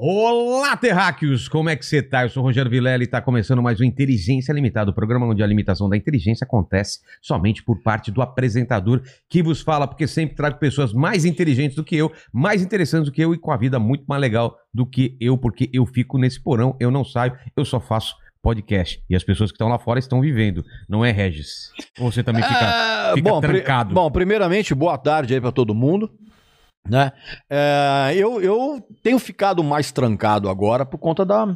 Olá, terráqueos! Como é que você tá? Eu sou o Rogério Vilela e está começando mais um Inteligência Limitada, o programa onde a limitação da inteligência acontece somente por parte do apresentador que vos fala, porque sempre trago pessoas mais inteligentes do que eu, mais interessantes do que eu e com a vida muito mais legal do que eu, porque eu fico nesse porão, eu não saio, eu só faço podcast. E as pessoas que estão lá fora estão vivendo, não é, Regis? Ou você também fica, Ah, fica bom, pri- trancado? bom, primeiramente, boa tarde aí pra todo mundo. Né? É, eu, eu tenho ficado mais trancado agora por conta da,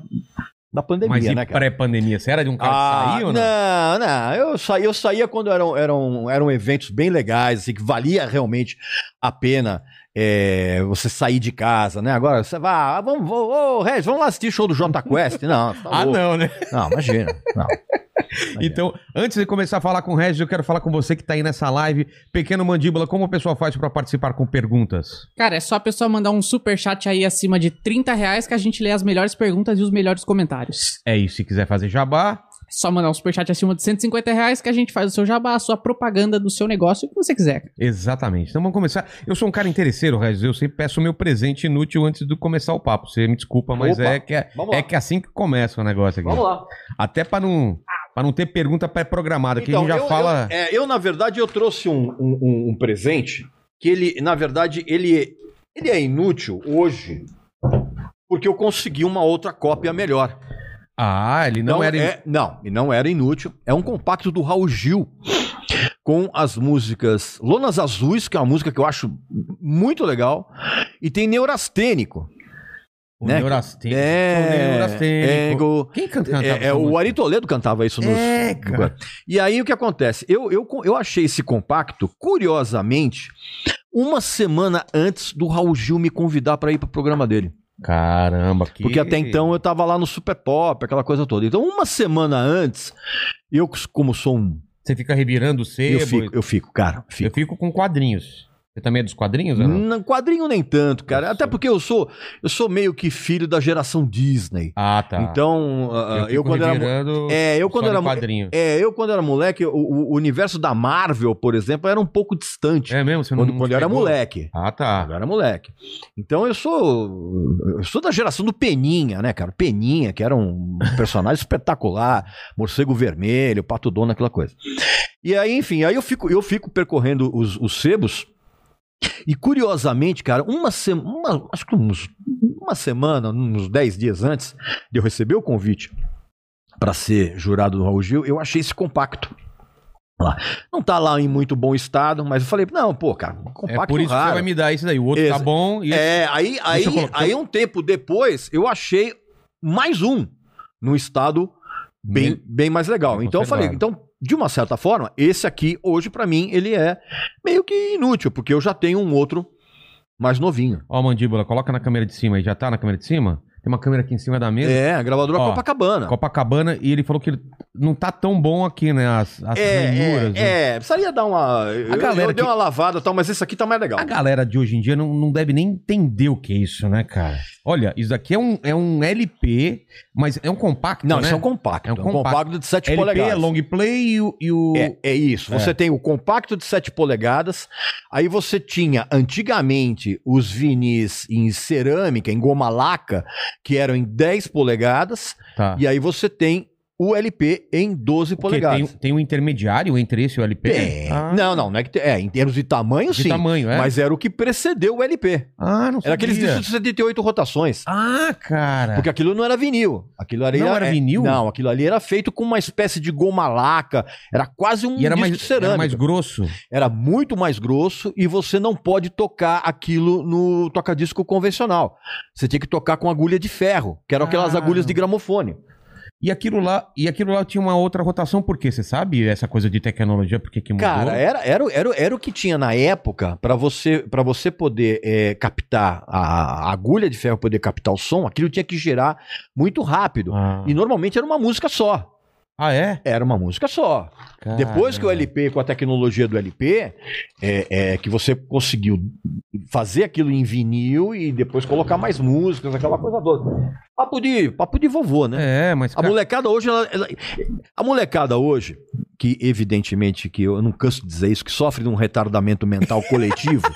da pandemia, Mas e né, pré-pandemia? Você era de um cara que saía ou não? não, não, eu saía, eu saía quando eram, eram, eram eventos bem legais, assim, que valia realmente a pena é, você sair de casa, né? Agora você vai, ah, vamos, ô, Regis, vamos lá assistir show do Jota Quest? Não, tá Ah, não, né? Não, imagina. Não. Então, antes de começar a falar com o Regis, eu quero falar com você que tá aí nessa live. Pequeno Mandíbula, como o pessoal faz para participar com perguntas? Cara, é só a pessoa mandar um super chat aí acima de 30 reais que a gente lê as melhores perguntas e os melhores comentários. É isso, se quiser fazer jabá, só mandar um super chat acima de 150 reais que a gente faz o seu jabá, a sua propaganda do seu negócio, o que você quiser. exatamente. Então vamos começar. Eu sou um cara interesseiro, Regis, eu sempre peço o meu presente inútil antes de começar o papo. Você me desculpa, mas Opa, é que é, é que é assim que começa o negócio aqui. Vamos lá. Até para não, pra não ter pergunta pré-programada, que a gente já eu, fala... Eu, é, eu, na verdade, eu trouxe um, um- um- um presente que ele, na verdade, ele, ele é inútil hoje porque eu consegui uma outra cópia melhor. Ah, ele não Então, era... é, não, e não era inútil. É um compacto do Raul Gil com as músicas Lonas Azuis, que é uma música que eu acho muito legal, e tem Neurastênico. o né? Neurastênico. É, o Neurastênico. Ego- Quem canta, cantava É, é, o? Ari Toledo cantava isso nos. É, cara. E aí o que acontece? Eu, eu, eu achei esse compacto, curiosamente, uma semana antes do Raul Gil me convidar para ir pro programa dele. Caramba, que... Porque até então eu tava lá no Super Pop, aquela coisa toda. Então, uma semana antes, eu, como sou um. Você fica revirando o sebo. Eu fico, eu fico, cara. Eu Fico. fico com quadrinhos. Você também é dos quadrinhos ou não? Não, quadrinho nem tanto, cara. Eu Até porque eu sou, eu sou meio que filho da geração Disney. Ah, tá. Então, ah, eu, fico quando era. É, eu quando era. quadrinho. É, eu quando era moleque, o, o universo da Marvel, por exemplo, era um pouco distante. É mesmo? Você não quando, quando eu era moleque. Ah, tá. Quando eu era moleque. Então eu sou. Eu sou da geração do Peninha, né, cara? Peninha, que era um personagem espetacular, morcego vermelho, pato dono, aquela coisa. E aí, enfim, aí eu fico, eu fico percorrendo os, os sebos. E curiosamente, cara, uma semana, acho que uns- uma semana, uns 10 dias antes de eu receber o convite para ser jurado do Raul Gil, eu achei esse compacto. Lá. Não tá lá em muito bom estado, mas eu falei, não, pô, cara, compacto É por isso que raro. você vai me dar esse daí. O outro Exa- tá bom e É, aí, aí, colocar. aí um tempo depois, eu achei mais um num estado bem, Bem- mais legal. Então eu falei, então, de uma certa forma, esse aqui, hoje, pra mim, ele é meio que inútil, porque eu já tenho um outro mais novinho. Ó, mandíbula, coloca na câmera de cima aí. Já tá na câmera de cima? Tem uma câmera aqui em cima da mesa. É, a gravadora Ó, Copacabana. Copacabana, e ele falou que não tá tão bom aqui, né? As, as ranhuras. né? é, é, precisaria dar uma. eu, galera eu dei que- uma lavada e tal, mas esse aqui tá mais legal. A galera de hoje em dia não, não deve nem entender o que é isso, né, cara? Olha, isso aqui é um, é um LP, mas é um compacto, Não, né? isso é um compacto. É um É um compacto de 7 LP polegadas. é long play e o... E o... É, é isso. É. Você tem o compacto de 7 polegadas. Aí você tinha antigamente os vinis em cerâmica, em goma laca, que eram em 10 polegadas. Tá. E aí você tem o LP em 12 Porque tem, polegadas. tem um intermediário entre esse e o LP? Tem. Ah, Não, não, não é que tem. É, em termos de tamanho, de sim. tamanho, é? Mas era o que precedeu o LP. Ah, não sabia. Era aqueles discos de 78 rotações. Ah, cara. Porque aquilo não era vinil. Aquilo ali Não era é- vinil? Não, aquilo ali era feito com uma espécie de goma laca. Era quase um E era disco mais, de cerâmica. era mais grosso. era muito mais grosso e você não pode tocar aquilo no toca-disco convencional. Você tinha que tocar com agulha de ferro, que eram aquelas Ah. agulhas de gramofone. E aquilo lá, e aquilo lá tinha uma outra rotação, por quê? Você sabe essa coisa de tecnologia, por que que mudou? Cara, era, era, era, era o que tinha na época para você para você poder é, captar a, a agulha de ferro, poder captar o som, aquilo tinha que girar muito rápido. Ah. E normalmente era uma música só. Ah, é? Era uma música só. Depois que o Caramba. LP, com a tecnologia do LP, é, é que você conseguiu fazer aquilo em vinil e depois colocar mais músicas, aquela coisa toda. Papo de, papo de vovô, né? É, mas. A molecada hoje, ela- ela- a molecada hoje, que evidentemente, que eu não canso de dizer isso, que sofre de um retardamento mental coletivo,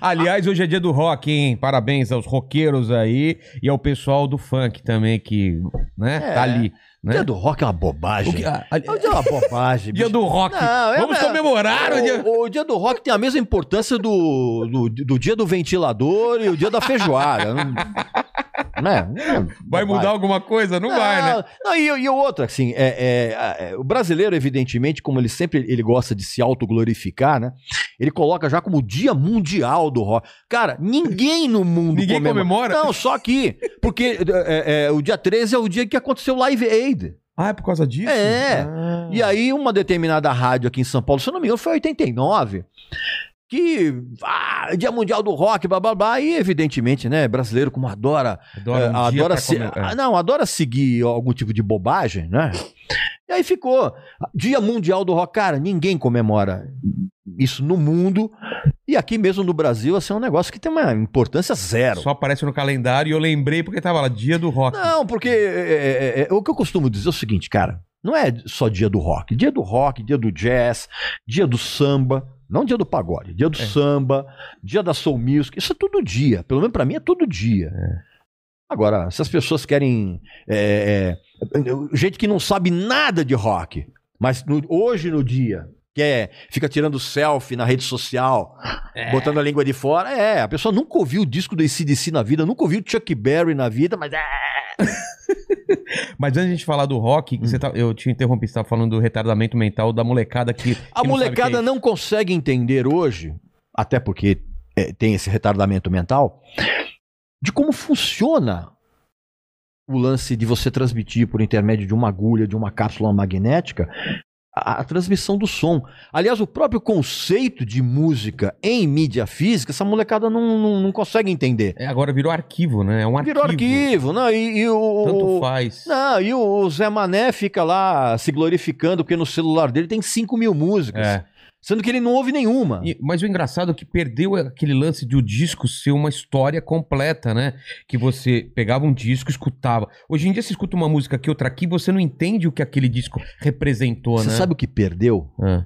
Aliás, hoje é dia do rock, hein? Parabéns aos roqueiros aí e ao pessoal do funk também que, né, É. tá ali. O Né? dia do rock é uma bobagem. O que- a- a- O dia é uma bobagem. dia do rock. Não, é- Vamos é- comemorar o dia. O, o dia do rock tem a mesma importância do, do, do dia do ventilador e o dia da feijoada. Não, não é? Não é Vai mudar alguma coisa? Não, vai, né? Não, e, e o outro, assim, é, é, é, o brasileiro, evidentemente, como ele sempre ele gosta de se autoglorificar, né? Ele coloca já como dia mundial do rock. Cara, ninguém no mundo Ninguém comemora? Não, só aqui. Porque é, é, o dia 13 é o dia que aconteceu o Live Aid. Ah, é por causa disso? É. Ah. E aí, uma determinada rádio aqui em São Paulo, se eu não me engano, foi 89. Que. Ah, Dia Mundial do Rock, blá blá blá. E, evidentemente, né? Brasileiro, como adora. Adoro é, um adora se- comer- é. ah, Não, adora seguir algum tipo de bobagem, né? E aí ficou. Dia Mundial do Rock. Cara, ninguém comemora isso no mundo. E aqui mesmo no Brasil, assim, é um negócio que tem uma importância zero. Só aparece no calendário e eu lembrei porque tava lá, dia do rock. Não, porque é, é, é, o que eu costumo dizer é o seguinte, cara. Não é só dia do rock. Dia do rock, dia do jazz, dia do samba. Não dia do pagode. Dia do É. samba, dia da soul music. Isso é todo dia. Pelo menos pra mim é todo dia. Agora, se as pessoas querem... é, é, gente que não sabe nada de rock, mas no- hoje no dia... Que é, fica tirando selfie na rede social, botando a língua de fora. É, a pessoa nunca ouviu o disco do ACDC na vida, nunca ouviu Chuck Berry na vida, mas é, Mas antes de a gente falar do rock, Hum. tá- eu te interrompi, você tava falando do retardamento mental da molecada que. que A não molecada o que é não consegue entender hoje, até porque é, tem esse retardamento mental, de como funciona o lance de você transmitir por intermédio de uma agulha, de uma cápsula magnética, a, a transmissão do som. Aliás, o próprio conceito de música em mídia física, essa molecada não, não, não consegue entender. É, agora virou arquivo, né? É um arquivo. Virou arquivo, não, e, e o... Tanto faz. Não, e o Zé Mané fica lá se glorificando porque no celular dele tem 5 mil músicas. É. Sendo que ele não ouve nenhuma. E- mas o engraçado é que perdeu aquele lance de o disco ser uma história completa, né? Que você pegava um disco, escutava. Hoje em dia você escuta uma música aqui, outra aqui, você não entende o que aquele disco representou, Você né? sabe o que perdeu? Ah.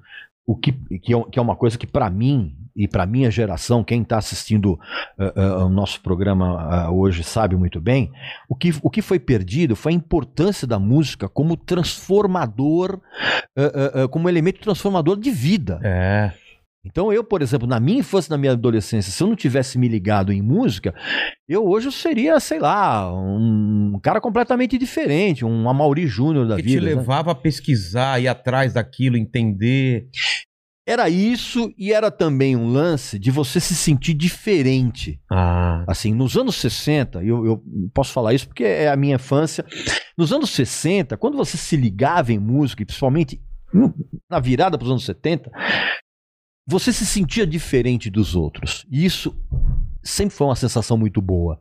O que, é, que é uma coisa que pra mim e pra minha geração, quem tá assistindo ah, ah, o nosso programa ah, hoje sabe muito bem, o que, o que foi perdido foi a importância da música como transformador, como elemento transformador de vida. É. Então eu, por exemplo, na minha infância, na minha adolescência, se eu não tivesse me ligado em música, eu hoje seria, sei lá, um cara completamente diferente, um Amaury Júnior da Que te vida. né? levava a pesquisar, ir atrás daquilo, entender. Era isso e era também um lance de você se sentir diferente. Ah. Assim, nos anos 60, eu, eu posso falar isso porque é a minha infância. Nos anos 60, quando você se ligava em música, e principalmente na virada para os anos 70, você se sentia diferente dos outros. E isso sempre foi uma sensação muito boa.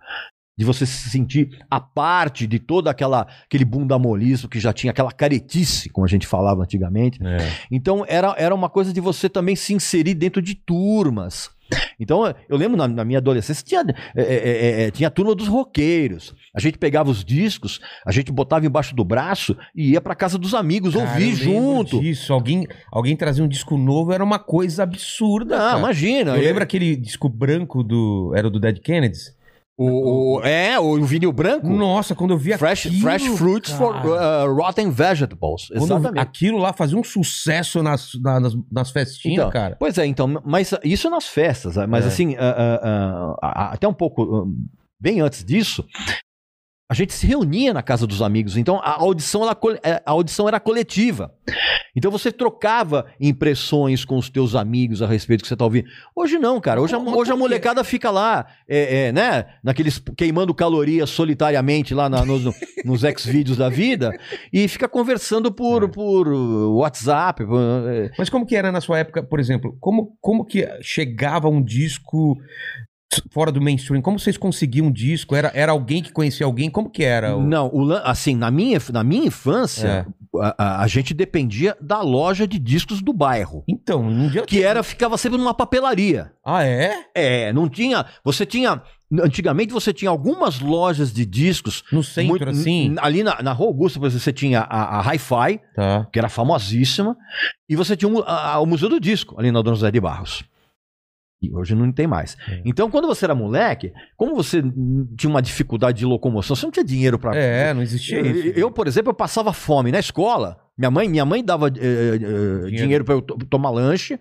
De você se sentir a parte de todo aquela, aquele bundamolismo que já tinha, aquela caretice, como a gente falava antigamente. É. Então era, era uma coisa de você também se inserir dentro de turmas. Então eu lembro na, na minha adolescência tinha, é, é, é, é, tinha a turma dos roqueiros. A gente pegava os discos, a gente botava embaixo do braço e ia pra casa dos amigos Cara, ouvir eu junto. Disso. Alguém, alguém trazia um disco novo, era uma coisa absurda. Não, cara. imagina. Eu lembro aquele disco branco do. Era do Dead Kennedys? O, o- é, o vinil branco. Nossa, quando eu vi Fresh, aquilo. fresh fruits for cara. uh, rotten vegetables. Quando Exatamente. aquilo lá fazia um sucesso nas, na- nas, nas festinhas, Então, cara. Pois é, então, mas isso nas festas, mas É. assim, ah, ah, até um pouco, bem antes disso, a gente se reunia na casa dos amigos, então a audição, ela, eh, a audição era coletiva. Então você trocava impressões com os teus amigos a respeito do que você tá ouvindo. Hoje não, cara. Hoje, a, hoje a quê? molecada fica lá, é, é, né? Naqueles queimando calorias solitariamente lá na- nos, nos ex-vídeos da vida e fica conversando por, É. por WhatsApp. por, eh, Mas como que era na sua época, por exemplo? Como, como que chegava um disco fora do mainstream? Como vocês conseguiam um disco? Era, era alguém que conhecia alguém? Como que era? o- Não, o assim, na minha, na minha infância, a, a- a gente dependia da loja de discos do bairro. Então, um dia. Que era, ficava sempre numa papelaria. Ah, é? É, não tinha. Você tinha. Antigamente você tinha algumas lojas de discos. No centro, muito- assim. Ali na, na Rua Augusta, por exemplo, você tinha a, a Hi-Fi, Tá. que era famosíssima, e você tinha a- a- o Museu do Disco, ali na Dona José de Barros. E hoje não tem mais. É. Então, quando você era moleque, como você tinha uma dificuldade de locomoção, você não tinha dinheiro para. É, não existia Eu, isso. eu, por exemplo, eu passava fome na escola. Minha mãe, minha mãe dava eh, eh, dinheiro para eu to- tomar lanche.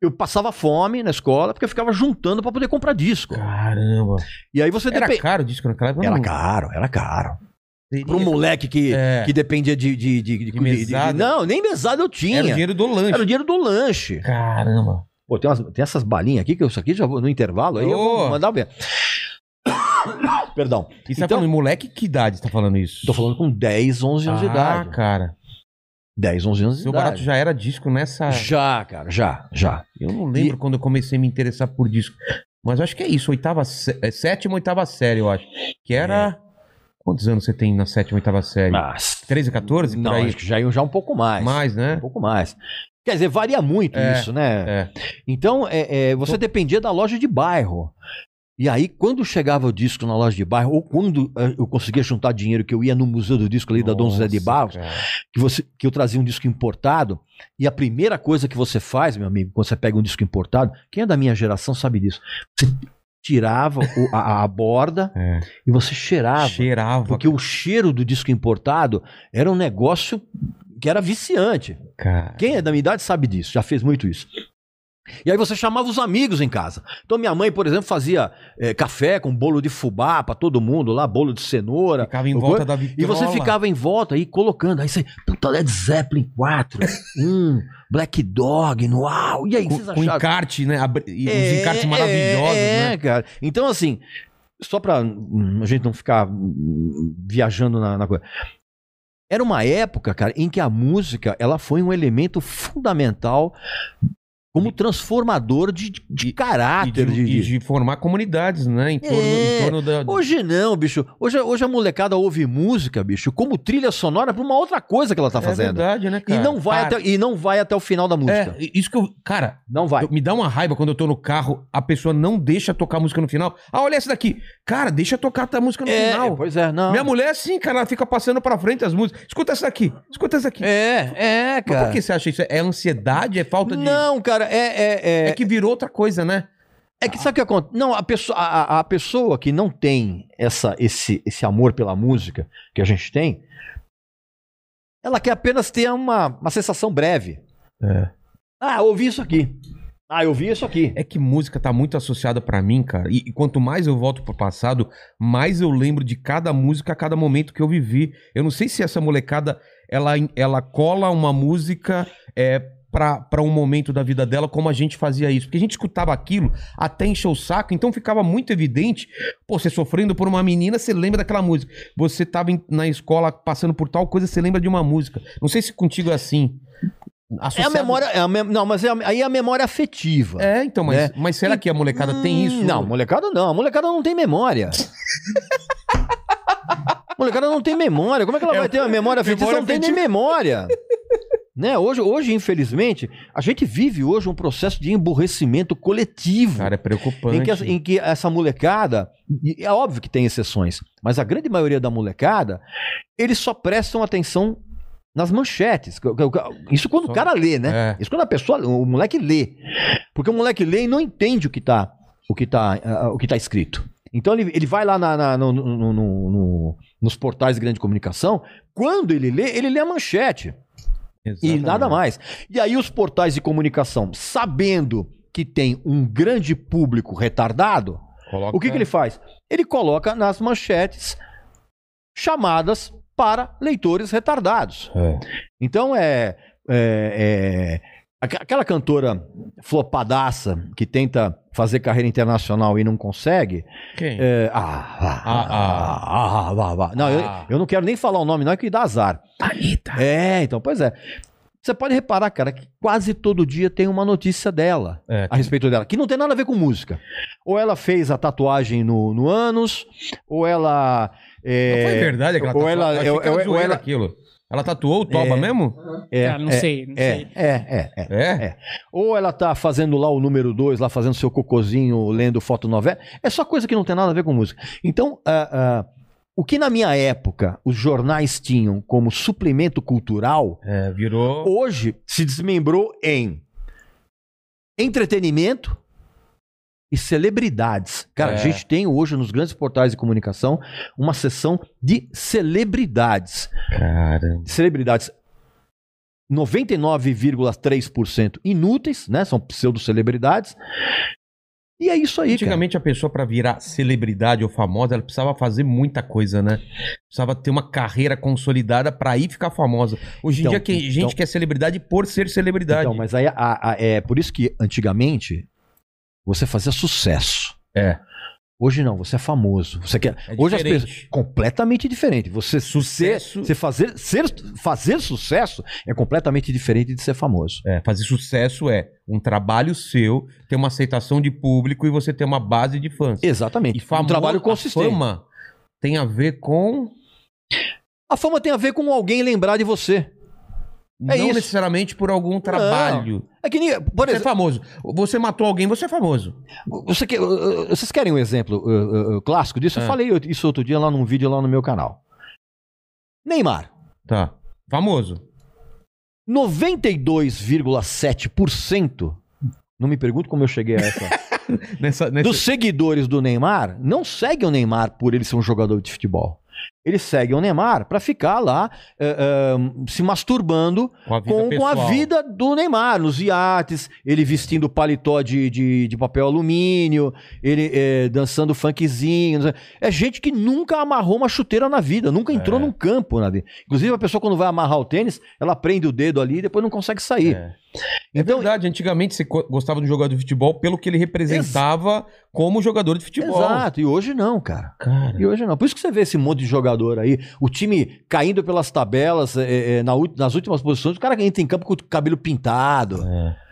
Eu passava fome na escola porque eu ficava juntando para poder comprar disco. Caramba. E aí você Era caro o disco naquela época? Era caro, era caro. Para um moleque que, É. que dependia de, de, de, de- de- de- Não, nem mesada eu tinha. Era o dinheiro do lanche. Era o dinheiro do lanche. Caramba. Pô, tem, umas- tem essas balinhas aqui que eu isso aqui já vou no intervalo aí eu vou mandar ver. Perdão. E você tá Então- falando, moleque, que idade você tá falando isso? Tô falando com 10, 11 anos de ah, idade. cara. 10, 11 anos de Seu idade. barato já era disco nessa. Já, cara, já, já. Eu não lembro quando eu comecei a me interessar por disco. Mas acho que é isso, oitava, sé- é, sétima, oitava série, eu acho. Que era. Quantos anos você tem na sétima, oitava série? Mas, 13, 14? não, acho que já já um pouco mais. Mais, né? Um pouco mais. Quer dizer, varia muito É, isso, né? É. Então, é, é, você dependia da loja de bairro. E aí, quando chegava o disco na loja de bairro, ou quando eh, eu conseguia juntar dinheiro, que eu ia no Museu do Disco ali da Dom José de Nossa, Barros, cara. que, você, que eu trazia um disco importado, e a primeira coisa que você faz, meu amigo, quando você pega um disco importado, quem é da minha geração sabe disso, você tirava o- a, a borda É. e você cheirava. Cheirava. Porque o cheiro do disco importado era um negócio que era viciante. Cara. Quem é da minha idade sabe disso, já fez muito isso. E aí você chamava os amigos em casa. Então minha mãe, por exemplo, fazia eh, café com bolo de fubá pra todo mundo lá, bolo de cenoura. Ficava em volta da E vitrola. você ficava em volta aí colocando. Aí você, puta, Led Zeppelin 4, um, Black Dog, uau. E aí, Com, vocês com acharam? encarte, né? E É, os encartes maravilhosos, é, né? cara. Então, assim, só pra hum, a gente não ficar hum, viajando na, na coisa. Era uma época, cara, em que a música ela foi um elemento fundamental como transformador de, de E caráter. de, de- e de- de formar comunidades, né? Em torno, É. em torno da. Hoje não, bicho. Hoje, hoje a molecada ouve música, bicho, como trilha sonora pra uma outra coisa que ela tá É fazendo. verdade, né, e, cara? não vai Cara, até, e não vai até o final da música. É, isso que eu. Cara, Não vai. eu- me dá uma raiva quando eu tô no carro, a pessoa não deixa tocar música no final. Ah, olha essa daqui. Cara, deixa tocar a música no É, final. pois é, não. Minha mulher é assim, cara, ela fica passando pra frente as músicas. Escuta essa daqui, escuta essa aqui. É, é, Mas cara. por que você acha isso? É ansiedade? É falta de. Não, cara, é, é, é, É que virou outra coisa, né? É que sabe o que acontece? Não, a pessoa, a, a- pessoa que não tem essa, esse, esse amor pela música que a gente tem, ela quer apenas ter uma, uma sensação breve. É. Ah, eu ouvi isso aqui. Ah, eu ouvi isso aqui. É que música tá muito associada pra mim, cara. E, e quanto mais eu volto pro passado, mais eu lembro de cada música a cada momento que eu vivi. Eu não sei se essa molecada ela, ela cola uma música é, pra, pra um momento da vida dela como a gente fazia isso. Porque a gente escutava aquilo até encher o saco, então ficava muito evidente. Pô, você sofrendo por uma menina, você lembra daquela música. Você tava na escola passando por tal coisa, você lembra de uma música. Não sei se contigo é assim. É a Associado- memória. é a mem- não, mas é a- aí é a memória afetiva. É, então, mas, né? mas será que a molecada tem isso? Hum, Não, molecada não. A molecada não tem memória. molecada não tem memória. Como é que ela É, vai ter uma memória afetiva? Você memória não tem nem memória. Né? Hoje, hoje, infelizmente, a gente vive hoje um processo de emburrecimento coletivo. Cara, é preocupante. Em que, essa, em que essa molecada, é óbvio que tem exceções, mas a grande maioria da molecada, eles só prestam atenção nas manchetes. Isso quando Só- o cara lê, né? É. Isso quando a pessoa, o moleque lê. Porque o moleque lê e não entende o que tá, o que tá, o que tá escrito. Então ele, ele vai lá na- na- no- no- no- nos portais de grande comunicação, quando ele lê, ele lê a manchete. E Exatamente. nada mais. E aí os portais de comunicação, sabendo que tem um grande público retardado, Coloca- o que, que ele faz? Ele coloca nas manchetes chamadas para leitores retardados. É. Então é, é- é- aquela cantora flopadaça que tenta fazer carreira internacional e não consegue. Quem? é, ah, ah, Ah, ah, ah, ah, ah. Não, eu, Ah. eu não quero nem falar o nome, não é que dá azar. Anitta. É, então, pois é. Você pode reparar, cara, que quase todo dia tem uma notícia dela É. a respeito dela, que não tem nada a ver com música. Ou ela fez a tatuagem no, no ânus, ou ela. é, Não foi verdade aquela ou ela? Eu achei ou, que era ou- ela, aquilo. Ela tatuou o Toba É. mesmo? É, Cara, não é, sei, não é, sei. é, é, é. É? É. Ou ela tá fazendo lá o número 2, lá fazendo seu cocôzinho, lendo fotonovela. É só coisa que não tem nada a ver com música. Então, ah, ah, o que na minha época os jornais tinham como suplemento cultural, É, virou. hoje se desmembrou em entretenimento e celebridades. Cara, É. a gente tem hoje nos grandes portais de comunicação uma seção de celebridades. Cara. Celebridades 99,3% inúteis, né? São pseudo-celebridades. E é isso aí, cara. Antigamente a pessoa pra virar celebridade ou famosa, ela precisava fazer muita coisa, né? Precisava ter uma carreira consolidada pra aí ficar famosa. Hoje em Então, dia que gente então- quer celebridade por ser celebridade. Então, mas aí a- a- é por isso que antigamente você fazia sucesso. É. Hoje não, você é famoso. Você quer. É Hoje as pessoas completamente diferente. Você Sucesso- você fazer ser, fazer sucesso é completamente diferente de ser famoso. É, fazer sucesso é um trabalho seu, ter uma aceitação de público e você ter uma base de fãs. Exatamente. E famo- um trabalho A consistente. fama tem a ver com A fama tem a ver com alguém lembrar de você. Não isso. necessariamente por algum trabalho. É que nem, por Você é exemplo, famoso. Você matou alguém, você é famoso. Você quer, uh, uh, vocês querem um exemplo uh, uh, uh, clássico disso? Eu Ah. falei isso outro dia lá num vídeo lá no meu canal. Neymar. Tá. Famoso. 92,7%. Não me pergunte como eu cheguei a essa. Nessa, nessa... dos seguidores do Neymar não seguem o Neymar por ele ser um jogador de futebol. Eles seguem o Neymar pra ficar lá eh, eh, se masturbando Com a vida com, com a vida do Neymar, nos iates, ele vestindo paletó de, de, de papel alumínio, ele eh, dançando funkzinho. É gente que nunca amarrou uma chuteira na vida, nunca entrou É. num campo na vida. Inclusive, a pessoa, quando vai amarrar o tênis, ela prende o dedo ali e depois não consegue sair. É. É Então, verdade, antigamente você gostava do jogador de futebol pelo que ele representava como jogador de futebol. Exato, e hoje não, cara. Cara, E hoje não. Por isso que você vê esse monte de jogador aí, o time caindo pelas tabelas é, é, nas últimas posições, o cara entra em campo com o cabelo pintado. é.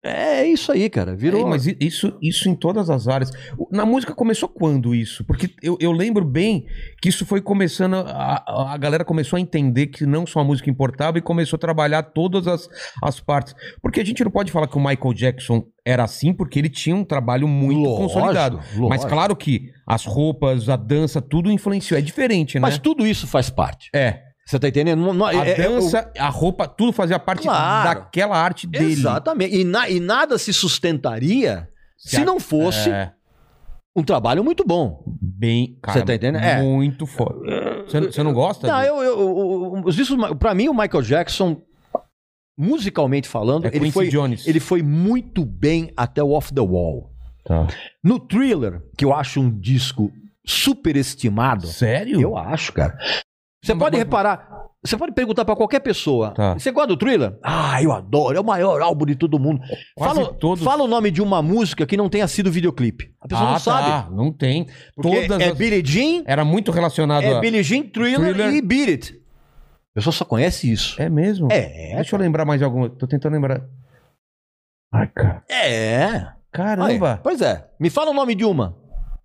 É isso aí, cara. Virou. É, mas isso, isso em todas as áreas. Na música começou quando isso? Porque eu, eu lembro bem que isso foi começando. A, a- a galera começou a entender que não só a música importava e começou a trabalhar todas as, as partes. Porque a gente não pode falar que o Michael Jackson era assim, porque ele tinha um trabalho muito Lógico, consolidado. lógico. Mas claro que as roupas, a dança, tudo influenciou. É diferente, né? Mas tudo isso faz parte. É. Você tá entendendo? Não- não- A é- é- dança, a roupa, tudo fazia parte Claro. daquela arte dele. Exatamente. E, na- e nada se sustentaria se, Se a- não fosse É, um trabalho muito bom. bem, cara. Você tá entendendo? É. Muito foda. Você, você não gosta? Não, eu, eu, eu- discos, pra mim, o Michael Jackson, musicalmente falando, É ele foi, Jones. ele foi muito bem até o Off the Wall. Tá. No Thriller, que eu acho um disco super estimado, Sério? eu acho, cara. Você pode reparar, você pode perguntar pra qualquer pessoa. Tá. Você gosta do Thriller? Ah, eu adoro, é o maior álbum de todo mundo. Quase Fala, todos. fala o nome de uma música que não tenha sido videoclipe. A pessoa ah, não sabe. Tá. Não tem. Porque Todas é as- Billie Jean, Era muito relacionado é a. Billie Jean, Thriller, Thriller. e Beat It. A pessoa só conhece isso. É mesmo? É, Deixa eu lembrar mais de alguma. Tô tentando lembrar. Ai, cara. é. Caramba. Aí, pois é. Me fala o nome de uma.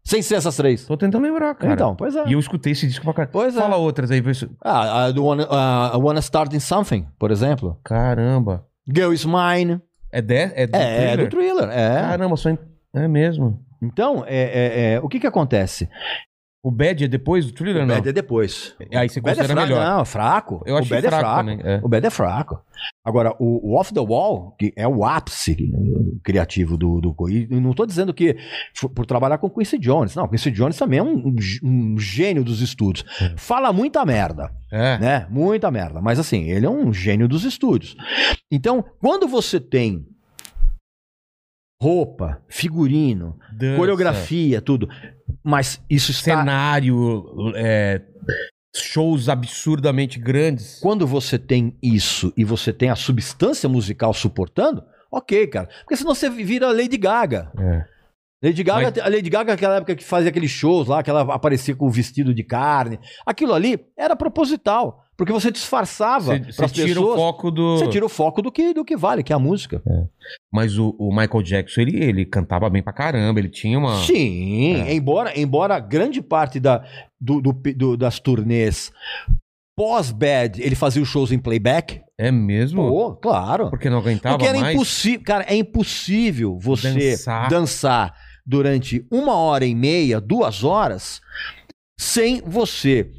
Sem ser essas três. Tô tentando lembrar, cara. Então, pois é. E eu escutei esse disco pra caramba. Pois é. Fala outras aí, se. Ah, do Wanna, a Wanna Start in Something, por exemplo. Caramba. Girl is Mine. É, de... é do É, é Thriller? do Thriller. É. Caramba, só. É mesmo. Então, é, é, é, o que que acontece? O Bad é depois do Thriller, O não? Bad é depois. Aí você O Bad é considera fraco. melhor. Não, é fraco. Eu o Bad é fraco fraco. também, é. O Bad é fraco. Agora, o, o Off the Wall, que é o ápice uh, criativo do, do e não tô dizendo que por trabalhar com Quincy Jones. Não, Quincy Jones também é um, um gê- gênio dos estúdios. Fala muita merda, É. né? Muita merda. Mas assim, ele é um gênio dos estúdios. Então, quando você tem roupa, figurino, Dança, coreografia, tudo, mas isso está Cenário, é, shows absurdamente grandes. Quando você tem isso e você tem a substância musical suportando, ok, cara. Porque senão você vira Lady Gaga. É. Lady Gaga, Mas- a Lady Gaga, aquela época que fazia aqueles shows lá, que ela aparecia com o vestido de carne. Aquilo ali era proposital. Porque você disfarçava Você para você as tira pessoas. o foco do. Você tira o foco do que, do que vale, que é a música. Mas o, o Michael Jackson, ele, ele cantava bem pra caramba, ele tinha uma. Sim, É. embora, embora grande parte da, do, do- do- das turnês Pós-Bad, ele fazia os shows em playback. É mesmo? Pô, claro. Porque não aguentava Porque era mais? impossível, cara, é impossível você Dançar. dançar. durante uma hora e meia, duas horas, sem você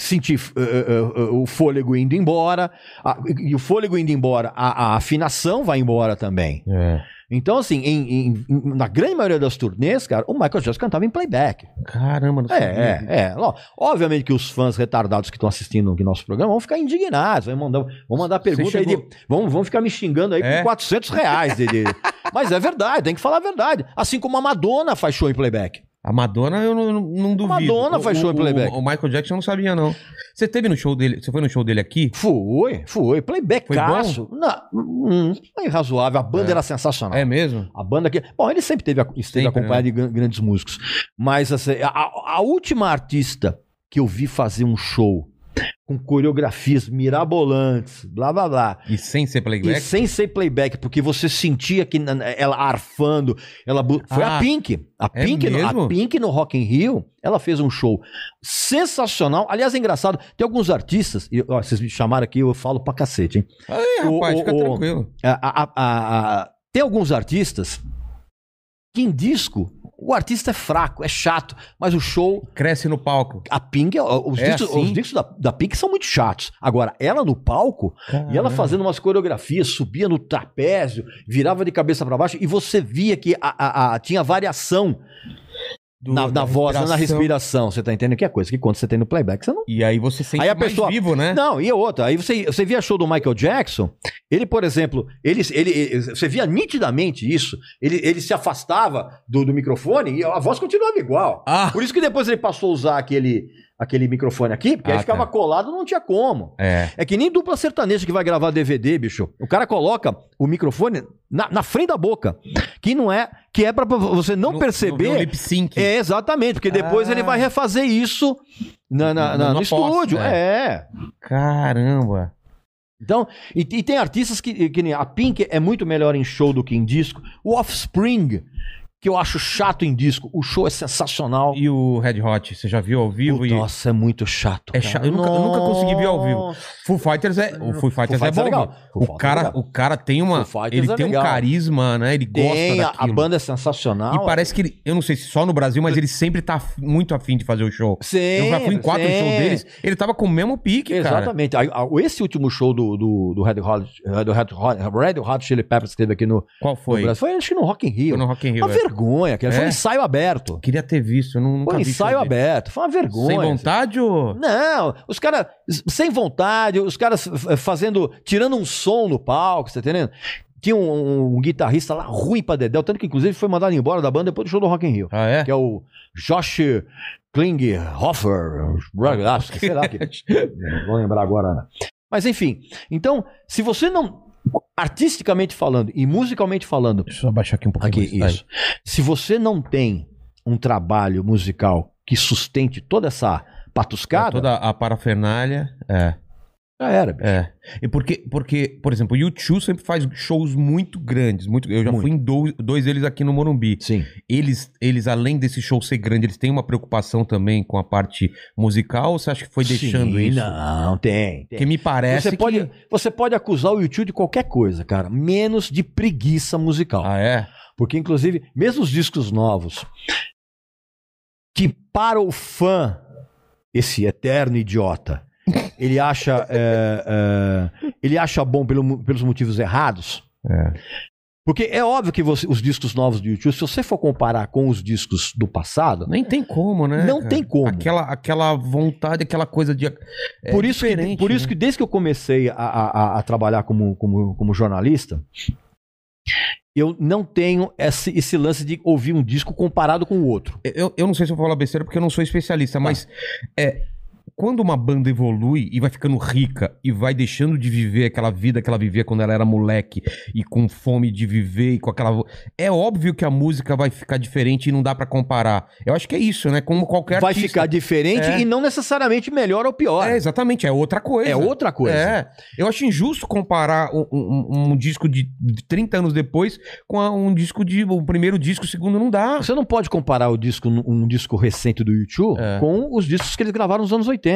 sentir eh, eh, eh, o fôlego indo embora, a- e o fôlego indo embora, a, a afinação vai embora também. É. Então, assim, em- em- na grande maioria das turnês, cara, o Michael Jackson cantava em playback. Caramba, não É, sabia. é, é. Obviamente que os fãs retardados que estão assistindo aqui nosso programa vão ficar indignados, vão mandar, vão mandar pergunta aí de, vão, vão ficar me xingando aí É? por 400 reais. de- de- Mas é verdade, tem que falar a verdade. Assim como a Madonna faz show em playback. A Madonna eu não, não, não duvido. Madonna O- faz show em o- playback. O, o Michael Jackson eu não sabia, não. Você teve no show dele? Você foi no show dele aqui? Foi, foi. Playback Foi caço. Não, hum, foi razoável. A banda É. era sensacional. É mesmo? A banda que. Bom, ele sempre teve, esteve Sempre, acompanhado né? de gran- grandes músicos. Mas assim, a, a última artista que eu vi fazer um show com coreografias mirabolantes, blá blá blá. E sem ser E playback? sem ser playback, porque você sentia que ela arfando, ela foi Ah, a Pink. A é Pink, no, mesmo? a Pink no Rock in Rio, ela fez um show sensacional. Aliás, é engraçado, tem alguns artistas, e, ó, vocês me chamaram aqui, eu falo pra cacete, hein? Aí, rapaz, o- fica o- tranquilo. A- a- a- tem alguns artistas que em disco o artista é fraco, é chato, mas o show. Cresce no palco. A Pink, os, É discos, assim? os discos da, da Pink são muito chatos. Agora, ela no palco, e ela Caramba. fazendo umas coreografias, subia no trapézio, virava de cabeça pra baixo, e você via que a- a- a- tinha variação Do- na, da na voz, na respiração. respiração. Você tá entendendo que é coisa que quando você tem no playback, você não. E aí você sente Aí a pessoa- vivo, né? Não, e outra, aí você, você via show do Michael Jackson, ele, por exemplo, ele, ele, ele- você via nitidamente isso, ele, ele se afastava do, do microfone e a voz continuava igual. Ah, Por isso que depois ele passou a usar aquele, aquele microfone aqui, porque Ah, aí ficava tá. colado, não tinha como. é. É que nem dupla sertaneja que vai gravar DVD, bicho. O cara coloca o microfone na, na frente da boca, que não é, que é pra você não No- perceber. No, lip sync. É, exatamente, porque depois Ah. ele vai refazer isso na, na- na- no pós, estúdio. é. é. Caramba. Então, e, e tem artistas que, que a Pink é muito melhor em show do que em disco. O Offspring, que eu acho chato em disco, o show é sensacional. E o Red Hot, você já viu ao vivo? Puta, e... Nossa, é muito chato. É cara. chato. Eu nunca- eu nunca consegui ver ao vivo. Foo Fighters é. O Foo Fighters Foo é Fighters bom. é legal. viu? Foo O cara, é legal. o cara tem uma. Ele é tem um legal. carisma, né? Ele gosta Tem, a, a daquilo. banda é sensacional. E parece que ele, eu não sei se só no Brasil, mas ele sempre tá muito afim de fazer o show. Sempre, eu já fui em quatro sempre. shows deles, ele tava com o mesmo pique, cara. Exatamente. Aí, a- Esse último show do, do, do Red Hot, do Red Hot, Red Hot Chili Peppers que teve aqui no, Qual no foi? Brasil, foi acho que no Rock in Rio. Foi no Rock in Rio. É. vergonha, que foi um ensaio aberto. Queria ter visto, eu nunca Foi um ensaio aberto. Foi uma vergonha. Sem vontade ou. Não, os caras sem vontade, os caras fazendo, tirando um som no palco, você tá entendendo? Tinha um, um guitarrista lá ruim pra dedéu, tanto que inclusive foi mandado embora da banda depois do show do Rock in Rio, Ah, é? que é o Josh Klinghoffer, sei lá, que, não vou lembrar agora. né? Mas enfim, então, se você não, artisticamente falando e musicalmente falando, Deixa eu só baixar aqui um pouquinho. Aqui, mais. isso. Se você não tem um trabalho musical que sustente toda essa patuscada, Toda a parafernália. É. já era. bicho. É. E porque, porque, por exemplo, o YouTube sempre faz shows muito grandes. Muito, eu já Muito. fui em dois, dois deles aqui no Morumbi. Sim. Eles, eles, além desse show ser grande, eles têm uma preocupação também com a parte musical ou você acha que foi deixando Sim, isso? Não, tem. tem. Porque me parece Você que... pode, você pode acusar o YouTube de qualquer coisa, cara, menos de preguiça musical. Ah, é? Porque, inclusive, mesmo os discos novos, que para o fã, esse eterno idiota, ele acha, é, é, ele acha bom pelo pelos motivos errados. É. Porque é óbvio que você- os discos novos do YouTube, se você for comparar com os discos do passado, Nem tem como, né? Não cara? tem como. Aquela, aquela vontade, aquela coisa de... é por, isso que, por isso né? que desde que eu comecei a, a- a- trabalhar como, como, como jornalista, eu não tenho esse, esse lance de ouvir um disco comparado com o outro. Eu, eu não sei se eu vou falar besteira porque eu não sou especialista, mas é, quando uma banda evolui e vai ficando rica e vai deixando de viver aquela vida que ela vivia quando ela era moleque e com fome de viver e com aquela. É óbvio que a música vai ficar diferente e não dá pra comparar. Eu acho que é isso, né? Como qualquer Vai artista. ficar diferente É. e não necessariamente melhor ou pior. É, exatamente, é outra coisa. É outra coisa. É. Eu acho injusto comparar um, um- um disco de de 30 anos depois com um disco de. O primeiro disco, o segundo não dá. Você não pode comparar o disco, um disco recente do YouTube É. com os discos que eles gravaram nos anos 80.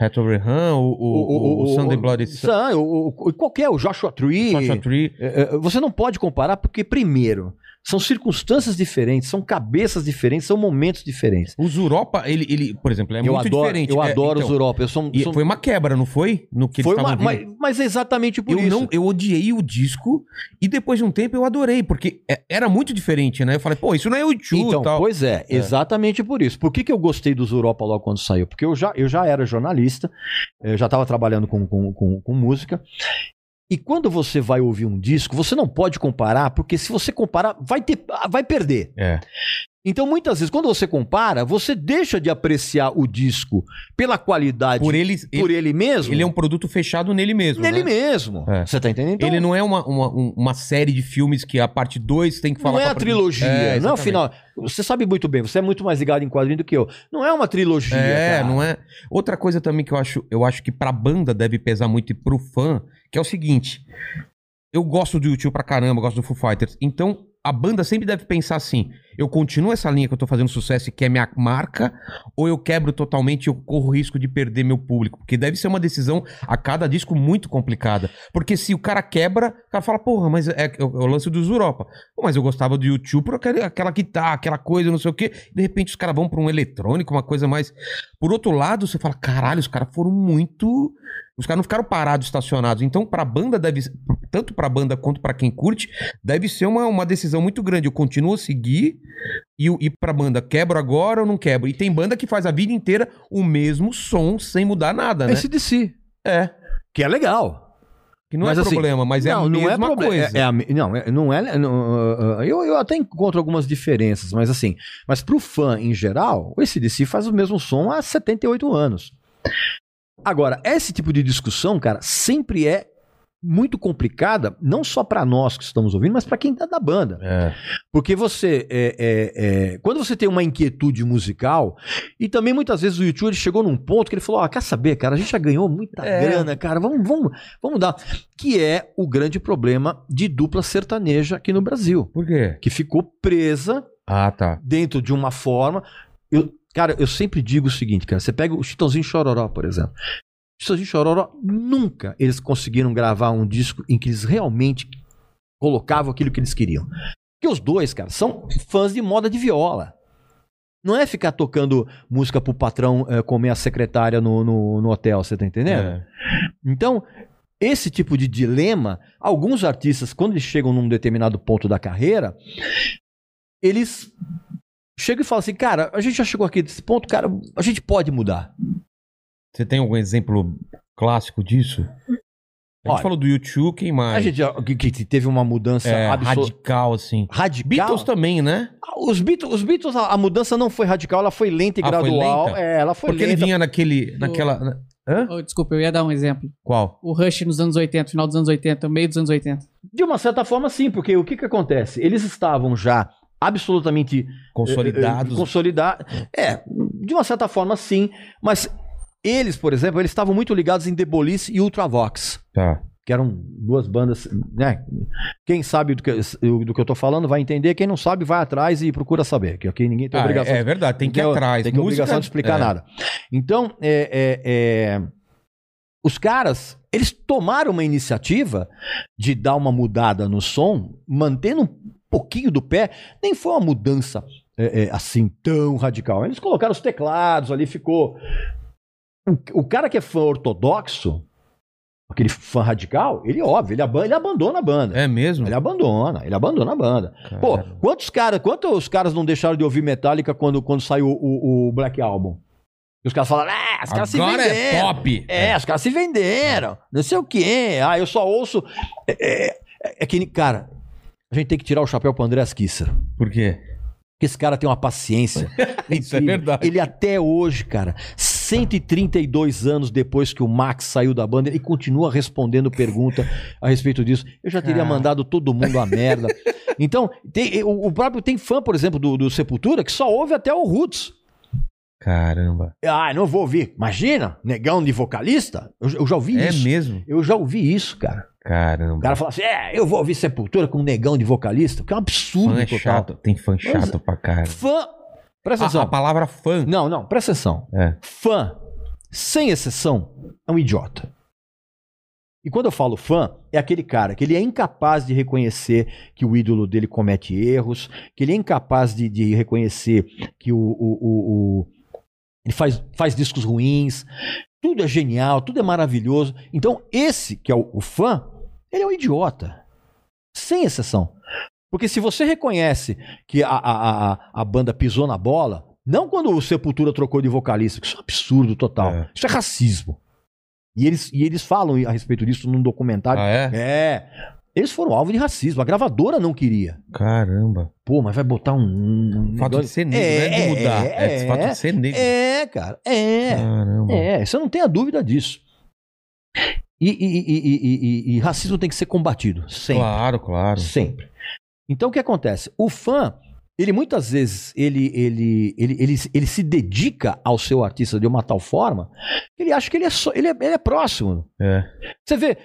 Hatton Rehan, o, o, o, Sunday Bloody Sun, o, o, qualquer, o Joshua Tree. Joshua Tree. É, é, você não pode comparar porque, primeiro, são circunstâncias diferentes, são cabeças diferentes, são momentos diferentes. O Zuropa, ele, ele por exemplo, é eu muito adoro, diferente. Eu é, adoro então, o Zuropa. Eu sou, sou... Foi uma quebra, não foi? No que foi uma, mas, mas é exatamente por eu isso. Não, eu odiei o disco e depois de um tempo eu adorei, porque é- era muito diferente, né? Eu falei, pô, isso não é o Chu Então, tal. pois é, exatamente por isso. Por que, que eu gostei do Zuropa logo quando saiu? Porque eu já, eu já era jornalista, eu já estava trabalhando com, com, com, com música. E quando você vai ouvir um disco, você não pode comparar, porque se você comparar, vai, ter, vai perder. É. Então, muitas vezes, quando você compara, você deixa de apreciar o disco pela qualidade Por ele, ele, por ele mesmo. ele é um produto fechado nele mesmo. nele né? mesmo. É. Você tá entendendo? Então, ele não é uma, uma, um- uma série de filmes que a parte 2 tem que falar não é a trilogia, não é o final. Você sabe muito bem, você é muito mais ligado em quadrinho do que eu. Não é uma trilogia. É, cara. não é. Outra coisa também que eu acho, eu acho que pra banda deve pesar muito e pro fã, que é o seguinte. Eu gosto do YouTube pra caramba, gosto do Foo Fighters. Então, a banda sempre deve pensar assim: eu continuo essa linha que eu tô fazendo sucesso e que é minha marca, ou eu quebro totalmente e eu corro risco de perder meu público? Porque deve ser uma decisão a cada disco muito complicada. Porque se o cara quebra, o cara fala, porra, mas é, é o lance dos Europa. Mas eu gostava do YouTube por aquele, aquela guitarra, aquela coisa, não sei o quê. De repente os caras vão pra um eletrônico, uma coisa mais. Por outro lado, você fala, caralho, os caras foram muito. Os caras não ficaram parados, estacionados. Então, pra banda deve. Tanto pra banda quanto pra quem curte, deve ser uma, uma decisão muito grande. Eu continuo a seguir e, o- e pra banda, quebro agora ou não quebro? E tem banda que faz a vida inteira o mesmo som sem mudar nada, né? Esse de si. É. Que é legal. Que não Mas é assim, problema, mas é a mesma problema. coisa. É, é a me- não, é- não é. não, eu, eu até encontro algumas diferenças, mas assim. Mas pro fã em geral, o ACDC faz o mesmo som há 78 anos. Agora, esse tipo de discussão, cara, sempre é muito complicada, não só pra nós que estamos ouvindo, mas pra quem tá da banda. É. Porque você, é, é, é, quando você tem uma inquietude musical, e também muitas vezes o YouTube chegou num ponto que ele falou: ah, quer saber, cara, a gente já ganhou muita É. grana, cara, vamos, vamos, vamos dar. Que é o grande problema de dupla sertaneja aqui no Brasil, Por quê? que ficou presa Ah, tá. dentro de uma forma. Eu, cara, eu sempre digo o seguinte, cara, você pega o Chitãozinho Chororó, por exemplo. Chitãozinho Chororó, nunca eles conseguiram gravar um disco em que eles realmente colocavam aquilo que eles queriam. Porque os dois, cara, são fãs de moda de viola. Não é ficar tocando música pro patrão eh, comer a secretária no, no, no hotel, você tá entendendo? É. Então, esse tipo de dilema, alguns artistas, quando eles chegam num determinado ponto da carreira, eles chegam e falam assim, cara, a gente já chegou aqui desse ponto, cara, a gente pode mudar. Você tem algum exemplo clássico disso? A gente Olha, falou do YouTube, quem mais? A gente que, que teve uma mudança é, absoluta. radical, assim. Radical. Beatles também, né? Os Beatles, os Beatles a, a mudança não foi radical, ela foi lenta e Ah, foi gradual. lenta? É, ela foi Porque ele lenta. vinha naquele, naquela... Hã? Oh, desculpa, eu ia dar um exemplo. Qual? O Rush nos anos 80, final dos anos 80, meio dos anos 80. De uma certa forma, sim, porque o que, que acontece? Eles estavam já absolutamente Consolidados. Consolidar. É, de uma certa forma, sim. Mas eles, por exemplo, eles estavam muito ligados em The Police e Ultravox. Tá. Que eram duas bandas, né? Quem sabe do que, do que eu tô falando vai entender. Quem não sabe, vai atrás e procura saber. Que aqui ninguém tem Ah, obrigação. é verdade, tem que ir atrás. Tem que Música- obrigação de explicar é. nada. Então, é, é, é, os caras, eles tomaram uma iniciativa de dar uma mudada no som, mantendo um pouquinho do pé. Nem foi uma mudança é, é, assim tão radical. Eles colocaram os teclados ali, ficou. O, o cara que é fã ortodoxo, aquele fã radical, ele, óbvio, ele, aban- ele abandona a banda. É mesmo? Ele abandona, ele abandona a banda. Pô, quantos caras, quantos caras não deixaram de ouvir Metallica quando, quando saiu o, o Black Album? E os caras falaram, ah, os caras se Agora venderam. é pop. É, os caras se venderam. Não sei o quê. Ah, eu só ouço. É, é, é que, cara, a gente tem que tirar o chapéu pro André Kisser. Por quê? Porque esse cara tem uma paciência. Isso é verdade. Ele até hoje, cara, 132 anos depois que o Max saiu da banda, ele continua respondendo pergunta a respeito disso. Eu já teria Cara. mandado todo mundo a merda. Então, tem- o, o próprio tem fã, por exemplo, do, do Sepultura, que só ouve até o Roots. Caramba. Ah, não vou ouvir. Imagina, negão de vocalista? Eu, eu já ouvi É isso. mesmo? Eu já ouvi isso, cara. O Caramba. cara fala assim: é, eu vou ouvir Sepultura com um negão de vocalista, que é um absurdo Fã é total. chato. Tem fã chato pra caramba. Fã. Presta A, atenção. a palavra fã. Não, não, presta atenção. É. Fã sem exceção, é um idiota. E quando eu falo fã, é aquele cara que ele é incapaz de reconhecer que o ídolo dele comete erros, que ele é incapaz de, de reconhecer que o, o, o, o- ele faz, faz discos ruins, tudo é genial, tudo é maravilhoso. Então, esse que é o, o fã, ele é um idiota. Sem exceção. Porque se você reconhece que a, a, a, a banda pisou na bola, não quando o Sepultura trocou de vocalista, que isso é um absurdo total. É. Isso é racismo. E eles, e eles falam a respeito disso num documentário. Ah, é? É. Eles foram alvo de racismo. A gravadora não queria. Caramba. Pô, mas vai botar um. um Fato de negócio- ser negro, não é de mudar. É, é, fato de ser negro. É, cara. É. Caramba. É, você não tem a dúvida disso. E- e- e- e racismo tem que ser combatido. Sempre. Claro, claro. Sempre. Então o que acontece? O fã, ele muitas vezes ele, ele, ele, ele, ele se dedica ao seu artista de uma tal forma que ele acha que ele é, só, ele é, ele é próximo. É. Você vê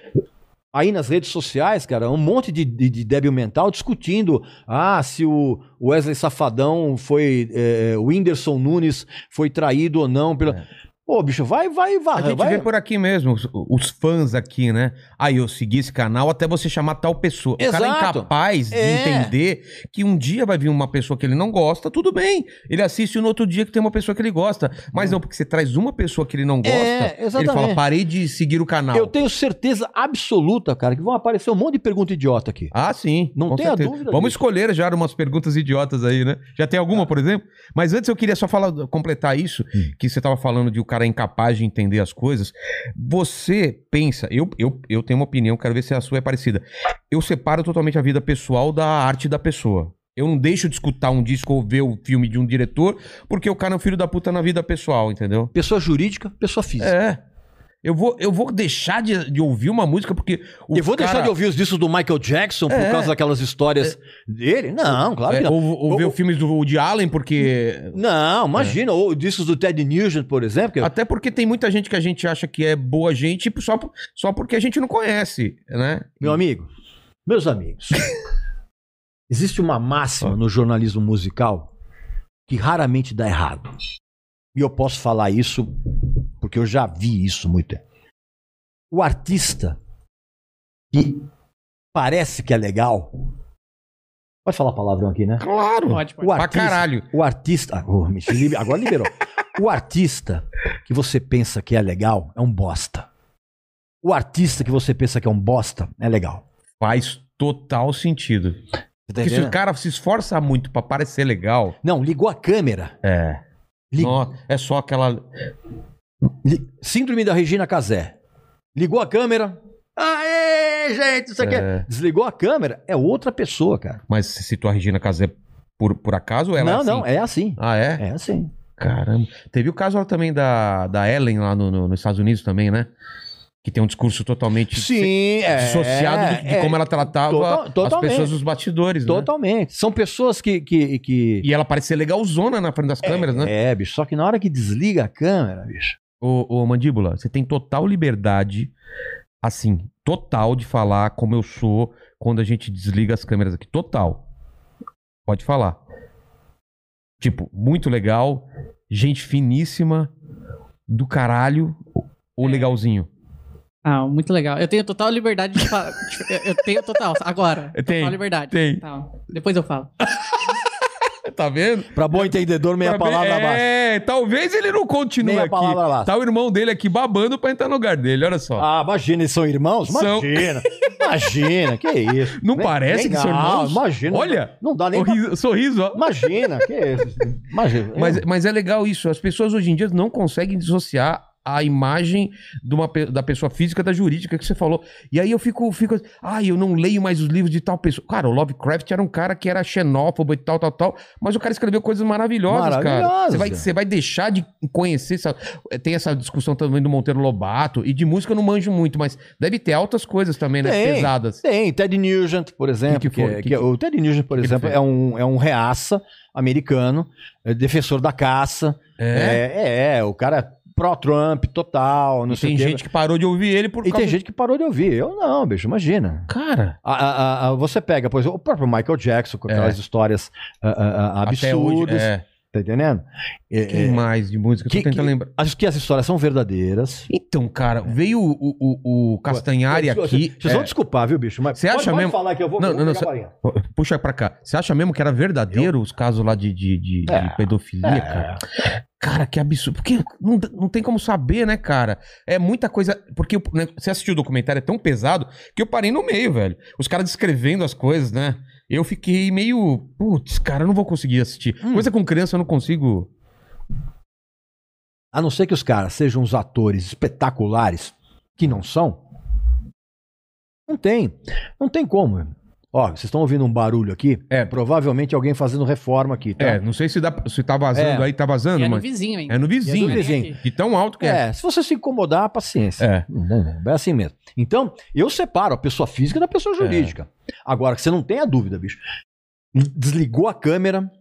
aí nas redes sociais, cara, um monte de, de, de débil mental discutindo ah, se o Wesley Safadão foi. É, o Whindersson Nunes foi traído ou não. Pela... É. Pô, bicho, vai, vai, A vai. gente vai. vê por aqui mesmo, os, os fãs aqui, né? Aí eu segui esse canal até você chamar tal pessoa. O cara é Exato. incapaz de É. entender que um dia vai vir uma pessoa que ele não gosta, tudo bem. Ele assiste no outro dia que tem uma pessoa que ele gosta. Mas não, porque você traz uma pessoa que ele não gosta, É, ele fala, parei de seguir o canal. Eu tenho certeza absoluta, cara, que vão aparecer um monte de pergunta idiota aqui. Ah, sim. Não certeza. dúvida Vamos disso. escolher já umas perguntas idiotas aí, né? Já tem alguma, por exemplo? Mas antes eu queria só falar, completar isso, Hum. que você estava falando de o cara é incapaz de entender as coisas. Você pensa, eu, eu, eu tenho uma opinião, quero ver se a sua é parecida. Eu separo totalmente a vida pessoal da arte da pessoa. Eu não deixo de escutar um disco ou ver o filme de um diretor, porque o cara é um filho da puta na vida pessoal, entendeu? Pessoa jurídica, pessoa física. É. Eu vou, eu vou deixar de, de ouvir uma música porque. Eu vou deixar cara- de ouvir os discos do Michael Jackson por É. causa daquelas histórias dele? Não, claro É, que não. ou, ou ver filmes do Woody Allen, porque. Não, imagina. Ou discos do Ted Nugent, por exemplo. que- Até porque tem muita gente que a gente acha que é boa gente só, só porque a gente não conhece, né? Meu amigo, meus amigos, existe uma máxima no jornalismo musical que raramente dá errado. E eu posso falar isso porque eu já vi isso muito tempo. O artista que parece que é legal. Pode falar palavrão aqui, né? Claro. Pode, pode. O Pra artista, caralho. O artista. Libe- agora liberou. o artista que você pensa que é legal é um bosta. O artista que você pensa que é um bosta é legal. Faz total sentido. Tá Porque se o cara se esforça muito pra parecer legal, Não, ligou a câmera. é. Li- Nó- é só aquela. Síndrome da Regina Casé. Ligou a câmera. Aê, gente, isso aqui é... É. Desligou a câmera. É outra pessoa, cara. Mas se citou a Regina Casé por, por acaso ou ela é não, assim? não, é assim. Ah, é? É assim. Caramba. Teve o caso também da, da Ellen lá no- no- nos Estados Unidos também, né? Que tem um discurso totalmente Sim, é. dissociado de, de é, como ela tratava Total- as pessoas dos bastidores, né? Totalmente. São pessoas que. que, que... E ela parecia legalzona na frente das câmeras, né? É, bicho. Só que na hora que desliga a câmera, bicho. Ô, ô, Mandíbula, você tem total liberdade, assim, total de falar como eu sou quando a gente desliga as câmeras aqui. Total. Pode falar. Tipo, muito legal, gente finíssima, do caralho, ou legalzinho. Ah, muito legal. Eu tenho total liberdade de falar. eu, eu tenho total. Agora. Tem, Total liberdade. tem. Tá, Depois eu falo. Tá vendo? Pra bom entendedor, meia Tá bem- palavra abaixo. É, talvez ele não continue Meia aqui. palavra abaixo. Tá o irmão dele aqui babando pra entrar no lugar dele, olha só. Ah, imagina, eles são irmãos? São. Imagina. Imagina, que isso. Não Nem- parece nem- que são irmãos? Imagina. Olha, Não dá nem O pra... riso- sorriso, ó. Imagina, que isso. Imagina. Mas, mas é legal isso. As pessoas hoje em dia não conseguem dissociar a imagem de uma, da pessoa física da jurídica que você falou. E aí eu fico, fico. Ai, eu não leio mais os livros de tal pessoa. Cara, o Lovecraft era um cara que era xenófobo e tal, tal, tal. Mas o cara escreveu coisas maravilhosas, cara. Maravilhosas. Você vai, você vai deixar de conhecer. Essa, tem essa discussão também do Monteiro Lobato. E de música eu não manjo muito, mas deve ter altas coisas também, né? Tem, Pesadas. Tem, Ted Nugent, por exemplo. Que Que que foi? é- Que que é- que- o Ted Nugent, por que que exemplo, é um, é um reaça americano, é defensor da caça. É. É, é, o cara pró-Trump total, não E sei tem o quê. gente que parou de ouvir ele por E tem gente que parou de ouvir. Eu não, bicho, imagina. Cara. A- a- a- você pega, por exemplo, o próprio Michael Jackson, com aquelas histórias ah, ah, ah, É. Até hoje, absurdas. é. Tá entendendo? É, Quem é, mais de música? Que- tô tentando que- lembrar. acho que as histórias são verdadeiras. Então, cara, veio o, o, o Castanhari aqui. Vocês vão é, desculpar, viu, bicho? Mas Você acha pode, mesmo- falar que eu vou, Não, eu vou não, não, a varinha. Puxa pra cá. Você acha mesmo que era verdadeiro os casos lá de, de, de- de É. pedofilia, É. cara? Cara, que absurdo. Porque não, não tem como saber, né, cara? É muita coisa. Porque né, você assistiu o documentário, é tão pesado que eu parei no meio, velho. Os caras descrevendo as coisas, né? Eu fiquei meio. Putz, cara, eu não vou conseguir assistir. Hum. Coisa com criança eu não consigo. A não ser que os caras sejam os atores espetaculares, que não são, não tem. Não tem como. Ó, vocês estão ouvindo um barulho aqui? É. Provavelmente alguém fazendo reforma aqui, tá? É, não sei se, dá, se tá vazando É. aí, tá E vazando, é no mas. vizinho, hein? É no vizinho. É no vizinho. De tão alto que é. É, se você se incomodar, paciência. É. É assim mesmo. Então, eu separo a pessoa física da pessoa jurídica. Agora, que você não tenha dúvida, bicho. Desligou a câmera.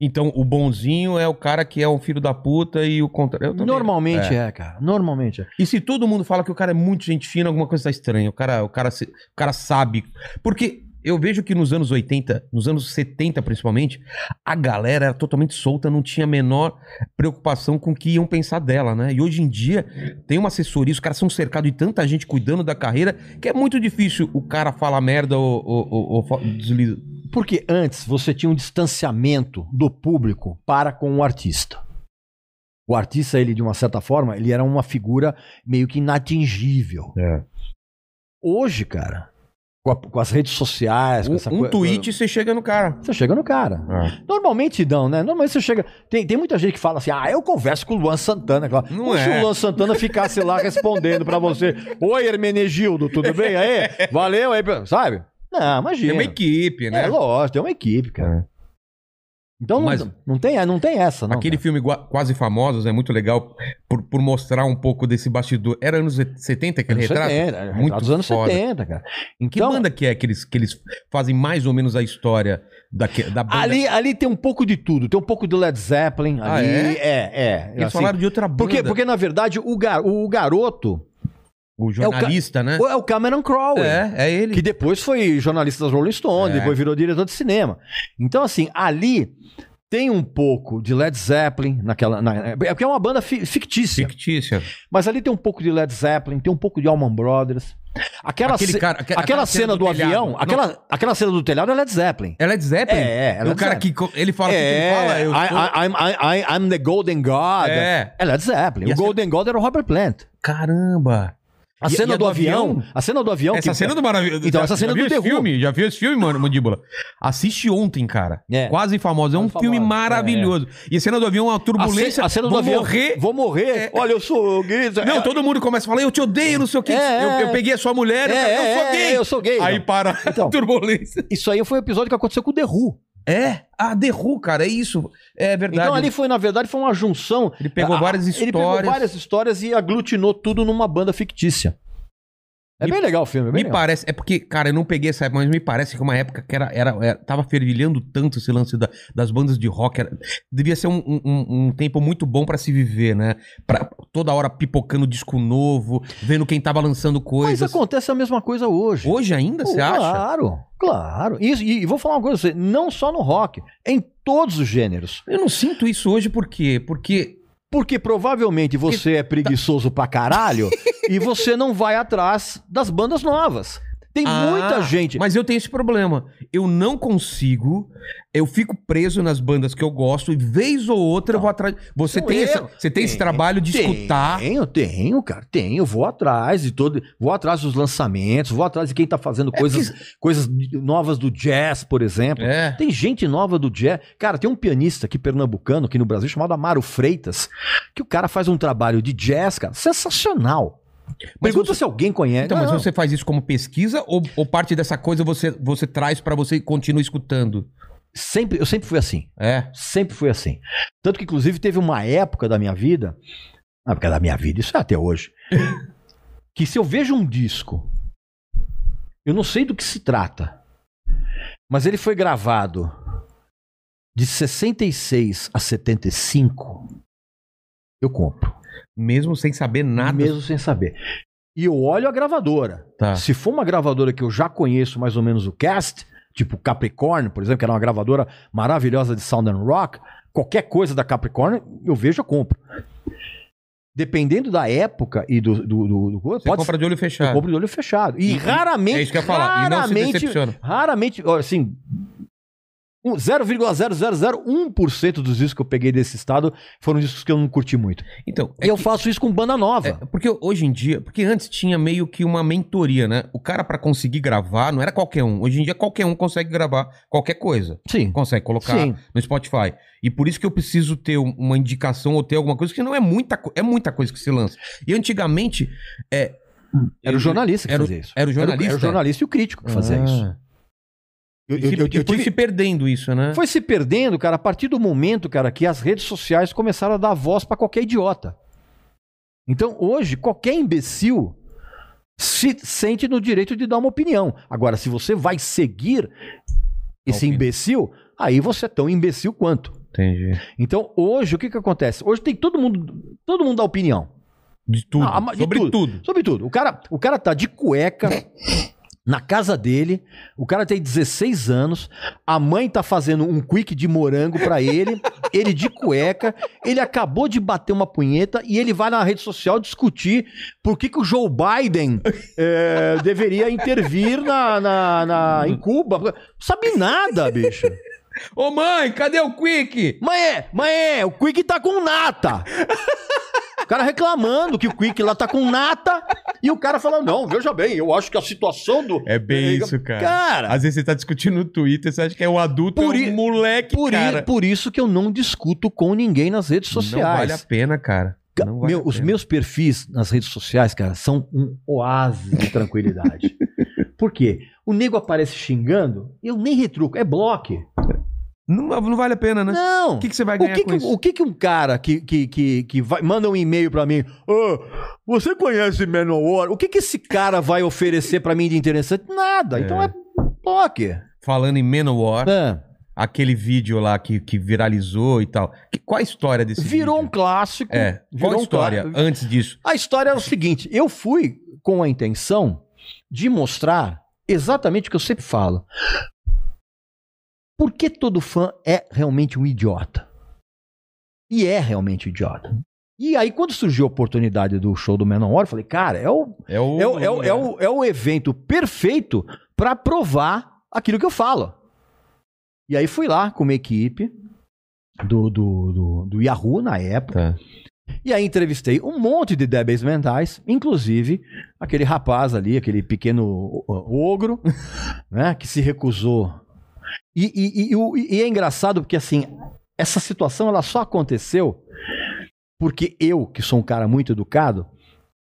Então, o bonzinho é o cara que é o filho da puta e o contrário. eu também. Normalmente É. é. cara. Normalmente é. E se todo mundo fala que o cara é muito gente fina, alguma coisa tá estranha. O cara, o cara, se- o cara sabe. Porque eu vejo que nos anos 80, nos anos 70 principalmente, a galera era totalmente solta, não tinha a menor preocupação com o que iam pensar dela, né? E hoje em dia tem uma assessoria, os caras são cercados de tanta gente cuidando da carreira que é muito difícil o cara falar merda ou, ou, ou- desliza. Porque antes você tinha um distanciamento do público para com o artista. O artista, ele, de uma certa forma, ele era uma figura meio que inatingível. É. Hoje, cara, com, a- com as redes sociais, com essa Um, um coisa- tweet você chega no cara. Você chega no cara. É. Normalmente não, né? Normalmente você chega. Tem, tem muita gente que fala assim: ah, eu converso com o Luan Santana. Claro. Não Como se é. o Luan Santana ficasse lá respondendo pra você: Oi, Hermenegildo, tudo bem? Aí, valeu aí, sabe? Não, imagina. Tem uma equipe, né? É lógico, tem uma equipe, cara. Então não, Mas- não, tem, não tem essa, não. Aquele cara. filme Quase Famosos é muito legal por, por mostrar um pouco desse bastidor. Era anos 70 aquele Anos retrato? 70, é, Muito retrato dos anos foda. 70, cara. Que Então, banda que é que eles, que eles fazem mais ou menos a história da, da banda? ali, ali tem um pouco de tudo. Tem um pouco de Led Zeppelin. Ah, Ali, é? é, é. Eles assim, falaram de outra banda. porque, porque, na verdade, o, gar- o garoto O jornalista, né? é o Cameron Crowe. É, é ele. Que depois foi jornalista das Rolling Stones, É. depois virou diretor de cinema. Então, assim, ali tem um pouco de Led Zeppelin naquela. Na, é porque é uma banda fi- fictícia. Fictícia. Mas ali tem um pouco de Led Zeppelin, tem um pouco de Allman Brothers. Aquela, ce- cara- aque- aquela, aquela cena, cena do, do avião, Não. aquela, aquela cena do telhado é Led Zeppelin. É Led Zeppelin? É, é, é Led o cara que co- ele fala o que que ele É, fala. Eu I, I, I'm, I, I- I'm the Golden God. É. É Led Zeppelin. E o Golden God era o Robert Plant. Caramba. A cena do, do avião, avião? A cena do avião. Essa que- cena do maravilhoso. Então, essa cena já viu do esse filme? Já viu esse filme, mano, Mandíbula? Assiste ontem, cara. É. Quase famoso. É um Quase filme famoso. maravilhoso. E a cena do avião é uma A, turbulência. a cena do vou avião. morrer. Vou morrer. Olha, eu sou gay. Não, todo mundo começa a falar, eu te odeio, não sei o que. É, eu, é. eu peguei a sua mulher, eu, É, eu sou é, gay. eu sou gay. Aí Não. para Então. a turbulência. Isso aí foi um episódio que aconteceu com o The Who. É? Ah, The Who, cara, é isso. É verdade. Então ali foi, na verdade, foi uma junção. Ele pegou Ah, várias Ele pegou histórias. várias histórias e aglutinou tudo numa banda fictícia. É Me- bem legal o filme, é bem Me legal. parece, é porque, cara, eu não peguei essa época, mas me parece que uma época que era, era, era- tava fervilhando tanto esse lance da- das bandas de rock, era- devia ser um, um- um tempo muito bom pra se viver, né? Pra, toda hora pipocando disco novo, vendo quem tava lançando Mas coisas. acontece a mesma coisa hoje. Hoje ainda, você acha? Claro, claro. Isso, e, e vou falar uma coisa pra você, não só no rock, em todos os gêneros. Eu não sinto isso hoje, por quê? Porque Porque provavelmente você é preguiçoso pra caralho e você não vai atrás das bandas novas. Tem muita Ah, gente. Mas eu tenho esse problema. Eu não consigo. Eu fico preso nas bandas que eu gosto e vez ou outra eu vou atrás. Você Não, tem, eu- essa- você tem esse Tenho, trabalho de tenho, escutar. Tenho, tenho, cara. Tenho. Vou atrás de todo. Vou atrás dos lançamentos, vou atrás de quem tá fazendo coisas, coisas novas do jazz, por exemplo. É. Tem gente nova do jazz. Cara, tem um pianista aqui pernambucano, aqui no Brasil, chamado Amaro Freitas, que o cara faz um trabalho de jazz, cara, sensacional. Pergunta você- se alguém conhece. Então, mas Não. você faz isso como pesquisa ou, ou parte dessa coisa você, você traz pra você e continua escutando? Sempre, eu sempre fui assim. É. Sempre fui assim. Tanto que, inclusive, teve uma época da minha vida, na época da minha vida, isso é até hoje, que se eu vejo um disco, eu não sei do que se trata, mas ele foi gravado de 66 a 75, eu compro. Mesmo sem saber nada. Mesmo sem saber. E eu olho a gravadora. Tá. Se for uma gravadora que eu já conheço mais ou menos o cast, tipo Capricorn, por exemplo, que era uma gravadora maravilhosa de Southern Rock, qualquer coisa da Capricórnio, eu vejo, eu compro. Dependendo da época e do. do, do, do Você compra de olho fechado. compro de olho fechado. E, E- raramente. é isso que eu ia falar. E não se decepciona. Raramente, assim. Um 0,0001% dos discos que eu peguei desse estado foram discos que eu não curti muito. Então, E eu faço isso com banda nova. É, porque hoje em dia, porque antes tinha meio que uma mentoria, né? O cara pra conseguir gravar não era qualquer um. Hoje em dia qualquer um consegue gravar qualquer coisa. Sim. Consegue colocar Sim. no Spotify. E por isso que eu preciso ter um- uma indicação ou ter alguma coisa, que não é muita, é muita coisa que se lança. E antigamente, é, Era o jornalista que era fazia isso. era o jornalista? Era o jornalista e o crítico que fazia Ah. isso. Eu, E eu- eu- eu foi tive- se perdendo isso, né? Foi se perdendo, cara, a partir do momento, cara, que as redes sociais começaram a dar voz pra qualquer idiota. Então, hoje, qualquer imbecil se sente no direito de dar uma opinião. Agora, se você vai seguir esse opinião. imbecil, aí você é tão imbecil quanto. Entendi. Então, hoje, o que que acontece? Hoje tem todo mundo, todo mundo dá opinião. De tudo. Ah, de sobre tudo. tudo. Sobre tudo. O cara, o cara tá de cueca na casa dele, o cara tem 16 anos, a mãe tá fazendo um quick de morango pra ele, ele de cueca, ele acabou de bater uma punheta e ele vai na rede social discutir por que, que o Joe Biden é, deveria intervir na, na, na- em Cuba. Não sabe nada, bicho. Ô mãe, cadê o Quick? Mãe, é, mãe, é, o Quick tá com nata. O cara reclamando que o Quick lá tá com nata e o cara falando, não, veja bem, eu acho que a situação do... É bem isso, cara. Cara, Às vezes você tá discutindo no Twitter, você acha que é o adulto, Por é i- um moleque, por, i- cara. por isso que eu não discuto com ninguém nas redes Não vale sociais. a pena, cara. Vale Meu- os meus perfis nas redes sociais, cara, são um oásis de tranquilidade. Por quê? O nego aparece xingando, eu nem retruco, é bloco. Não, não vale a pena, né? Não. O que, que você vai O ganhar que, com que, isso? o que que um cara que, que, que, que vai- manda um e-mail pra mim, "Ô, você conhece Manowar? O que, que esse cara vai oferecer pra mim de interessante? Nada. Então é bloco. Falando em Manowar, É. aquele vídeo lá que, que viralizou e tal. Que- qual a história desse Virou um vídeo? clássico. É, qual virou a um história clá- antes disso? A história era o seguinte: eu fui com a intenção de mostrar exatamente o que eu sempre falo. Por que todo fã é realmente um idiota? E é realmente um idiota. E aí, quando surgiu a oportunidade do show do Menor, eu falei, cara, é o, É o, é o, é o, é o, é o evento perfeito para provar aquilo que eu falo. E aí fui lá com uma equipe do, do, do, do Yahoo na época. Tá. E aí entrevistei um monte de débeis mentais, inclusive aquele rapaz ali, aquele pequeno ogro, né, que se recusou. E, e- e e é engraçado porque, assim, essa situação ela só aconteceu porque eu, que sou um cara muito educado,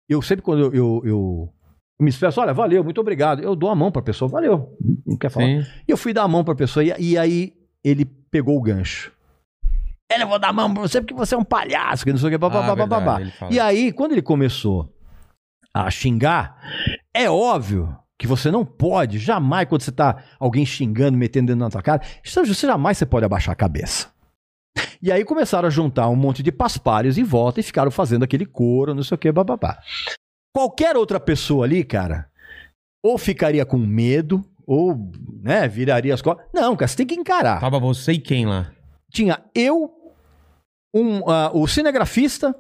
eu sempre quando eu, eu, eu me expresso, olha, valeu, muito obrigado, eu dou a mão pra pessoa, valeu, não quer falar. Sim. E eu fui dar a mão pra pessoa e, aí ele pegou o gancho. Ele, eu vou dar a mão pra você porque você é um palhaço, que não sei o que, babá, Ah, babá. E aí, quando ele começou a xingar, é óbvio que você não pode, jamais, quando você tá alguém xingando, metendo dentro na tua cara, você jamais você pode abaixar a cabeça. E aí começaram a juntar um monte de paspalhos em volta e ficaram fazendo aquele coro, não sei o que, bababá. Qualquer outra pessoa ali, cara, ou ficaria com medo, ou, né, viraria as costas. Não, cara, você tem que encarar. Tava você e quem lá? Tinha eu, um, ah, o cinegrafista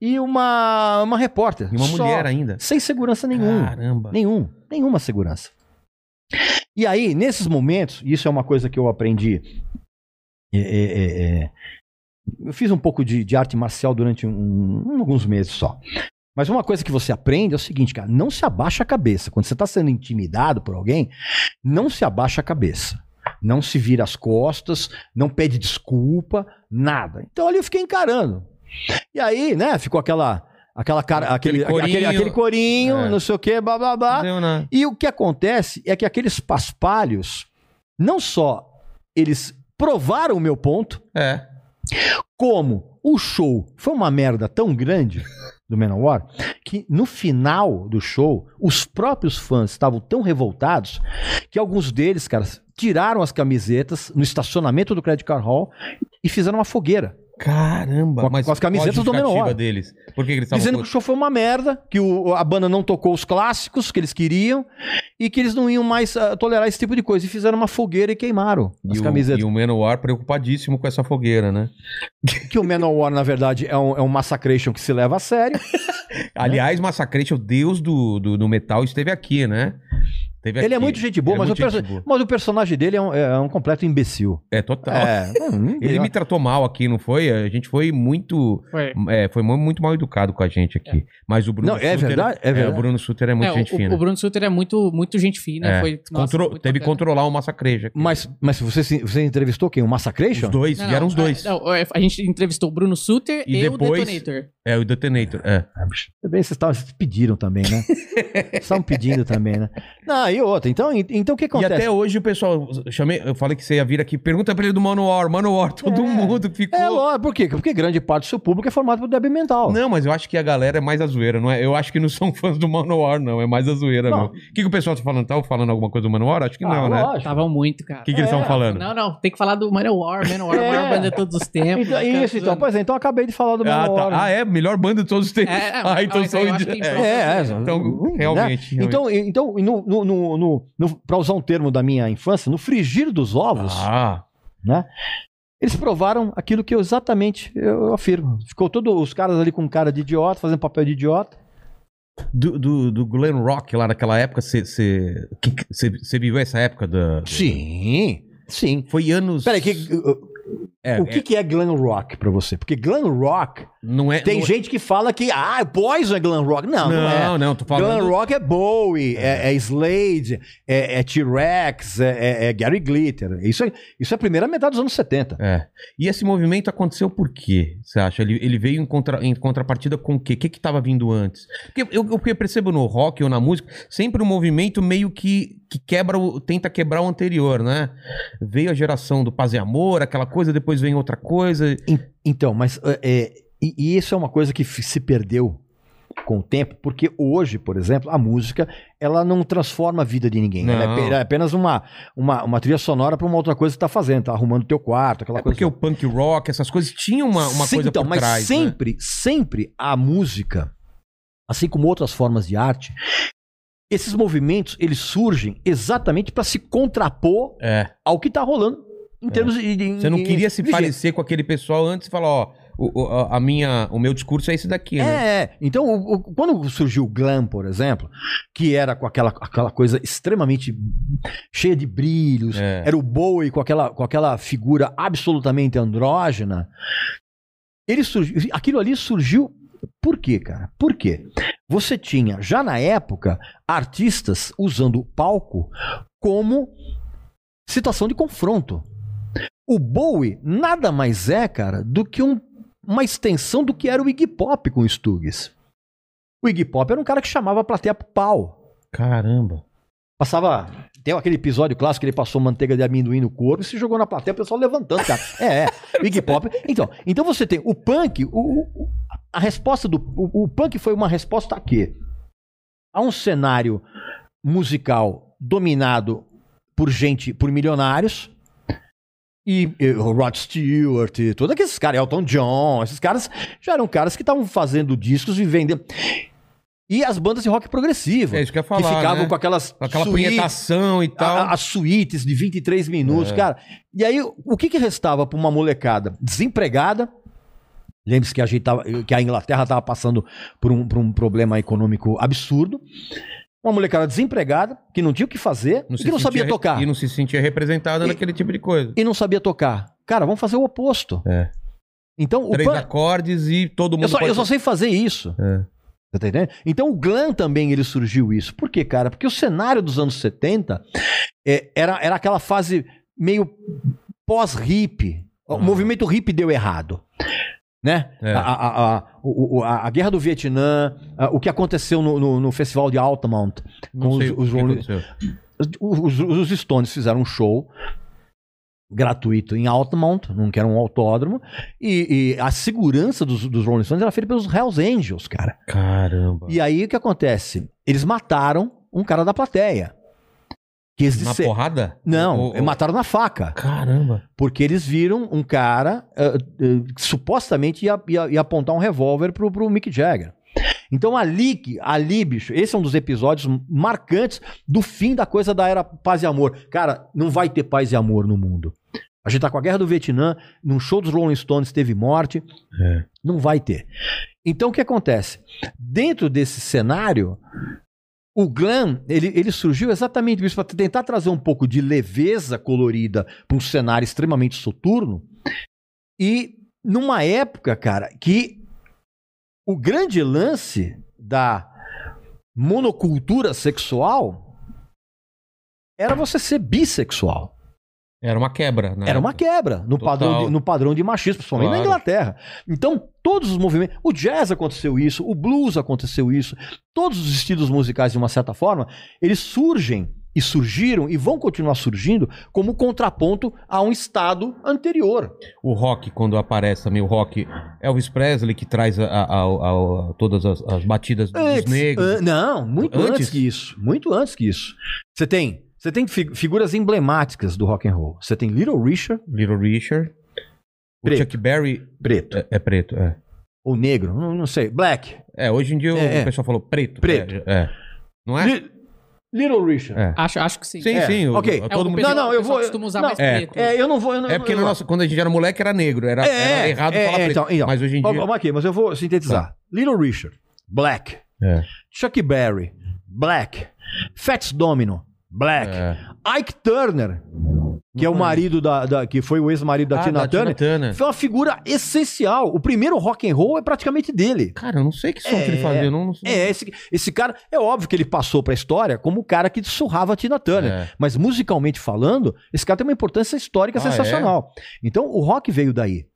e uma, uma repórter. E uma Só. mulher ainda. Sem segurança nenhum. Caramba. Nenhum. Nenhuma segurança. E aí, nesses momentos, isso é uma coisa que eu aprendi. é, é, é, é, eu fiz um pouco de, de arte marcial durante um- alguns meses só. Mas uma coisa que você aprende é o seguinte, cara, não se abaixa a cabeça. Quando você está sendo intimidado por alguém, não se abaixa a cabeça. Não se vira as costas, não pede desculpa, nada. Então ali eu fiquei encarando. E aí, né, ficou aquela aquela cara, aquele, Aquele aquele, corinho. aquele corinho, É. não sei o que, blá blá blá. Não deu nada. E o que acontece é que aqueles paspalhos, não só eles provaram o meu ponto, É. como o show foi uma merda tão grande do Manowar que no final do show os próprios fãs estavam tão revoltados que alguns deles, cara, tiraram as camisetas no estacionamento do Credit Card Hall e fizeram uma fogueira Caramba, Com a- mas com as camisetas do Menor. deles. Por que, que eles estavam Dizendo que o show foi uma merda, que o- a banda não tocou os clássicos que eles queriam e que eles não iam mais ah, tolerar esse tipo de coisa. E fizeram uma fogueira e queimaram as e o, camisetas. e o Manowar preocupadíssimo com essa fogueira, né? Que o Manowar, na verdade, é um, é um massacration que se leva a sério. Aliás, Massacration, o deus do, do, do metal, esteve aqui, né? Esteve Ele é aqui. muito gente boa, Ele mas, é o muito perso- gente boa. mas o personagem dele é um, é um completo imbecil. É, total. É. Ele me tratou mal aqui, não foi? A gente foi muito. Foi. É, foi mu- muito mal educado com a gente aqui. Mas o Bruno Não, é verdade, é verdade. o Bruno Suter é muito É, gente o, fina. o Bruno Suter é muito, muito gente fina. É. Foi, nossa, Contro- muito teve que controlar o Massacration. aqui. Mas, mas você, se- você entrevistou quem? O Massacration? Os dois, Não, vieram não, os dois. é, não, é, a gente entrevistou o Bruno Suter E e, depois- o Detonator. É, o Detonator. É. Ah, bem, vocês, estavam- vocês pediram também, né? Vocês estavam pedindo também, né? Não, e outra. Então, então o que E acontece? até hoje o pessoal. eu Chamei, eu falei que você ia vir aqui. Pergunta pra ele do Manowar. Manowar, todo É. mundo ficou. É lógico, por quê? Porque grande parte do seu público é formado por débil mental. Não, mas eu acho que a galera é mais a zoeira, não é? Eu acho que não são fãs do Manowar, não. É mais a zoeira, Não. O que, que o pessoal tá falando? Tá falando alguma coisa do Manowar? Acho que Ah, não, né? O lógico. Estavam muito, cara. que, que eles É. estão falando? Não, não, tem que falar do Manowar. Manowar, É. a maior banda de todos os tempos. Então, isso, então. zoando. Pois é, então eu acabei de falar do Ah, Manowar. tá. ah, é? Melhor banda de todos os tempos. É, é, ah, então mas são. é. É, é, Então, hum, realmente, né? Então, então no, no, no, no, pra usar um termo da minha infância, no frigir dos ovos, Ah, né? Eles provaram aquilo que eu exatamente eu afirmo. Ficou todos os caras ali com cara de idiota, fazendo papel de idiota. do, do, do Glen Rock lá naquela época, você viveu essa época da. Sim, sim. Foi anos. Peraí, que, É, o que, que é glam rock pra você? Porque glam rock, não é. tem não, gente que fala que, ah, Poison é glam rock. Não, não, é. Não, não, tô falando. Glam rock é Bowie, é, é Slade, é, é T-Rex, é, é- é Gary Glitter. Isso é, isso é a primeira metade dos anos 70. É. E esse movimento aconteceu por quê? Você acha? Ele, ele veio em, contra, em contrapartida com o quê? O que que tava vindo antes? Porque eu, eu, eu percebo no rock ou na música, sempre um movimento meio que, que quebra, o, tenta quebrar o anterior, né? Veio a geração do paz e amor, aquela coisa, depois vem outra coisa. En- Então, mas é, e, isso é uma coisa que se perdeu com o tempo, porque hoje, por exemplo, a música ela não transforma a vida de ninguém. É, Não. ela é apenas uma, uma, uma trilha sonora para uma outra coisa que você tá fazendo, tá arrumando teu quarto, aquela É coisa. porque o punk rock, essas coisas tinham uma, uma Sim, coisa então, por mas trás, né? sempre, sempre a música, assim como outras formas de arte, esses movimentos eles surgem exatamente para se contrapor É. ao que tá rolando em termos de, de- Você não queria se parecer com aquele pessoal antes e falar, ó, o, o- a minha, o meu discurso é esse daqui, né? É, é. então o- quando surgiu o glam, por exemplo, que era com aquela, aquela coisa extremamente cheia de brilhos, É. era o Bowie com aquela, com aquela figura absolutamente andrógena, ele surgiu, aquilo ali surgiu por quê, cara? Por quê? Você tinha, já na época, artistas usando o palco como situação de confronto. O Bowie nada mais é, cara, do que um- uma extensão do que era o Iggy Pop com o Stuggs. O Iggy Pop era um cara que chamava a plateia pro pau. Caramba. Passava. Tem aquele episódio clássico que ele passou manteiga de amendoim no corpo e se jogou na plateia, o pessoal levantando, cara. É, é. O Iggy Pop. Então, então você tem o punk, o, o- a resposta do. O, o punk foi uma resposta a quê? A um cenário musical dominado por gente, por milionários. E, e o Rod Stewart, e todos aqueles caras, Elton John, esses caras já eram caras que estavam fazendo discos e vendendo. E as bandas de rock progressivo. É isso que eu ia falar, que ficavam né? com aquelas Com Aquela suítes, punhetação e tal. a- as suítes de 23 minutos, É. cara. E aí, o que que restava pra uma molecada desempregada? Lembre-se que a, gente tava- que a Inglaterra estava passando por um, por um problema econômico absurdo. Uma molecada desempregada, que não tinha o que fazer e se que não sabia sentia- tocar. E não se sentia representada E- naquele tipo de coisa. E não sabia tocar. Cara, vamos fazer o oposto. É. Então, o Três pan- acordes e todo mundo eu, só, pode- eu só sei fazer isso. É. Você tá entendendo? Então o glam também ele surgiu isso. Por quê, cara? Porque o cenário dos anos 70 é, era, era aquela fase meio pós-hip. O Ah. movimento hip deu errado. Né? É. A, a, a, a- a guerra do Vietnã, a- o que aconteceu no, no- no festival de Altamont. Com os- os que Rolling- aconteceu. Os, os- os Stones fizeram um show gratuito em Altamont, não que era um autódromo, e, e a segurança dos, dos Rolling Stones era feita pelos Hells Angels, cara. Caramba. E aí o que acontece? Eles mataram um cara da plateia. Que eles Na porrada? Não, Ou- ou- mataram na faca. Caramba. Porque eles viram um cara ah, ah, que supostamente ia, ia- ia apontar um revólver pro, pro Mick Jagger. Então ali, ali, bicho, esse é um dos episódios marcantes do fim da coisa da era paz e amor. Cara, não vai ter paz e amor no mundo. A gente tá com a guerra do Vietnã, num show dos Rolling Stones teve morte. É. Não vai ter. Então o que acontece? Dentro desse cenário, o glam, ele, ele surgiu exatamente isso, para tentar trazer um pouco de leveza colorida para um cenário extremamente soturno. E numa época, cara, que o grande lance da monocultura sexual era você ser bissexual. Era uma quebra, né? Era uma quebra no Total. padrão, de, no padrão de machismo, principalmente na Claro. Inglaterra. Então, todos os movimentos. O jazz aconteceu isso, o blues aconteceu isso. Todos os estilos musicais, de uma certa forma, eles surgem e surgiram e vão continuar surgindo como contraponto a um estado anterior. O rock, quando aparece também, o rock. Elvis Presley, que traz a, a- a- todas as, as batidas dos Antes, negros. an- não, muito antes? Antes? que isso. Muito antes que isso. Você tem, você tem fi- figuras emblemáticas do rock and roll. Você tem Little Richard, Little Richard. O Preto. Chuck Berry preto. é, é preto, é. Ou negro, não, não sei. Black. É, hoje em dia o É, é. pessoal falou preto. Preto. É. é. Não é? Li- Little Richard. É. Acho, acho que sim. Sim, É, sim. o- ok. o- É, todo o mundo... Não, não, o eu vou- costuma usar não, mais é, preto. É, eu não vou. Eu não, É porque eu no não- nosso, quando a gente era moleque era negro. Era, É, era errado é, falar é, preto. então, então. Mas hoje em dia. Vamos aqui, mas eu vou sintetizar. Little Richard, Black. É. Chuck Berry, Black. Fats Domino, Black. É. Ike Turner, que é o marido da, da- que foi o ex-marido da Ah, Tina da Tina Turner, Turner. foi uma figura essencial. O primeiro rock and roll é praticamente dele. Cara, eu não sei que som que ele É, fazia. Não, não sei. É, esse, esse cara, é óbvio que ele passou pra história como o cara que surrava a Tina Turner. É. Mas musicalmente falando, esse cara tem uma importância histórica Ah, sensacional. Então o rock veio daí.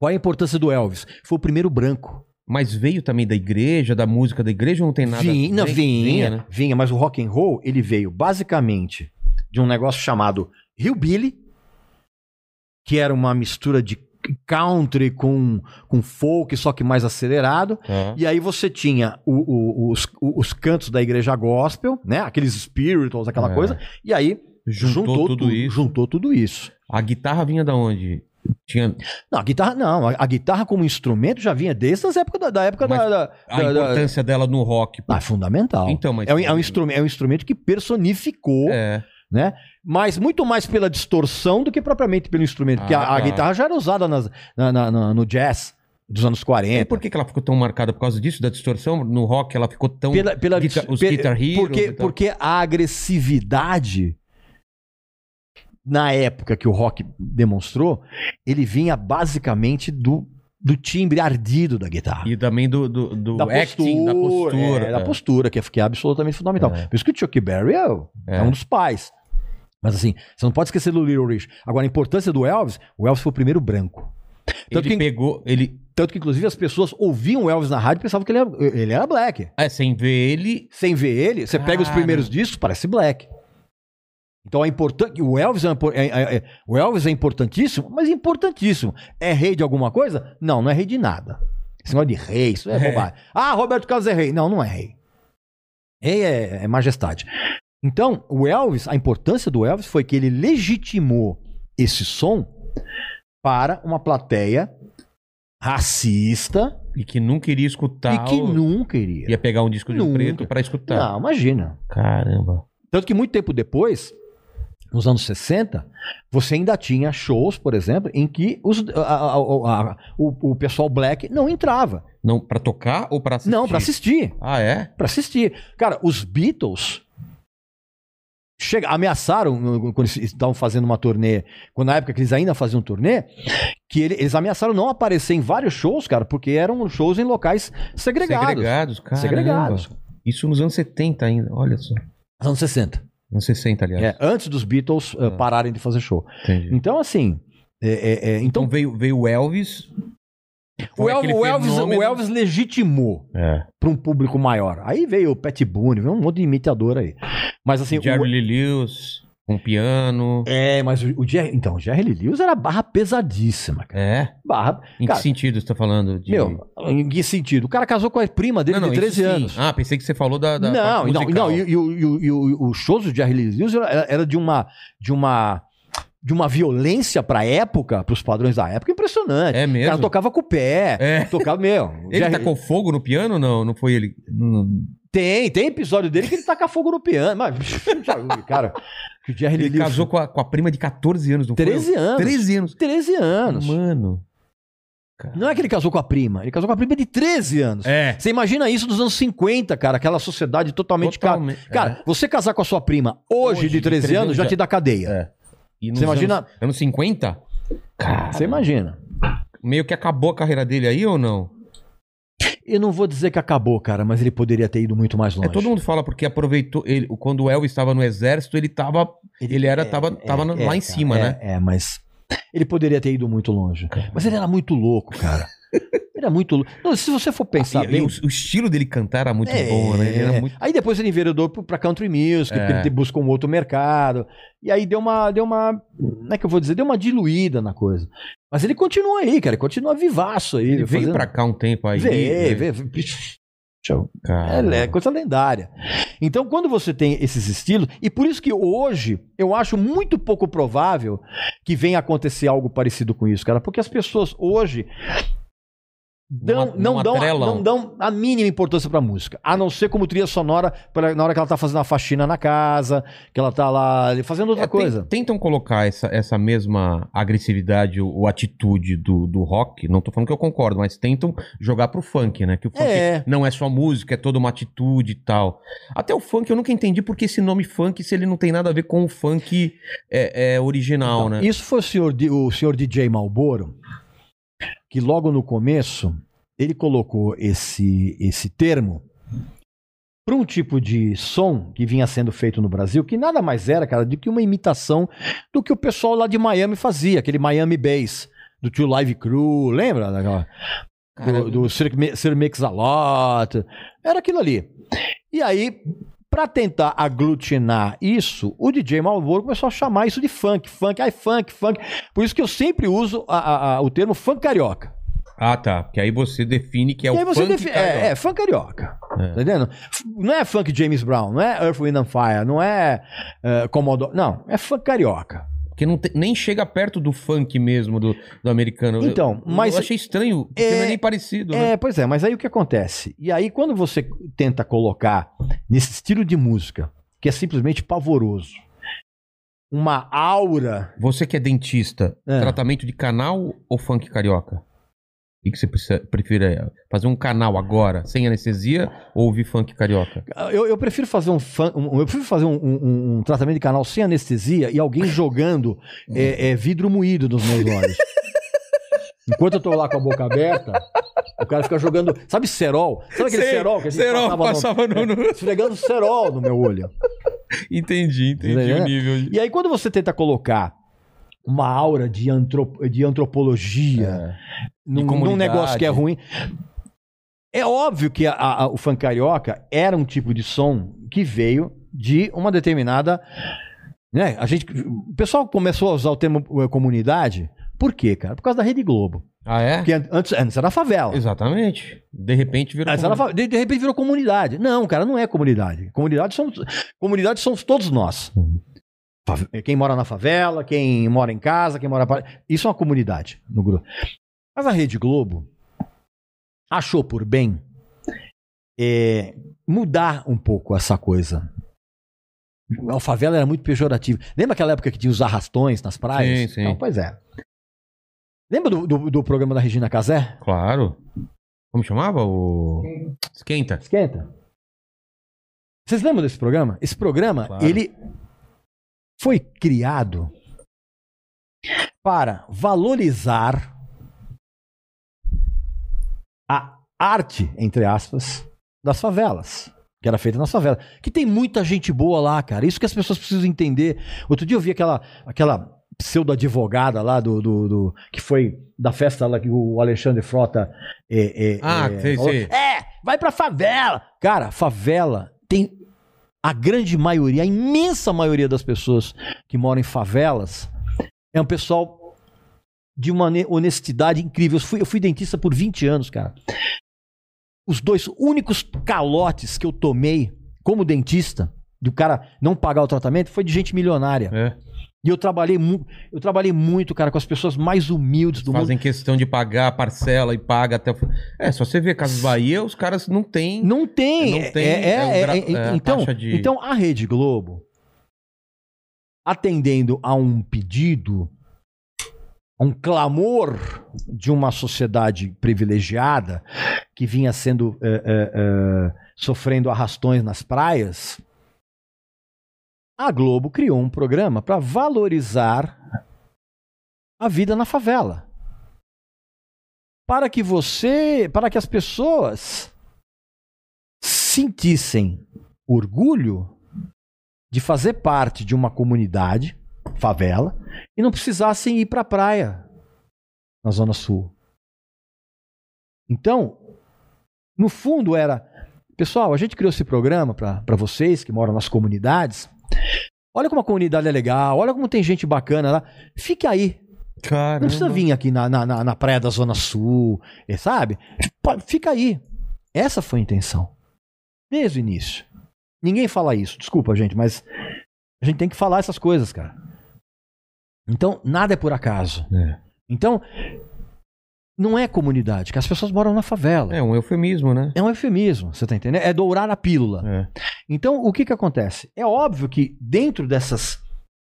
Qual é a importância do Elvis? Foi o primeiro branco. Mas veio também da igreja, da música da igreja, ou não tem nada. vinha, não, Vem- vinha, né? vinha, mas o rock and roll ele veio basicamente de um negócio chamado hillbilly, que era uma mistura de country com, com folk, só que mais acelerado. Tá. E aí você tinha o- o- os, os cantos da igreja gospel, né? Aqueles spirituals, aquela É. coisa. E aí Juntou, tudo isso. Juntou tudo isso. A guitarra vinha da onde? Tinha Não, a guitarra não. A, a guitarra como instrumento já vinha desde as épocas da, da época Mas da, da- a da- importância dela no rock. Ah, é fundamental. Então, mas É um, é, um instrumento, é um instrumento que personificou, É. né? Mas muito mais pela distorção do que propriamente pelo instrumento. porque Ah, a, a tá. guitarra já era usada nas- na- na- na- no jazz dos anos E 40. por que, que ela ficou tão marcada por causa disso, da distorção? No rock ela ficou tão. pela, pela guitar- os Guitar Heroes porque, e porque a agressividade na época que o rock demonstrou, ele vinha basicamente do, do timbre ardido da guitarra. E também do, do, do da acting, da postura. é, da postura, que é, que é absolutamente fundamental. É. Por isso que o Chuck Berry é, é É. um dos pais. Mas assim, você não pode esquecer do Little Rich. Agora, a importância do Elvis, o Elvis foi o primeiro branco. Tanto Ele que- pegou. Ele. Tanto que, inclusive, as pessoas ouviam o Elvis na rádio e pensavam que ele era, ele era black. É, sem ver ele. Sem ver ele, você pega os primeiros discos, parece black. Então é importante. O Elvis é, é- é- é- o Elvis é importantíssimo, mas importantíssimo. É rei de alguma coisa? Não, não é rei de nada. Esse negócio de rei, isso é, É. bobagem. Ah, Roberto Carlos é rei. Não, não é rei. Rei é, é majestade. Então, o Elvis, a importância do Elvis foi que ele legitimou esse som para uma plateia racista E que nunca iria escutar. e que nunca iria. Ia pegar um disco de Nunca. preto pra escutar. Não, imagina. Caramba. Tanto que muito tempo depois, nos anos 60, você ainda tinha shows, por exemplo, em que os- a- a- a- o, o pessoal black não entrava. Não, pra tocar ou pra assistir? Não, pra assistir. Ah, é? Pra assistir. Cara, os Beatles chega, ameaçaram, quando estavam fazendo uma turnê, quando na época que eles ainda faziam turnê, que ele- eles ameaçaram não aparecer em vários shows, cara, porque eram shows em locais segregados. Segregados, cara. Segregados. Isso nos anos 70 ainda, olha só. Anos 60. Anos 60, aliás. É, antes dos Beatles eh, Ah. pararem de fazer show. Entendi. Então, assim. é- é- é, Então, então, veio, veio o Elvis. o, foi El- aquele o Elvis, fenômeno- o Elvis legitimou É. para um público maior. Aí veio o Pat Boone, veio um monte de imitador aí. Mas assim, Jerry o, Lee Lewis. Com piano. É, mas o, o Jerry. Então, o Jerry Lewis era barra pesadíssima, cara. É. Barra. Em Cara, que sentido você tá falando? De... Meu, em que sentido? O cara casou com a prima dele não, de 13 isso sim. anos. Ah, pensei que você falou da. da não, não, não, e, e o- e o- e o- o shows do Jerry Lewis era, era de uma de uma de uma violência pra época, pros padrões da época, impressionante. É O mesmo? cara tocava com o pé, É. tocava, meu. o Ele Jerry- tacou fogo no piano ou não? Não foi ele? Não. Tem, tem episódio dele que ele taca fogo no piano, mas cara, o Jerry Ele Lewis casou com a, com a prima de 14 anos, não foi? 13 anos. 13 anos. 13 anos. Mano. Cara. Não é que ele casou com a prima, ele casou com a prima de 13 anos. É. Você imagina isso nos anos 50, cara, aquela sociedade totalmente ca- Totalmente. Cara, você casar com a sua prima hoje, Hoje, de 13, de 13 anos já já- te dá cadeia. É. E Você imagina- Anos, anos 50? Cara. Você imagina. Meio que acabou a carreira dele aí ou não? Eu não vou dizer que acabou, cara, mas ele poderia ter ido muito mais longe. É, todo mundo fala porque aproveitou. Ele, quando o Elvis estava no exército, ele tava. Ele era, tava, tava no- lá em cima, é, né? É, mas ele poderia ter ido muito longe. Mas ele era muito louco, cara. Ele era muito louco. Não, se você for pensar E- e bem... o, o estilo dele cantar era muito É, bom, né? Ele era muito. Aí depois ele enveredou pra country music, É. porque ele buscou um outro mercado. E aí deu uma, deu uma, não é que eu vou dizer, deu uma diluída na coisa. Mas ele continua aí, cara, ele continua vivaço aí. Ele veio fazendo- pra cá um tempo aí. Veio, né? veio. É, é coisa lendária. Então, quando você tem esses estilos, e por isso que hoje eu acho muito pouco provável que venha acontecer algo parecido com isso, cara, porque as pessoas hoje dão, Não a- dão, atrelam. não dão a mínima importância pra música, a não ser como trilha sonora pra- na hora que ela tá fazendo a faxina na casa, que ela tá lá fazendo outra É, tem- coisa. tentam colocar essa, essa mesma agressividade ou, ou atitude do, do rock. Não tô falando que eu concordo, mas tentam jogar pro funk, né? Que o funk É. não é só música, é toda uma atitude e tal. Até o funk eu nunca entendi porque esse nome funk, se ele não tem nada a ver com o funk é, é original, Então, né? Isso foi o senhor, o senhor DJ Malboro, que logo no começo ele colocou esse, esse termo para um tipo de som que vinha sendo feito no Brasil, que nada mais era, cara, do que uma imitação do que o pessoal lá de Miami fazia, aquele Miami Bass, do Tio Live Crew, lembra? daquela- do, do Sir, Sir Mix-a-Lot. Era aquilo ali. E aí, pra tentar aglutinar isso, o DJ Malboro começou a chamar isso de funk, funk, ai funk, funk. Por isso que eu sempre uso a- a- a- o termo funk carioca. Ah, tá. Que aí você define que é e o funk. defi- carioca. é, é, funk carioca. É. Tá entendendo? Não é funk James Brown, não é Earth, Wind and Fire, não é eh, Commodore. Não, é funk carioca. Porque não te- nem chega perto do funk mesmo, do, do americano. Então, eu, mas- Eu achei estranho, porque É- não é nem parecido, né? É, pois é, mas aí o que acontece? E aí, quando você tenta colocar nesse estilo de música, que é simplesmente pavoroso, uma aura. Você que é dentista, É. tratamento de canal ou funk carioca? O que você precisa- prefere? Fazer um canal agora, sem anestesia, ou ouvir funk carioca? Eu, eu prefiro fazer um, um- eu prefiro fazer um, um- um tratamento de canal sem anestesia e alguém jogando é, é, vidro moído nos meus olhos. Enquanto eu tô lá com a boca aberta, o cara fica jogando. Sabe cerol? Sabe aquele Sei, cerol que a gente cerol, passava, passava no- no- Esfregando cerol no meu olho. Entendi, entendi Entendeu? o nível. E aí, quando você tenta colocar uma aura de, antrop- de antropologia num, num comunidade. negócio que é ruim. É óbvio que a- a- o funk carioca era um tipo de som que veio de uma determinada. Né? A gente, o pessoal começou a usar o termo eh, comunidade. Por quê, cara? Por causa da Rede Globo. Ah, é? Porque an- antes, antes era favela. Exatamente. De repente virou. Antes era fa- de, de repente virou comunidade. Não, cara, não é comunidade. Comunidade somos, comunidade somos todos nós. Fa- Quem mora na favela, quem mora em casa, quem mora. Isso é uma comunidade no grupo. Mas a Rede Globo achou por bem é, mudar um pouco essa coisa. A favela era muito pejorativa. Lembra aquela época que tinha os arrastões nas praias? Sim, sim. Então, pois é. Lembra do, do- do programa da Regina Casé? Claro. Como chamava? O. Esquenta. Esquenta. Vocês lembram desse programa? Esse programa, Claro. ele foi criado para valorizar a arte, entre aspas, das favelas. Que era feita nas favelas. Que tem muita gente boa lá, cara. Isso que as pessoas precisam entender. Outro dia eu vi aquela, aquela pseudo-advogada lá do, do, do- que foi da festa lá que o Alexandre Frota é, é, Ah, é, sei. É, vai pra favela. Cara, favela tem a grande maioria, a imensa maioria das pessoas que moram em favelas é um pessoal de uma ne- honestidade incrível. Eu fui, eu fui dentista por 20 anos, cara. Os dois únicos calotes que eu tomei como dentista, do cara não pagar o tratamento, foi de gente milionária. É. E eu trabalhei, eu trabalhei muito, cara, com as pessoas mais humildes do mundo. Fazem questão de pagar a parcela e paga até. É, só você ver Casas Bahia, os caras não têm. Não tem. Não tem, é, é, é é, é, é a então, de- então, a Rede Globo, atendendo a um pedido, a um clamor de uma sociedade privilegiada que vinha sendo eh, eh, eh, sofrendo arrastões nas praias, a Globo criou um programa para valorizar a vida na favela. Para que você, para que as pessoas sentissem orgulho de fazer parte de uma comunidade, favela, e não precisassem ir para a praia na Zona Sul. Então, no fundo era, pessoal, a gente criou esse programa para vocês que moram nas comunidades. Olha como a comunidade é legal, olha como tem gente bacana lá. Fique aí, Cara. não precisa vir aqui na, na, na, na praia da Zona Sul, eh, sabe? Fica aí. Essa foi a intenção. Desde o início. Ninguém fala isso, desculpa, gente, mas a gente tem que falar essas coisas, cara. Então, nada é por acaso. É. Então, não é comunidade, que as pessoas moram na favela. É um eufemismo, né? É um eufemismo, você tá entendendo? É dourar a pílula. É. Então, o que que acontece? É óbvio que dentro dessas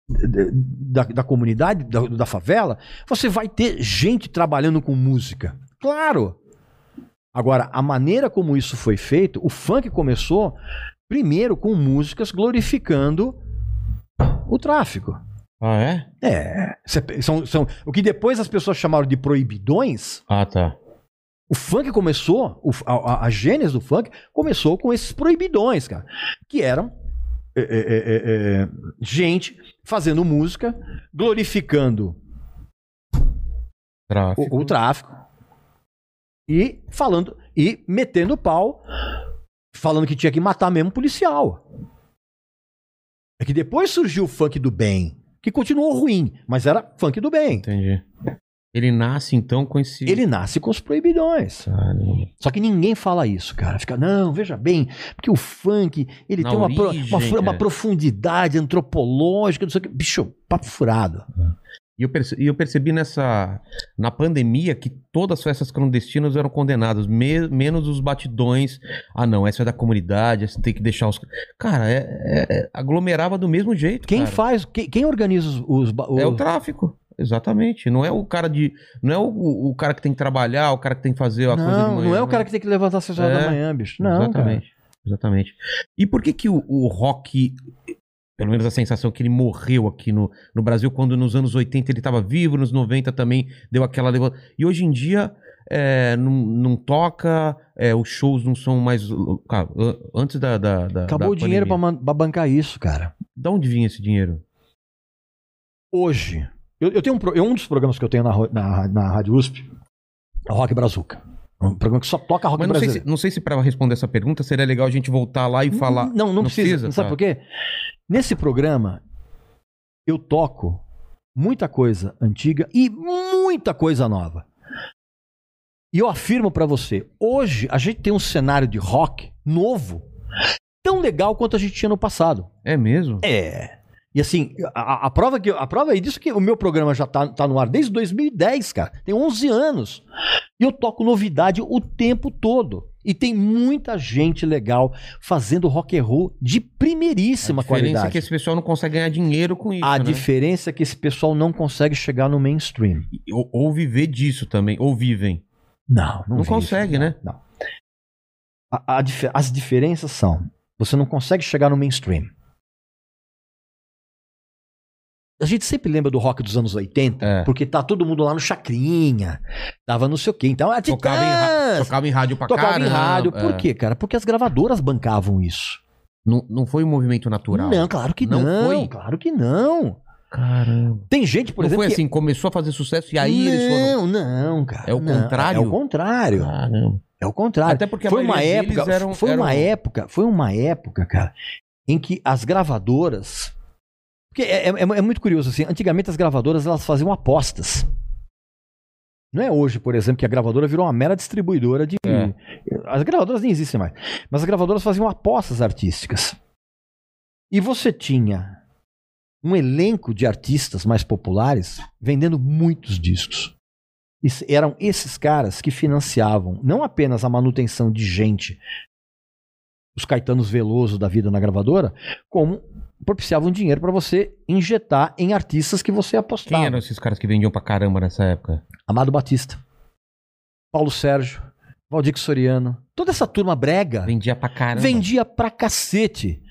da, da comunidade, da, da favela, você vai ter gente trabalhando com música. Claro! Agora, a maneira como isso foi feito, o funk começou primeiro com músicas glorificando o tráfico. Ah, é? É. São, são, o que depois as pessoas chamaram de proibidões, Ah, tá. o funk começou, o- a, a, a gênese do funk começou com esses proibidões, cara. Que eram é, é, é, é, é, gente fazendo música, glorificando Tráfico. o, o tráfico e falando e metendo pau, falando que tinha que matar mesmo policial. É que depois surgiu o funk do bem, que continuou ruim, mas era funk do bem. Entendi. Ele nasce então com esse. Ele nasce com os proibidões. Caramba. Só que ninguém fala isso, cara. Fica, não, veja bem, porque o funk, ele Na tem uma, pro- origem, uma, uma é. profundidade antropológica, não sei o que. Bicho, papo furado. E eu, perce- e eu percebi nessa. Na pandemia que todas as festas clandestinas eram condenadas, me- menos os batidões. Ah, não, essa é da comunidade, essa tem que deixar os. Cara, é, é- é- aglomerava do mesmo jeito. Quem cara. faz, quem, quem organiza os... os, É o tráfico. Exatamente. Não é o cara de. Não é o, o cara que tem que trabalhar, o cara que tem que fazer a coisa de Não, manhã. não é o né? cara que tem que levantar às 6 horas É, da manhã, bicho. Não, Exatamente. Exatamente. E por que que o, o rock, pelo menos a sensação que ele morreu aqui no, no Brasil, quando nos anos 80 ele estava vivo, nos 90 também deu aquela. E hoje em dia é, não, não toca, é, os shows não são mais. Cara, an- antes da. da, da Acabou da o dinheiro pra bancar isso, cara. Da onde vinha esse dinheiro? Hoje, eu, eu tenho um, um dos programas que eu tenho na, na, na Rádio USP, é o Rock Brazuca. Um programa que só toca rock Mas não sei, brasileiro. se, não sei se para responder essa pergunta seria legal a gente voltar lá e falar. Não, não, precisa. Sabe tá? por quê? Nesse programa, eu toco muita coisa antiga e muita coisa nova. E eu afirmo pra você, hoje a gente tem um cenário de rock novo, tão legal quanto a gente tinha no passado. É mesmo? É. E assim, a, a prova que a prova é disso que o meu programa já tá, tá no ar desde 2010, cara. Tem 11 anos. E eu toco novidade o tempo todo. E tem muita gente legal fazendo rock and roll de primeiríssima a diferença qualidade. é que esse pessoal não consegue ganhar dinheiro com isso. A né? diferença é que esse pessoal não consegue chegar no mainstream. Ou, ou viver disso também, ou vivem. Não, não, Não vive, consegue, né? Não. A- a as diferenças são: você não consegue chegar no mainstream. A gente sempre lembra do rock dos anos 80, É. porque tá todo mundo lá no Chacrinha, tava não sei o quê. Então, a Tocava em, tocava em rádio pra tocava caramba. em rádio. Por é. quê, cara? Porque as gravadoras bancavam isso. Não, não foi um movimento natural. Não, claro que Não não. foi? Claro que não. Caramba. Tem gente, por não exemplo. foi que- assim, começou a fazer sucesso e aí eles foram. Não, não, cara. É o não. contrário? É o contrário. Caramba. É o contrário. Até porque a foi uma época, eram- foi uma eram- época, foi uma época, cara, em que as gravadoras. Porque é, é- é muito curioso assim. Antigamente as gravadoras elas faziam apostas. Não é hoje, por exemplo, que a gravadora virou uma mera distribuidora de. É. As gravadoras nem existem mais. Mas as gravadoras faziam apostas artísticas. E você tinha um elenco de artistas mais populares vendendo muitos discos. E eram esses caras que financiavam não apenas a manutenção de gente, os Caetanos Veloso da vida na gravadora, como propiciavam dinheiro para você injetar em artistas que você apostava. Quem eram esses caras que vendiam pra caramba nessa época? Amado Batista, Paulo Sérgio, Valdir Soriano, toda essa turma brega Vendia pra caramba. vendia pra cacete.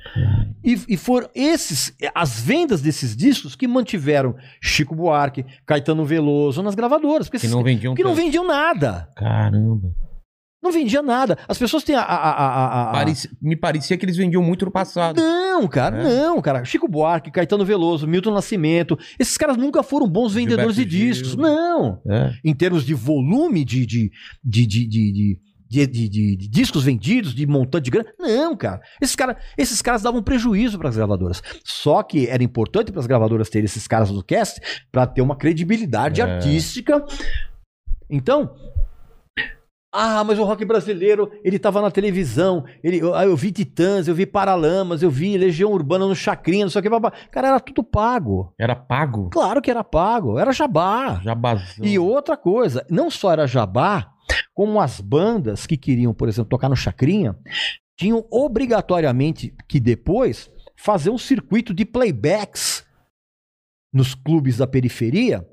E, e foram esses, as vendas desses discos que mantiveram Chico Buarque, Caetano Veloso nas gravadoras. Porque Que esses- não vendiam que não vendiam nada. Caramba. Não vendia nada. As pessoas têm a. a- a- a- Me parecia que eles vendiam muito no passado. Não, cara, É? não, cara. Chico Buarque, Caetano Veloso, Milton Nascimento, esses caras nunca foram bons vendedores de Gilberto discos. Gil. Não. É. Em termos de volume de, de, de, de, de, de- de- de- de- de discos vendidos, de montante de grana. Não, cara. Esses, cara, esses caras davam prejuízo para as gravadoras. Só que era importante para as gravadoras terem esses caras do cast para ter uma credibilidade É. artística. Então. Ah, mas o rock brasileiro, ele tava na televisão, ele, eu, ah, eu vi Titãs, eu vi Paralamas, eu vi Legião Urbana no Chacrinha, não sei o que, babá. Cara, era tudo pago. Era pago? Claro que era pago, era jabá. Jabazão. E outra coisa, não só era jabá, como as bandas que queriam, por exemplo, tocar no Chacrinha, tinham obrigatoriamente que depois fazer um circuito de playbacks nos clubes da periferia,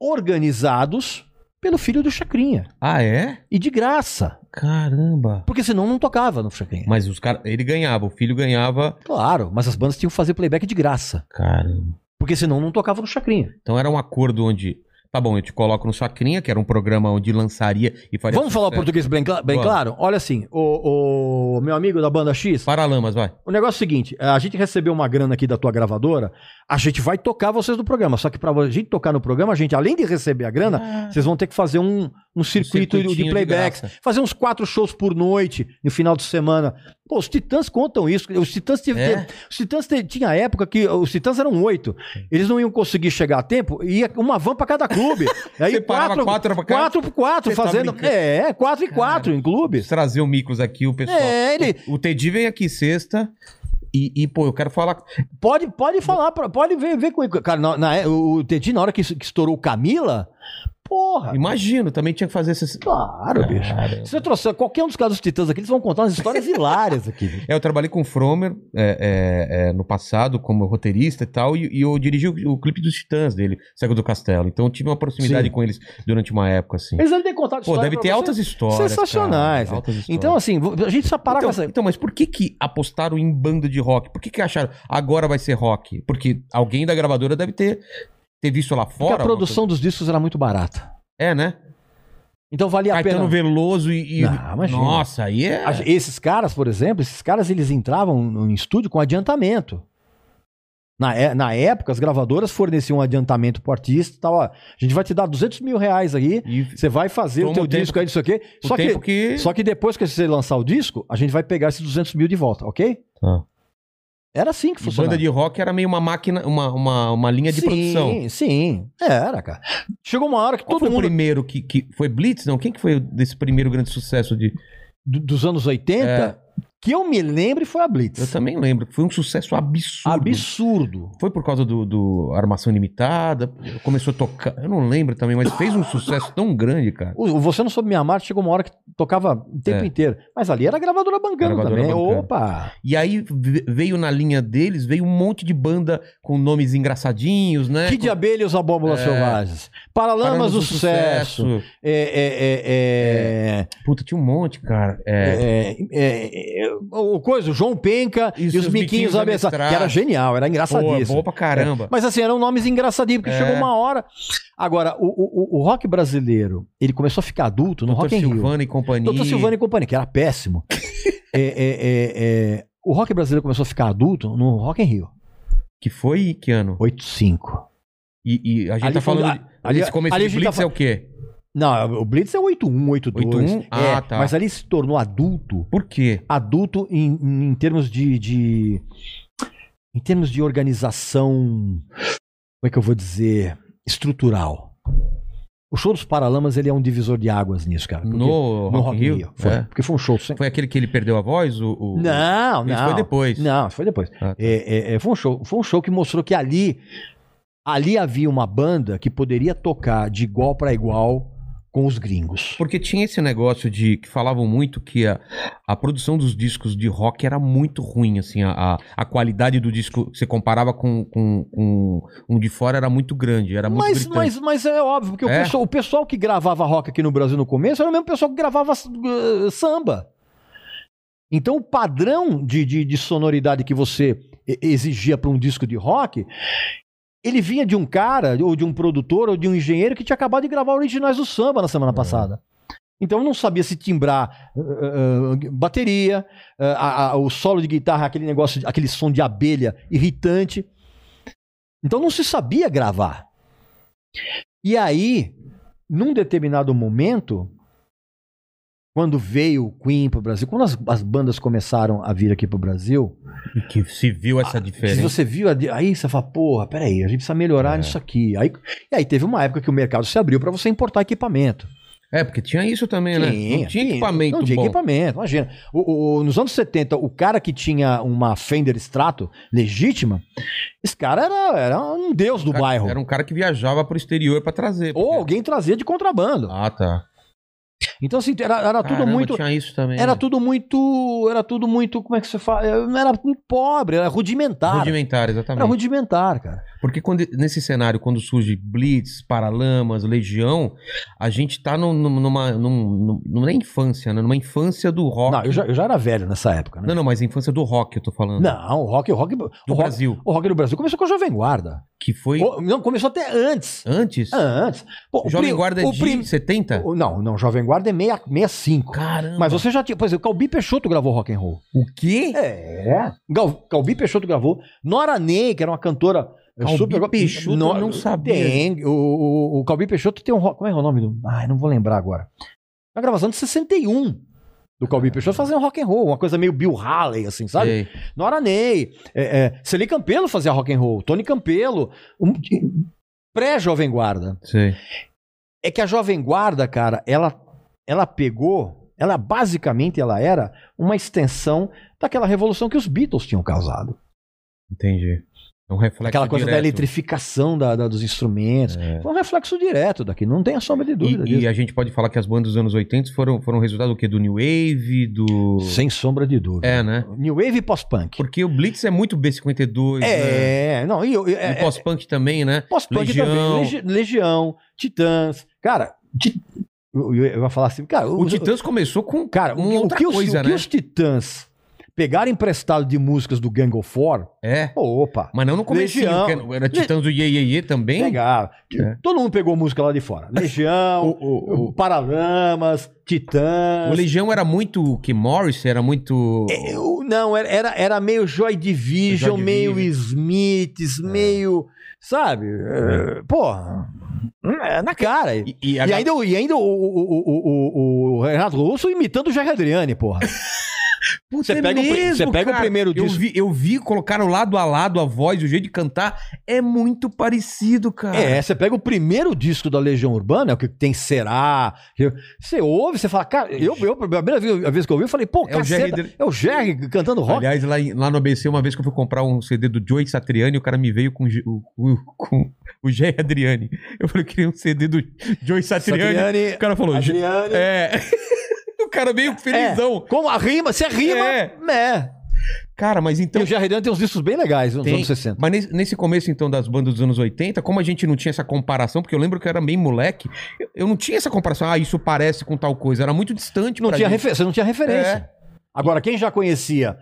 organizados pelo filho do Chacrinha. Ah, é? E de graça. Caramba. Porque senão não tocava no Chacrinha. Mas os caras. Ele ganhava, o filho ganhava. Claro, mas as bandas tinham que fazer playback de graça. Caramba. Porque senão não tocava no Chacrinha. Então era um acordo onde. Tá bom, eu te coloco no Chacrinha, que era um programa onde lançaria e faria. Vamos falar sucesso. português bem, cla- bem claro? Olha assim, o, o meu amigo da banda X, Paralamas, vai. O negócio é o seguinte, a gente recebeu uma grana aqui da tua gravadora, a gente vai tocar vocês no programa, só que pra gente tocar no programa, a gente, além de receber a grana, vocês vão ter que fazer um, um circuito de, circuitinho de playbacks, graça. fazer uns quatro shows por noite, no final de semana. Pô, os Titãs contam isso, os Titãs, tive- É? os titãs te- tinha época que os Titãs eram oito, eles não iam conseguir chegar a tempo, ia uma van pra cada clube. Aí Você parava quatro pra cada- quatro por quatro, Você tá fazendo, brincando? é, quatro e quatro em clubes. Trazer o Micos aqui, o pessoal. É, ele, O Teddy vem aqui sexta e, e, pô, eu quero falar. Pode, pode falar, pode ver, ver com ele. Cara, na, na- o Teddy, na hora que, que estourou Camila, porra. Imagino, também tinha que fazer esses. Claro, bicho. Se você trouxer qualquer um dos casos dos Titãs aqui, eles vão contar umas histórias hilárias aqui. É, eu trabalhei com o Fromer é, é, é, no passado como roteirista e tal, e, e eu dirigi o, o clipe dos Titãs dele, Cego do Castelo. Então eu tive uma proximidade Sim. com eles durante uma época, assim. Eles devem ter contado Pô, deve ter altas histórias. Sensacionais. cara, altas histórias. Então, assim, a gente precisa parar então, com essa. então, mas por que que apostaram em banda de rock? Por que que acharam agora vai ser rock? Porque alguém da gravadora deve ter, ter visto lá Porque fora. a produção dos discos era muito barata. É, né? Então valia a Caetano pena. Veloso e... e- Não. Nossa, aí é... A- Esses caras, por exemplo, esses caras eles entravam no estúdio com adiantamento. Na, é- na época, as gravadoras forneciam um adiantamento pro artista e tal. Ó, a gente vai te dar 200 mil reais aí, você vai fazer o teu o tempo- disco aí disso aqui. o Só que, que... só que depois que você lançar o disco, a gente vai pegar esses 200 mil de volta, ok? Tá. Era assim que E funcionava. banda de rock era meio uma máquina, uma, uma, uma linha de sim, produção. Sim, era, cara. Chegou uma hora que Qual todo foi o mundo primeiro que, que... Foi Blitz, não? Quem que foi desse primeiro grande sucesso de... do- dos anos 80, É. que eu me lembre foi a Blitz. Eu também lembro. Foi um sucesso absurdo. Absurdo. Foi por causa do, do Armação Limitada. Começou a tocar. Eu não lembro também, mas fez um sucesso tão grande, cara. O Você Não Soube Me Amar chegou uma hora que tocava o tempo É. inteiro. Mas ali era a gravadora bancando Gravadora também. bancando. Opa! E aí ve- veio na linha deles, veio um monte de banda com nomes engraçadinhos, né? Que de abelha os abóbolas É. selvagens. Paralamas Paralamas do sucesso. É, é, é, é, Puta, tinha um monte, cara. É, é, é, é, o coisa, o João Penca Isso, e os os Miquinhos. Amestrados. Que era genial, era Pô, é engraçadíssimo. bom pra caramba. É, Mas assim, eram nomes engraçadinhos, porque É. chegou uma hora. Agora, o, o, o rock brasileiro, ele começou a ficar adulto no Doutor Rock in Rio. Silvana e companhia. Doutor Silvano e companhia, que era péssimo. É, é, é, é, o rock brasileiro começou a ficar adulto no Rock in Rio. Que foi que ano? 8-5. E, e a gente Ali tá foi- falando. ali- de, esse começo ali de tá Blitz é o quê? Não, o Blitz é 81, 82. 81? É, Ah, tá. Mas ali se tornou adulto. Por quê? Adulto em, em termos de, de. Em termos de organização. Como é que eu vou dizer? Estrutural. O show dos Paralamas ele é um divisor de águas nisso, cara. porque- No, no Rock in Rio? Foi, É. Porque foi um show sem. Foi aquele que ele perdeu a voz? O, o- Não, Isso não. foi depois. Não, isso foi depois. Ah, tá. É, é, é, foi, um show, foi um show que mostrou que ali, ali havia uma banda que poderia tocar de igual para igual com os gringos. Porque tinha esse negócio de que falavam muito que a, a produção dos discos de rock era muito ruim, assim, a, a, qualidade do disco, você comparava com, com, com um de fora, era muito grande, era muito Mas, gritante. mas, mas é óbvio, porque o, É? pessoal, o pessoal que gravava rock aqui no Brasil no começo era o mesmo pessoal que gravava uh, samba. Então o padrão de, de, de sonoridade que você exigia para um disco de rock, ele vinha de um cara, ou de um produtor, ou de um engenheiro que tinha acabado de gravar originais do samba na semana passada. Então eu não sabia se timbrar uh, uh, bateria, uh, a- a- o solo de guitarra, aquele negócio, aquele som de abelha irritante. Então não se sabia gravar. E aí, num determinado momento, quando veio o Queen pro Brasil, quando as, as bandas começaram a vir aqui pro Brasil, Que se viu essa se diferença. você viu, a aí você fala, porra, peraí, a gente precisa melhorar É. nisso aqui. Aí, e aí teve uma época que o mercado se abriu para você importar equipamento. É, porque tinha isso também, né? Não tinha tinha, equipamento Não tinha bom. equipamento, imagina. O- o- nos anos 70, o cara que tinha uma Fender Strato legítima, esse cara era, era um deus do Cara, bairro. Era um cara que viajava pro exterior pra trazer. Ou porque- alguém trazia de contrabando. Ah, tá. Então, assim, era, era tudo Caramba, muito. tinha isso também. Era né? tudo muito. Era tudo muito. Como é que você fala? Era muito pobre, era rudimentar. Rudimentar, exatamente. Era rudimentar, cara. Porque quando, nesse cenário, quando surge Blitz, Paralamas, Legião, a gente tá num- num- numa, num- num- numa infância, né? Numa infância do rock. Não, eu já, eu já era velho nessa época, né? Não, não, mas a infância do rock eu tô falando. Não, o rock, o rock. do o rock, Brasil. o rock do Brasil começou com a Jovem Guarda. Que foi não, começou até antes. antes. Antes. Pô, o Jovem Guarda é o de prim- 70? o- Não, não, Jovem Guarda é 6, 65. Caramba. Mas você já tinha. Por exemplo, Calbi Peixoto gravou rock and roll. O quê? É. Gal, Calbi Peixoto gravou. Nora Ney, que era uma cantora. eh, Calbi Peixoto, eu não sabia. Tem. O, o, o Calbi Peixoto tem um rock. Como é o nome do. Ai, não vou lembrar agora. A gravação de 61 do Calbi Peixoto fazendo rock and roll, uma coisa meio Bill Haley, assim, sabe? Sei. Nora Ney, é, é, Celi Campelo fazia rock and roll, Tony Campelo, um- pré-Jovem Guarda. Sei. É que a Jovem Guarda, cara, ela, ela pegou, ela basicamente ela era uma extensão daquela revolução que os Beatles tinham causado. Entendi. É um reflexo Aquela coisa da direto. eletrificação da- da- dos instrumentos. É. Foi um reflexo direto daqui, não tem a sombra de dúvida E, e disso. a gente pode falar que as bandas dos anos 80 foram, foram resultado do quê? Do New Wave, do... Sem sombra de dúvida. É, né? New Wave e pós-punk. Porque o Blitz é muito B52, né? É, não, e, e- E é, o pós-punk também, né? Pós-punk também. Legi- Legião, Titãs. Cara, eu, eu ia falar assim, cara, O Titãs começou com Cara, o, uma o outra que, os, coisa, o que né? os Titãs pegaram emprestado de músicas do Gang of Four, É. opa, Mas não no começo. Legião. Era Titãs do Ye Ye Ye também? pegaram. É. Todo mundo pegou música lá de fora. Legião, O, o, o, Paralamas, Titãs. o Legião era muito que Morris, era muito. É, o- não, era, era, meio Joy Division, Joy meio Division. Smiths, meio. Sabe? É, porra. É, na cara. E, E, e ainda, o- e ainda o, o, o, o, o Renato Russo imitando o Jair Adriani, porra. Puta, você é pega o mesmo, você pega o cara. primeiro eu disco- Vi, eu vi, colocaram lado a lado a voz, o jeito de cantar. É muito parecido, cara. É, você pega o primeiro disco da Legião Urbana, o que tem Será. Você ouve, você fala, cara, eu, eu a primeira vez, a vez que eu ouvi, eu falei, pô, É o Jerry caceta, é o Jerry cantando rock. Aliás, lá, lá no ABC, uma vez que eu fui comprar um CD do Joey Satriani, o cara me veio com, o o- o- com o Jerry Adriani. Eu falei, eu queria um CD do Joey Satriani. Satriani, O cara falou, Adriani. é. o cara meio felizão. Como a rima, você rima, É. é. Cara, mas então. E o Adriani tem uns discos bem legais nos Tem. anos 60. Mas nesse, nesse começo, então, das bandas dos anos 80, como a gente não tinha essa comparação, porque eu lembro que eu era bem moleque, eu, eu não tinha essa comparação, ah, isso parece com tal coisa, era muito distante Não tinha gente. Você não tinha referência. É. Agora, quem já conhecia.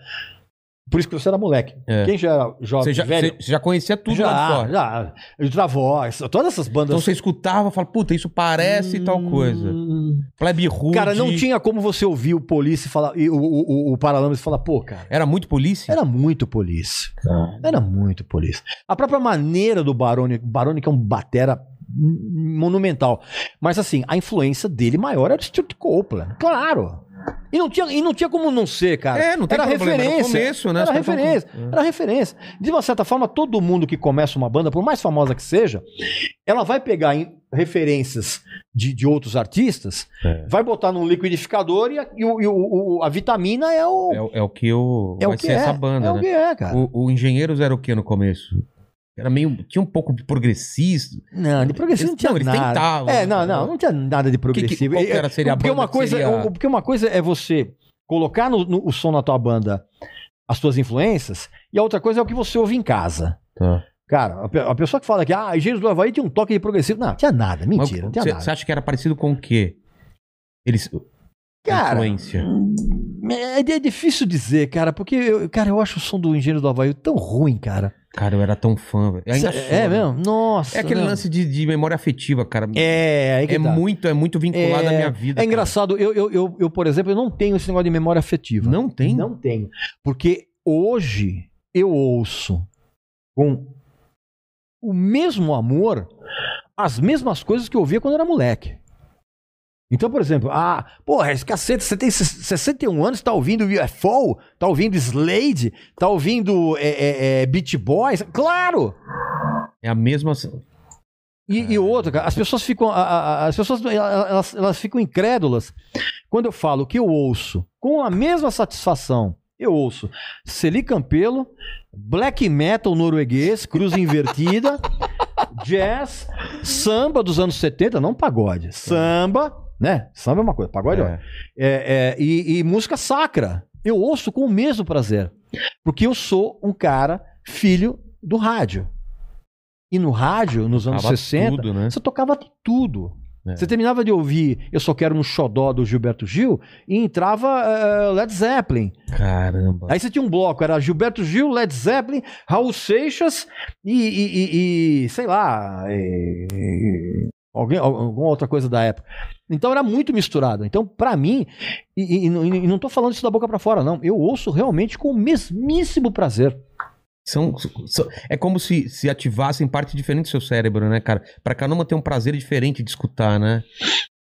Por isso que você era moleque. É. Quem já era jovem, Você já, velho. você já conhecia tudo lá de já, fora. já. Ultravoz, todas essas bandas. Então você escutava e falava, puta, isso parece tal coisa. Hum. Plebe Rude. Cara, não tinha como você ouvir o Police falar, e o, o, o, o Paralamas falar, pô, cara. Era muito polícia? Era muito Police. Era muito Police. A própria maneira do Barone, Barone que é um batera monumental. Mas assim, a influência dele maior era o Stuart Copeland. Claro. E não tinha, e não tinha como não ser, cara. É, não tem era problema, era referência. começo, né? Era Os caras tão- referência. É. Era referência. De uma certa forma, todo mundo que começa uma banda, por mais famosa que seja, ela vai pegar referências de, de outros artistas, É. vai botar num liquidificador e a, e o- e o- a vitamina é o. É, o- é o que o, é vai o que ser é. essa banda, é né? o que é, cara. O, o Engenheiros era o que no começo? Era meio. Tinha um pouco de progressista. Não, de progressivo não tinha não, nada. tentavam, É, né? não, não, não tinha nada de Que- que- progressivo. qual que era? Seria a porque banda uma que coisa, seria- o- porque uma coisa é você colocar no, no- o som na tua banda as tuas influências e a outra coisa é o que você ouve em casa. Tá. Cara, a, pe- a pessoa que fala que ah, Engenheiros do Havaí tinha um toque de progressivo, não, tinha nada, mentira, não tinha nada. Você acha que era parecido com o quê? Eles. Cara, influência. É, é difícil dizer, cara, porque eu, cara, eu acho o som do Engenheiro do Havaí tão ruim, cara. Cara, eu era tão fã, velho. Eu Ainda sou, é né? mesmo? Nossa. É aquele não. lance de, de memória afetiva, cara. É, aí que é tá. muito, é muito vinculado É, à minha vida. É engraçado, eu, eu, eu, eu, por exemplo, eu não tenho esse negócio de memória afetiva. Não tem? Não tenho. Porque hoje eu ouço com o mesmo amor as mesmas coisas que eu ouvia quando eu era moleque. Então, por exemplo, ah, porra, esse cacete, você tem 61 anos, tá ouvindo UFO, tá ouvindo Slade, tá ouvindo é, é, é, Beach Boys. Claro! É a mesma. E, e outra, cara, as pessoas ficam. a- a- As pessoas elas, elas ficam incrédulas quando eu falo que eu ouço com a mesma satisfação. Eu ouço Celi Campelo, black metal norueguês, cruz invertida, jazz, samba dos anos 70, não pagode. Samba, né? Samba é uma coisa, pagode é. É. É, é, e, e música sacra. Eu ouço com o mesmo prazer. Porque eu sou um cara filho do rádio. E no rádio, nos anos Tava 60, tudo, né? você tocava tudo. É. Você terminava de ouvir Eu Só Quero no Xodó do Gilberto Gil e entrava eh, Led Zeppelin. Caramba. Aí você tinha um bloco, era Gilberto Gil, Led Zeppelin, Raul Seixas e, e- e- e, sei lá, e- e- alguém, alguma outra coisa da época. Então era muito misturado. Então, pra mim, e, e- e não- e tô falando isso da boca pra fora, não. Eu ouço realmente com o mesmíssimo prazer. São, são- é como se, se ativassem parte diferente do seu cérebro, né, cara? Pra cada uma ter um prazer diferente de escutar, né?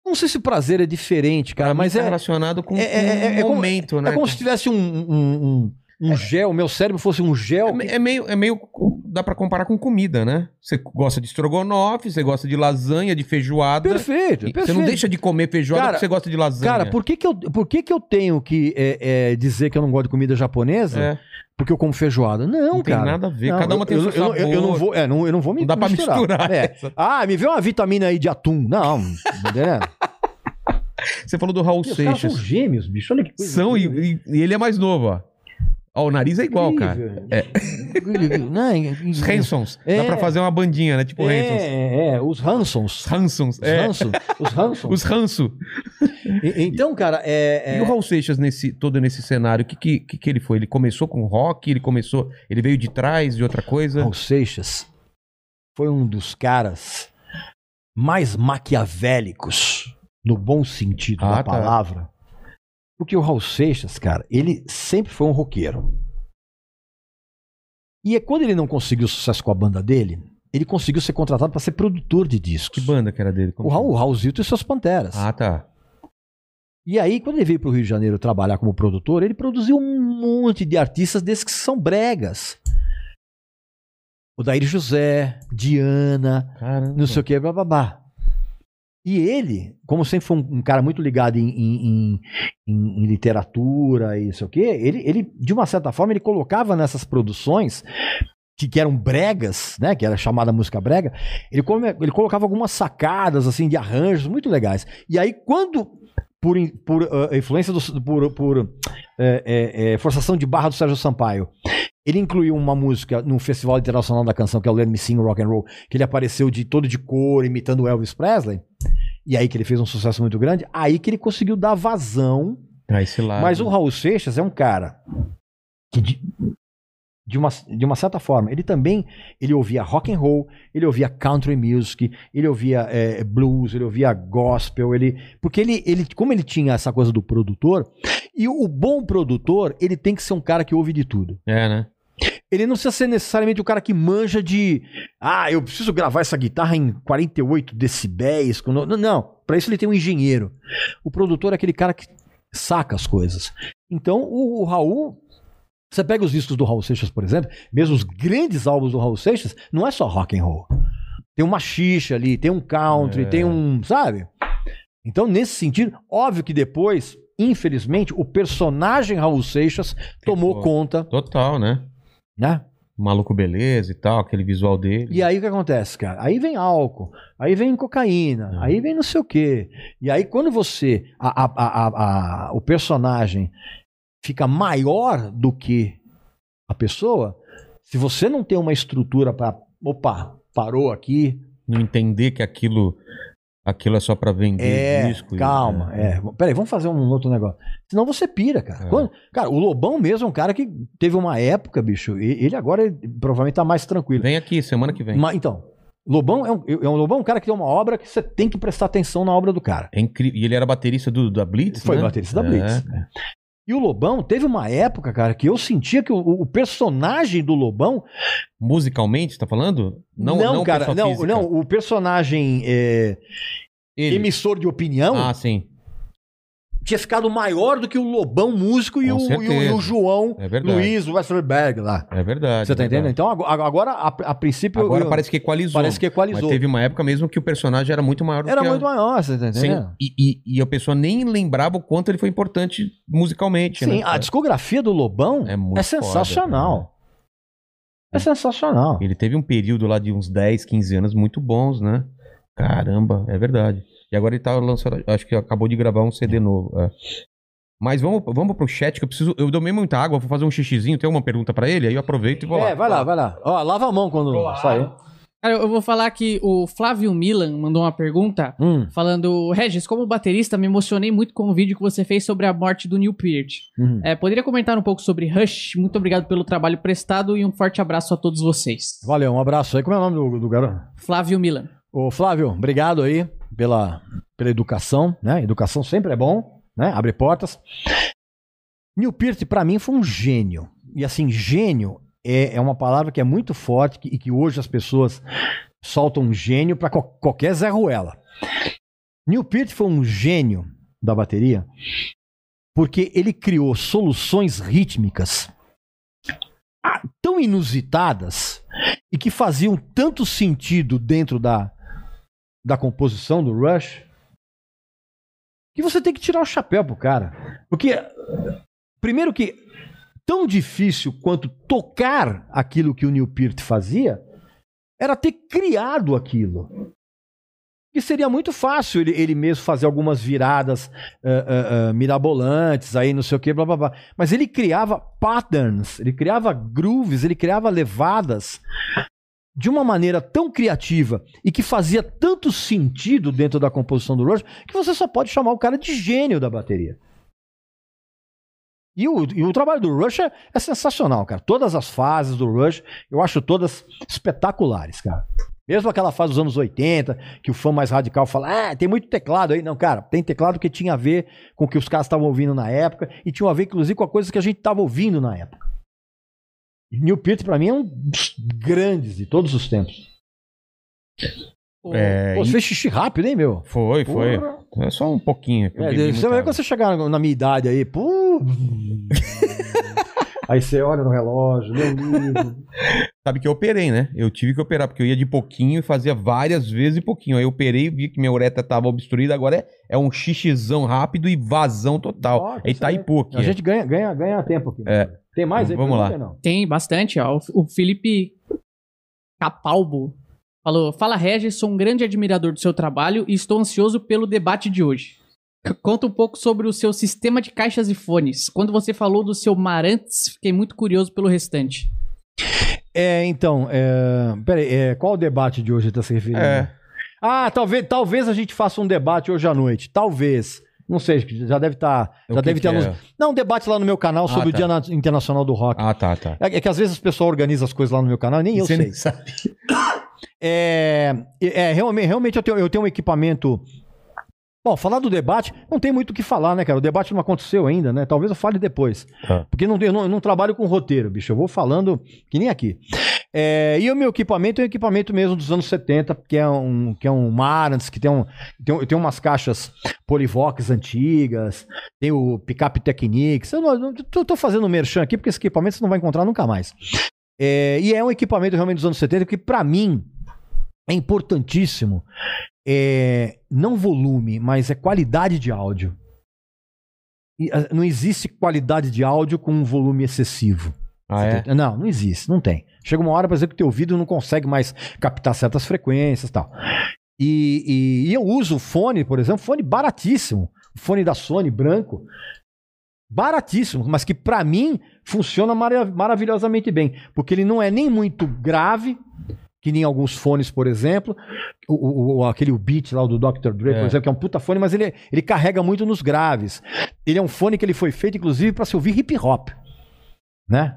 Não sei se o prazer é diferente, cara, mas tá é, relacionado com é- é- é- é um como- momento, né? é como se tivesse um, um, um, um gel, meu cérebro fosse um gel. É, é meio, é meio. Dá pra comparar com comida, né? Você gosta de estrogonofe, você gosta de lasanha, de feijoada. Perfeito, perfeito. Você não deixa de comer feijoada Cara, porque você gosta de lasanha. Cara, por que, que, eu, por que, que eu tenho que é, é, dizer que eu não gosto de comida japonesa? É, Porque eu como feijoada? Não, não tem cara. nada a ver. Não, Cada uma eu- tem eu, seu eu, sabor. eu, eu não vou, é, não, eu não vou me Não dá pra misturar. É. Ah, me vê uma vitamina aí de atum. Não, entendeu? Você falou do Raul Os caras são Seixas. gêmeos, bicho. Olha que coisa. São, e- e ele é mais novo, ó. Ó, o nariz é igual, cara. É. É- Os Hansons. É. Dá pra fazer uma bandinha, né? Tipo Hansons. é, é, os Hansons. Hansons. Os É. Hanson. Os Hanson. Os Hanso. E- Então, cara, é. é- E o Raul Seixas, nesse, todo nesse cenário, o que, que, que, que ele foi? Ele começou com rock, ele começou. Ele veio de trás de outra coisa. Raul Seixas foi um dos caras mais maquiavélicos, no bom sentido Ah, da tá. palavra. Porque o Raul Seixas, cara, ele sempre foi um roqueiro. E é quando ele não conseguiu sucesso com a banda dele, ele conseguiu ser contratado para ser produtor de discos. Que banda que era dele? O Raul, Raulzito e seus Panteras. Ah, tá. E aí, quando ele veio para o Rio de Janeiro trabalhar como produtor, ele produziu um monte de artistas desses que são bregas. O Daír José, Diana, Caramba. não sei o que, blá, blá, blá. E ele, como sempre foi um, um cara muito ligado em, em- em- em- literatura e sei o que, ele, ele, de uma certa forma, ele colocava nessas produções que, que eram bregas, né, que era chamada música brega, ele, ele colocava algumas sacadas, assim, de arranjos muito legais. E aí, quando, por, por ah, influência, do, por, por é, é, é, forçação de barra do Sérgio Sampaio, ele incluiu uma música no Festival Internacional da Canção, que é o Let Me Sing Rock and Roll, que ele apareceu de todo de cor, imitando o Elvis Presley. E aí que ele fez um sucesso muito grande, aí que ele conseguiu dar vazão. Ah, esse lado. Mas o Raul Seixas é um cara que de, de uma, de uma certa forma, ele também ele ouvia rock and roll, ele ouvia country music, ele ouvia eh, blues, ele ouvia gospel, ele porque ele, ele como ele tinha essa coisa do produtor, e o bom produtor, ele tem que ser um cara que ouve de tudo. É, né? ele não precisa ser necessariamente o cara que manja de. Ah, eu preciso gravar essa guitarra em 48 decibéis. com no-" Não, não. Pra isso ele tem um engenheiro. O produtor é aquele cara que saca as coisas. Então, o, o Raul. Você pega os discos do Raul Seixas, por exemplo, mesmo os grandes álbuns do Raul Seixas, não é só rock and roll. Tem uma xixa ali, tem um country, É. tem um. Sabe? Então, nesse sentido, óbvio que depois, infelizmente, o personagem Raul Seixas tomou Ficou. conta, Total, né? né? Maluco beleza e tal, aquele visual dele. E aí o que acontece, cara? Aí vem álcool, aí vem cocaína, Não. aí vem não sei o quê. E aí quando você. a- a- a- o personagem fica maior do que a pessoa, se você não tem uma estrutura pra. Opa, parou aqui. Não entender que aquilo, aquilo é só pra vender É, disco. e- calma. É. Peraí, vamos fazer um outro negócio. Senão você pira, cara. É. Quando- cara, o Lobão mesmo é um cara que teve uma época, bicho. Ele agora ele provavelmente tá mais tranquilo. Vem aqui, semana que vem. Mas, então, Lobão é um, é um Lobão é um cara que tem uma obra que você tem que prestar atenção na obra do cara. É incrível. E ele era baterista do, da Blitz, Foi né? baterista da É. E o Lobão teve uma época, cara, que eu sentia que o, o personagem do Lobão. Musicalmente, você tá falando? Não, não, cara, pessoa não, física. não, o personagem é, emissor de opinião Ah, sim. Tinha ficado maior do que o Lobão músico e o, e, o, e o João É. Luiz Westerberg lá. É verdade. Você tá é verdade. entendendo? Então agora, a, a princípio. Agora eu- parece que equalizou. parece que equalizou. Mas teve uma época mesmo que o personagem era muito maior do Era que a- muito maior, você tá entendendo? e, e- e a pessoa nem lembrava o quanto ele foi importante musicalmente. Sim, né? a discografia do Lobão É muito é sensacional. É sensacional. Ele teve um período lá de uns 10, 15 anos muito bons, né? Caramba, é verdade. E agora ele tá lançando, acho que acabou de gravar um CD novo. é. Mas vamos, vamos pro chat que eu preciso. Eu tomei muita água, vou fazer um xixizinho. Tem alguma pergunta pra ele? Aí eu aproveito e vou É, lá. vai lá, vai lá. Ó, lava a mão quando sair. Cara, eu vou falar que o Flávio Milan mandou uma pergunta Hum, falando: Regis, como baterista, me emocionei muito com o vídeo que você fez sobre a morte do Neil Peart. hum. É, poderia comentar um pouco sobre Rush? Muito obrigado pelo trabalho prestado e um forte abraço a todos vocês. Valeu, um abraço aí. Como é o nome do, do garoto? Flávio Milan. Ô, Flávio, obrigado aí pela, pela educação, né? Educação sempre é bom, né? Abre portas. Neil Peart, pra mim, foi um gênio. E assim, gênio é, é uma palavra que é muito forte que- e que hoje as pessoas soltam gênio pra qual- qualquer Zé Ruela. Neil Peart foi um gênio da bateria porque ele criou soluções rítmicas ah, tão inusitadas e que faziam tanto sentido dentro da, da composição do Rush que você tem que tirar o chapéu pro cara. Porque, primeiro que tão difícil quanto tocar aquilo que o Neil Peart fazia era ter criado aquilo. Que seria muito fácil ele, ele mesmo fazer algumas viradas ah, ah, ah, mirabolantes, aí não sei o que, blá blá blá. Mas ele criava patterns, ele criava grooves, ele criava levadas de uma maneira tão criativa e que fazia tanto sentido dentro da composição do Rush que você só pode chamar o cara de gênio da bateria. E o, e o trabalho do Rush é, é sensacional, cara. Todas as fases do Rush eu acho todas espetaculares, cara. Mesmo aquela fase dos anos 80, que o fã mais radical fala, ah, tem muito teclado aí. Não, cara, tem teclado que tinha a ver com o que os caras estavam ouvindo na época e tinha a ver, inclusive, com a coisa que a gente estava ouvindo na época. E Neil Peart, pra mim, é um dos grandes de todos os tempos. É, Pô, você e- fez xixi rápido, hein, meu? Foi, foi. Porra. É só um pouquinho. É, você vai quando você chegar na minha idade aí, pô. aí você olha no relógio, lê um livro. Sabe que eu operei, né? Eu tive que operar, porque eu ia de pouquinho e fazia várias vezes e pouquinho. Aí eu operei, vi que minha uretra tava obstruída, agora é, é um xixizão rápido e vazão total. É aí. Itaipu aqui. A gente ganha, ganha, ganha tempo aqui. É. Tem mais aí? Vamos lá. Não? Tem bastante, ó. O o Felipe Capalbo falou: Fala Regis, sou um grande admirador do seu trabalho e estou ansioso pelo debate de hoje. Conta um pouco sobre o seu sistema de caixas e fones. Quando você falou do seu Marantz, fiquei muito curioso pelo restante. É, então, é... peraí, é, qual o debate de hoje está se referindo? É. Ah, talvez, talvez a gente faça um debate hoje à noite. Talvez. Não sei, já deve estar. O já que deve que ter é? Não, um debate lá no meu canal sobre Ah, o tá. Dia Na- Internacional do Rock. Ah, tá, tá. É, é que às vezes o pessoal organiza as coisas lá no meu canal, e nem eu Você sei. nem sabe. É, é realmente, realmente eu, tenho, eu tenho um equipamento Bom, falar do debate, não tem muito o que falar, né, cara? O debate não aconteceu ainda, né? Talvez eu fale depois. Tá. Porque não, eu, não, eu não trabalho com roteiro, bicho. Eu vou falando que nem aqui. É, e o meu equipamento é um equipamento mesmo dos anos 70, que é um, que é um Marantz, que tem, um, tem, tem umas caixas Polivox antigas, tem o Pickup Techniques. Eu não, não- tô, fazendo merchan aqui, porque esse equipamento você não vai encontrar nunca mais. É, e é um equipamento realmente dos anos 70 que, pra mim, é importantíssimo. É, não volume, mas é qualidade de áudio. E, ah, não existe qualidade de áudio com um volume excessivo. Ah, é? Não, não existe, não tem. Chega uma hora, por exemplo, que o teu ouvido não consegue mais captar certas frequências e tal. E, e- e eu uso fone, por exemplo, fone baratíssimo. Fone da Sony, branco. Baratíssimo, mas que pra mim funciona mara- maravilhosamente bem. Porque ele não é nem muito grave, que nem alguns fones, por exemplo. O, o- aquele Beat lá do Dr. Dre, É. por exemplo, que é um puta fone, mas ele, ele carrega muito nos graves. Ele é um fone que ele foi feito, inclusive, pra se ouvir hip hop. Né?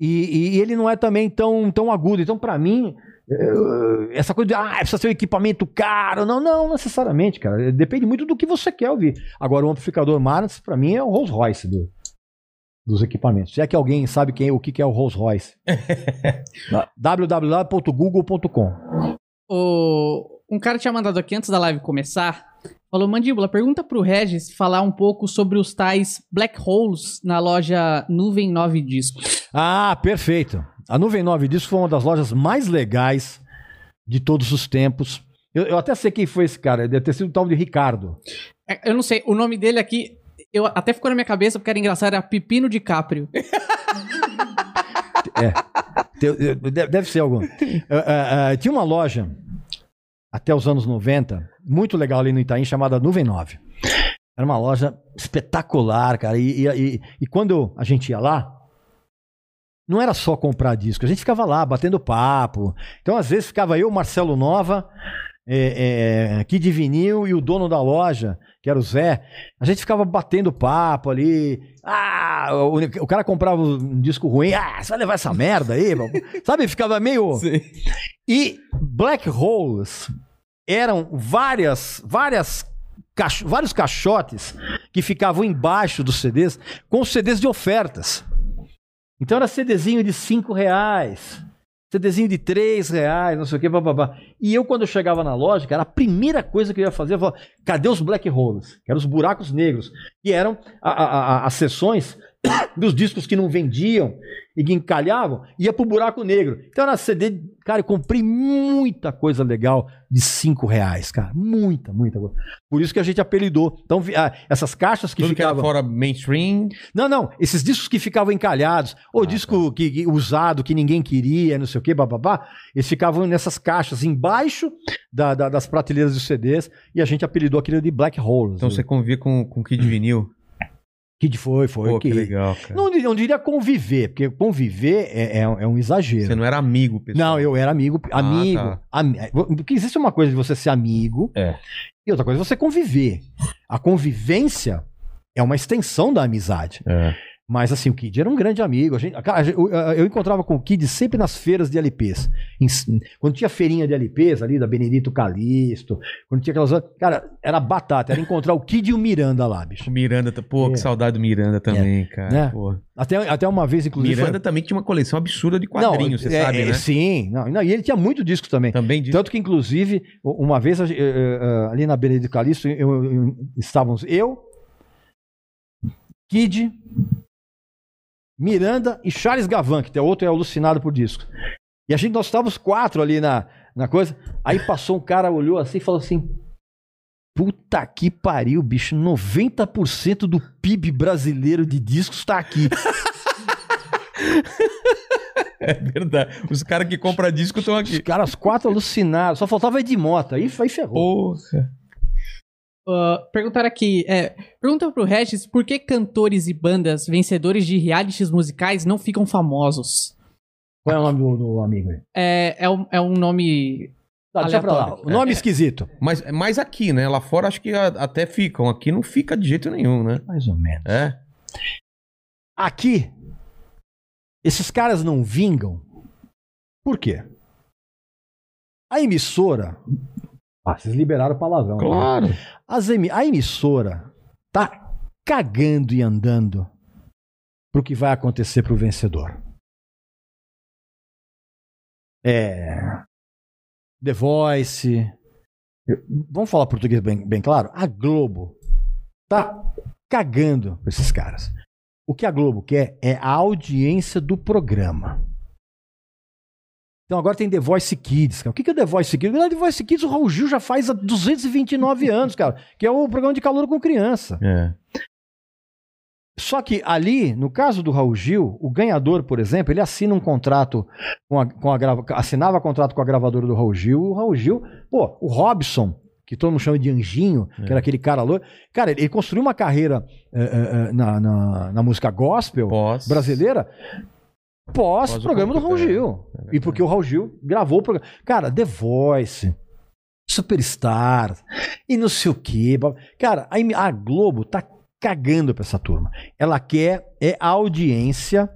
E, e ele não é também tão, tão agudo. Então, pra mim, eh, essa coisa de ah, precisa ser um equipamento caro. Não, não necessariamente, cara. Depende muito do que você quer ouvir. Agora, o amplificador Marantz, pra mim, é o Rolls Royce do- dos equipamentos. Se é que alguém sabe quem, o que que é o Rolls Royce. www.google.com. O... Um cara tinha mandado aqui antes da live começar. Falou, Mandíbula, pergunta pro Regis falar um pouco sobre os tais black holes na loja Nuvem 9 Discos. Ah, perfeito. A Nuvem 9 Discos foi uma das lojas mais legais de todos os tempos. Eu, eu até sei quem foi esse cara. Deve ter sido o tal de Ricardo. É, Eu não sei, o nome dele aqui, eu até ficou na minha cabeça porque era engraçado, era Pepino DiCaprio. Te- Deve deve ser algum. Ah, ah, ah, tinha uma loja, até os anos 90, muito legal ali no Itaim, chamada Nuvem 9. Era uma loja espetacular, cara. E- e- e quando a gente ia lá, não era só comprar disco, a gente ficava lá batendo papo. Então, às vezes, ficava eu, Marcelo Nova, é, é, Kid Vinil e o dono da loja, que era o Zé. A gente ficava batendo papo ali. Ah, o, o cara comprava um disco ruim. Ah, você vai levar essa merda aí? meu?" Sabe? Ficava meio. E black holes eram várias, várias caixo- vários caixotes que ficavam embaixo dos CDs com os CDs de ofertas. Então era CDzinho de 5 reais, CDzinho de 3 reais, não sei o que, bababá. E eu, quando eu chegava na loja, cara, a primeira coisa que eu ia fazer, eu falava, cadê os black holes? Que eram os buracos negros. Que eram a- a- a- as sessões dos discos que não vendiam e que encalhavam, ia pro buraco negro. Então era CD, cara, eu comprei muita coisa legal de 5 reais, cara. Muita, muita coisa. Por isso que a gente apelidou. Então, ah, essas caixas que Tudo que era ficavam. fora mainstream. Não, não. Esses discos que ficavam encalhados, ou Ah, disco que, que- usado que ninguém queria, não sei o que, bababá, eles ficavam nessas caixas embaixo da- da- das prateleiras dos CDs e a gente apelidou aquilo de Black Holes. Então você convivia com, com Kid Vinil. Que foi, foi. Pô, que que- legal, cara. Não, não diria conviver, porque conviver é, é- é um exagero. Você não era amigo, pessoal. Não, eu era amigo, amigo, tá. ami- porque existe uma coisa de você ser amigo É. e outra coisa é você conviver. A convivência é uma extensão da amizade. É. Mas assim, o Kid era um grande amigo. A gente, cara, eu, eu encontrava com o Kid sempre nas feiras de LPs. Em- quando tinha feirinha de LPs ali, da Benedito Calixto, quando tinha aquelas. Cara, era batata, era encontrar o Kid e o Miranda lá, O bicho. Miranda, tá- pô, É. que saudade do Miranda também, cara. Né? Pô. Até, até uma vez, inclusive. Miranda foi- também tinha uma coleção absurda de quadrinhos, Não, você é, sabe, é, né? Sim, não, não, e ele tinha muito disco também. Também disso. Tanto que, inclusive, uma vez gen- eh, eh, ali na Benedito Calixto, eu- eu- estávamos eu, Kid, Miranda e Charles Gavan, que é outro é alucinado por disco. E a gente, nós estávamos quatro ali na, na coisa. Aí passou um cara, olhou assim e falou assim: Puta que pariu, bicho, 90% do PIB brasileiro de discos tá aqui. É verdade. Os caras que compram disco estão Os aqui. caras quatro alucinados, só faltava Ed Mota. Aí, aí ferrou. Porra. Ah, perguntaram aqui, é, pergunta pro Regis por que cantores e bandas vencedores de realities musicais não ficam famosos? Qual é o nome do, do amigo aí? É, é, um, é um nome. Tá, deixa pra lá. O nome esquisito. Mas, mas aqui, né? Lá fora acho que a- até ficam. Aqui não fica de jeito nenhum, né? Mais ou menos. É. Aqui, esses caras não vingam. Por quê? A emissora Ah, vocês liberaram o palavrão. né? Claro. As emi- a emissora tá cagando e andando pro que vai acontecer pro vencedor. É. The Voice. eu- Vamos falar português bem, bem claro? A Globo tá cagando pra esses caras. O que a Globo quer é a audiência do programa. Então agora tem The Voice Kids. Cara. O que é The Voice Kids? Na The Voice Kids o Raul Gil já faz há 229 anos, cara. Que é o programa de calor com criança. É. Só que ali, no caso do Raul Gil, o ganhador, por exemplo, ele assina um contrato com a, com a grava- assinava contrato com a gravadora do Raul Gil. O Raul Gil, pô, o Robson, que todo mundo chama de Anjinho, É. que era aquele cara loiro. Cara, ele, construiu uma carreira eh, eh, na, na, na música gospel Pós. brasileira pós, Pós o programa do Raul computador. Gil. É e porque o Raul Gil gravou o programa. Cara, The Voice, Superstar, e não sei o quê. Cara, a, a Globo tá cagando pra essa turma. Ela quer é a audiência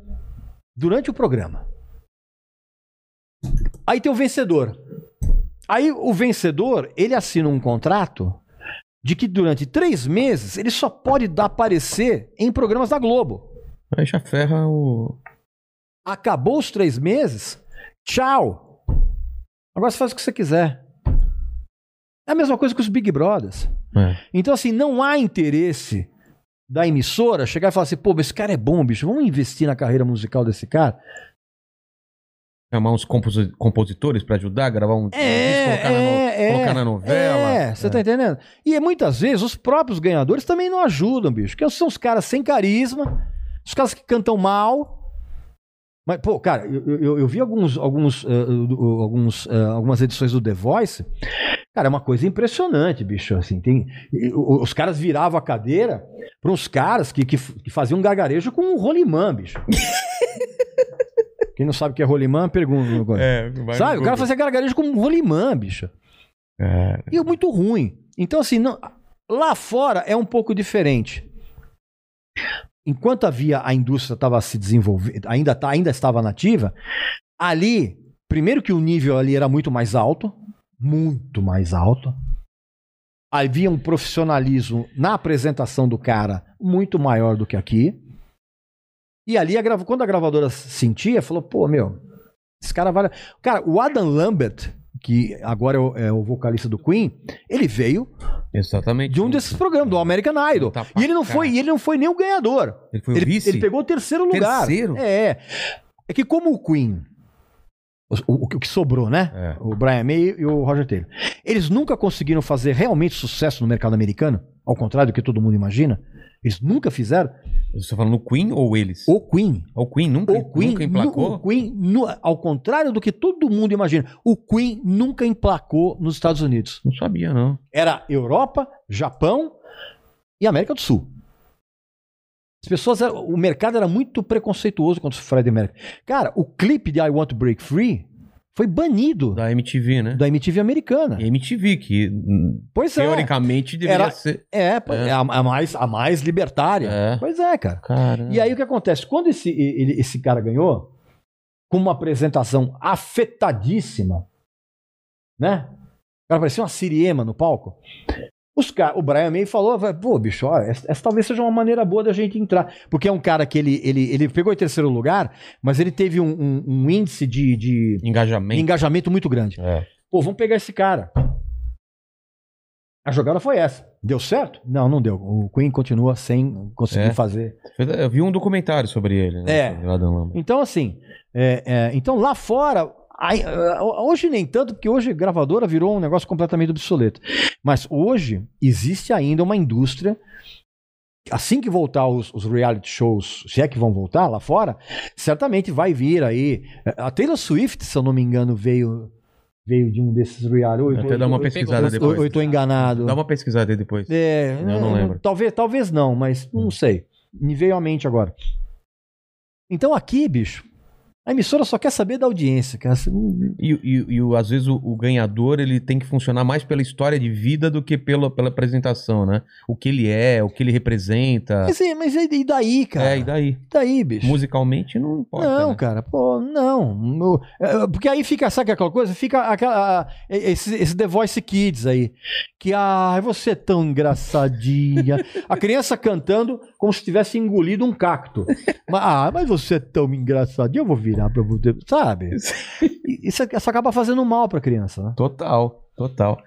durante o programa. Aí tem o vencedor. Aí o vencedor, ele assina um contrato de que durante três meses ele só pode dar aparecer em programas da Globo. Aí já ferra o. Acabou os três meses, tchau. Agora você faz o que você quiser. É a mesma coisa que os Big Brothers. É. Então, assim, não há interesse da emissora chegar e falar assim, pô, esse cara é bom, bicho, vamos investir na carreira musical desse cara. Chamar uns composi- compositores pra ajudar gravar um É, disco, colocar, na, no- é, é. colocar na novela. É, você tá entendendo? E é, muitas vezes os próprios ganhadores também não ajudam, bicho. Porque são os caras sem carisma, os caras que cantam mal. Mas, pô, cara, eu, eu- eu vi alguns, alguns, do- alguns, eh, algumas edições do The Voice. Cara, é uma coisa impressionante, bicho. Assim, tem, os caras viravam a cadeira para uns caras que, que, que faziam gagarejo com um rolimã, bicho. Quem não sabe o que é rolimã, pergunta. agora. É, Sabe? O cara fazia gargarejo com um rolimã, bicho. É. E é muito ruim. Então, assim, não- lá fora é um pouco diferente. Enquanto havia a indústria estava se desenvolvendo, ainda, tá, ainda estava nativa, ali, primeiro que o nível ali era muito mais alto, muito mais alto. Havia um profissionalismo na apresentação do cara muito maior do que aqui. E ali, a quando a gravadora sentia, falou: pô, meu, esse cara vale. Cara, o Adam Lambert, que agora é o, é o vocalista do Queen, ele veio Exatamente. de um desses programas, do American Idol. Tá E ele não foi, ele não foi nem o ganhador. Ele foi o Ele, vice? ele pegou o terceiro lugar. Terceiro? É. É que como o Queen, o, o- o que sobrou, né? É. O Brian May e o Roger Taylor. Eles nunca conseguiram fazer realmente sucesso no mercado americano, ao contrário do que todo mundo imagina. Eles nunca fizeram. Você tá falando o Queen ou eles? O Queen. O Queen nunca, O Queen, nunca emplacou? o Queen nu- ao contrário do que todo mundo imagina, o Queen nunca emplacou nos Estados Unidos. Não sabia, não. Era Europa, Japão e América do Sul. As pessoas, o mercado era muito preconceituoso contra o Freddie Mercury. Cara, o clipe de I Want to Break Free foi banido da, Da MTV, né? MTV americana. E MTV, que hum, Pois é. teoricamente deveria Era- ser. É, É. é a, a mais, a mais libertária. É. Pois é, cara. Cara. E aí o que acontece? Quando esse, ele- esse cara ganhou, com uma apresentação afetadíssima, né? O cara parecia uma siriema no palco. Os o Brian May falou, pô, bicho, ó, essa, essa talvez seja uma maneira boa da gente entrar. Porque é um cara que ele, ele, ele pegou em terceiro lugar, mas ele teve um, um- um índice de, de Engajamento. engajamento muito grande. É. Pô, vamos pegar esse cara. A jogada foi essa. Deu certo? Não, não deu. O Queen continua sem conseguir É. fazer Eu vi um documentário sobre ele, né? É. Então, assim, é, é, então lá fora, aí, hoje nem tanto, porque hoje gravadora virou um negócio completamente obsoleto. Mas hoje existe ainda uma indústria. Assim que voltar os, os reality shows, se é que vão voltar lá fora, certamente vai vir aí. A Taylor Swift, se eu não me engano, veio, veio de um desses reality. Ou Até dar uma pesquisada depois. Eu estou enganado. Dá uma pesquisada aí depois. É, Eu não lembro. Talvez, talvez não, mas não sei. Me veio à mente agora. Então aqui, bicho, A emissora só quer saber da audiência, não- E, e- e às vezes o, o ganhador ele tem que funcionar mais pela história de vida do que pela, pela apresentação, né? O que ele é, o que ele representa. Mas, e- mas e daí, cara? É, e daí? E daí, bicho? Musicalmente não importa. Não, né? cara, pô, não. É, porque aí fica, sabe aquela coisa? Fica aquela. Esse, esse The Voice Kids aí. Que, ai, você é tão engraçadinha. A criança cantando como se tivesse engolido um cacto. Mas, ah, mas você é tão engraçadinha, eu vou virar pra você. Sabe? Isso, isso acaba fazendo mal pra criança, né? Total, total.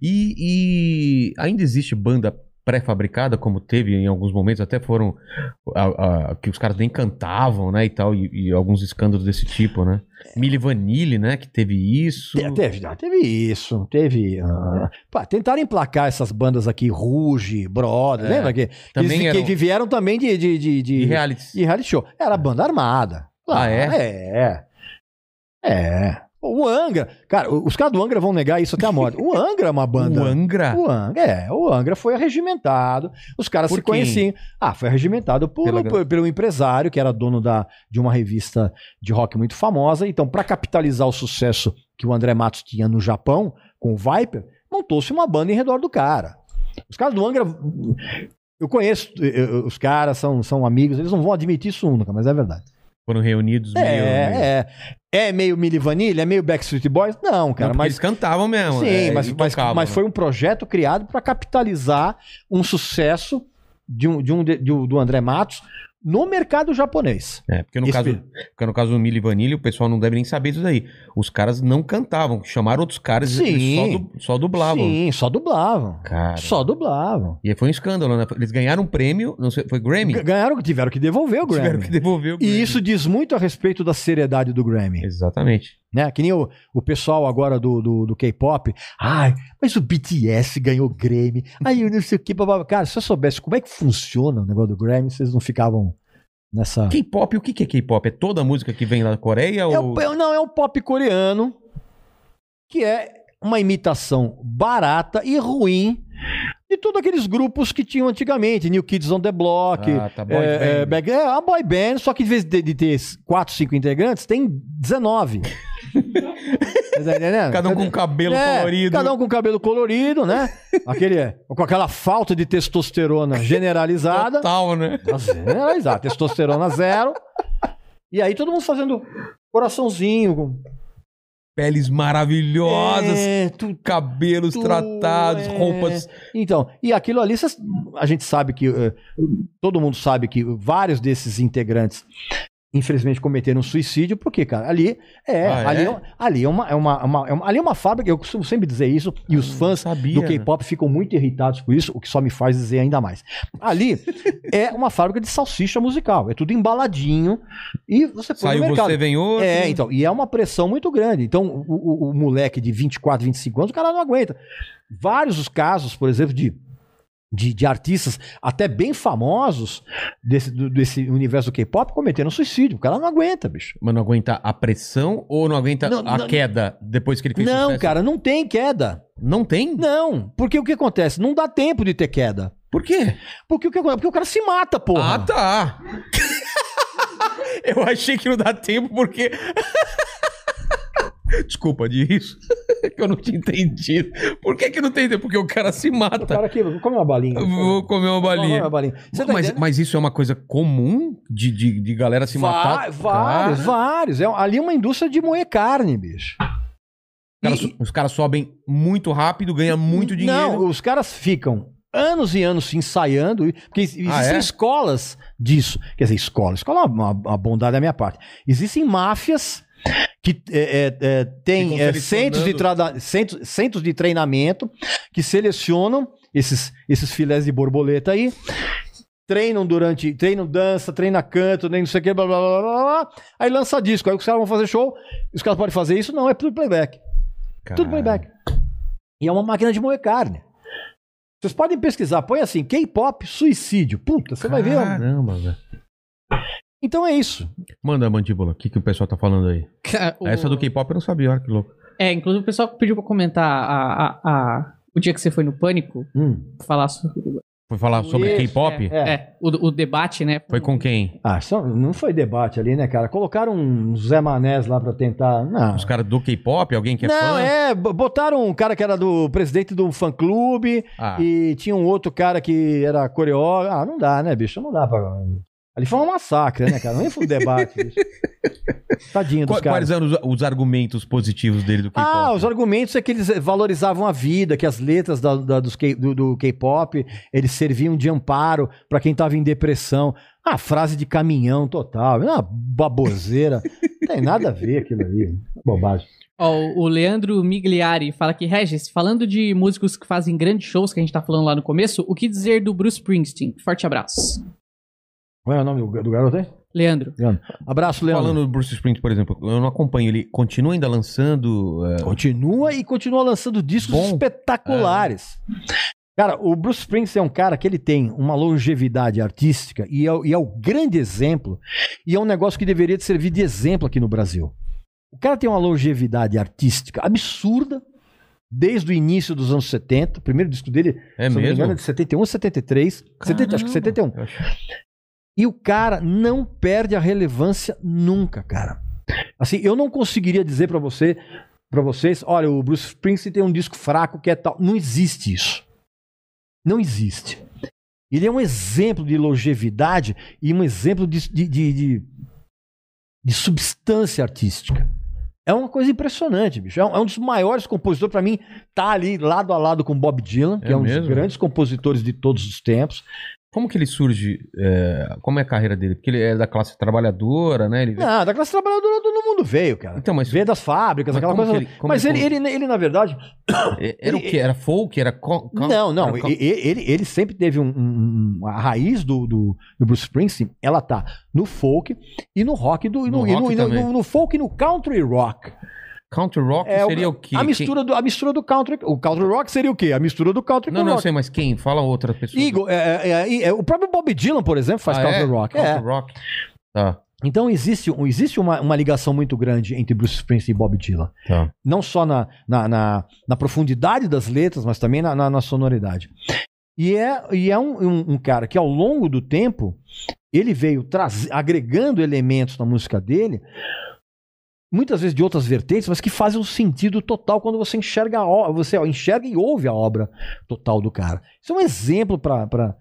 E, e ainda existe banda pré-fabricada, como teve em alguns momentos, até foram a- a- que os caras nem cantavam, né, e tal, e, e alguns escândalos desse tipo, né? Milli Vanilli, né, que teve isso. Te- Teve, ah, teve isso, teve. ah, pá, tentaram emplacar essas bandas aqui, Ruge, Brother, É, lembra que, que, também eles- eram- que vieram também de, de, de, de- E reality. de reality show. Era banda armada. Ah, é? É. É. O Angra, cara, os caras do Angra vão negar isso até a morte. O Angra é uma banda. O Angra? O Angra, é, o Angra foi arregimentado. Os caras Por se quem? conheciam. Ah, foi arregimentado por, Pela- por, pelo empresário, que era dono da, de uma revista de rock muito famosa. Então, para capitalizar o sucesso que o André Matos tinha no Japão, com o Viper, montou-se uma banda em redor do cara. Os caras do Angra. Eu conheço eh, os caras, são, são amigos, eles não vão admitir isso nunca, mas é verdade. Foram reunidos meio... meio- É, é. É meio Milli Vanilli? É meio Backstreet Boys? Não, Não, cara, porque mas eles cantavam mesmo. Sim, é, mas, mas, tocavam, mas né? foi um projeto criado para capitalizar um sucesso de um, de um, de- de do André Matos no mercado japonês. É, porque no, Esse caso, filho. porque no caso do Milli Vanilli, o pessoal não deve nem saber disso daí. Os caras não cantavam, chamaram outros caras e Sim. só, du- só dublavam. Sim, só dublavam. Cara. Só dublavam. E aí foi um escândalo, né? Eles ganharam um prêmio, não sei, foi Grammy? Ganharam, tiveram que devolver o Tiveram Grammy. que devolver o Grammy. E isso diz muito a respeito da seriedade do Grammy. Exatamente. Né? Que nem o, o pessoal agora do, do, do K-pop. Ai, mas o BTS ganhou Grammy. Aí eu não sei o que. blá, blá. Cara, se eu soubesse como é que funciona o negócio do Grammy, vocês não ficavam nessa. K-pop, o que que é K-pop? É toda a música que vem lá da Coreia É ou... o- é- não, é um pop coreano que é uma imitação barata e ruim de todos aqueles grupos que tinham antigamente, New Kids on the Block, Ah, tá, boy é, é, band. back- é, a boy band, só que em vez de, de ter 4, 5 integrantes, tem 19. Tá entendendo? Cada um com cabelo É, colorido. Cada um com cabelo colorido, né? Aquele, com aquela falta de testosterona generalizada. Total, né? Generalizada, testosterona zero. E aí todo mundo fazendo coraçãozinho. com- Peles maravilhosas, É, tu- cabelos tu- tratados, é. roupas... Então, e aquilo ali, a gente sabe que. eh, todo mundo sabe que vários desses integrantes. Infelizmente cometeram suicídio, porque, cara, ali é, Ah, é? ali, é? ali é uma, é uma, uma- é uma- ali é uma fábrica, eu costumo sempre dizer isso, e os fãs sabia, do? K-pop ficam muito irritados por isso, o que só me faz dizer ainda mais. Ali é uma fábrica de salsicha musical, é tudo embaladinho, e você põe Saiu no mercado. você, vem outro. É, então, e é uma pressão muito grande. Então, o, o- o moleque de 24, 25 anos, o cara não aguenta. Vários os casos, por exemplo, de, de, de artistas até bem famosos desse, do- desse universo do K-pop cometeram suicídio. O cara não aguenta, bicho. Mas não aguenta a pressão ou não aguenta Não, a não- queda depois que ele fez Não, sucesso? cara, não tem queda. Não tem? Não, porque o que acontece? Não dá tempo de ter queda. Por quê? Porque o que acontece? Porque o cara se mata, porra. Ah, tá. Eu achei que não dá tempo porque. Desculpa disso. que eu não tinha entendido. Por que, que não tem? Porque o cara se O mata. cara aqui, come uma balinha. Vou comer uma balinha. uma balinha. Tá mas, mas isso é uma coisa comum de, de, de galera se matar? Va- Vários, Ah, vários. É, ali é uma indústria de moer carne, bicho. os caras- os caras sobem muito rápido, ganham muito dinheiro. Não, os caras ficam anos e anos se ensaiando, porque existem Ah, é? escolas disso. Quer dizer, escola. Escola é uma, uma bondade da minha parte. Existem máfias que é, é, é, Ficam é, centros, de centros, centros de treinamento que selecionam esses, esses filés de borboleta aí. Treinam durante. Treinam dança, treina canto, nem não sei o que, blá blá blá blá blá. Aí lança disco. Aí os caras vão fazer show. Os caras podem fazer isso? Não, é tudo playback. Tudo playback. E é uma máquina de moer carne. Vocês podem pesquisar, põe assim, K-pop suicídio. Puta, você vai ver. Caramba, velho. Então é isso. Manda, mandíbula, o que, que o pessoal tá falando aí? Cara, o- Essa do K-pop eu não sabia, olha que louco. É, inclusive o pessoal pediu pra comentar a, a- a- o dia que você foi no Pânico, Hum. falar so- Foi falar sobre K-pop? É, é, o, o debate, né? Foi com quem? Ah, só, não foi debate ali, né, cara? Colocaram um Zé Manés lá pra tentar. Não. Os caras do K-pop? Alguém que é não, fã? é, b- botaram um cara que era do presidente do fã clube Ah, e tinha um outro cara que era coreógrafo. Ah, não dá, né, bicho? Não dá pra. Ali foi um massacre, né, cara? Nem foi um debate, bicho. Tadinho dos Qu- caras. Quais eram os, os argumentos positivos dele do K-pop? Ah, os argumentos é que eles valorizavam a vida, que as letras da- da- dos K- do, do K-pop eles serviam de amparo pra quem tava em depressão. Ah, frase de caminhão total, uma baboseira. Não tem nada a ver aquilo ali. Bobagem. Ó, o Leandro Migliari fala que, Regis, falando de músicos que fazem grandes shows, que a gente tá falando lá no começo, o que dizer do Bruce Springsteen? Forte abraço. Qual é o nome do, do garoto aí? Leandro. Abraço, Leandro. Falando do Bruce Springsteen, por exemplo, eu não acompanho. Ele continua ainda lançando... é, Continua e continua lançando discos Bom. espetaculares. Cara, o Bruce Springsteen é um cara que ele tem uma longevidade artística e é, o- e é o grande exemplo, e é um negócio que deveria servir de exemplo aqui no Brasil. O cara tem uma longevidade artística absurda, desde o início dos anos 70. O primeiro disco dele, é se eu não me mesmo? engano, é de 71, 73. 70, acho que 71. E o cara não perde a relevância nunca, cara. Assim, eu não conseguiria dizer pra você, para vocês, olha, o Bruce Springsteen tem um disco fraco que é tal. Não existe isso. Não existe. Ele é um exemplo de longevidade e um exemplo de, de, de, de- de substância artística. É uma coisa impressionante, bicho. É um, é um dos maiores compositores, pra mim, tá ali lado a lado com Bob Dylan, que É é, um dos mesmo? grandes compositores de todos os tempos. Como que ele surge? é, como é a carreira dele? Porque ele é da classe trabalhadora, né? Ele... Não, da classe trabalhadora todo mundo veio, cara. Então, mas- Veio das fábricas, Mas aquela coisa. ele- mas ele, ele, ele, na verdade. Era o quê? Era folk? Era... não, não. era Ele, ele sempre teve um, um- A raiz do, do, do Bruce Springsteen, ela tá no folk e no rock do. No no, rock e no- no- no folk e no country rock. Country rock É, seria o quê? A mistura, do, a mistura do country. O country rock seria o quê? A mistura do country Não, com não, rock. sei, mas quem? Fala outra pessoa. Eagle, é, é, é, é, o próprio Bob Dylan, por exemplo, faz Ah, country é? rock. Country É. rock. Tá, Então existe, existe uma, uma ligação muito grande entre Bruce Springsteen e Bob Dylan. tá. não só na, na, na, na profundidade das letras, mas também na, na, na sonoridade. E é, e é um, um, um cara que ao longo do tempo ele veio traz, agregando elementos na música dele, muitas vezes de outras vertentes, mas que fazem um sentido total quando você enxerga a obra, você ó, enxerga e ouve a obra total do cara. Isso é um exemplo para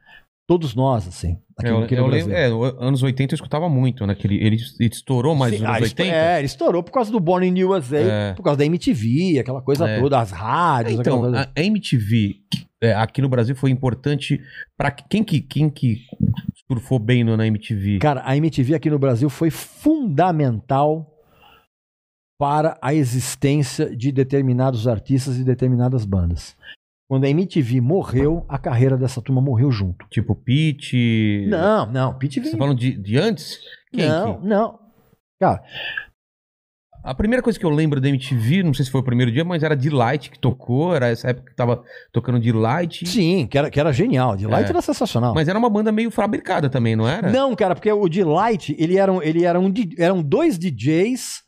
todos nós, assim. aqui, Eu, aqui eu lembro, é, anos 80 eu escutava muito, né? Ele, ele, ele estourou mais Sim, nos ah, anos esto- 80. É, ele estourou por causa do Born in USA, É. por causa da MTV, aquela coisa É. toda, as rádios, Então, coisa. a a MTV é, aqui no Brasil foi importante para quem que quem que surfou bem no, na MTV? Cara, a MTV aqui no Brasil foi fundamental para a existência de determinados artistas e determinadas bandas. Quando a MTV morreu, a carreira dessa turma morreu junto. Tipo Pete. Não, não, Pete Você veio. tá falando de, de antes? Quem não, que- não. Cara, A primeira coisa que eu lembro da MTV, não sei se foi o primeiro dia, mas era Delight que tocou, era essa época que tava tocando Delight. sim, que era, que era genial. Delight É. era sensacional. Mas era uma banda meio fabricada também, não era? Não, cara, porque o Delight, ele era ele era um, eram dois DJs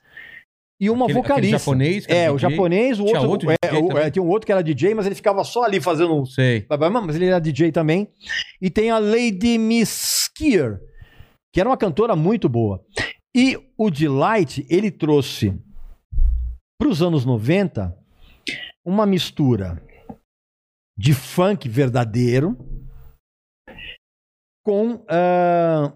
e uma Aquele- aquele vocalista. japonês. que É, era o DJ. japonês, o Tinha outro, outro é, DJ o- é, tinha um outro que era DJ, mas ele ficava só ali fazendo Sei. Mas ele era DJ também. E tem a Lady Miss Skier, que era uma cantora muito boa. E o Delight, ele trouxe para os anos 90 uma mistura de funk verdadeiro com ah,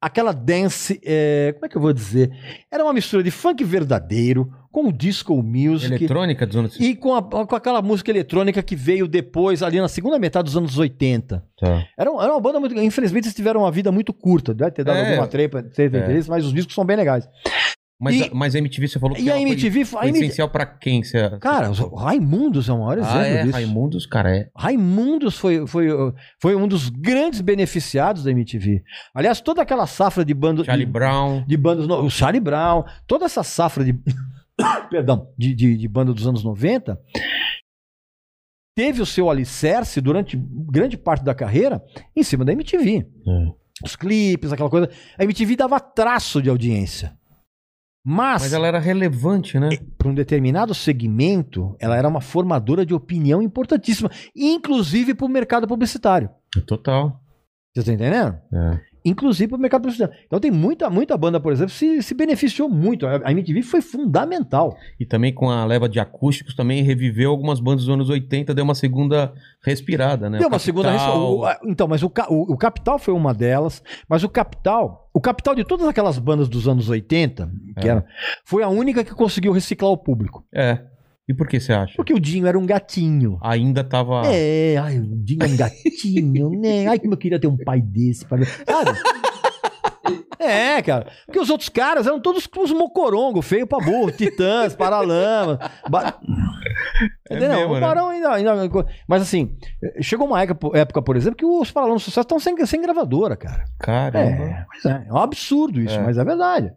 aquela dance. eh, como é que eu vou dizer? Era uma mistura de funk verdadeiro com disco music. Eletrônica dos anos E com, a- com aquela música eletrônica que veio depois, ali na segunda metade dos anos 80. Tá. Era, era uma banda muito. Infelizmente, eles tiveram uma vida muito curta. Deve ter dado É. alguma trepa, trepa É. mas os discos são bem legais. Mas, E- a, mas a MTV você falou que E a ela foi- MTV. foi, a MTV essencial pra quem? Você... cara, os Raimundos é o maior exemplo ah, é, disso. Raimundos, cara, é. Raimundos foi, foi, foi um dos grandes beneficiados da MTV. Aliás, toda aquela safra de bandas. Charlie de, Brown. de bandas. no- O Charlie Brown, toda essa safra de. perdão, de, de, de banda dos anos 90 teve o seu alicerce durante grande parte da carreira em cima da MTV. É. Os clipes, aquela coisa. A MTV dava traço de audiência. Mas, Mas ela era relevante, né? para um determinado segmento, ela era uma formadora de opinião importantíssima, inclusive para o mercado publicitário. Total. Você tá entendendo? É. Inclusive pro mercado profissional. Então tem muita, muita banda, por exemplo, se, se beneficiou muito. A MTV foi fundamental. E também com a leva de acústicos também reviveu algumas bandas dos anos 80, deu uma segunda respirada, né? Deu O uma segunda Capital, resposta. O- a- Então, mas o, o, o Capital foi uma delas, mas o Capital, o Capital de todas aquelas bandas dos anos 80, que É. era, foi a única que conseguiu reciclar o público. É. E por que você acha? Porque o Dinho era um gatinho. Ainda tava. É, ai, o Dinho é um gatinho, né? Ai, como eu queria ter um pai desse. Pra... Sabe? É, cara. Porque os outros caras eram todos uns mocorongo, feio pra burro, titãs, paralama. Ba... É Entendeu? mesmo, o né? Barão ainda, ainda- Mas assim, chegou uma época, por exemplo, que os Paralamas do Sucesso estão sem, sem gravadora, cara. Caramba. É, é, é um absurdo isso, É. mas é verdade.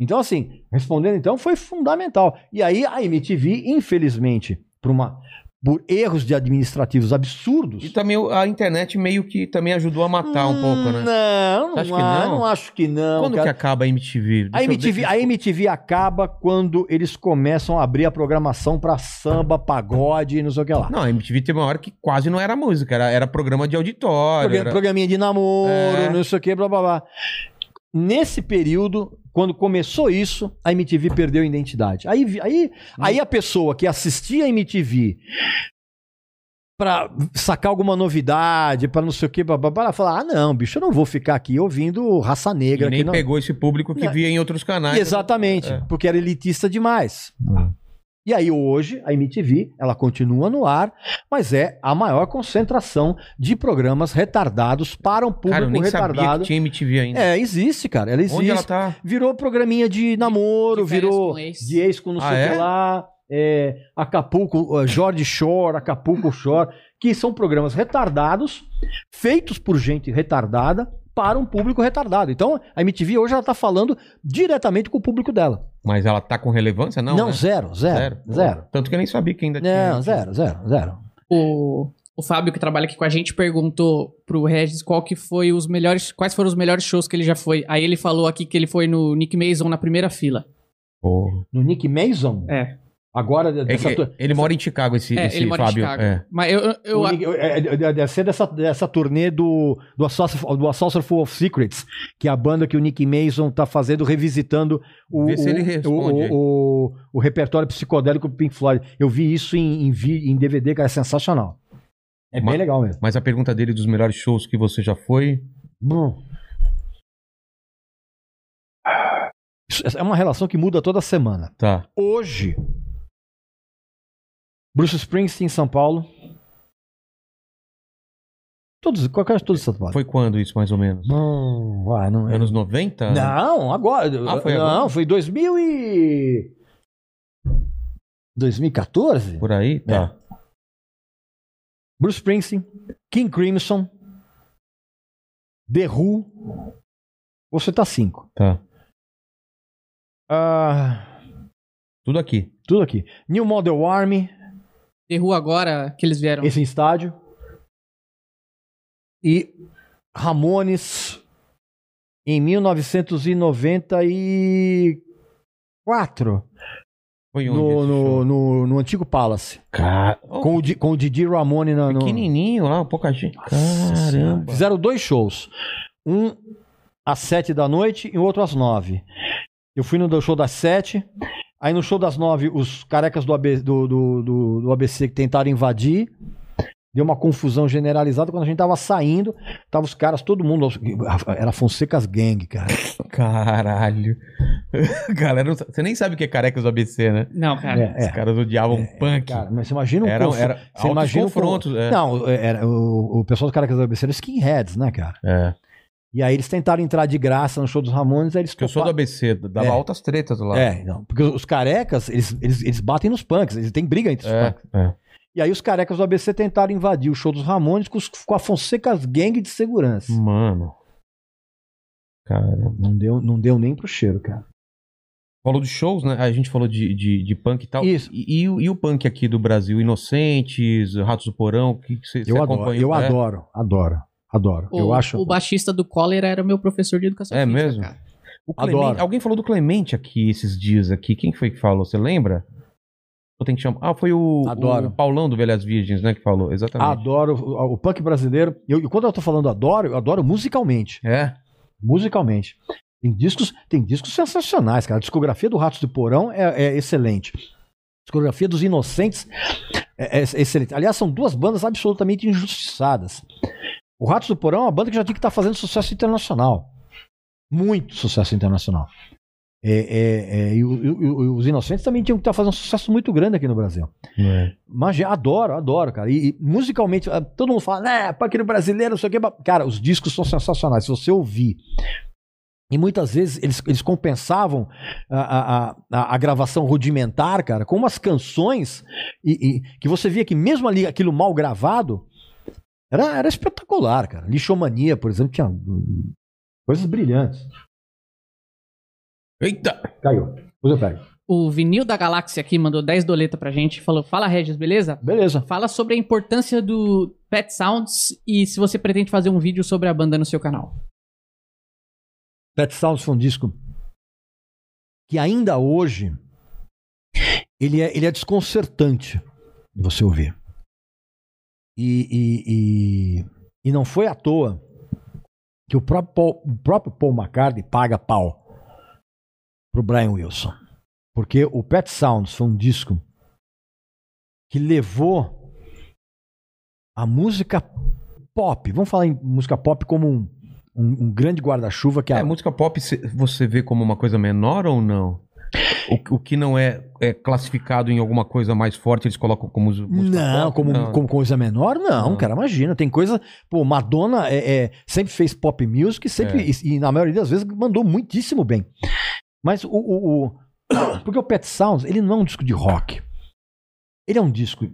Então, assim, respondendo então, foi fundamental. E aí a MTV, infelizmente, por, uma, por erros de administrativos absurdos. E também a internet meio que também ajudou a matar um pouco, né? Não, não, que não? não acho que não. Quando cara. que acaba a MTV? A Deixa MTV, a MTV acaba quando eles começam a abrir a programação pra samba, pagode e não sei o que lá. Não, a MTV teve uma hora que quase não era música, era, era programa de auditório. Era- Programinha de namoro, É. não sei o que, blá blá blá. Nesse período, quando começou isso, a MTV perdeu a identidade. Aí, aí, aí a pessoa que assistia a MTV pra sacar alguma novidade, pra não sei o que, blá, blá, blá, ela fala: ah, não, bicho, eu não vou ficar aqui ouvindo raça E negra. nem que não... pegou esse público que Não. via em outros canais. Exatamente, É. porque era elitista demais. Hum. E aí hoje a MTV, ela continua no ar, mas é a maior concentração de programas retardados para um público Cara, eu nem sabia retardado. que tinha MTV ainda. É, existe, cara. Ela existe. Onde ela tá? Virou programinha de namoro, de virou com ex. de ex com não Ah, sei o é? que lá. É, Acapulco, uh, Jorge Shore, Acapulco Shore, que são programas retardados, feitos por gente retardada para um público retardado. Então, a MTV hoje ela tá falando diretamente com o público dela. Mas ela tá com relevância? Não, Não, né? zero, zero, zero. Pô, Tanto que eu nem sabia que ainda tinha. Não, zero, zero, zero. O, o Fábio, que trabalha aqui com a gente, perguntou pro Regis qual que foi os melhores. Quais foram os melhores shows que ele já foi. Aí ele falou aqui que ele foi no Nick Mason na primeira fila. No Nick Mason, É. agora É dessa que tu- ele mora em Chicago, esse, É, esse ele mora Fábio. em Chicago. É. Mas eu. eu, eu- é, é, Deve ser dessa, dessa turnê do, do, A Saucer, do A Saucer Full of Secrets, que é a banda que o Nick Mason tá fazendo, revisitando o, Vê se o, ele o, o, o- o repertório psicodélico do Pink Floyd. Eu vi isso em, em, em DVD, cara, é sensacional. É Mas- bem legal mesmo. Mas a pergunta dele dos melhores shows que você já foi. Bom. Isso é uma relação que muda toda semana. Tá. Hoje, Bruce Springsteen em São Paulo. Todos, qualquer todos São Paulo. Foi quando isso, mais ou menos? Não, ah, não, Anos 90? não, agora. Ah, foi não, agora? foi 2000 e 2014. Por aí? Tá. Bruce Springsteen, King Crimson, The Who. Você tá cinco. Tá. Ah, Tudo aqui. tudo aqui. New Model Army, Rua agora que eles vieram. esse estádio. E Ramones em 1994 Foi onde? no, no, no, no antigo Palace. Cara, Com o, com o Didi Ramone na, no... pequenininho lá, pouca gente. Caramba. Fizeram dois shows. Um às sete da noite e o outro às nove. Eu fui no show das sete. Aí no show das nove, os carecas do, AB do, do, do- do ABC que tentaram invadir. Deu uma confusão generalizada. Quando a gente tava saindo, tava os caras, todo mundo. Era Fonseca's Gang, cara. Caralho. Galera, você nem sabe o que é carecas do ABC, né? Não, cara. É, Os caras odiavam punk. Cara, mas você imagina um era, conf- era Você imagina o confrontos. É. Não, era, o, o pessoal do Carecas do ABC era skinheads, né, cara? É. E aí eles tentaram entrar de graça no show dos Ramones, aí eles Porque eu sou do ABC, dava É. altas tretas lá. É, não, porque os carecas, eles, eles, eles batem nos punks, eles têm briga entre os É, punks. é. E aí os carecas do ABC tentaram invadir o show dos Ramones com, os- com a Fonseca's Gang de segurança. Mano. Cara. Não, deu, não deu nem pro cheiro, cara. Falou de shows, né? A gente falou de, de, de punk e tal. Isso. E, e o- e o punk aqui do Brasil? Inocentes, Ratos do Porão? O que que você, você Eu adoro, acompanhou? eu É? adoro, adoro, adoro. O, eu acho. o baixista do Cólera era meu professor de educação É física, mesmo? cara. O Clemente- Adoro. alguém falou do Clemente aqui esses dias aqui. Quem foi que falou? Você lembra? Ou tem que chamar. Ah, foi o, Adoro. o Paulão do Velhas Virgens, né, que falou. Exatamente. Adoro o, o punk brasileiro. E eu- e quando eu tô falando adoro, eu adoro musicalmente. É. Musicalmente. Tem discos, tem discos sensacionais, cara. A discografia do Ratos do Porão é, é excelente. A discografia dos Inocentes é, é excelente. Aliás, são duas bandas absolutamente injustiçadas. O Ratos do Porão é uma banda que já tinha que estar fazendo sucesso internacional. Muito sucesso internacional. É, é, é, e, o- e o- e os Inocentes também tinham que estar fazendo um sucesso muito grande aqui no Brasil. é. Mas adoro, adoro, cara. E, e musicalmente, ah, todo mundo fala, né, no brasileiro, não sei o quê. Cara, os discos são sensacionais. Se você ouvir. E muitas vezes eles, eles compensavam a, a, a, a gravação rudimentar, cara, com umas canções e, e que você via que mesmo ali aquilo mal gravado era, era espetacular, cara. Lixomania, por exemplo, tinha hum, coisas brilhantes. Eita! Caiu. Depois eu pego. O Vinil da Galáxia aqui mandou 10 doleta pra gente. Falou: Fala, Regis, beleza? Beleza. Fala sobre a importância do Pet Sounds e se você pretende fazer um vídeo sobre a banda no seu canal. Pet Sounds foi um disco que ainda hoje ele é, ele é desconcertante de você ouvir. E, e, e, e não foi à toa que o próprio Paul, o próprio Paul McCartney paga pau pro Brian Wilson. Porque o Pet Sounds foi um disco que levou a música pop, vamos falar em música pop como um, um, um grande guarda-chuva que É, a, música pop cê- você vê como uma coisa menor ou não? O, o que não é, é classificado em alguma coisa mais forte, eles colocam como música Não, pop? como, Não. como coisa menor, não, Não. cara, imagina. Tem coisa. Pô, Madonna é, é, sempre fez pop music sempre, É. e, e na maioria das vezes mandou muitíssimo bem. Mas o. o- o- porque o Pet Sounds, ele não é um disco de rock. Ele é um disco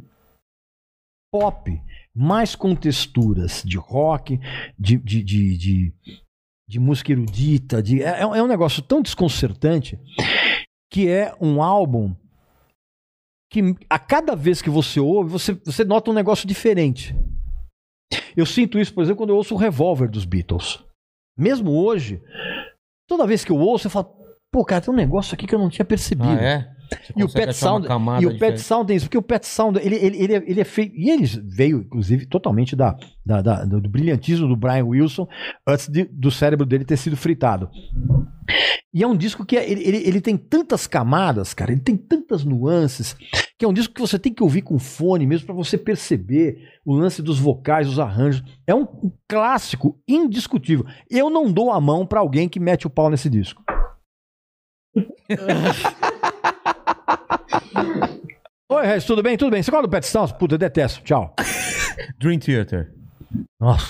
pop, mais com texturas de rock, de, de, de, de, de música erudita. De, é, é um negócio tão desconcertante que é um álbum que a cada vez que você ouve, você, você nota um negócio diferente. Eu sinto isso, por exemplo, quando eu ouço o Revolver dos Beatles. Mesmo hoje, toda vez que eu ouço, eu falo, pô, cara, tem um negócio aqui que eu não tinha percebido. Ah, é? E o Pet Sound, e o Pet. Sound tem isso, porque o Pet Sound, ele, ele, ele, é, ele é feito, e ele veio, inclusive, totalmente da, da- da- do, do brilhantismo do Brian Wilson, antes de- do cérebro dele ter sido fritado. E é um disco que é- ele, ele, ele tem tantas camadas, cara, ele tem tantas nuances, que é um disco que você tem que ouvir com fone mesmo para você perceber o lance dos vocais, os arranjos. É um, um clássico indiscutível. Eu não dou a mão para alguém que mete o pau nesse disco. Oi, Regis, tudo bem? Tudo bem. Você gosta do Pet Sounds? Puta, eu detesto. Tchau. Dream Theater. Nossa.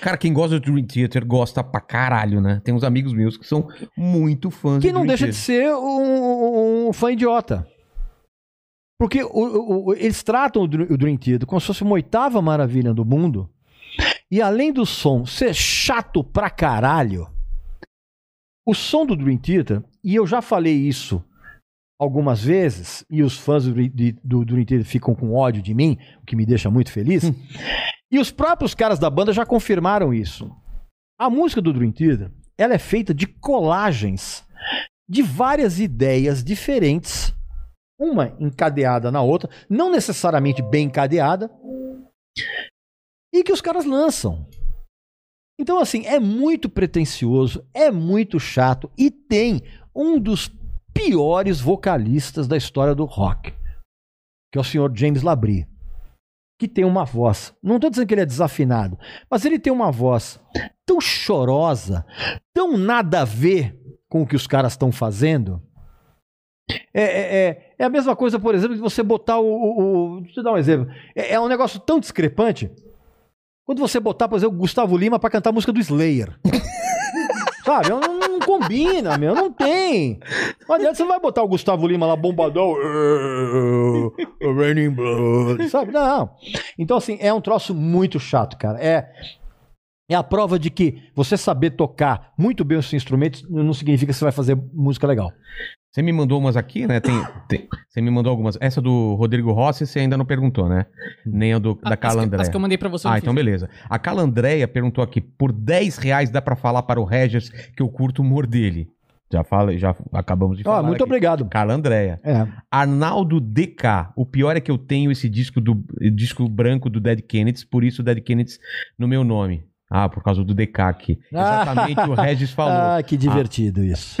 Cara, quem gosta do Dream Theater gosta pra caralho, né? Tem uns amigos meus que são muito fãs Que do não Dream deixa de Theater. ser um, um fã idiota. Porque o- o- o- eles tratam o, Dr- o Dream Theater como se fosse uma oitava maravilha do mundo. E além do som ser chato pra caralho, o som do Dream Theater, e eu já falei isso algumas vezes, e os fãs do, do Dream Theater ficam com ódio de mim, o que me deixa muito feliz. e os próprios caras da banda já confirmaram isso. A música do Dream Theater, ela é feita de colagens de várias ideias diferentes, uma encadeada na outra, não necessariamente bem encadeada, e que os caras lançam. Então, assim, é muito pretensioso, é muito chato e tem um dos piores vocalistas da história do rock, que é o senhor James Labrie, que tem uma voz. Não estou dizendo que ele é desafinado, mas ele tem uma voz tão chorosa, tão nada a ver com o que os caras estão fazendo. É, é, é, é a mesma coisa, por exemplo, de você botar o. o, o deixa eu dar um exemplo. É, é um negócio tão discrepante. Quando você botar, por exemplo, o Gustavo Lima pra cantar a música do Slayer. Sabe? Não, não combina, meu. Não tem. Adianta, você vai botar o Gustavo Lima lá bombadão. "Uh, Raining Blood. Sabe? Não. Então, assim, é um troço muito chato, cara. É. É a prova de que você saber tocar muito bem os seus instrumentos não significa que você vai fazer música legal. Você me mandou umas aqui, né? Tem, tem- você me mandou algumas. Essa do Rodrigo Rossi você ainda não perguntou, né? Nem a do, da Ah, que- Calandréia. As que eu mandei pra você. Ah, então fiz. beleza. A Calandréia perguntou aqui: por 10 reais dá pra falar para o Regis que eu curto o humor dele? Já falei, já acabamos de falar. muito aqui. obrigado. Carla Andréia. É. Arnaldo DK. O pior é que eu tenho esse disco do disco branco do Dead Kennedys, por isso o Dead Kennedys no meu nome. Ah, por causa do DK aqui. Exatamente o Regis falou. Ah, que divertido isso.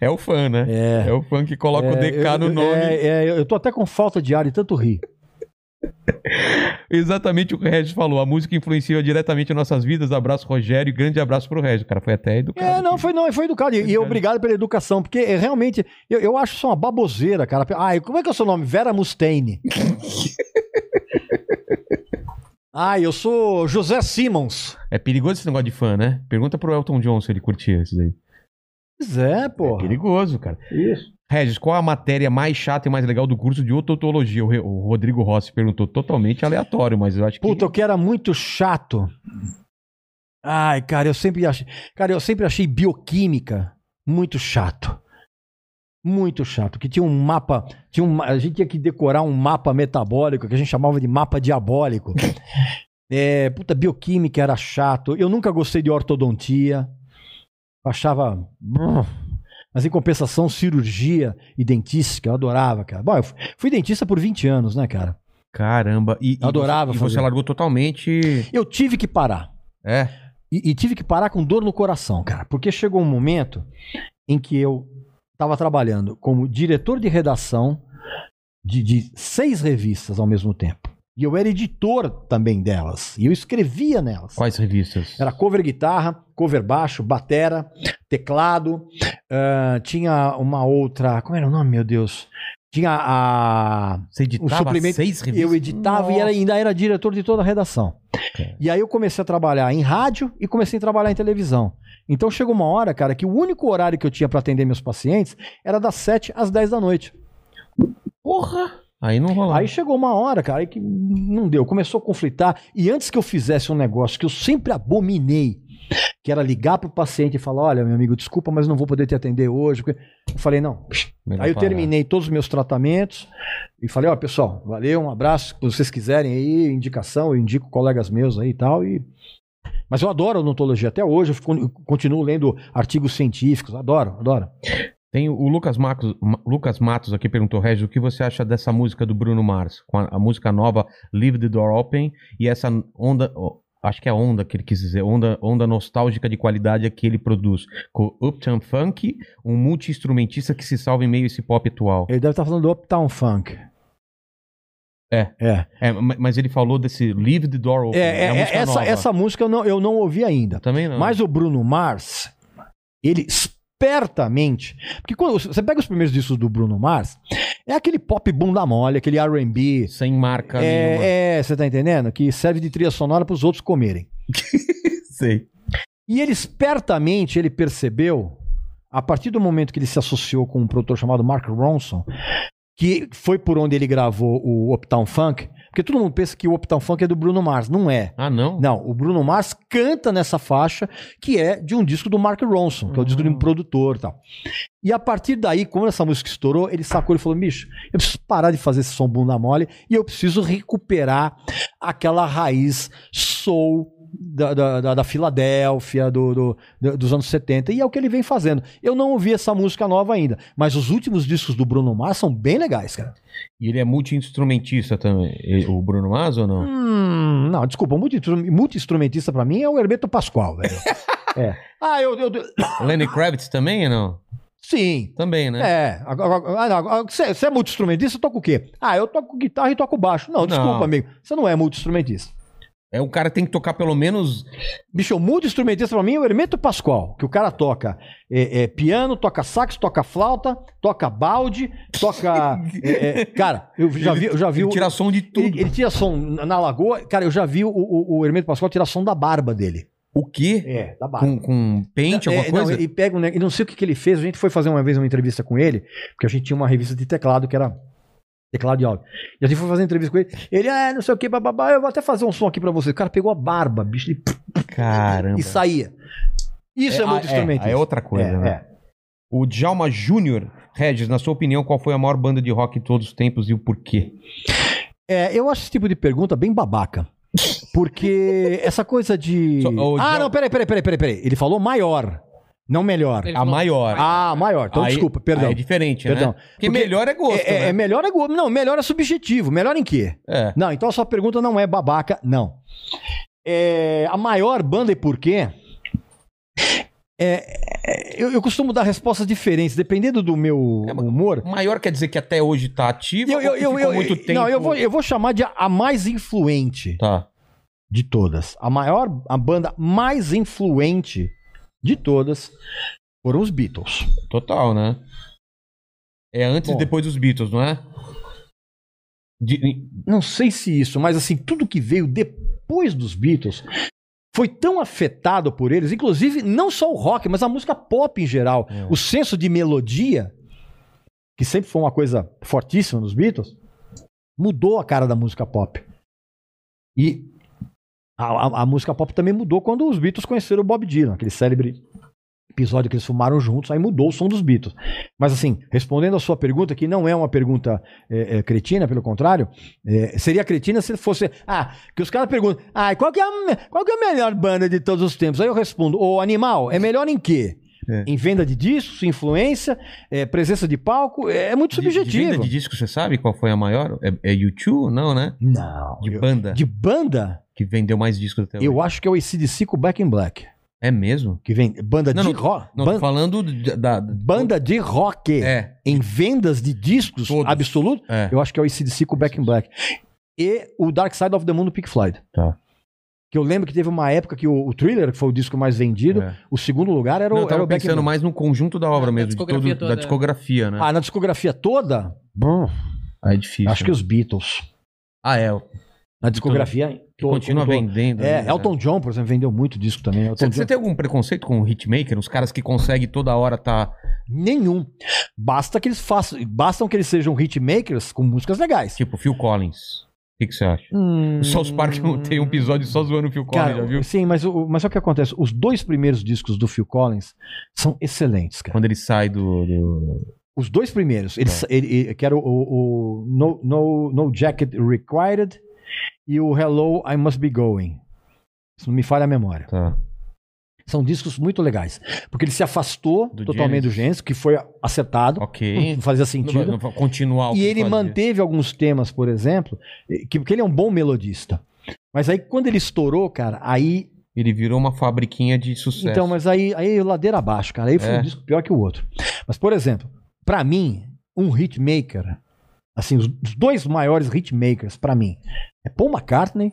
É o fã, né? É. É o fã que coloca o É, DK eu- no nome. É, é, eu tô até com falta de ar e tanto rir. Exatamente o que o Regis falou. A música influenciou diretamente nossas vidas. Abraço, Rogério, e grande abraço pro Regis. O cara foi até educado. É, não, foi, não, foi educado. E, e obrigado pela educação, porque é, realmente, eu, eu acho isso uma baboseira, cara. Ah, como é que é o seu nome? Vera Mustaine. ah, eu sou José Simmons. É perigoso esse negócio de fã, né? Pergunta pro Elton John se ele curtia isso daí. Pois é, É pô. perigoso, cara. Isso. Regis, qual a matéria mais chata e mais legal do curso de odontologia? O, Rodrigo Rossi perguntou totalmente aleatório, mas eu acho que. Puta, o que era muito chato. Ai, cara, eu sempre achei. Cara, eu sempre achei bioquímica muito chato. Muito chato. Que tinha um mapa. Tinha um, a gente tinha que decorar um mapa metabólico que a gente chamava de mapa diabólico. É, puta, bioquímica era chato. Eu nunca gostei de ortodontia. Achava. Mas em compensação, cirurgia e dentística, eu adorava, cara. Bom, eu fui- dentista por 20 anos, né, cara? Caramba. E, Adorava você, e você fazer. largou totalmente. Eu tive que parar. É. E, e tive que parar com dor no coração, cara. Porque chegou um momento em que eu estava trabalhando como diretor de redação de, de seis revistas ao mesmo tempo. E eu era editor também delas. E eu escrevia nelas. Quais revistas? Era cover guitarra, cover baixo, batera, teclado. ah, tinha uma outra. Como era o nome, meu Deus? Tinha a. Você editava suplemento- seis revistas? Eu editava e era, ainda era diretor de toda a redação. Cara. E aí eu comecei a trabalhar em rádio e comecei a trabalhar em televisão. Então chegou uma hora, cara, que o único horário que eu tinha para atender meus pacientes era das 7 às 10 da noite. Porra! Aí não rolava. Aí chegou uma hora, cara, que não deu, começou a conflitar. E antes que eu fizesse um negócio que eu sempre abominei, que era ligar pro paciente e falar: Olha, meu amigo, desculpa, mas não vou poder te atender hoje. porque-" Eu falei: Não. Melhor Aí eu parar. terminei todos os meus tratamentos e falei: Ó, pessoal, valeu, um abraço. Se vocês quiserem aí, indicação, eu indico colegas meus aí e tal. E... Mas eu adoro odontologia até hoje, eu fico- continuo lendo artigos científicos, adoro, adoro. Tem o Lucas, Marcos, Ma- Lucas Matos aqui perguntou, Regis, o que você acha dessa música do Bruno Mars? Com a, a música nova Leave the Door Open e essa onda, ó, acho que é onda que ele quis dizer, onda, onda nostálgica de qualidade que ele produz. Com Uptown Funk, um multi-instrumentista que se salva em meio a esse pop atual. Ele deve estar falando do Uptown Funk. É. É. É, ma- mas ele falou desse Leave the Door Open. É, é, a é, música essa, nova. essa música eu não, eu não ouvi ainda. Também não. Mas o Bruno Mars, ele espertamente. Porque quando você pega os primeiros discos do Bruno Mars, é aquele pop bunda mole, aquele RB. Sem marca nenhuma. É, é, você tá entendendo? Que serve de trilha sonora para os outros comerem. Sei. E ele espertamente ele percebeu, a partir do momento que ele se associou com um produtor chamado Mark Ronson, que foi por onde ele gravou o Uptown Funk, porque todo mundo pensa que o Uptown Funk é do Bruno Mars, não é. Ah, não? Não, o Bruno Mars canta nessa faixa, que é de um disco do Mark Ronson, que é o disco de um produtor e tal. E a partir daí, quando essa música estourou, ele sacou e falou: bicho, eu preciso parar de fazer esse som bunda mole e eu preciso recuperar aquela raiz soul. Da, da, da- Filadélfia, do, do- do- dos anos 70, e é o que ele vem fazendo. Eu não ouvi essa música nova ainda, mas os últimos discos do Bruno Mars são bem legais, cara. E ele é multi-instrumentista também. O Bruno Mars ou não? Hum, não, desculpa, multi- multi-instrumentista pra mim é o Hermeto Pascoal, velho. é. Ah, eu, eu, Lenny Kravitz também ou não? Sim. Também, né? É, agora, ah, você é multi-instrumentista, toca o quê? Ah, eu toco guitarra e toco baixo. Não, desculpa, Não. amigo. Você não é multi-instrumentista. É o cara tem que tocar pelo menos. Bicho, o multi-instrumentista pra mim é o Hermeto Pascoal, que o cara toca é, é, piano, toca sax, toca flauta, toca balde, toca. é, é, cara, eu já vi, eu já vi Ele o. tira som de tudo. Ele, ele tira som na lagoa. Cara, eu já vi o, o, o Hermeto Pascoal tirar som da barba dele. O quê? É, da barba. Com, com pente, É, alguma coisa? Não, e pega um, e não sei o que, que ele fez. A gente foi fazer uma vez uma entrevista com ele, porque a gente tinha uma revista de teclado que era teclado de áudio. E a gente foi fazer entrevista com ele. Ele, ah, não sei o que, bababá, eu vou até fazer um som aqui pra você. O cara pegou a barba, bicho, e, Caramba. e saía. Isso é, muito ah, instrumento. É, outra coisa, É, né? é. O Djalma Júnior, Regis, na sua opinião, qual foi a maior banda de rock de todos os tempos e o porquê? É, eu acho esse tipo de pergunta bem babaca. Porque essa coisa de. Só- o ah, Gel- não, peraí, peraí, peraí, peraí, peraí. Ele falou maior, não melhor. Ele A falou- maior. Ah, maior. Então, Aí- desculpa, perdão. aí é diferente, Perdão. né? Porque, Porque melhor é gosto, É, é- né? é melhor é gosto. Não, melhor é subjetivo. Melhor em quê? É. Não, então a sua pergunta não é babaca, não. É, a maior banda e por quê? É, é, eu, eu costumo dar respostas diferentes, dependendo do meu É, mas- humor. Maior quer dizer que até hoje tá ativo Eu, eu, ou que eu, ficou eu- muito tempo... Não, eu vou, eu vou chamar de a, a mais influente Tá. de todas. A maior, a banda mais influente de todas foram os Beatles. Total, né? É antes Bom. e depois dos Beatles, não é? De- Não sei se isso, mas assim, tudo que veio depois dos Beatles foi tão afetado por eles, inclusive não só o rock, mas a música pop em geral. É. O senso de melodia, que sempre foi uma coisa fortíssima nos Beatles, mudou a cara da música pop. E a, a- a música pop também mudou quando os Beatles conheceram o Bob Dylan, aquele célebre episódio que eles fumaram juntos, aí mudou o som dos Beatles. Mas assim, respondendo a sua pergunta, que não é uma pergunta é, é, cretina, pelo contrário, é, seria cretina se fosse. Ah, que os caras perguntam, ah, qual que, é a, qual que é a melhor banda de todos os tempos? Aí eu respondo, ô animal, é melhor em quê? É. Em venda de discos, influência, é, presença de palco, é, é muito de- De, subjetivo. venda de disco, você sabe qual foi a maior? É, é U2? Não, né? Não. De eu- banda. de banda, Que vendeu mais discos até hoje. eu acho que é o ACDC com Back in Black. É mesmo? Que vem banda Não, de não, rock. Não, ban- tô falando de- da... da- banda de rock. É, Em vendas de discos Todos. absoluto, é. eu acho que é o ACDC com Back in Black. E o Dark Side of the Moon do Pink Floyd. Tá. Que eu lembro que teve uma época que o, o Thriller, que foi o disco mais vendido, é. o segundo lugar era Não, o, eu era tava o Back pensando mais no conjunto da obra Da mesmo, de discografia todo- da toda. discografia, né? Ah, na discografia toda? Bom, é difícil. acho que os Beatles. Ah, é. Na discografia. Continua vendendo. É, né? Elton John, por exemplo, vendeu muito disco também. Elton Você, John- tem algum preconceito com o hitmaker? Os caras que conseguem toda hora tá. Nenhum. Basta que eles façam. Bastam que eles sejam hitmakers com músicas legais. Tipo, Phil Collins. O que, que você acha? Hum, O South Park tem um episódio só zoando o Phil Collins, Cara, já viu? sim, mas, o, mas o que acontece. Os dois primeiros discos do Phil Collins são excelentes, cara. Quando ele sai do. do- Os dois primeiros, eles, ele, ele- que era o, o- o no, no, no Jacket Required e o Hello, I Must Be Going. Se não me falha a memória. Tá. São discos muito legais. Porque ele se afastou Do totalmente do Gênesis, que foi acertado. Ok. Não fazia Não, sentido. não vai continuar o E ele fazia. manteve alguns temas, por exemplo, que, porque ele é um bom melodista. Mas aí, quando ele estourou, cara, aí. Ele virou uma fabriquinha de sucesso. Então, mas aí, aí ladeira abaixo, cara. Aí foi É. um disco pior que o outro. Mas, por exemplo, pra mim, um hitmaker, assim, os, os dois maiores hitmakers, pra mim, é Paul McCartney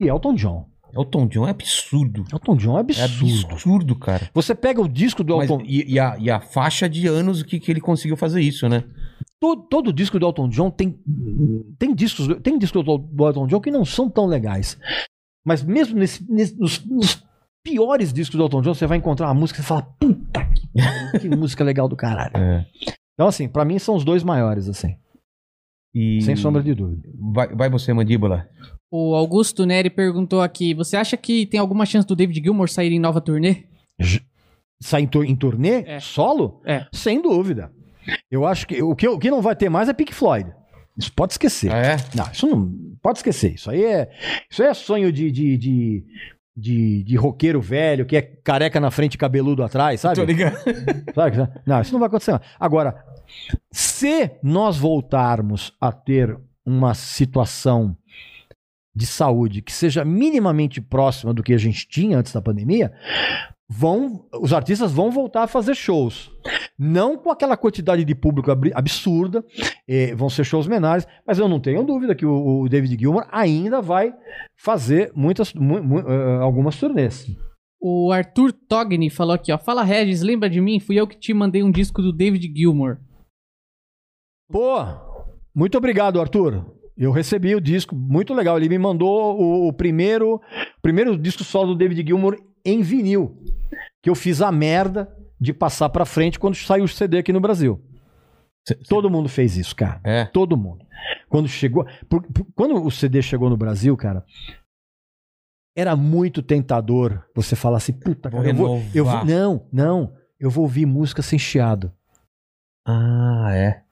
e Elton John. Elton John é absurdo. Elton John é É absurdo. absurdo, cara. Você pega o disco do Mas, Elton e, e a, e a faixa de anos que, que ele conseguiu fazer isso, né? todo, todo disco do Elton John tem tem discos tem discos do, do Elton John que não são tão legais mas mesmo nesse, nesse- nos, nos piores discos do Elton John você vai encontrar uma música que você fala puta que, que música legal do caralho É. então assim pra mim são os dois maiores assim E... sem sombra de dúvida Vai, vai você, mandíbula. O Augusto Neri perguntou aqui: você acha que tem alguma chance do David Gilmour sair em nova turnê? sair em, tur- em turnê É. solo É. sem dúvida eu acho que o que o que não vai ter mais é Pink Floyd isso pode esquecer Ah, é? Não, isso não. Pode esquecer. Isso aí é. Isso aí é sonho de. de, de... De, de roqueiro velho, que é careca na frente e cabeludo atrás, sabe? Tô ligado. Sabe? Não, isso não vai acontecer. não. Agora, se nós voltarmos a ter uma situação de saúde que seja minimamente próxima do que a gente tinha antes da pandemia, vão, os artistas vão voltar a fazer shows. Não com aquela quantidade de público absurda, eh, vão ser shows menores, mas eu não tenho dúvida que o, o David Gilmour ainda vai fazer muitas, mu- mu- eh, algumas turnês. O Arthur Togni falou aqui, ó. Fala Regis, lembra de mim? Fui eu que te mandei um disco do David Gilmour. Pô, muito obrigado, Arthur. Eu recebi o disco, muito legal. Ele me mandou o, o primeiro, primeiro disco solo do David Gilmour em vinil, que eu fiz a merda de passar pra frente quando saiu o CD aqui no Brasil. Todo mundo fez isso, cara. É. Todo mundo. Quando chegou, por- por- quando o CD chegou no Brasil, cara, era muito tentador você falar assim, puta, cara, eu vou, eu vou- não, não, eu vou ouvir música sem chiado. Ah, é.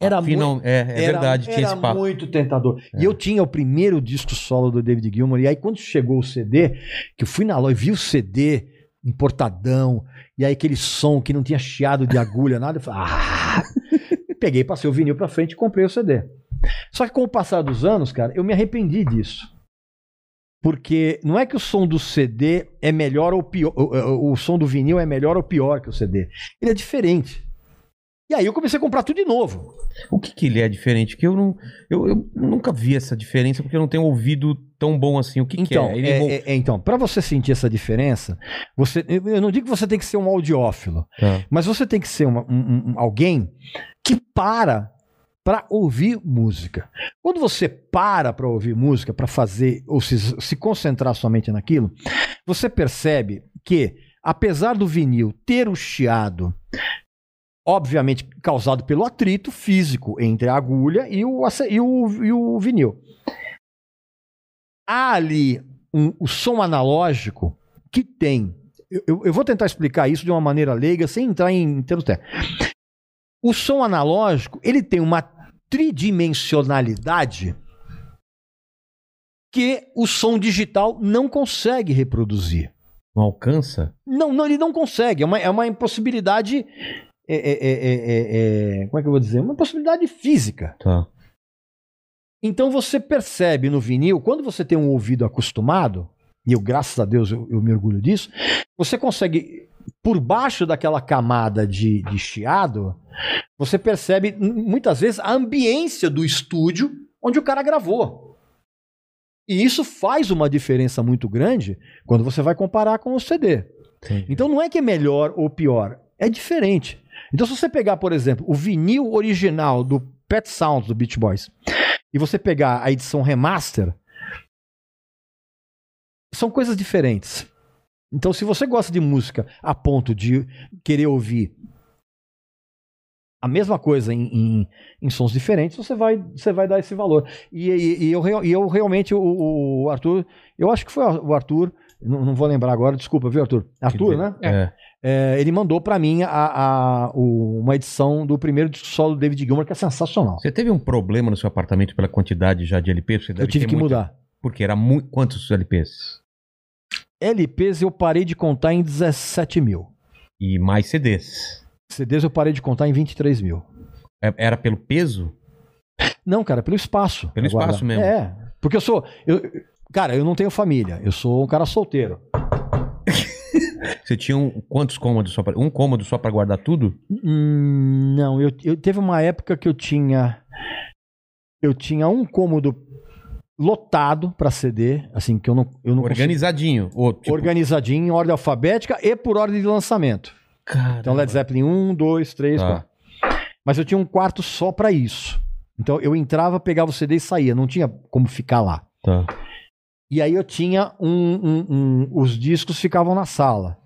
Era Final, é, é era, verdade, tinha era muito tentador. É. E eu tinha o primeiro disco solo do David Gilmour. E aí, quando chegou o CD, que eu fui na loja e vi o CD importadão, e aí aquele som que não tinha chiado de agulha, nada, eu falei, ah! Peguei, passei o vinil pra frente e comprei o CD. Só que com o passar dos anos, cara, eu me arrependi disso. Porque não é que o som do CD é melhor ou pior, o, o- o som do vinil é melhor ou pior que o CD. Ele é diferente. E aí eu comecei a comprar tudo de novo. O que que ele é diferente? Que eu não, eu, eu nunca vi essa diferença porque eu não tenho ouvido tão bom assim. O que, que Então, é? Ele é, é- é, então, para você sentir essa diferença, você, eu eu não digo que você tem que ser um audiófilo, Tá. mas você tem que ser uma- um- um- alguém que para para ouvir música. Quando você para para ouvir música, para fazer ou se, se concentrar somente naquilo, você percebe que, apesar do vinil ter o chiado, obviamente causado pelo atrito físico entre a agulha e o, e o, e o vinil, há ali um- o som analógico que tem. Eu, eu- vou tentar explicar isso de uma maneira leiga, sem entrar em termos técnicos. O som analógico, ele tem uma tridimensionalidade que o som digital não consegue reproduzir. Não alcança? Não, não, ele não consegue. É uma, é uma impossibilidade. É- é- é- é- é- como é que eu vou dizer? Uma impossibilidade física. Tá. Então você percebe no vinil, quando você tem um ouvido acostumado, e eu, graças a Deus, eu, eu me orgulho disso, você consegue, por baixo daquela camada de, de chiado, você percebe muitas vezes a ambiência do estúdio onde o cara gravou. E isso faz uma diferença muito grande quando você vai comparar com o CD. Entendi. Então não é que é melhor ou pior, é diferente. Então se você pegar, por exemplo, o vinil original do Pet Sounds do Beach Boys e você pegar a edição remaster, são coisas diferentes. Então se você gosta de música a ponto de querer ouvir a mesma coisa em, em- em sons diferentes, você vai, você vai dar esse valor. E, e- e eu, e eu realmente, o, o Arthur, eu acho que foi o Arthur, não, não vou lembrar agora, desculpa, viu, Arthur? Arthur, né? É. É, ele mandou pra mim a, a- o- uma edição do primeiro disco solo do David Gilmour, que é sensacional. Você teve um problema no seu apartamento pela quantidade já de LPs? Você Eu tive que muito- mudar. Porque era muito. Quantos LPs? LPs eu parei de contar em 17 mil. E mais CDs. CDs eu parei de contar em 23 mil. É- Era pelo peso? Não, cara, pelo espaço. Pelo espaço guardar. mesmo. É, porque eu sou. eu- cara, eu não tenho família. Eu sou um cara solteiro. Você tinha um- quantos cômodos só pra, Um cômodo só pra guardar tudo? Hum, não, eu, eu teve uma época que eu tinha. Eu tinha um cômodo lotado pra CD, assim, que eu não. Eu não Organizadinho. Ou, tipo, organizadinho em ordem alfabética e por ordem de lançamento. Caramba. Então, Led Zeppelin 1, 2, 3, Tá. 4. Mas eu tinha um quarto só pra isso. Então eu entrava, pegava o CD e saía, não tinha como ficar lá. Tá. E aí eu tinha um, um- um- os discos ficavam na sala.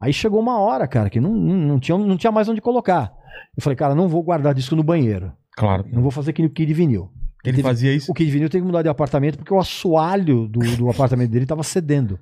Aí chegou uma hora, cara, que não, não, tinha, não tinha mais onde colocar. Eu falei, cara, não vou guardar disco no banheiro. Claro. Não vou fazer que nem o Kid Vinil. Ele fazia isso. O Kid Vinil tem que mudar de apartamento porque o assoalho do, do apartamento dele tava cedendo.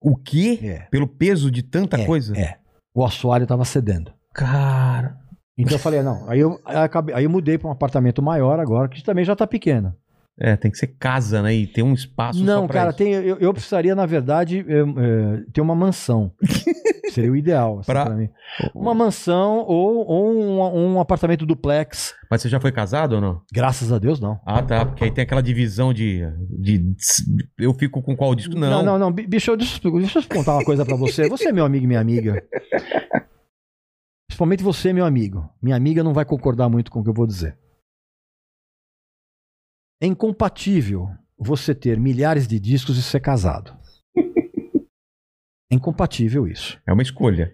O quê? É. Pelo peso de tanta É, coisa? É. O assoalho tava cedendo. Cara. Então eu falei, não. Aí eu, aí eu acabei- aí eu mudei pra um apartamento maior agora, que também já tá pequeno. É, tem que ser casa, né? E ter um espaço só não, pra cara, isso. tem, eu, eu precisaria, na verdade, é, é, ter uma mansão. Seria o ideal assim, Pra- pra mim. Uma mansão ou, ou um, um apartamento duplex. Mas você já foi casado ou não? Graças a Deus, não. Ah, tá. Porque aí tem aquela divisão de. de eu fico com qual disco? Não. não, não, não. bi- Bicho, deixa eu, deixa eu contar uma coisa pra você. Você é meu amigo e minha amiga. Principalmente você, meu amigo. Minha amiga não vai concordar muito com o que eu vou dizer. É incompatível você ter milhares de discos e ser casado. É incompatível isso. É uma escolha.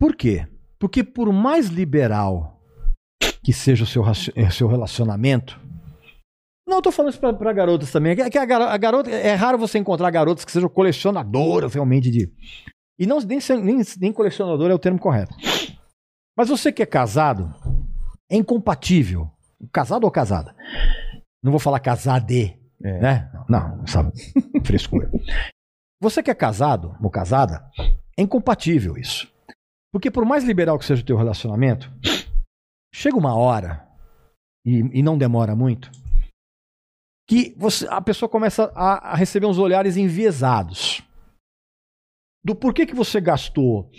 Por quê? Porque por mais liberal que seja o seu, eh, seu relacionamento. Não, eu tô falando isso pra, pra garotas também. É que- a, garo- a garota, é raro você encontrar garotas que sejam colecionadoras realmente de. E não, nem, se- nem, nem colecionador é o termo correto. Mas você que é casado, é incompatível. Casado ou casada? Não vou falar casade, É. né? Não, não sabe? Frescura. Você que é casado ou casada, é incompatível isso. Porque por mais liberal que seja o teu relacionamento, chega uma hora e, e não demora muito, que você, a pessoa começa a, a receber uns olhares enviesados. Do porquê que você gastou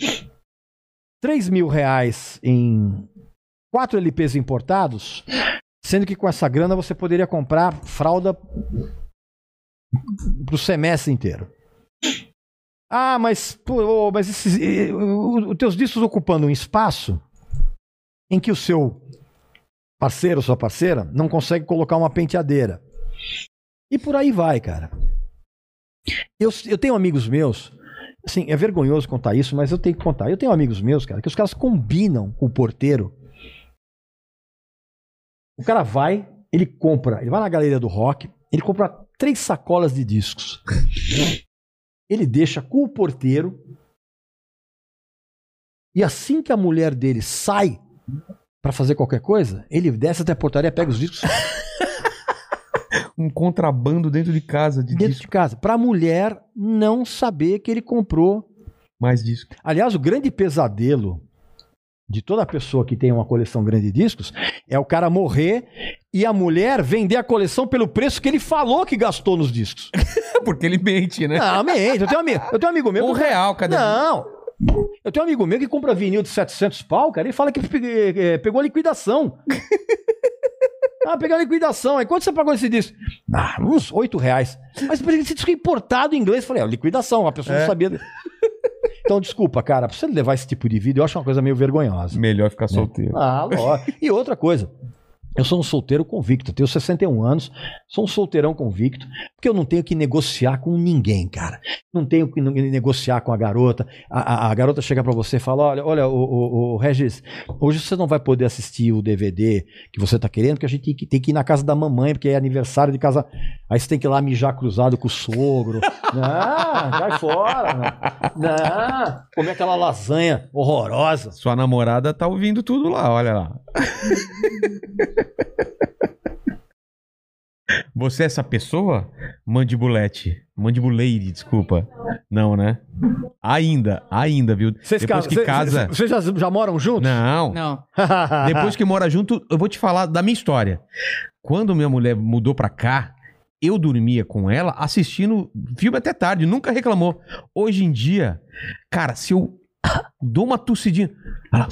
3 mil reais em quatro LPs importados, sendo que com essa grana você poderia comprar fralda pro semestre inteiro. Ah, mas, pô, mas esses, os teus discos ocupando um espaço em que o seu parceiro, sua parceira, não consegue colocar uma penteadeira. E por aí vai, cara. Eu, eu tenho amigos meus, assim, é vergonhoso contar isso, mas eu tenho que contar. Eu tenho amigos meus, cara, que os caras combinam com o porteiro. O cara vai, ele compra, ele vai na galeria do rock, ele compra três sacolas de discos. Ele deixa com o porteiro. E assim que a mulher dele sai pra fazer qualquer coisa, ele desce até a portaria, pega os discos Um contrabando dentro de casa de dentro disco. de casa, pra mulher não saber que ele comprou. Mais disco. Aliás, o grande pesadelo de toda pessoa que tem uma coleção grande de discos é o cara morrer e a mulher vender a coleção pelo preço que ele falou que gastou nos discos. Porque ele mente, né? Não, mente. Eu tenho um amigo, eu tenho um amigo meu. Um real cada Não. Eu tenho um amigo meu que compra vinil de 700 pau, cara, e fala que pe- eh, pegou a liquidação. ah, pegou a liquidação. Aí quanto você pagou esse disco? Ah, uns 8 reais. Mas esse disco é importado em inglês. Eu falei, é, liquidação, a pessoa É. não sabia. Então, desculpa, cara, pra você levar esse tipo de vídeo, eu acho uma coisa meio vergonhosa. Melhor ficar solteiro. Ah, lógico. E outra coisa. Eu sou um solteiro convicto, tenho 61 anos, sou um solteirão convicto, porque eu não tenho que negociar com ninguém, cara. Não tenho que ne- negociar com a garota. A, a- a garota chega pra você e fala: olha, olha, o, o- o Regis, hoje você não vai poder assistir o DVD que você tá querendo, porque a gente tem que, tem que ir na casa da mamãe, porque é aniversário de casa. Aí você tem que ir lá mijar cruzado com o sogro. Não, cai fora. Não. comer aquela lasanha horrorosa. Sua namorada tá ouvindo tudo lá, olha lá. Você é essa pessoa? Mandibulete. Mandibuleire, desculpa. Não, né? Ainda, ainda, viu? Vocês Depois casam- que cê- casa. cê- Vocês já, já moram juntos? Não. Não. Depois que mora junto, eu vou te falar da minha história. Quando minha mulher mudou pra cá, eu dormia com ela assistindo filme até tarde, nunca reclamou. Hoje em dia, cara, se eu dou uma tossidinha, ela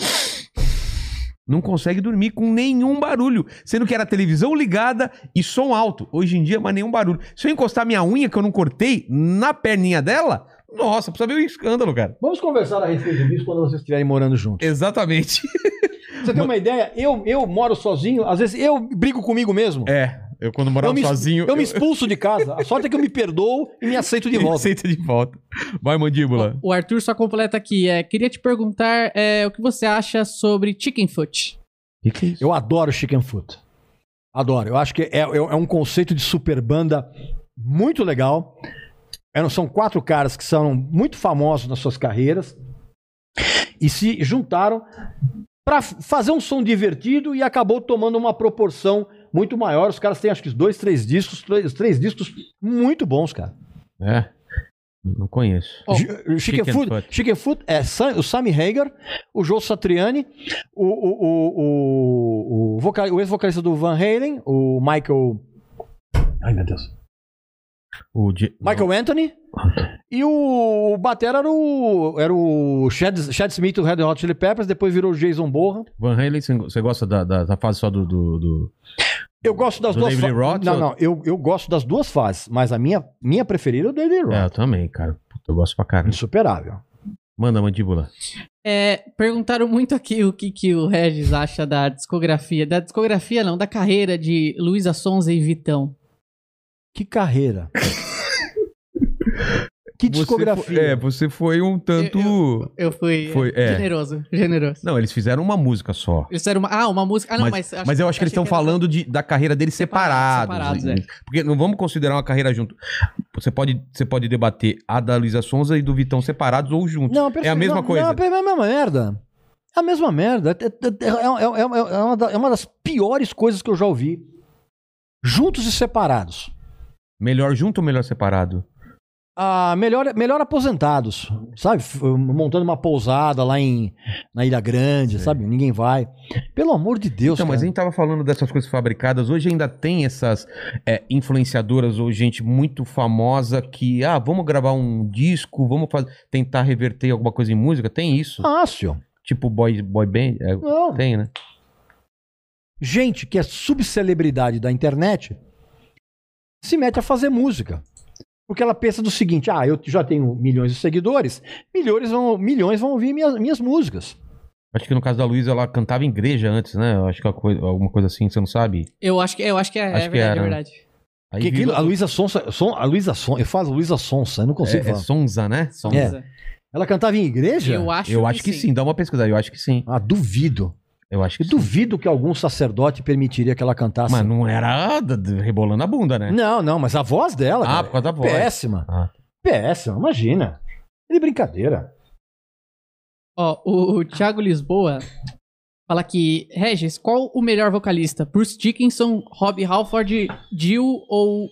não consegue dormir com nenhum barulho, sendo que era televisão ligada e som alto. Hoje em dia, mas nenhum barulho. Se eu encostar minha unha que eu não cortei na perninha dela, nossa, precisa ver o escândalo, cara. Vamos conversar a respeito disso quando vocês estiverem morando juntos. Exatamente. Você tem uma ideia? Eu, eu moro sozinho, às vezes eu brigo comigo mesmo. É, eu quando morava eu me, sozinho. eu me expulso de casa. A sorte é que eu me perdoo e me aceito de volta. Aceita de volta. Vai, mandíbula. O Arthur só completa aqui. É, queria te perguntar é, o que você acha sobre Chicken Foot. O que, que é isso? Eu adoro Chicken Foot. Adoro. Eu acho que é, é- é um conceito de super banda muito legal. Eram- São quatro caras que são muito famosos nas suas carreiras e se juntaram para fazer um som divertido e acabou tomando uma proporção muito maior. Os caras têm acho que dois, três discos, três, três discos muito bons, cara. É. Não conheço. Gi- Chicken, Foot. Chicken Foot é Sam- o Sammy Hagar, o Joe Satriani, o, o, o, o, o, vocal- o ex-vocalista do Van Halen, o Michael. Ai, meu Deus. O Di- Michael Anthony. E o, o Batera era o, era o Chad, Chad Smith do Red Hot Chili Peppers, depois virou o Jason Borra. Van Halen, você- você gosta da, da, da fase só do. do, do- Eu gosto das Do duas David fases. Roth Não, ou- não, eu, eu gosto das duas fases, mas a minha, minha preferida é o David Roth. É, eu também, cara. Puta, eu gosto pra caramba. Insuperável. Manda, mandíbula. É, perguntaram muito aqui o que, que o Regis acha da discografia. Da discografia, não, da carreira de Luísa Sonza e Vitão. Que carreira. que Você discografia. foi- é, você foi um tanto. Eu fui Foi, é, é. generoso, generoso. Não, eles fizeram uma música só. Eles fizeram uma, ah, uma música. Ah, não, mas. Mas eu acho que eles estão falando de, da carreira deles separados. Separados, separados, Porque não vamos considerar uma carreira junto. Você pode, você pode debater a da Luísa Sonza e do Vitão separados ou juntos. Não, é a mesma Não, coisa. Não, é a mesma merda. É a mesma merda. É, é- é- é- é uma, é uma da- é uma das piores coisas que eu já ouvi. Juntos e separados. Melhor junto ou melhor separado? Ah, melhor, melhor aposentados, sabe? F- Montando uma pousada lá em, na Ilha Grande, sabe? Ninguém vai. Pelo amor de Deus, Então, mas a cara. gente tava falando dessas coisas fabricadas. Hoje ainda tem essas é, influenciadoras ou gente muito famosa que, ah, vamos gravar um disco, vamos faz- tentar reverter alguma coisa em música. Tem isso? Fácil. Tipo boy, boy band? É, Não. tem, né? Gente que é subcelebridade da internet se mete a fazer música. Porque ela pensa do seguinte: ah, eu já tenho milhões de seguidores, milhões vão, milhões vão ouvir minhas, minhas músicas. Acho que no caso da Luísa, ela cantava em igreja antes, né? Eu acho que é coisa- alguma coisa assim, você não sabe? Eu acho que, eu acho que é, Acho é que verdade, era, é verdade. Aí Que, virou- a Luísa Sonsa, Son- a Luísa Sonsa, eu falo Luísa Sonsa, eu não consigo é, é falar. Sonza, né? Sonza. Ela cantava em igreja? Eu acho, Eu acho que sim. dá uma pesquisa. Eu acho que sim. Ah, duvido. Eu acho que duvido que algum sacerdote permitiria que ela cantasse. Mas não era d- d- rebolando a bunda, né? Não, não, mas a voz dela. Ah, cara, por causa da voz. Péssima. Ah. Péssima, imagina. É de brincadeira. Ó, o, o Thiago Lisboa fala que, Regis, qual o melhor vocalista? Bruce Dickinson, Rob Halford, Jill ou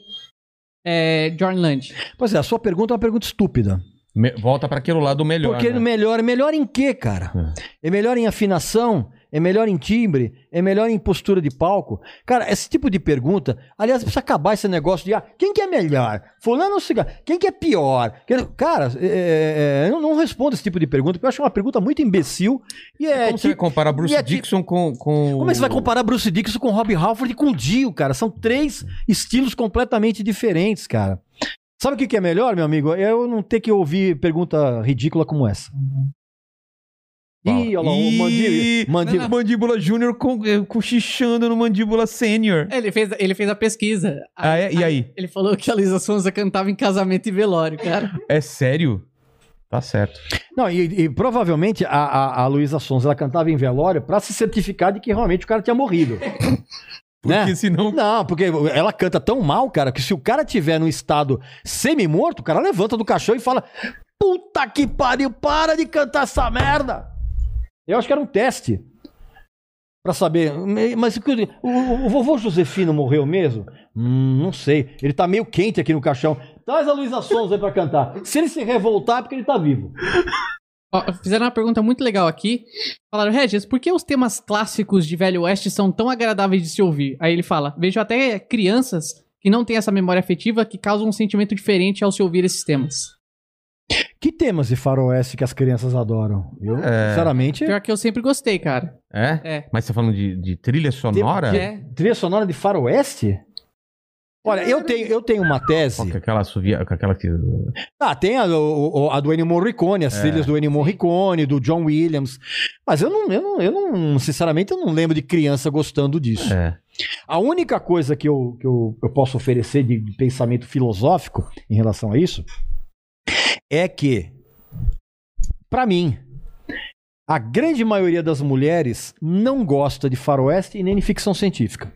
é, John Land? Pois é, a sua pergunta é uma pergunta estúpida. Me- Volta pra aquele lado melhor. Porque né? melhor, melhor em quê, cara? É melhor em afinação? É melhor em timbre? É melhor em postura de palco? Cara, esse tipo de pergunta, aliás, precisa acabar esse negócio de ah, quem que é melhor? Fulano ou cigarro? Quem que é pior? Cara, é, é, eu não respondo esse tipo de pergunta, porque eu acho uma pergunta muito imbecil. E é, Como você vai comparar Bruce é Dixon com, com. Como é que você vai comparar Bruce Dixon com Rob Halford e com Dio, cara? São três estilos completamente diferentes, cara. Sabe o que que é melhor, meu amigo? É eu não ter que ouvir pergunta ridícula como essa. Ih, olha lá, o Mandíbula. Mandíbula. Mandíbula Júnior eh, cochichando no Mandíbula Sênior. Ele fez, ele fez a pesquisa. Ah, é? E aí? Ele falou que a Lisa Sonza cantava em casamento e velório, cara. É sério? Tá certo. Não, e, e provavelmente a, a, a Luísa Sons ela cantava em velório pra se certificar de que realmente o cara tinha morrido. Porque Né? senão. Não, porque ela canta tão mal, cara, que se o cara tiver num estado semi-morto, o cara levanta do caixão e fala: Puta que pariu, para de cantar essa merda! Eu acho que era um teste. Pra saber. Mas o- o vovô Josefino morreu mesmo? Hum, não sei. Ele tá meio quente aqui no caixão. Traz a Luísa Sons aí pra cantar. Se ele se revoltar, é porque ele tá vivo. Ó, fizeram uma pergunta muito legal aqui. Falaram, Regis, por que os temas clássicos de Velho Oeste são tão agradáveis de se ouvir? Aí ele fala, vejo até crianças que não têm essa memória afetiva que causam um sentimento diferente ao se ouvir esses temas. Que temas de faroeste que as crianças adoram? Eu, É. sinceramente. Pior que eu sempre gostei, cara. É? É. Mas você tá falando de, de trilha sonora? Tem- É. Trilha sonora de faroeste? Olha, eu tenho, eu tenho uma tese. Com aquela assovia, com aquela que. Ah, tem a, a do Ennio Morricone, as É. trilhas do Ennio Morricone, do John Williams. Mas eu não, eu não, eu não, sinceramente, eu não lembro de criança gostando disso. É. A única coisa que eu, que eu, eu posso oferecer de, de pensamento filosófico em relação a isso é que, pra mim, a grande maioria das mulheres não gosta de faroeste e nem de ficção científica.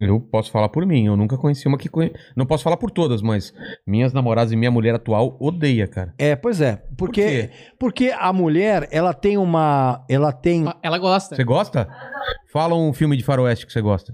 Eu posso falar por mim, eu nunca conheci uma que conhe... Não posso falar por todas, mas minhas namoradas e minha mulher atual odeia, cara. É, pois é, porque quê? porque a mulher, ela tem uma, ela tem Ela gosta. Você gosta? Fala um filme de faroeste que você gosta.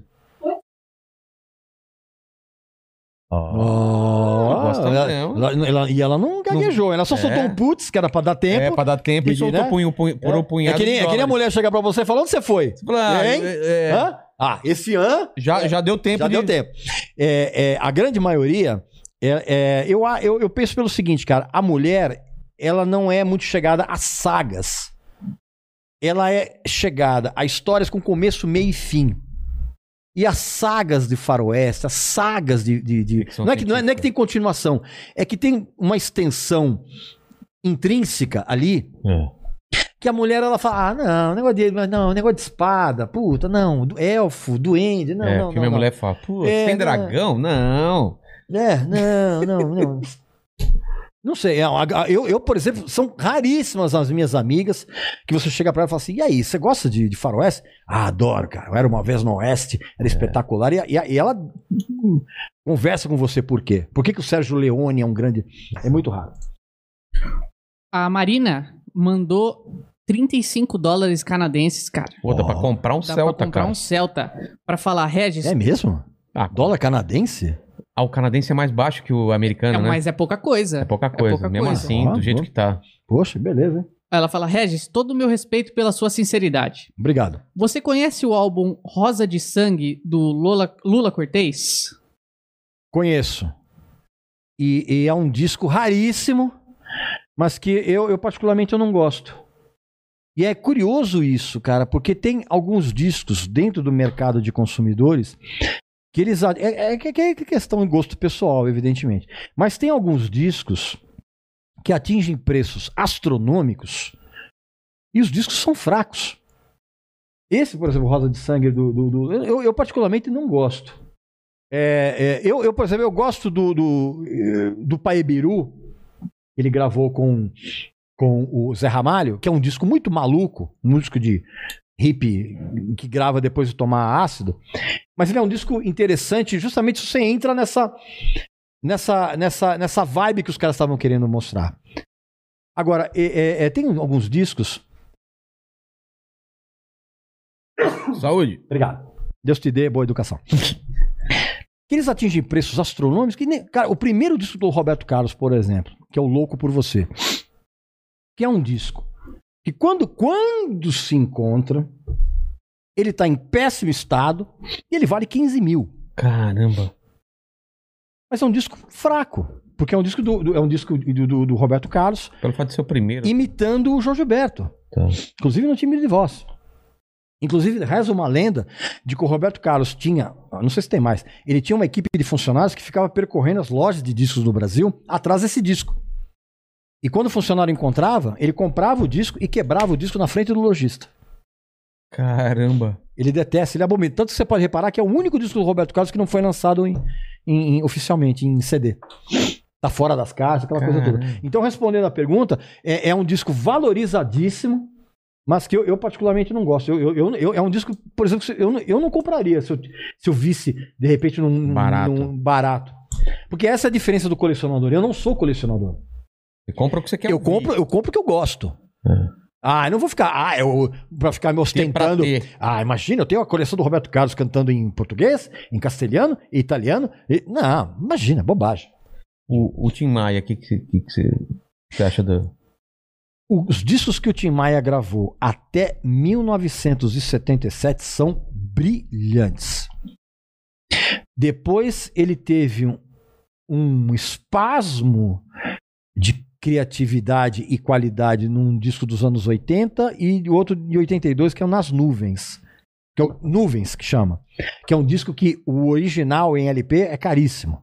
Oh, gosta ela, ela- ela- e ela não gaguejou, ela só É. soltou um putz, que era pra dar tempo. É, pra dar tempo e de- soltou né? punho, punho, por um é, punhado que nem, é que nem a mulher chegar pra você e falar, onde você foi? Ah, Hein? é, é, Hã? Ah, esse ano já, já deu tempo já de... deu tempo. É, é, a grande maioria, é, é, eu, eu, eu penso pelo seguinte, cara, a mulher, ela não é muito chegada a sagas. Ela é chegada a histórias com começo, meio e fim. E as sagas de faroeste, as sagas de... de- de- Não, é que, não, é, não é que tem continuação, é que tem uma extensão intrínseca ali É. que a mulher ela fala: ah, não, negócio de, não, negócio de espada, puta, não, do- elfo, duende, não, é, não, que não, minha não. mulher fala, pô, É, tem dragão? Não. É, não, não, não. Não sei, é, eu, eu, por exemplo, são raríssimas as minhas amigas que você chega pra ela e fala assim: e aí, você gosta de, de faroeste? Ah, adoro, cara. Eu era uma vez no Oeste, era espetacular. E, e e ela conversa com você por quê? Por que, que o Sérgio Leone é um grande. É muito raro. A Marina mandou 35 dólares canadenses, cara. Pô, dá pra comprar um Dá Celta, pra comprar cara. um Celta. Pra falar, Regis, É mesmo? Ah, Dólar canadense? Ah, o canadense é mais baixo que o americano, É, né? mas é pouca coisa. É pouca coisa. pouca Mesmo coisa. assim, Ah, do jeito bom. que tá. Poxa, beleza, hein? Ela fala, Regis, todo o meu respeito pela sua sinceridade. Obrigado. Você conhece o álbum Rosa de Sangue do Lula, Lula Cortez? Conheço. E, e é um disco raríssimo, mas que eu, eu particularmente eu não gosto. E é curioso isso, cara, porque tem alguns discos dentro do mercado de consumidores que eles. É, é, é questão de gosto pessoal, evidentemente. Mas tem alguns discos que atingem preços astronômicos e os discos são fracos. Esse, por exemplo, Rosa de Sangue, do, do- do- eu, eu particularmente não gosto. É, é, eu, eu, por exemplo, eu gosto do, do, do Paebiru, ele gravou com, com o Zé Ramalho, que é um disco muito maluco, um disco de hip que grava depois de tomar ácido. Mas ele é um disco interessante justamente se você entra nessa, nessa, nessa, nessa vibe que os caras estavam querendo mostrar. Agora, é, é, é, tem alguns discos. Saúde. Obrigado. Deus te dê boa educação. que eles atingem preços astronômicos. Que nem, cara, o primeiro disco do Roberto Carlos, por exemplo, que é o Louco por Você, que é um disco que quando, quando se encontra, ele está em péssimo estado e ele vale 15 mil. Caramba. Mas é um disco fraco, porque é um disco do, do- é um disco do, do- do Roberto Carlos Pelo fato de ser o primeiro. imitando o João Gilberto. Tá. Inclusive no time de voz. Inclusive, reza uma lenda de que o Roberto Carlos tinha, não sei se tem mais, ele tinha uma equipe de funcionários que ficava percorrendo as lojas de discos no Brasil atrás desse disco. E quando o funcionário encontrava, ele comprava o disco e quebrava o disco na frente do lojista. Caramba. Ele detesta, ele abomina. Tanto que você pode reparar que é o único disco do Roberto Carlos que não foi lançado em- em- em- oficialmente, em CD. Tá fora das caixas, aquela coisa toda. Caramba. Então, respondendo a pergunta, é, é um disco valorizadíssimo, mas que eu, eu particularmente não gosto. Eu, eu- eu- é um disco, por exemplo, que eu, não- eu não compraria se eu, se eu visse, de repente, num- Barato. num barato. Porque essa é a diferença do colecionador. Eu não sou colecionador. Você compra o que você quer eu, ouvir. compro, eu compro o que eu gosto. É. Ah, eu não vou ficar. Ah, eu, pra ficar me ostentando. Ah, imagina, eu tenho a coleção do Roberto Carlos cantando em português, em castelhano, em italiano. e- Não, imagina, bobagem. O, o Tim Maia, o que, que, você- que que você acha do. Os discos que o Tim Maia gravou até 1977 são brilhantes. Depois ele teve um, um espasmo de criatividade e qualidade num disco dos anos 80 e outro de 82 que é o Nas Nuvens. Que é o Nuvens que chama. Que é um disco que o original em LP é caríssimo.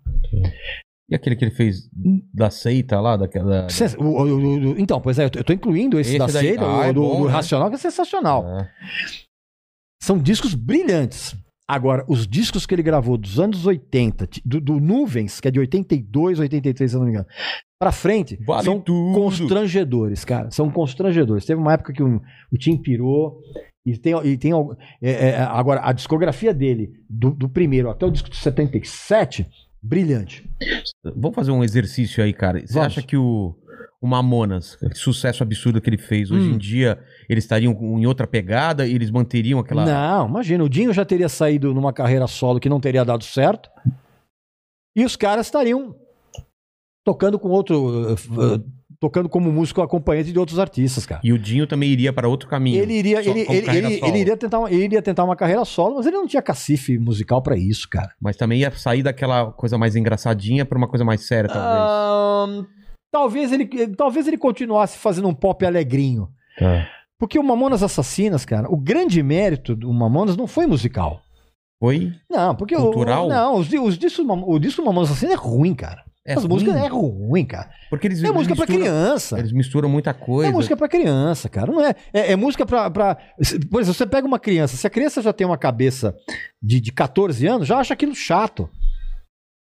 E aquele que ele fez da seita lá, daquela. Sens- o- o- o- então, pois é, eu tô- incluindo esse, Esse da daí- Seita, Ah, o é do, bom, do né? Racional, que é sensacional. É. São discos brilhantes. Agora, os discos que ele gravou dos anos 80, ti- do, do Nuvens, que é de 82, 83, se eu não me engano, pra frente, Vale são tudo. constrangedores, cara. São constrangedores. Teve uma época que o, o Tim pirou. E tem, e tem é, é, agora, a discografia dele, do, do primeiro até o disco de 77, brilhante. Vamos fazer um exercício aí, cara. Você Vamos. acha que o, o Mamonas, que sucesso absurdo que ele fez, hoje Hum. em dia, eles estariam em outra pegada e eles manteriam aquela. Não, imagina, o Dinho já teria saído numa carreira solo que não teria dado certo. E os caras estariam tocando com outro. uh, tocando como músico acompanhante de outros artistas, cara. E o Dinho também iria para outro caminho. Ele iria, ele, ele, ele, ele iria tentar uma, ele iria tentar uma carreira solo, mas ele não tinha cacife musical pra isso, cara. Mas também ia sair daquela coisa mais engraçadinha pra uma coisa mais séria, talvez. Ahn, talvez ele, talvez ele continuasse fazendo um pop alegrinho. Tá. Porque o Mamonas Assassinas, cara, o grande mérito do Mamonas não foi musical. Foi? Não, porque Cultural? o. Não, os, os discos, o disco Mamonas Assassinas é ruim, cara. É As músicas é ruim, cara. Porque eles, É eles música pra misturam- criança. Eles misturam muita coisa. É música pra criança, cara. Não é, é, é música pra, pra. Por exemplo, você pega uma criança, se a criança já tem uma cabeça de, de 14 anos, já acha aquilo chato.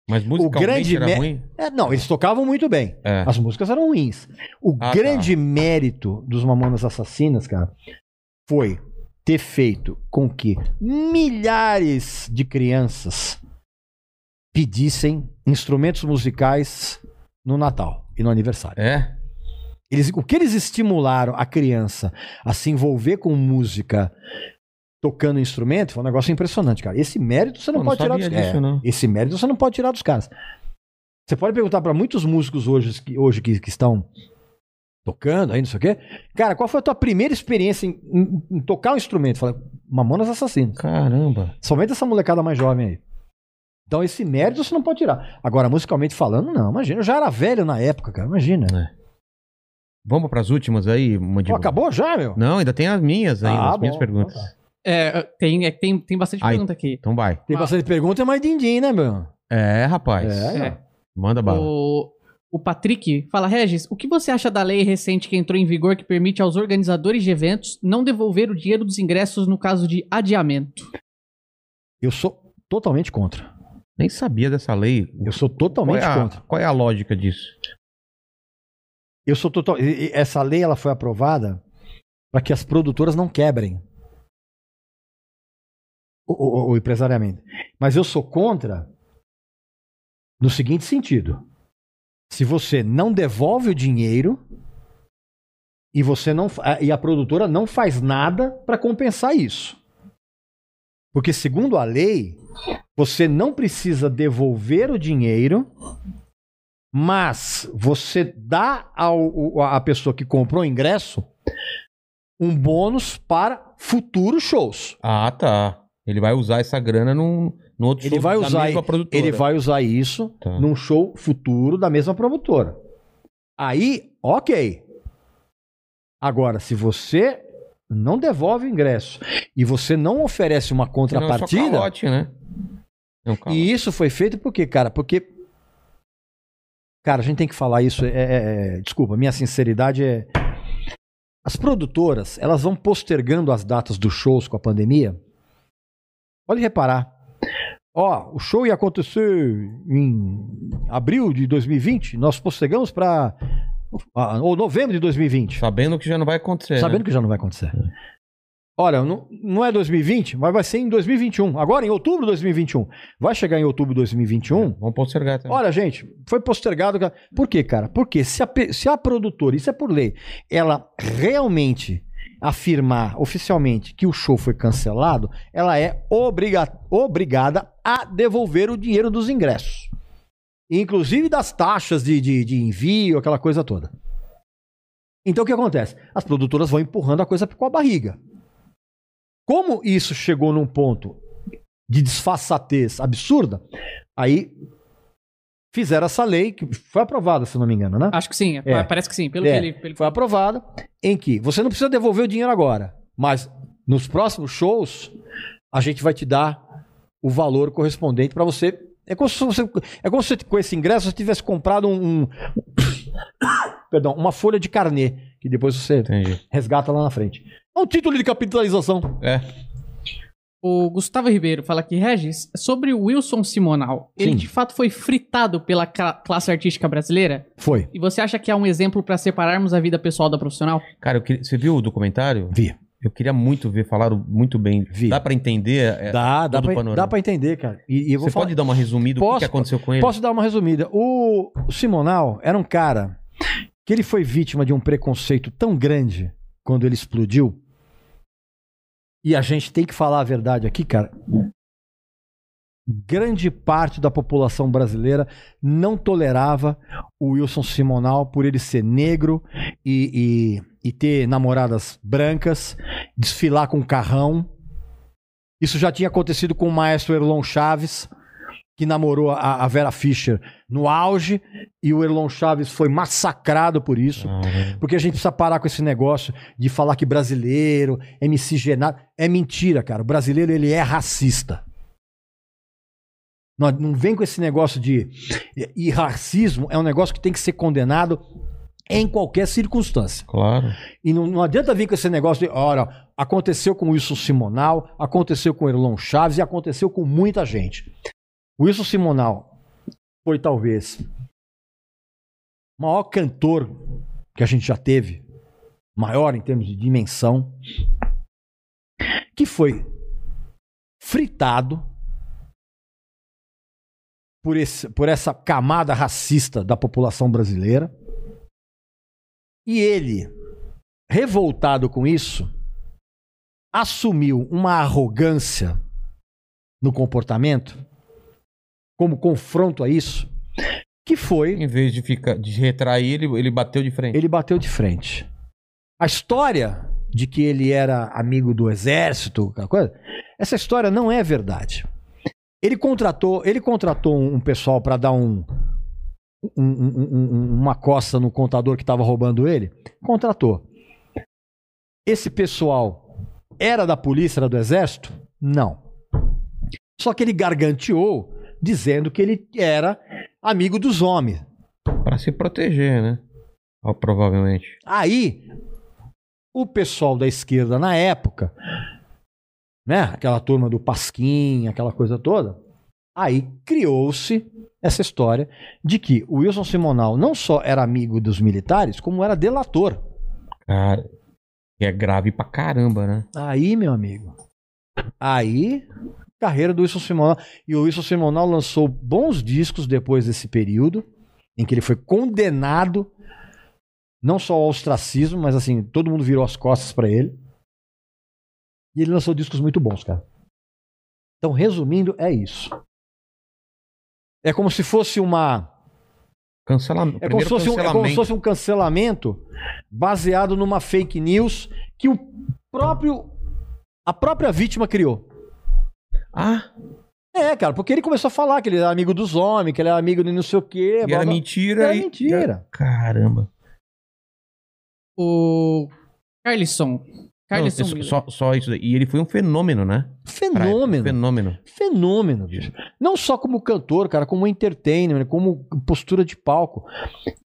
Mas musicalmente grande era ruim. É, não, eles tocavam muito bem. É. As músicas eram ruins. O Ah, grande mérito dos Mamonas Assassinas, cara, foi ter feito com que milhares de crianças pedissem instrumentos musicais no Natal e no aniversário. É? Eles, o que eles estimularam a criança a se envolver com música tocando instrumento, foi um negócio impressionante, cara. Esse mérito você não, Pô, não pode tirar dos disso, é. Esse mérito você não pode tirar dos caras. Você pode perguntar pra muitos músicos hoje, que, hoje que, que estão tocando aí, não sei o quê. Cara, qual foi a tua primeira experiência em, em- em tocar um instrumento? Fala, Mamonas Assassinos. Caramba. Somente essa molecada mais jovem aí. Então esse mérito você não pode tirar. Agora, musicalmente falando, não. Imagina, eu já era velho na época, cara. Imagina. Vamos pras últimas aí, Mandíbula? acabou já, meu? Não, ainda tem as minhas ainda, Ah, as minhas bom, perguntas. então tá. É, tem, é, tem, tem bastante Ai. pergunta aqui. Então vai. Tem bastante pergunta, mas din-din, né, meu? É, rapaz. É, É. Manda bala. O, o Patrick fala, Regis, o que você acha da lei recente que entrou em vigor que permite aos organizadores de eventos não devolver o dinheiro dos ingressos no caso de adiamento? Eu sou totalmente contra. Nem sabia dessa lei. Eu sou Qual totalmente é, a, contra. qual é a lógica disso? Eu sou total. Essa lei ela foi aprovada para que as produtoras não quebrem o, o- o empresariamento. Mas eu sou contra no seguinte sentido: se você não devolve o dinheiro e você não e a produtora não faz nada para compensar isso. Porque segundo a lei, você não precisa devolver o dinheiro mas você dá ao, à pessoa que comprou o ingresso um bônus para futuros shows. Ah, tá. Ele vai usar essa grana num, num outro Ele show vai da usar- mesma produtora. Ele vai usar isso Tá. num show futuro da mesma promotora. Aí, ok. Agora, se você não devolve o ingresso e você não oferece uma é contrapartida, calote, né? É um. E isso foi feito por quê, cara? Porque. Cara, a gente tem que falar isso. é- é- é- desculpa, minha sinceridade é. As produtoras, elas vão postergando as datas dos shows com a pandemia. Pode reparar. Ó, o show ia acontecer em abril de 2020, nós postergamos para. Ou novembro de 2020. Sabendo que já não vai acontecer. Sabendo né? que já não vai acontecer. Olha, não, não é 2020, mas vai ser em 2021. Agora, em outubro de 2021. Vai chegar em outubro de 2021. Vamos postergar também. Olha, gente, foi postergado. Por quê, cara? Porque se a, se a produtora, isso é por lei, ela realmente afirmar oficialmente que o show foi cancelado, ela é obriga- obrigada a devolver o dinheiro dos ingressos. Inclusive das taxas de, de, de envio, aquela coisa toda. Então o que acontece? As produtoras vão empurrando a coisa com a barriga. Como isso chegou num ponto de desfaçatez absurda, aí fizeram essa lei que foi aprovada, se não me engano, né? Acho que sim, É. parece que sim. Pelo É. que ele, pelo Foi aprovada em que você não precisa devolver o dinheiro agora, mas nos próximos shows a gente vai te dar o valor correspondente para você. É como se você, é como se você, com esse ingresso você tivesse comprado um, um- perdão, uma folha de carnê que depois você Entendi. resgata lá na frente. É um título de capitalização. É. O Gustavo Ribeiro fala aqui, Regis, sobre o Wilson Simonal, ele Sim. de fato foi fritado pela cla- classe artística brasileira? Foi. E você acha que é um exemplo pra separarmos a vida pessoal da profissional? Cara, eu queria- você viu o documentário? Vi. Eu queria muito ver, falaram muito bem. Vi. Dá pra entender? é, Dá, dá pra, dá pra entender, cara. E, e eu vou Você falar, pode dar uma resumida do que Posso- que aconteceu com ele? Posso dar uma resumida. O, o Simonal era um cara que ele foi vítima de um preconceito tão grande quando ele explodiu. E a gente tem que falar a verdade aqui, cara. Grande parte da população brasileira não tolerava o Wilson Simonal por ele ser negro e, e, e ter namoradas brancas, desfilar com carrão. Isso já tinha acontecido com o maestro Erlon Chaves, que namorou a, a Vera Fischer no auge, e o Erlon Chaves foi massacrado por isso. Velho. Porque a gente precisa parar com esse negócio de falar que brasileiro é miscigenado. É mentira, cara. O brasileiro, ele é racista. Não, não vem com esse negócio de... E racismo é um negócio que tem que ser condenado em qualquer circunstância. Claro. E não, não adianta vir com esse negócio de, olha, aconteceu com o Wilson Simonal, aconteceu com o Erlon Chaves e aconteceu com muita gente. O Wilson Simonal foi talvez o maior cantor que a gente já teve, maior em termos de dimensão, que foi fritado por, esse, por essa camada racista da população brasileira. E ele, revoltado com isso, assumiu uma arrogância no comportamento, como confronto a isso, que foi Em vez de ficar de retrair, ele, ele bateu de frente. ele bateu de frente. A história de que ele era amigo do exército, coisa, essa história não é verdade. Ele contratou, ele contratou um pessoal para dar um, um- um- um- uma costa no contador que estava roubando ele. Contratou. Esse pessoal era da polícia, era do exército? Não. Só que ele garganteou dizendo que ele era amigo dos homens. Pra se proteger, né? Provavelmente. Aí, o pessoal da esquerda na época, né, aquela turma do Pasquim, aquela coisa toda, aí criou-se essa história de que o Wilson Simonal não só era amigo dos militares, como era delator. Cara, é grave pra caramba, né? Aí, meu amigo, aí, carreira do Wilson Simonal. E o Wilson Simonal lançou bons discos depois desse período, em que ele foi condenado não só ao ostracismo, mas assim, todo mundo virou as costas pra ele. E ele lançou discos muito bons, cara. Então, resumindo, é isso. É como se fosse uma. Cancelamento. É como, se fosse um, é como se cancelamento. fosse um cancelamento baseado numa fake news que o próprio. A própria vítima criou. Ah, É, cara, porque ele começou a falar que ele era amigo dos homens, que ele era amigo de não sei o quê. e blá, era blá. mentira. Era e- mentira. Caramba. O Carlisson. Não, isso- Miller. só, só isso daí. E ele foi um fenômeno, né? Fenômeno. Fenômeno. Fenômeno, bicho. Não só como cantor, cara, como entertainer, como postura de palco.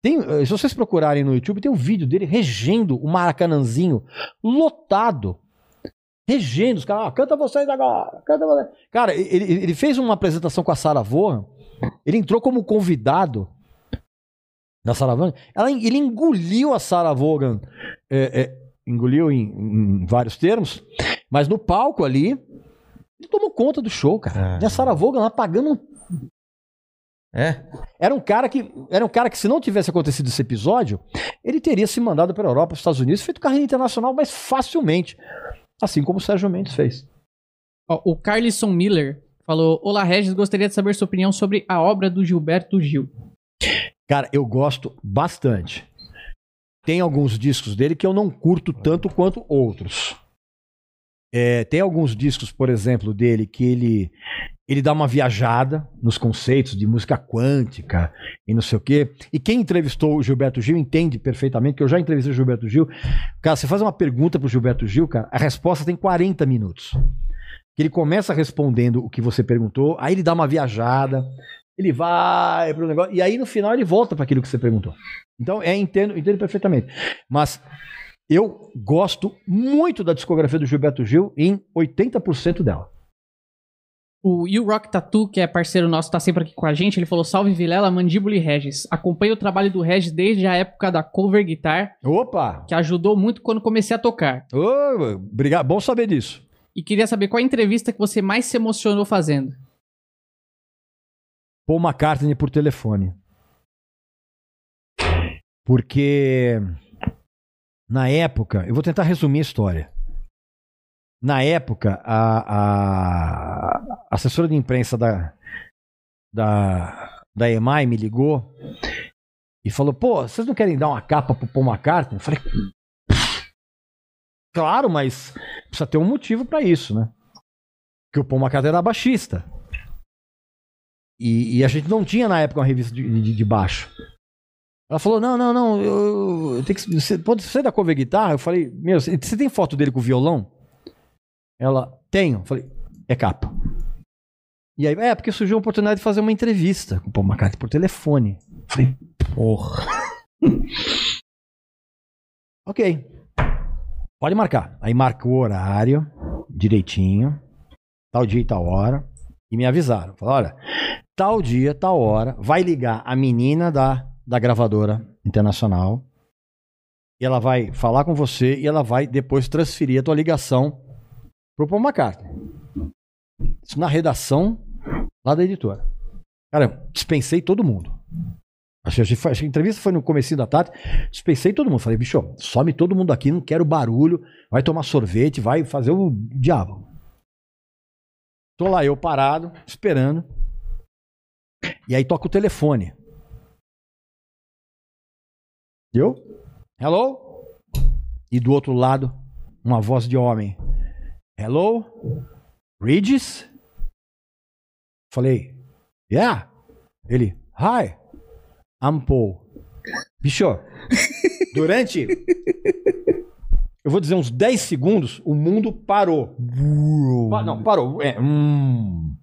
Tem, eh, se vocês procurarem no YouTube, tem um vídeo dele regendo o Maracanãzinho lotado. Regendo, os caras, ah, canta vocês agora, canta vocês. Cara, ele, ele fez uma apresentação com a Sarah Vaughan, ele entrou como convidado da Sarah Vaughan, ela, ele engoliu a Sarah Vaughan, é, é, engoliu em, em vários termos, mas no palco ali, ele tomou conta do show, cara. Ah. E a Sarah Vaughan lá pagando É? era um cara que era um cara que se não tivesse acontecido esse episódio, ele teria se mandado para a Europa, para os Estados Unidos, feito carreira internacional mais facilmente, assim como o Sérgio Mendes fez. Ó, o Carlisson Miller falou: Olá, Regis, gostaria de saber sua opinião sobre a obra do Gilberto Gil. Cara, eu gosto bastante. Tem alguns discos dele que eu não curto tanto quanto outros. É, tem alguns discos, por exemplo, dele que ele ele dá uma viajada nos conceitos de música quântica e não sei o quê. E quem entrevistou o Gilberto Gil entende perfeitamente, que eu já entrevistei o Gilberto Gil. Cara, você faz uma pergunta pro Gilberto Gil, cara, a resposta tem 40 minutos. Que ele começa respondendo o que você perguntou, aí ele dá uma viajada, ele vai pro negócio, e aí no final ele volta para aquilo que você perguntou. Então, é, entendo, entendo perfeitamente. Mas eu gosto muito da discografia do Gilberto Gil em 80% dela. O You Rock Tattoo, que é parceiro nosso, tá sempre aqui com a gente. Ele falou: Salve Vilela, Mandíbula e Regis. Acompanho o trabalho do Regis desde a época da cover guitar, Opa! que ajudou muito quando comecei a tocar. Ô, obrigado, bom saber disso. E queria saber qual a entrevista que você mais se emocionou fazendo. Paul McCartney por telefone. Porque na época, eu vou tentar resumir a história. Na época, a, a assessora de imprensa da, da, da EMAI me ligou e falou: pô, vocês não querem dar uma capa pro Paul McCartney? Eu falei: claro, mas precisa ter um motivo pra isso, né? Porque o Paul McCartney era baixista. E, e a gente não tinha na época uma revista de, de, de baixo. Ela falou: não, não, não, eu, eu tenho que, você, pode ser da cover guitarra? Eu falei: meu, você você tem foto dele com violão? Ela: tenho. Eu falei: é capa. E aí, é, porque surgiu a oportunidade de fazer uma entrevista com o Paul McCartney por telefone. Eu falei: Porra. ok. Pode marcar. Aí marcou o horário direitinho, tal dia e tal hora, e me avisaram. Falaram: olha, tal dia, tal hora, vai ligar a menina da, da gravadora internacional, e ela vai falar com você e ela vai depois transferir a tua ligação pro Paul McCartney. Isso na redação lá da editora. Cara, dispensei todo mundo. A gente faz- a entrevista foi no comecinho da tarde. Dispensei todo mundo. Falei, bicho, some todo mundo aqui, não quero barulho. Vai tomar sorvete, vai fazer o diabo. Tô lá eu parado, esperando. E aí toca o telefone. Eu? Hello? E do outro lado, uma voz de homem. Hello? Regis? Falei, yeah. Ele, hi, I'm Paul. Bicho, durante, eu vou dizer uns 10 segundos, o mundo parou. Pa- não, parou. É, hum,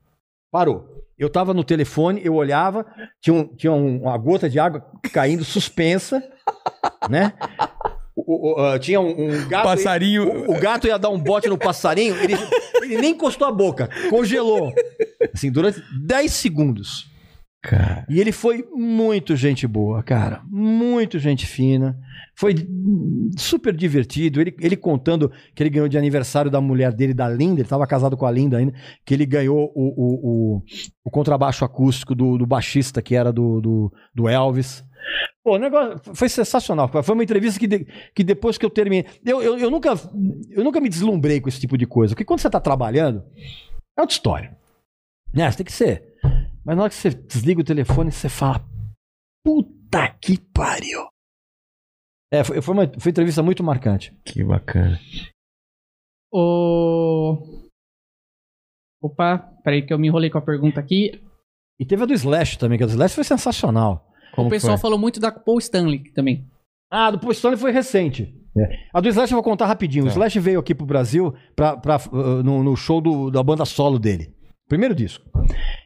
parou. Eu tava no telefone, eu olhava, tinha, um- tinha um- uma gota de água caindo suspensa, né? O- o- ah, tinha um, um gato. Passarinho. O, o gato ia dar um bote no passarinho, ele, ele nem encostou a boca, congelou. Assim, durante 10 segundos. Cara. E ele foi muito gente boa, cara. Muito gente fina. Foi super divertido. Ele, ele contando que ele ganhou de aniversário da mulher dele, da Linda. Ele estava casado com a Linda ainda. Que ele ganhou o, o, o, o contrabaixo acústico do, do baixista, que era do, do, do Elvis. Pô, o negócio foi sensacional. Foi uma entrevista que, de- que depois que eu terminei. Eu, eu, eu, nunca, eu nunca me deslumbrei com esse tipo de coisa. Porque quando você está trabalhando, é outra história. Né? Você tem que ser. Mas na hora que você desliga o telefone, você fala: Puta que pariu. É, foi, foi uma, foi uma entrevista muito marcante. Que bacana. O... Opa, peraí que eu me enrolei com a pergunta aqui. E teve a do Slash também, que a do Slash foi sensacional. Como o pessoal foi? falou muito da Paul Stanley também. Ah, a do Paul Stanley foi recente. A do Slash eu vou contar rapidinho. O Tá. Slash veio aqui pro Brasil pra, pra, uh, no, no show do- da banda solo dele. Primeiro disco.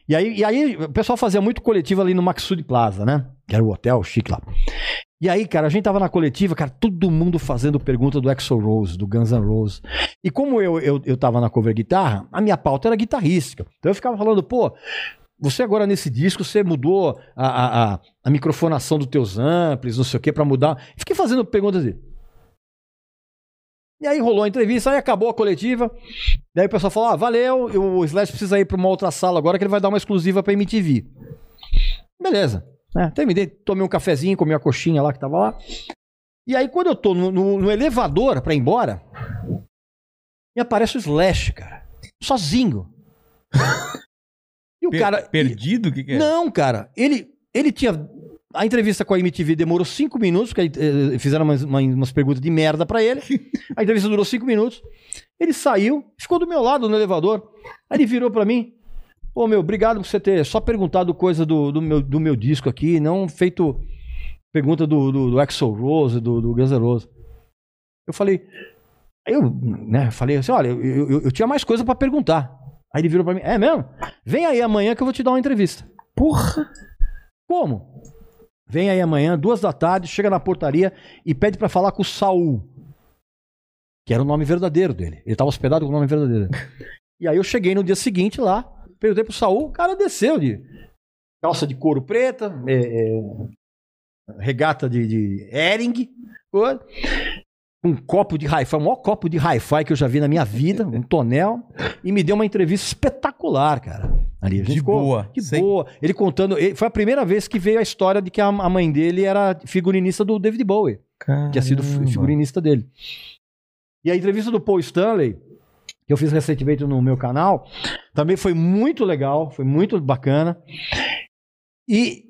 E aí, e aí o pessoal fazia muito coletivo ali no Maxud Plaza, né? Que era o hotel chique lá. E aí, cara, a gente tava na coletiva, cara, todo mundo fazendo pergunta do Axl Rose, do Guns N' Roses. E como eu, eu, eu tava na cover guitarra, a minha pauta era guitarrística. Então eu ficava falando, pô, você agora nesse disco, você mudou a, a, a, a microfonação dos teus amplis, não sei o que, pra mudar. Fiquei fazendo perguntas assim. E aí rolou a entrevista, aí acabou a coletiva. Daí o pessoal falou: ah, valeu, o Slash precisa ir pra uma outra sala agora que ele vai dar uma exclusiva pra MTV. Beleza. né? terminei, tomei um cafezinho, comi a coxinha lá que tava lá. E aí, quando eu tô no, no- no elevador pra ir embora, me aparece o Slash, cara. Sozinho. E o Per- cara. Perdido? O que, que é? Não, cara. Ele, ele tinha. A entrevista com a MTV demorou cinco minutos, porque eh, fizeram umas, uma- umas perguntas de merda pra ele. A entrevista durou cinco minutos. Ele saiu, ficou do meu lado no elevador. Aí ele virou pra mim. Pô, meu, obrigado por você ter só perguntado coisa do, do, meu, do meu disco aqui, não feito pergunta do, do, do Axl Rose, do, do Guns N' Roses. Eu falei. Eu, né, falei assim: olha, eu, eu, eu tinha mais coisa pra perguntar. Aí ele virou pra mim: é mesmo? Vem aí amanhã que eu vou te dar uma entrevista. Porra! Como? Vem aí amanhã, duas da tarde, chega na portaria e pede pra falar com o Saul. Que era o nome verdadeiro dele. Ele tava hospedado com o nome verdadeiro. e aí eu cheguei no dia seguinte lá, perguntei pro Saul, o cara desceu de calça de couro preta, é, é, regata de, de Hering, coisa, um copo de hi-fi, o maior copo de hi-fi que eu já vi na minha vida, um tonel, e me deu uma entrevista espetacular, cara. Ali, De ficou- boa. De boa. Ele contando. ele- foi a primeira vez que veio a história de que a, a mãe dele era figurinista do David Bowie. Tinha sido fi- Caramba. figurinista dele. E a entrevista do Paul Stanley, que eu fiz recentemente no meu canal, também foi muito legal, foi muito bacana. E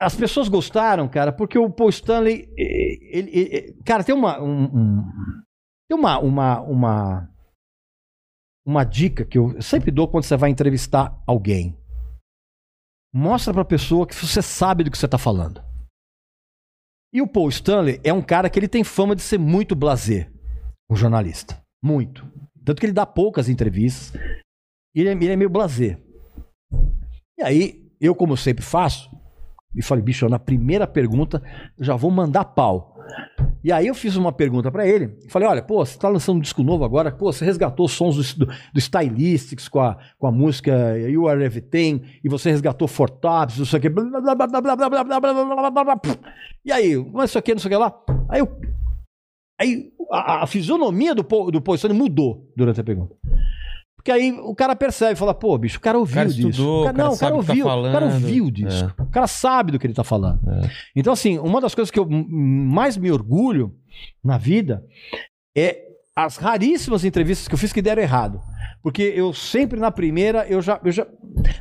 as pessoas gostaram, cara, porque o Paul Stanley, eh, ele, ele- cara, tem uma, um- um- tem uma, uma, uma, uma dica que eu sempre dou quando você vai entrevistar alguém. Mostra pra pessoa que você sabe do que você tá falando. E o Paul Stanley é um cara que ele tem fama de ser muito blasé, um jornalista. Muito. Tanto que ele dá poucas entrevistas. Ele é, ele é meio blasé. E aí, eu, como sempre faço, me falei, bicho, na primeira pergunta, já vou mandar pau. E aí eu fiz uma pergunta pra ele. Falei, olha, pô, você tá lançando um disco novo agora, pô, você resgatou sons do, do, do Stylistics com a, com a música You Are Everything, e você resgatou Four Tops, não sei o que, blá, blá, blá, blá, blá, blá, blá, blá. E aí, não sei o que, não sei o que lá. Aí eu. Aí a, a fisionomia do, do Stanley mudou durante a pergunta. Porque aí o cara percebe, fala, pô, bicho, o cara ouviu cara disso. estudou, o cara, o cara não, o cara sabe o tá ouviu, o cara ouviu disso. O cara sabe do que ele tá falando. É. Então, assim, uma das coisas que eu mais me orgulho na vida é as raríssimas entrevistas que eu fiz que deram errado. Porque eu sempre na primeira, eu já. Eu já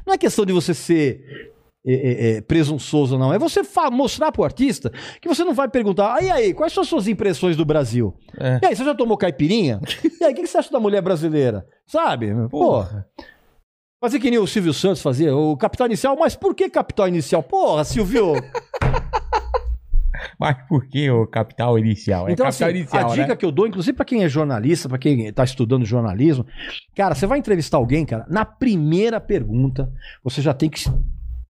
não é questão de você ser é, é, é, presunçoso, não. É você mostrar pro artista que você não vai perguntar, "Ah, e aí, quais são as suas impressões do Brasil? É. E aí, você já tomou caipirinha? E aí, o que que você acha da mulher brasileira? Sabe? Porra. Fazer que nem o Silvio Santos fazia, o capital inicial, mas por que capital inicial? Porra, Silvio! Mas por que o capital inicial? É Então, capital assim, inicial, a dica né? que eu dou, inclusive pra quem é jornalista, pra quem tá estudando jornalismo, cara, você vai entrevistar alguém, cara, na primeira pergunta, você já tem que.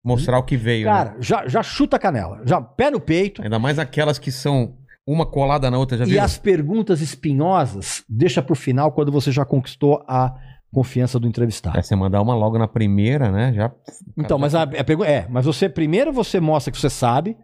Mostrar o que veio. né? Cara, já, já chuta a canela, já pé no peito. Ainda mais aquelas que são uma colada na outra, já E viu? as perguntas espinhosas, deixa pro final quando você já conquistou a confiança do entrevistado. É, você mandar uma logo na primeira, né? Já. Então, mas a, a pergunta é, mas você primeiro você mostra que você sabe,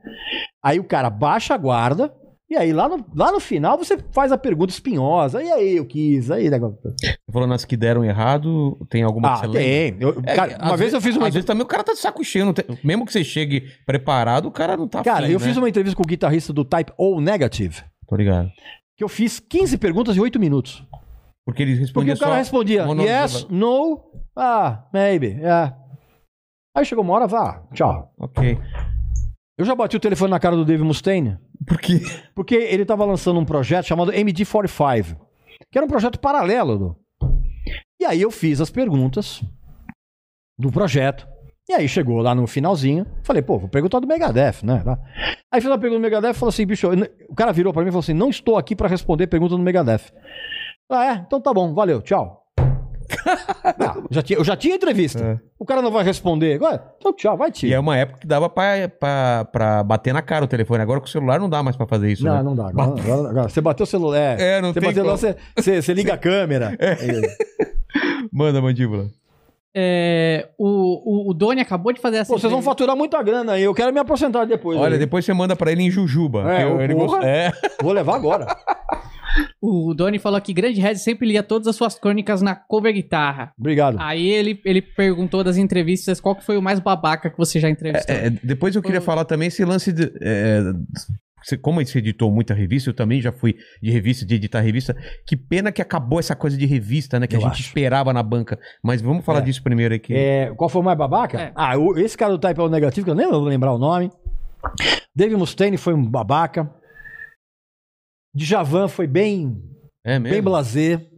aí o cara baixa a guarda, e aí lá no, lá no final você faz a pergunta espinhosa. E aí, eu quis, aí, negócio. Você falou nas que deram errado, tem alguma que Ah, você lembra? tem. Eu- É, cara, uma vez vezes- eu fiz uma Às vezes também o cara tá de saco cheio. tem- Mesmo que você chegue preparado, o cara não tá Cara, afim, eu né? fiz uma entrevista com o guitarrista do Type O Negative, Tô ligado. que eu fiz 15 perguntas em 8 minutos. Porque ele Porque respondia o cara respondia yes, no, ah, maybe, yeah. Aí chegou uma hora, vá, tchau. Ok. Eu já bati o telefone na cara do Dave Mustaine, Por quê? porque ele tava lançando um projeto chamado MD45, que era um projeto paralelo. E aí eu fiz as perguntas do projeto. E aí chegou lá no finalzinho, falei, pô, vou perguntar do Megadeth, né? Aí fiz uma pergunta do Megadeth e falou assim, bicho, o cara virou pra mim e falou assim, não estou aqui pra responder pergunta do Megadeth. Ah, é? Então tá bom, valeu, tchau. Ah, já tinha, eu já tinha entrevista. É. O cara não vai responder. Agora, então tchau, vai te. E é uma época que dava pra, pra, pra bater na cara o telefone. Agora com o celular não dá mais pra fazer isso, Não, né? não dá. Agora, agora- agora você bateu o celular. É, não você tem você, você, você liga a câmera. É. Manda, mandíbula. É, o, o, o Doni acabou de fazer essa. Pô, vocês vão faturar muita grana aí. Eu quero me aposentar depois. Olha, aí. depois você manda pra ele em Jujuba. É, ele porra. gosta- é. Vou levar agora. O Doni falou que Grande Red sempre lia todas as suas crônicas na cover guitarra. Obrigado. Aí ele, ele perguntou das entrevistas qual que foi o mais babaca que você já entrevistou. É, depois eu queria falar também esse lance de. é, como você editou muita revista, eu também já fui de revista, de editar revista. Que pena que acabou essa coisa de revista, né? Que Eu a gente acho. esperava na banca. Mas vamos falar É. disso primeiro aqui. É, qual foi o mais babaca? É. Ah, o- esse cara do Type O negativo, que eu nem vou lembrar o nome. Dave Mustaine foi um babaca. Djavan foi bem, É mesmo? bem blazer.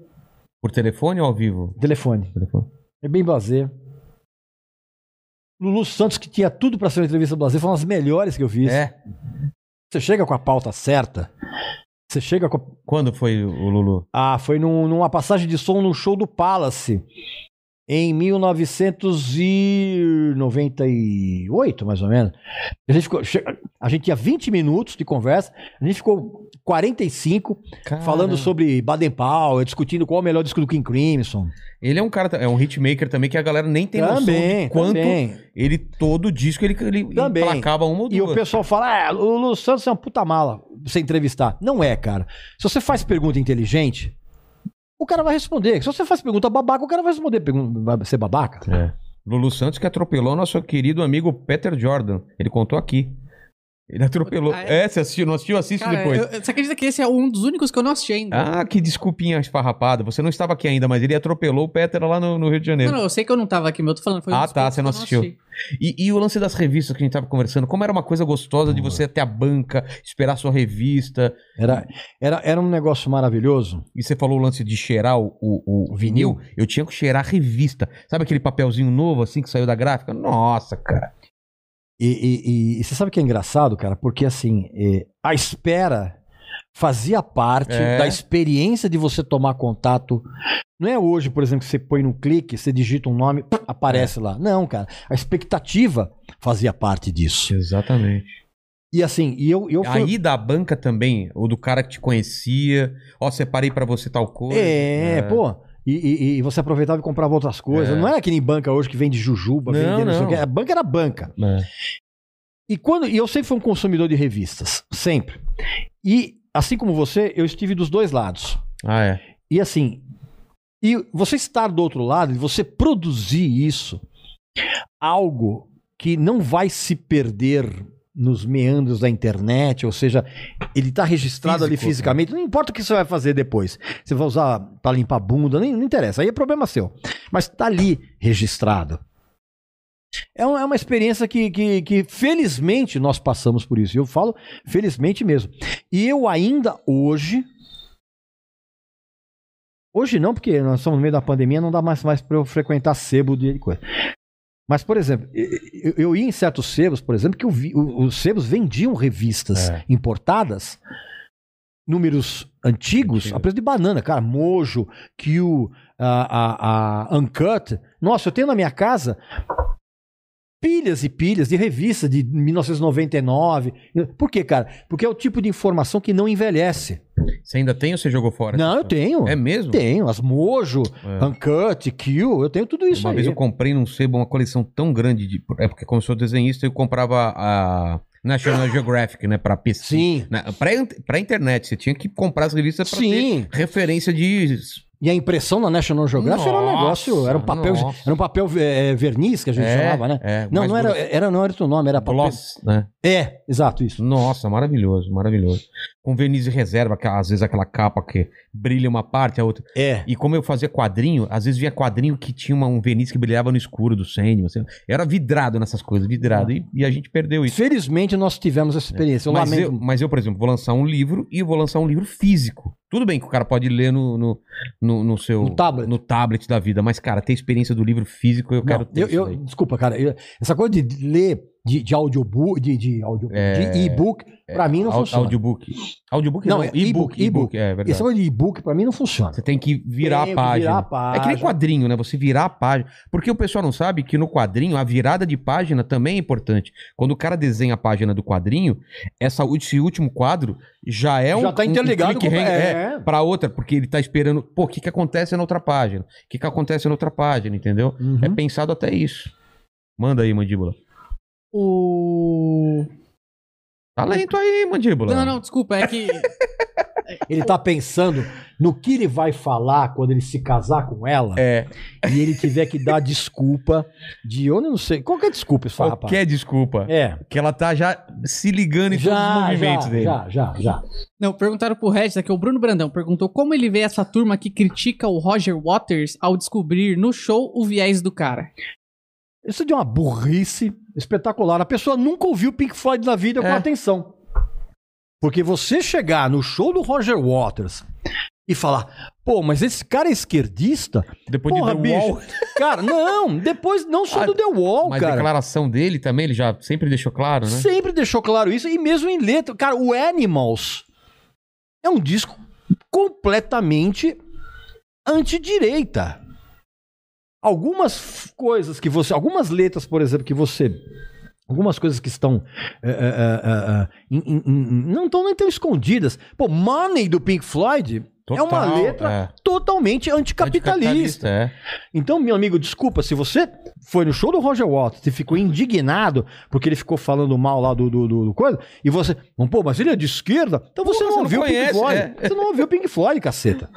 Por telefone ou ao vivo? Telefone. Telefone. É bem blazer. Lulu Santos, que tinha tudo pra ser uma entrevista blazer, foi uma das melhores que eu fiz. É. Você chega com a pauta certa. Você chega com a... Quando foi o Lulu? Ah, foi num- numa passagem de som no show do Palace. Em 1998, mais ou menos. A gente, ficou, a gente tinha 20 minutos de conversa, a gente ficou 45 falando sobre Baden Powell, discutindo qual é o melhor disco do King Crimson. Ele é um cara, é um hitmaker também que a galera nem tem noção também, de quanto também. ele, todo disco, ele, ele Também. uma ou E o duas. pessoal fala, ah, o Lulu Santos é uma puta mala pra você entrevistar. Não é, cara. Se você faz pergunta inteligente, o cara vai responder. Se você faz pergunta babaca, o cara vai responder. Vai ser babaca? É. Lulu Santos que atropelou nosso querido amigo Peter Jordan. Ele contou aqui. Ele atropelou. Ah, é? é? você assistiu, não assistiu? Assiste Cara, depois. eu- você acredita que esse é um dos únicos que eu não assisti ainda? Ah, que desculpinha esfarrapada. Você não estava aqui ainda, mas ele atropelou o Peter lá no, no Rio de Janeiro. Não, não, eu sei que eu não tava aqui, mas eu tô falando. Foi um Ah, tá, você não assistiu. assisti. E, e o lance das revistas que a gente tava conversando, como era uma coisa gostosa de você até a banca, esperar sua revista. Era, era, era um negócio maravilhoso. E você falou o lance de cheirar o, o- o vinil. Eu tinha que cheirar a revista. Sabe aquele papelzinho novo assim que saiu da gráfica? Nossa, cara. E, e- e- você sabe o que é engraçado, cara? Porque assim, eh, a espera fazia parte É. da experiência de você tomar contato. Não é hoje, por exemplo, que você põe no clique, você digita um nome, aparece É. lá. Não, cara. A expectativa fazia parte disso. Exatamente. E assim, e eu, eu fui- Aí da banca também, ou do cara que te conhecia. Ó, separei pra você tal coisa. É, pô. E, e- e você aproveitava e comprava outras coisas. É. Não era que nem banca hoje que vende jujuba, Não, vende não sei o não. quê. A banca era banca. É. E quando e eu sempre fui um consumidor de revistas, sempre. E assim como você, eu estive dos dois lados. Ah, é. E assim, E você estar do outro lado e você produzir isso, algo que não vai se perder nos meandros da internet, ou seja, ele está registrado ali Físico, né? fisicamente, não importa o que você vai fazer depois. Você vai usar para limpar a bunda, nem, não interessa, aí é problema seu. Mas está ali registrado. É uma, é uma experiência que, que, que, felizmente, nós passamos por isso. Eu falo felizmente mesmo. E eu ainda hoje. Hoje não, porque nós estamos no meio da pandemia, não dá mais, mais para eu frequentar sebo de coisa. Mas, por exemplo, eu, eu ia em certos sebos, por exemplo, que vi, os sebos vendiam revistas É. importadas, números antigos, Antigo. a preço de banana, cara, Mojo, Q, a, a, a Uncut. Nossa, eu tenho na minha casa pilhas e pilhas de revista de 1999. Por quê, cara? Porque é o tipo de informação que não envelhece. Você ainda tem ou você jogou fora? Não, eu tenho. É mesmo? Tenho, as Mojo, É. Uncut, Q, eu tenho tudo isso Uma aí. vez eu comprei num sebo uma coleção tão grande de. É porque, como eu sou desenhista, eu comprava a National Geographic, né? Pra PC. Sim. Na, pra, pra internet, você tinha que comprar as revistas pra Sim. referência de. E a impressão na National Geographic era um Nossa, negócio, era um papel, nossa. era um papel é, verniz que a gente É, chamava, né? é, não, não era, era, não era o teu nome, era papel. Gloss, né? É, exato, isso. Nossa, maravilhoso, maravilhoso. Com verniz de reserva, que às vezes aquela capa que brilha uma parte, a outra. É. E como eu fazia quadrinho, às vezes vinha quadrinho que tinha uma- um verniz que brilhava no escuro do Sandman. assim. Era vidrado nessas coisas, vidrado. E, e a gente perdeu isso. Felizmente nós tivemos essa experiência. Eu mas, lamento. eu, mas eu, por exemplo, vou lançar um livro e vou lançar um livro físico. Tudo bem que o cara pode ler no, no, no, no seu. No tablet. no tablet da vida, mas, cara, ter experiência do livro físico, eu Não, quero ter. eu, eu- desculpa, cara. eu- essa coisa de ler de, de audiobook, de, de, audiobook, É, de e-book, pra mim não funciona. Audiobook. Audiobook Não, não, é e-book. e-book, E-book, é verdade. Coisa de e-book pra mim não funciona. Você tem que virar Tem a página. virar a É que nem página. quadrinho, né? Você virar a página. Porque o pessoal não sabe que no quadrinho a virada de página também é importante. Quando o cara desenha a página do quadrinho, essa, esse último quadro já é um. Já tá um- um interligado clique com- é. é, pra outra, porque ele tá esperando. Pô, o que, que acontece na outra página? O que, que acontece na outra página, entendeu? Uhum. É pensado até isso. Manda aí, mandíbula. O. Talento aí, mandíbula. Não, não, desculpa, é que. Ele tá pensando no que ele vai falar quando ele se casar com ela É, e ele tiver que dar desculpa de eu não sei. Qual que é a desculpa isso, rapaz? qualquer desculpa. É. Que ela tá já se ligando em todos os Já, movimentos já, dele. já, já, já. Não, perguntaram pro Regis aqui, o Bruno Brandão perguntou como ele vê essa turma que critica o Roger Waters ao descobrir no show o viés do cara. Isso é de uma burrice espetacular. A pessoa nunca ouviu Pink Floyd na vida com É. atenção. Porque você chegar no show do Roger Waters e falar, pô, mas esse cara é esquerdista? Depois Porra, de The bicho. Wall. Cara, não, depois não só Ah, do The Wall, Mas a cara. declaração dele também, ele já sempre deixou claro, né? Sempre deixou claro isso, e mesmo em letra. Cara, o Animals é um disco completamente antidireita. Algumas coisas que você. Algumas letras, por exemplo, que você. Algumas coisas que estão. é, é, é, é, em- em- em- não estão nem tão escondidas. Pô, Money do Pink Floyd é uma Total, letra é. totalmente anticapitalista. É. Então, meu amigo, desculpa, se você foi no show do Roger Waters e ficou indignado porque ele ficou falando mal lá do, do, do- do coisa, e você, pô, mas ele é de esquerda, então você Porra, não você não ouviu o Pink Floyd. é. Você não ouviu o Pink Floyd, caceta.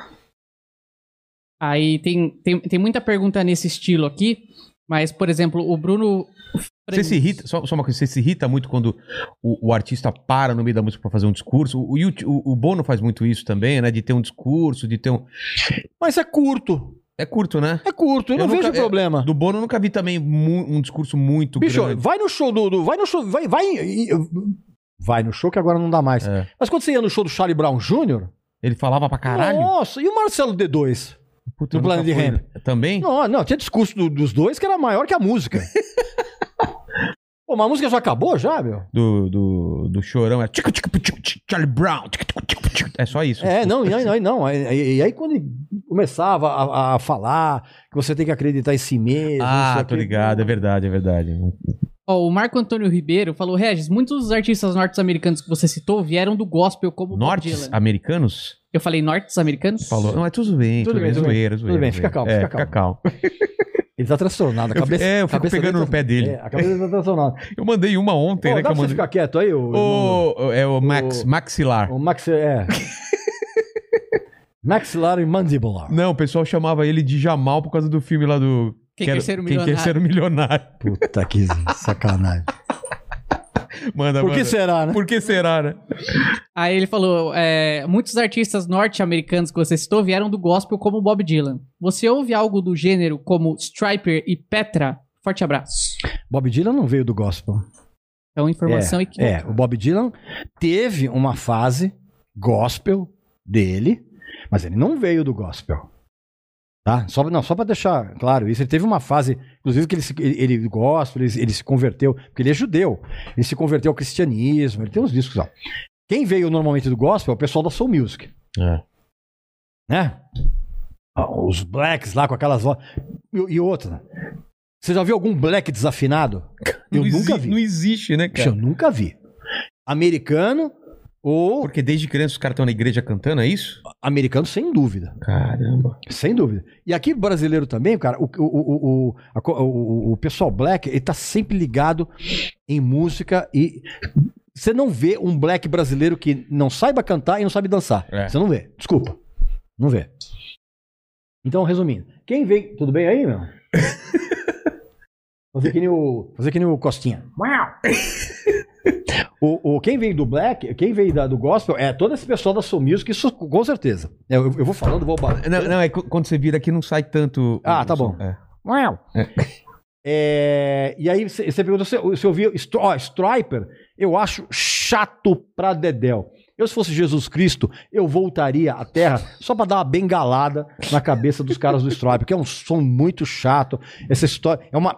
Aí tem, tem, tem muita pergunta nesse estilo aqui, mas, por exemplo, o Bruno. Você se irrita, só, só uma coisa, você se irrita muito quando o, o artista para no meio da música pra fazer um discurso. O, o, o Bono faz muito isso também, né? De ter um discurso, de ter um. Mas é curto. É curto, né? É curto, eu, Eu não nunca- vejo problema. Do Bono eu nunca vi também mu- um discurso muito Bicho, grande. vai no show do, do- Vai no show. Vai, vai. Vai no show que agora não dá mais. É. Mas quando você ia no show do Charlie Brown Jr., Ele falava pra caralho. nossa, e o Marcelo D2? Puta, no Planet fui. Ramp. Também? Não, não, tinha discurso do- dos dois que era maior que a música. Pô, mas a música já acabou já, meu? Do, do, do chorão é. Charlie Brown. É só isso. É, não, não, e não. E, aí quando ele começava a, a falar que você tem que acreditar em si mesmo. não Ah, tô quê. ligado, é verdade, é verdade. Ó, o Marco Antônio Ribeiro falou: Regis, muitos dos artistas norte-americanos que você citou vieram do gospel, como Bob Nortes Dylan. americanos? Eu falei norte-americanos? Falou. Não, é tudo bem, Tudo tudo, bem, bem, tudo bem. zoeira, Tudo zoeira, bem, fica zoeira. calmo, É, fica fica calmo. Ele tá transtornado. A Eu- cabeça, é, eu fico cabeça pegando dele no pé dele. É, a cabeça tá transtornada. Eu mandei uma ontem, Pô, né? dá Que eu pra você mandei. ficar quieto aí, o, O, é o Max, O- Maxilar. o Max, é. Maxilar e mandibular. Não, o pessoal chamava ele de Jamal por causa do filme lá do. Quem Quero- quer ser um Quem quer milionário? ser um milionário. Puta que sacanagem. Manda, Por que manda. será, né? Por que será, né? Aí ele falou: é, muitos artistas norte-americanos que você citou vieram do gospel, como Bob Dylan. Você ouve algo do gênero como Striper e Petra? Forte abraço. Bob Dylan não veio do gospel. Então, informação É, equivocada. o Bob Dylan teve uma fase gospel dele, mas ele não veio do gospel. Tá? Só, não, só para deixar claro isso, ele teve uma fase, inclusive que ele, se, ele, ele gospel, ele, ele se converteu, porque ele é judeu, ele se converteu ao cristianismo, ele tem uns discos lá. Quem veio normalmente do gospel é o pessoal da Soul Music, É. né? Os blacks lá com aquelas vozes. E, e outra, você já viu algum black desafinado? Eu não nunca vi. Não existe, né, Bicho, Eu cara? nunca vi. Americano ou Porque desde criança os caras estão na igreja cantando, é isso? americano sem dúvida. Caramba. Sem dúvida. E aqui brasileiro também, cara, o, o, o, o, a o- o pessoal black, ele tá sempre ligado em música e você não vê um black brasileiro que não saiba cantar e não sabe dançar. É. Você não vê. Desculpa. Não vê. Então, resumindo, quem vem. Tudo bem aí, meu? Fazer que nem o, fazer que nem o Costinha. O, o- quem veio do Black, quem veio da- do Gospel é todo esse pessoal da Soul Music, isso com certeza. Eu, eu vou falando, vou. Não, não, é qu- quando você vira aqui não sai tanto. Ah, tá som. bom. É. É, e aí você você perguntou se, se eu vi Stri- ó, Striper, eu acho chato pra Dedel. Eu, se fosse Jesus Cristo, eu voltaria à Terra só pra dar uma bengalada na cabeça dos caras do Striper, que é um som muito chato. Essa história é uma.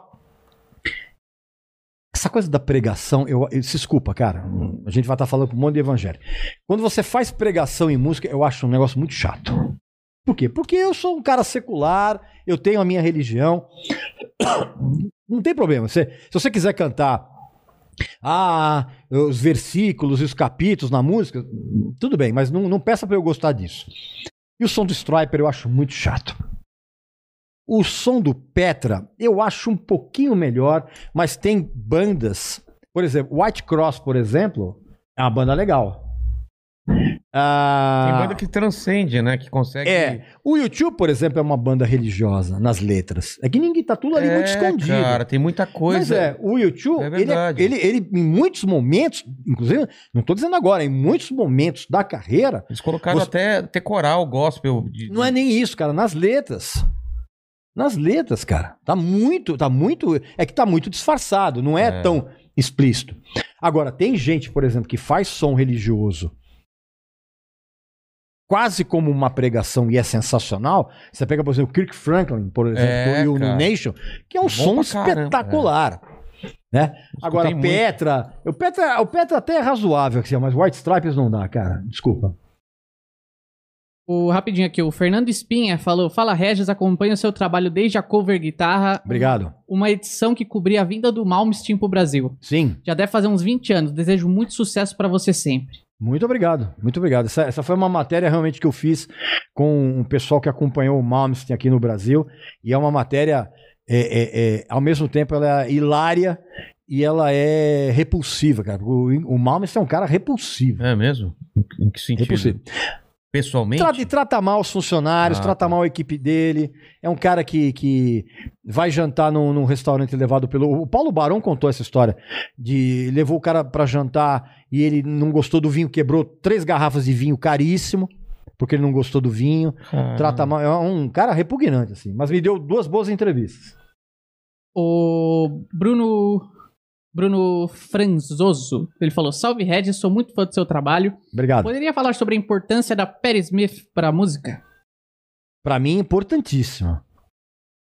Essa coisa da pregação, eu, eu- desculpa, cara. A gente vai estar falando um monte de evangelho. Quando você faz pregação em música, eu acho um negócio muito chato. Por quê? Porque eu sou um cara secular, eu tenho a minha religião. Não tem problema. Se, se você quiser cantar ah, os versículos e os capítulos na música, tudo bem, mas não, não peça pra eu gostar disso. E o som do Striper eu acho muito chato. O som do Petra eu acho um pouquinho melhor, mas tem bandas, por exemplo, White Cross, por exemplo, é uma banda legal. Ah, Tem banda que transcende, né? Que consegue. é, o YouTube, por exemplo, é uma banda religiosa nas letras. É que ninguém tá tudo ali É, muito escondido. Cara, tem muita coisa. Mas é, o YouTube, É ele, verdade. ele, ele, em muitos momentos, inclusive, não tô dizendo agora, em muitos momentos da carreira, Eles colocaram Você- até, até coral, gospel. de- não é nem isso, cara, nas letras. Nas letras, cara. Tá muito, tá muito, é que tá muito disfarçado, não é, É. tão explícito. Agora, tem gente, por exemplo, que faz som religioso quase como uma pregação e é sensacional. Você pega, por exemplo, Kirk Franklin, por exemplo, É, e o cara. Nation, que é um Bom som espetacular. Né? Agora, muito. Petra, o Petra, o Petra até é razoável, assim, mas White Stripes não dá, cara. Desculpa. O rapidinho aqui, o Fernando Espinha falou: Fala Regis, acompanha o seu trabalho desde a cover guitarra. Obrigado. Uma edição que cobria a vinda do Malmsteen pro Brasil. Sim, Já deve fazer uns 20 anos. Desejo muito sucesso pra você sempre. muito obrigado. Muito obrigado. Essa, essa foi uma matéria realmente que eu fiz com um pessoal que acompanhou o Malmsteen aqui no Brasil. E é uma matéria, é, é, é, ao mesmo tempo, ela é hilária e ela é repulsiva, cara. O, o Malmsteen é um cara repulsivo. É mesmo? Em, em que sentido? Repulsivo. Pessoalmente? Trata, e trata mal os funcionários, Ah, trata tá. mal a equipe dele. É um cara que, que vai jantar num, num restaurante levado pelo. O Paulo Barão contou essa história. De levou o cara pra jantar e ele não gostou do vinho, quebrou três garrafas de vinho caríssimo, porque ele não gostou do vinho. Caramba. Trata mal. É um cara repugnante, assim. Mas me deu duas boas entrevistas. O Bruno. Bruno Franzoso. Ele falou: Salve Regis, sou muito fã do seu trabalho. Obrigado. Poderia falar sobre a importância da Perry Smith pra música? Pra mim, é importantíssima.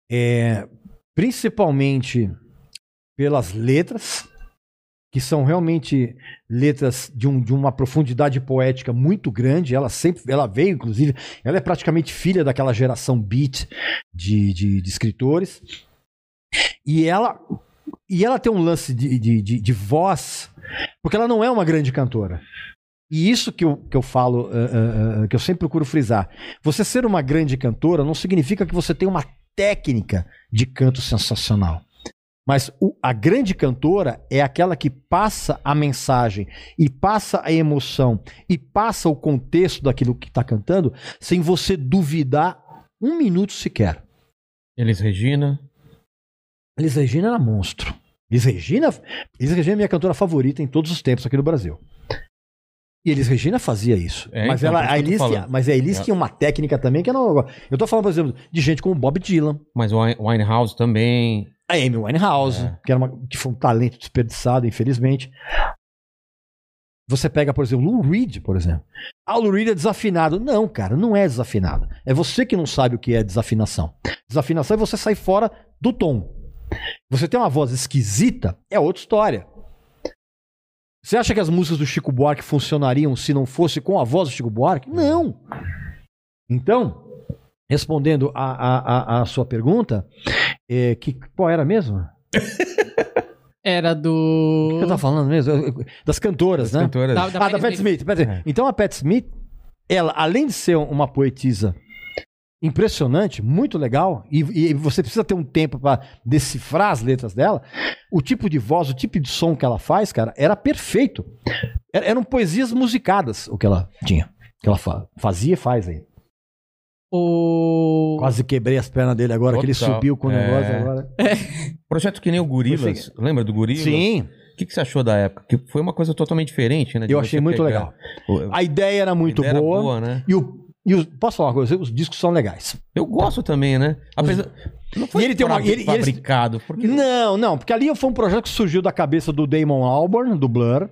É, principalmente pelas letras, que são realmente letras de, um- de uma profundidade poética muito grande. Ela sempre, ela veio, inclusive, ela é praticamente filha daquela geração beat de, de, de escritores. E ela, e ela tem um lance de, de, de, de voz, porque ela não é uma grande cantora. E isso que eu, que eu falo, ah, ah, que eu sempre procuro frisar. Você ser uma grande cantora não significa que você tem uma técnica de canto sensacional. Mas o- a grande cantora é aquela que passa a mensagem e passa a emoção e passa o contexto daquilo que está cantando sem você duvidar um minuto sequer. Elis Regina. Elis Regina era monstro. Elis Regina, Elis Regina é minha cantora favorita em todos os tempos aqui no Brasil. E Elis Regina fazia isso. É, mas, então, ela, a Elis, mas a Elis É. tinha uma técnica também que eu não. Eu tô falando, por exemplo, de gente como Bob Dylan, Mas o Wine- Winehouse também. a Amy Winehouse, É. que, era uma- que foi um talento desperdiçado, infelizmente. Você pega, por exemplo, Lou Reed, por exemplo. Ah, o Lou Reed é desafinado. Não, cara, não é desafinado. É você que não sabe o que é desafinação. Desafinação é você sair fora do tom. Você tem uma voz esquisita, é outra história. Você acha que as músicas do Chico Buarque funcionariam se não fosse com a voz do Chico Buarque? Não. Então, respondendo a, a, a, a sua pergunta, é, que, qual era mesmo? Era O do. que eu tava falando mesmo? Das cantoras, As né? cantoras. Da- ah, da Pat Smith. Pat Smith. É. Então a Pat Smith, ela, além de ser uma poetisa impressionante, muito legal, e, e você precisa ter um tempo para decifrar as letras dela, o tipo de voz, o tipo de som que ela faz, cara, era perfeito. Era- eram poesias musicadas o que ela tinha. Que ela fa- fazia e faz aí. O. Quase quebrei as pernas dele agora, que ele Total. subiu com o É. negócio agora. Projeto que nem o Gorilas. Lembra do Gorilas? Sim, O que, que você achou da época? Que foi uma coisa totalmente diferente, né? eu achei muito pegar- legal. A ideia era muito ideia era boa. né? E o. E os, posso falar uma coisa? Os discos são legais. Eu gosto também, né? Apesar. Não foi E ele tem uma- ele- eles- fabricado. Porque... Não, não, porque ali foi um projeto que surgiu da cabeça do Damon Albarn, do Blur.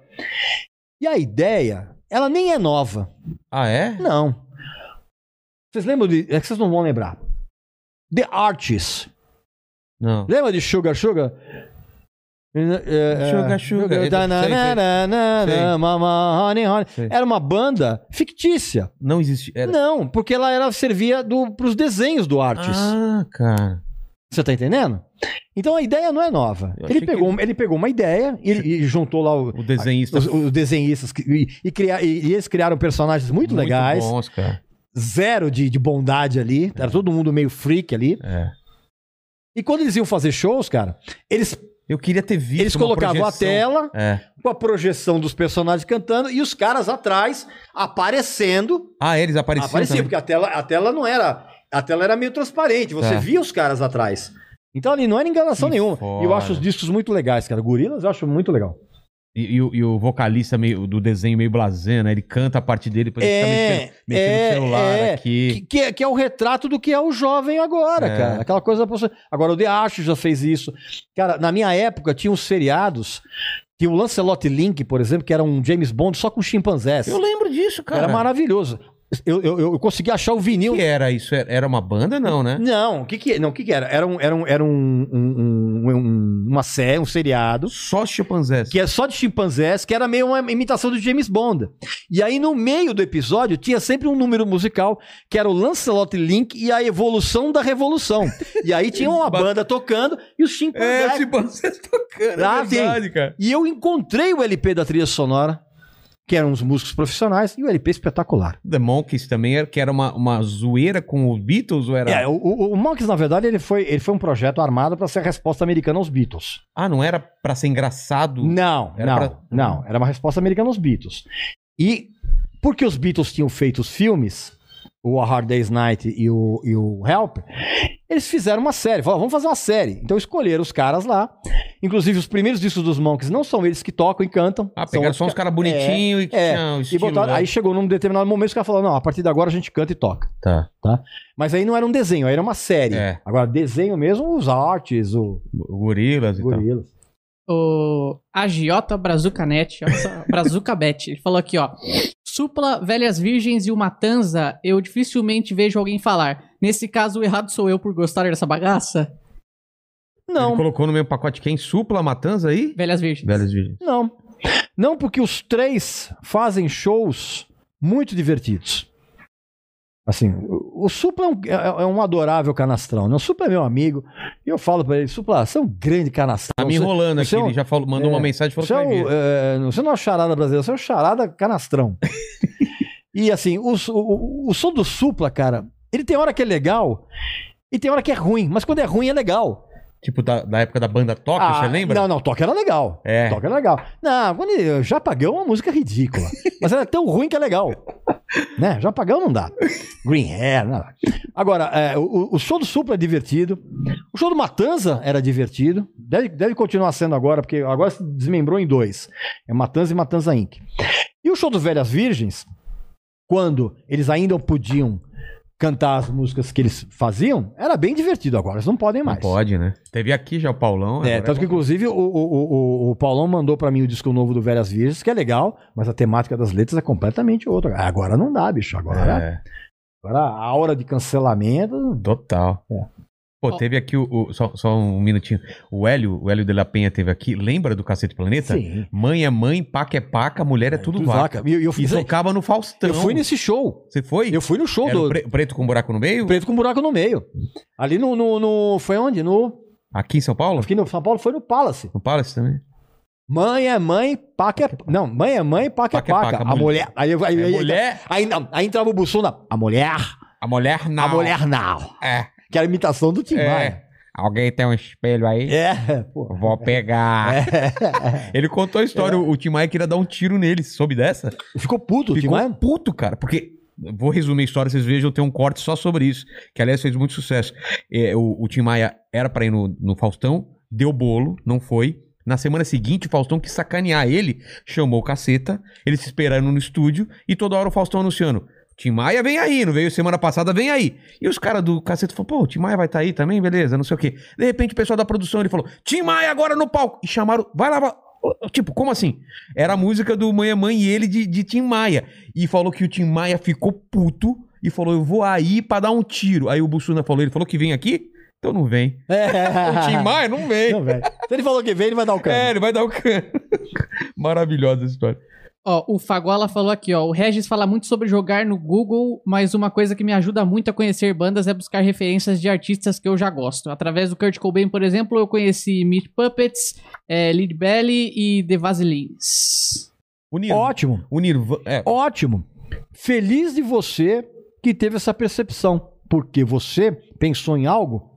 E a ideia, ela nem é nova. Ah, é? Não. Vocês lembram de. É que vocês não vão lembrar. The Artists. Não. Lembra de Sugar Sugar? É, é, Sugar, Sugar. Mama, honey, honey. Era uma banda fictícia. Não existe. Era... Não, porque ela era, servia do, pros desenhos do Artists. Ah, cara. Você tá entendendo? Então a ideia não é nova. Eu Ele que pegou, ele pegou uma ideia e, e juntou lá o- O desenhista. os, os desenhistas que- e, e, cria- e- e eles criaram personagens muito, legais, bons, cara. zero de, de bondade ali, era todo mundo meio freak ali. É. E quando eles iam fazer shows, cara, eles, Eu queria ter visto. eles colocavam a tela É. com a projeção dos personagens cantando e os caras atrás aparecendo. Ah, eles apareciam. Apareciam, também. porque a tela, a tela não era. A tela era meio transparente, você Tá. via os caras atrás. Então ali não era enganação Que nenhuma. E eu acho os discos muito legais, cara. Gorilas eu acho muito legal. E, e o- e o vocalista meio, do desenho meio blasé, né? Ele canta a parte dele, depois ele É, fica mexendo, mexendo é, no celular é. aqui. Que, que é, que é o retrato do que é o jovem agora, É. cara. Aquela coisa. Agora, o The Arch já fez isso. Cara, na minha época tinha uns seriados. Tinha o Lancelot Link, por exemplo, que era um James Bond só com chimpanzés. Eu lembro disso, cara. Era maravilhoso. Eu, eu, eu consegui achar o O vinil. que era isso? Era- uma banda, não, né? Não, o que que, não, o que que era? Era um, era um, era um, um- um- um- uma série, um seriado. Só chimpanzés. que é só de chimpanzés, que era meio uma imitação do James Bond. E aí, no meio do episódio, tinha sempre um número musical, que era o Lancelot Link e a Evolução da Revolução. E aí tinha uma banda tocando e os É, chimpanzés. chimpanzés tocando. Ah, é verdade, cara. E eu encontrei o LP da trilha sonora, que eram os músicos profissionais, e o LP espetacular. The Monkeys também, era, que era uma, uma zoeira com os Beatles ou era... É, o, o, o Monkeys, na verdade, ele foi, ele foi um projeto armado para ser a resposta americana aos Beatles. Ah, não era pra ser engraçado? Não, Era não, pra- não. Era uma resposta americana aos Beatles. E porque os Beatles tinham feito os filmes, o A Hard Day's Night e o, e o Help, eles fizeram uma série. Falaram, vamos fazer uma série. Então escolheram os caras lá. Inclusive, os primeiros discos dos Monkeys não são eles que tocam e cantam. Ah, são pegaram só uns ca- caras bonitinhos e que é, tinham o E estilo, botaram, né? aí chegou num determinado momento os caras falaram, não, a partir de agora a gente canta e toca. Tá. Mas aí não era um desenho, aí era uma série. É. Agora, desenho mesmo, os artes, o O Gorilas e tal. gorilas. O Agiota Brazucanet, nossa, Brazuca Bet, ele falou aqui, ó. Supla, Velhas Virgens e o Matanza, eu dificilmente vejo alguém falar. Nesse caso, o errado sou eu por gostar dessa bagaça? Não, Ele colocou no mesmo pacote quem? Supla, Matanza aí? Velhas Virgens. Velhas Virgens. Não. Não, porque os três fazem shows muito divertidos. Assim, o, o Supla é um, é- é um adorável canastrão. Né? O Supla é meu amigo. E eu falo pra ele, Supla, você é um grande canastrão. Tá me enrolando aqui, é um- ele já falou, mandou é, uma mensagem e falou Você, é um, é, você não é uma charada brasileira, você é um charada canastrão. e assim, o, o, o som do Supla, cara, ele tem hora que é legal e tem hora que é ruim. Mas quando é ruim, é legal. Tipo, da, da época da banda Toque, Ah, você lembra? Não, não, toque era legal. É. Toque era legal. Não, quando já pagão é uma música ridícula. mas ela é tão ruim que é legal. né? Já pagão não dá. Green Hair, não. Agora, é, o, o show do Supla é divertido. O show do Matanza era divertido. Deve, deve continuar sendo agora, porque agora se desmembrou em dois: é Matanza e Matanza Inc. E o show do Velhas Virgens, quando eles ainda podiam cantar as músicas que eles faziam, era bem divertido. Agora eles não podem Não mais. pode, né? Teve aqui já o Paulão. É, tanto que, inclusive, o, o, o, o Paulão mandou pra mim o disco novo do Velhas Virgens, que é legal, mas a temática das letras é completamente outra. Agora não dá, bicho. Agora, É, agora a hora de cancelamento. total. É. Pô, teve aqui o, o- só, só um minutinho. O Hélio, o Hélio de la Penha teve aqui. Lembra do Cacete Planeta? Sim. Mãe é mãe, paca é paca, mulher é tudo Tudo vaca. vaca. E eu, fui- tocava no Faustão. eu fui nesse show. Você foi? Eu fui no show Era do pre- preto com buraco no meio? Preto com Buraco no Meio. Ali no, no, no- Foi onde? No. Aqui em São Paulo? Aqui no São Paulo foi no Palace. No Palace também? Mãe é mãe, paca é. Não, mãe é mãe, paca é Paca é paca. paca, A mulher. Aí, aí, aí, É aí, mulher? aí, não, aí entrava o Bussunda. A mulher. A mulher não. A mulher não. É. Que era a imitação do Tim Maia. É. Alguém tem um espelho aí? É, pô. Vou pegar. É. Ele contou a história. O Tim Maia queria dar um tiro nele. Soube dessa? Ficou puto, o Tim Ficou Maia. puto, cara. Porque. Vou resumir a história, vocês vejam, tem um corte só sobre isso. Que, aliás, fez muito sucesso. É, o, o Tim Maia era pra ir no, no Faustão, deu bolo, não foi. Na semana seguinte, o Faustão quis sacanear ele, chamou o caceta, eles se esperaram no estúdio e toda hora o Faustão anunciando. Tim Maia vem aí, não veio semana passada, vem aí. E os caras do caceta falaram, pô, o Tim Maia vai estar aí também, beleza, não sei o quê. De repente o pessoal da produção ele falou, Tim Maia agora no palco. E chamaram, vai lá, vai. Tipo, como assim? Era a música do Mãe é Mãe e ele de, de Tim Maia. E falou que o Tim Maia ficou puto e falou, eu vou aí pra dar um tiro. Aí o Bussuna falou, ele falou que vem aqui? Então não vem. O Tim Maia não vem. Não. Se ele falou que vem, ele vai dar o cano. É, ele vai dar o cano. Maravilhosa essa história. Ó, o Fagola falou aqui, ó. O Regis fala muito sobre jogar no Google, mas uma coisa que me ajuda muito a conhecer bandas é buscar referências de artistas que eu já gosto. Através do Kurt Cobain, por exemplo, eu conheci Meat Puppets, é, Lead Belly e The Vaselines. O, Nir... Ótimo, o. É, ótimo. Feliz de você que teve essa percepção. Porque você pensou em algo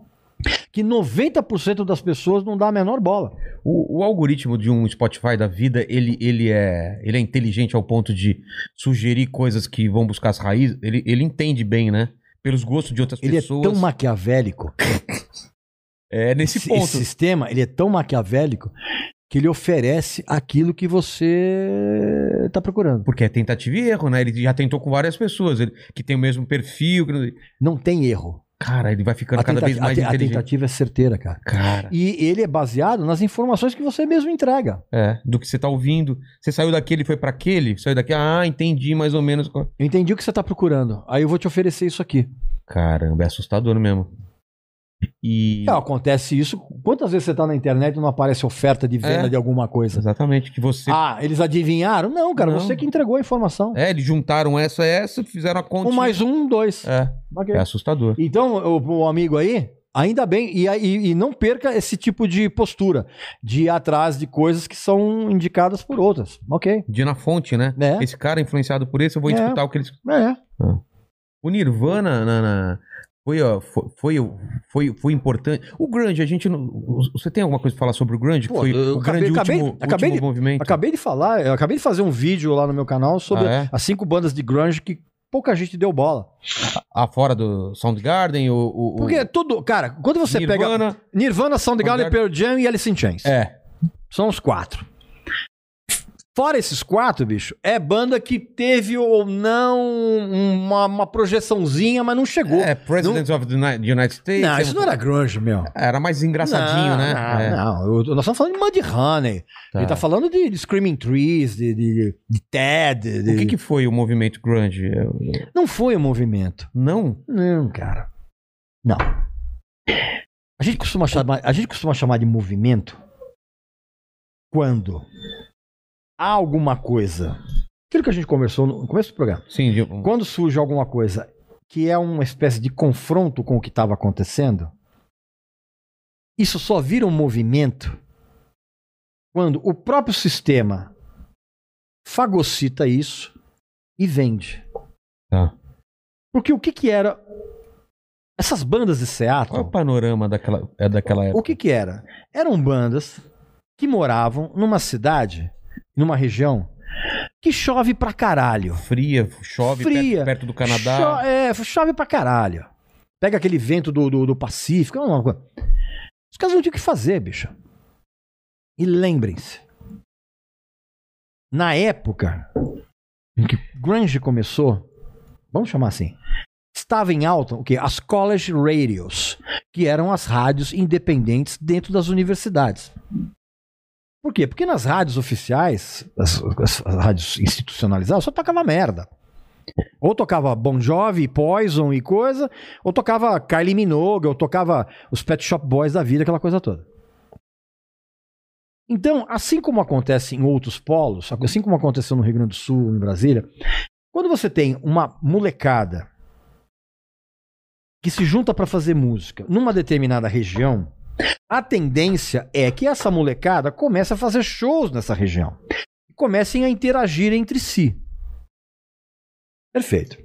que 90% das pessoas não dá a menor bola. o, o algoritmo de um Spotify da vida, ele, ele, é, ele é inteligente ao ponto de sugerir coisas que vão buscar as raízes. Ele, ele entende bem, né? Pelos gostos de outras Ele pessoas. é tão maquiavélico. É nesse esse, ponto. esse sistema, ele é tão maquiavélico que ele oferece aquilo que você está procurando. Porque é tentativa e erro, né? Ele já tentou com várias pessoas ele, que tem o mesmo perfil. que Não tem erro. Cara, ele vai ficando A, cada vez mais a te- a inteligente. tentativa é certeira, cara. Cara, E ele é baseado nas informações que você mesmo entrega. é, do que você tá ouvindo. Você saiu daquele foi pra aquele? Saiu daqui, ah, entendi mais ou menos. Eu entendi o que você está procurando. Aí eu vou te oferecer isso aqui. Caramba, é assustador mesmo. E. Não, acontece isso. Quantas vezes você está na internet e não aparece oferta de venda É. de alguma coisa? Exatamente, que você. Ah, eles adivinharam? Não, cara, Não. você que entregou a informação. É, eles juntaram essa e essa, fizeram a conta. Um mais um, dois. É, Ok. é assustador. Então, o, o amigo aí, ainda bem, e, e- e não perca esse tipo de postura, de ir atrás de coisas que são indicadas por outras. Ok. De na fonte, né? É. Esse cara é influenciado por esse, eu vou É. escutar o que eles. É. O Nirvana na, na- foi, foi, foi, foi, importante. O grunge, a gente não. Você tem alguma coisa pra falar sobre o grunge? Que Pô, foi eu o grande acabei- último, acabei último de- movimento. Acabei de falar, eu acabei de fazer um vídeo lá no meu canal sobre Ah, é? as cinco bandas de grunge que pouca gente deu bola. Ah, fora do Soundgarden, o. o, o Porque tudo, cara, quando você pega Nirvana. Nirvana, Soundgarden, Soundgarden. Pearl Jam e Alice in Chains. É. São os quatro. Fora esses quatro, bicho, é banda que teve ou não uma, uma projeçãozinha, mas não chegou. É, President of the Uni- United States. não, isso não era grunge, meu. Era mais engraçadinho, não, né? Não, É. não. Eu- nós estamos falando de Muddy Honey. Tá. Ele tá falando de, de Screaming Trees, de, de, de Ted. de- O que, que foi o movimento grunge? Não foi o movimento. Não? Não, cara. Não. A gente costuma chamar, a gente costuma chamar de movimento quando há alguma coisa. Aquilo que a gente conversou no começo do programa. Sim, de- Quando surge alguma coisa que é uma espécie de confronto com o que estava acontecendo, isso só vira um movimento quando o próprio sistema fagocita isso e vende. Tá. Porque o que, que era Essas bandas de Qual é Seattle, o panorama daquela, é daquela época? o que que era? Eram bandas que moravam numa cidade, numa região, que chove pra caralho. Fria, chove Fria. Perto, perto do Canadá. Cho- é, chove pra caralho. Pega aquele vento do, do, do Pacífico. é uma coisa. Os caras não tinham o que fazer, bicho. E lembrem-se. Na época em que grunge começou, vamos chamar assim, estava em alta o quê? As college radios, que eram as rádios independentes dentro das universidades. Por quê? Porque nas rádios oficiais, as, as- as rádios institucionalizadas, só tocava merda. Ou tocava Bon Jovi, Poison e coisa, ou tocava Kylie Minogue, ou tocava os Pet Shop Boys da vida, aquela coisa toda. Então, assim como acontece em outros polos, assim como aconteceu no Rio Grande do Sul, em Brasília, quando você tem uma molecada que se junta para fazer música numa determinada região, a tendência é que essa molecada comece a fazer shows nessa região. E comecem a interagir entre si. Perfeito.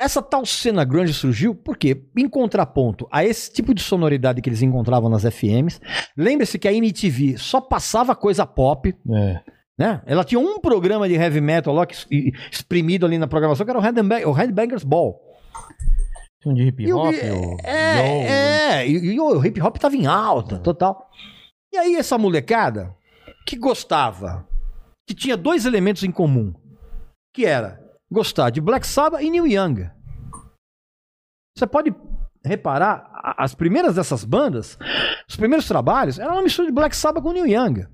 Essa tal cena grande surgiu porque, em contraponto a esse tipo de sonoridade que eles encontravam nas FMs, lembre-se que a MTV só passava coisa pop, É. né? Ela tinha um programa de heavy metal lá que, exprimido ali na programação, que era o Headbang- o Headbangers Ball. Um de hip E o- hop, é, é, e, o hip hop tava em alta, total. E aí essa molecada que gostava, que tinha dois elementos em comum, que era gostar de Black Sabbath e Neil Young. Você pode reparar, as primeiras dessas bandas, os primeiros trabalhos, era uma mistura de Black Sabbath com Neil Young.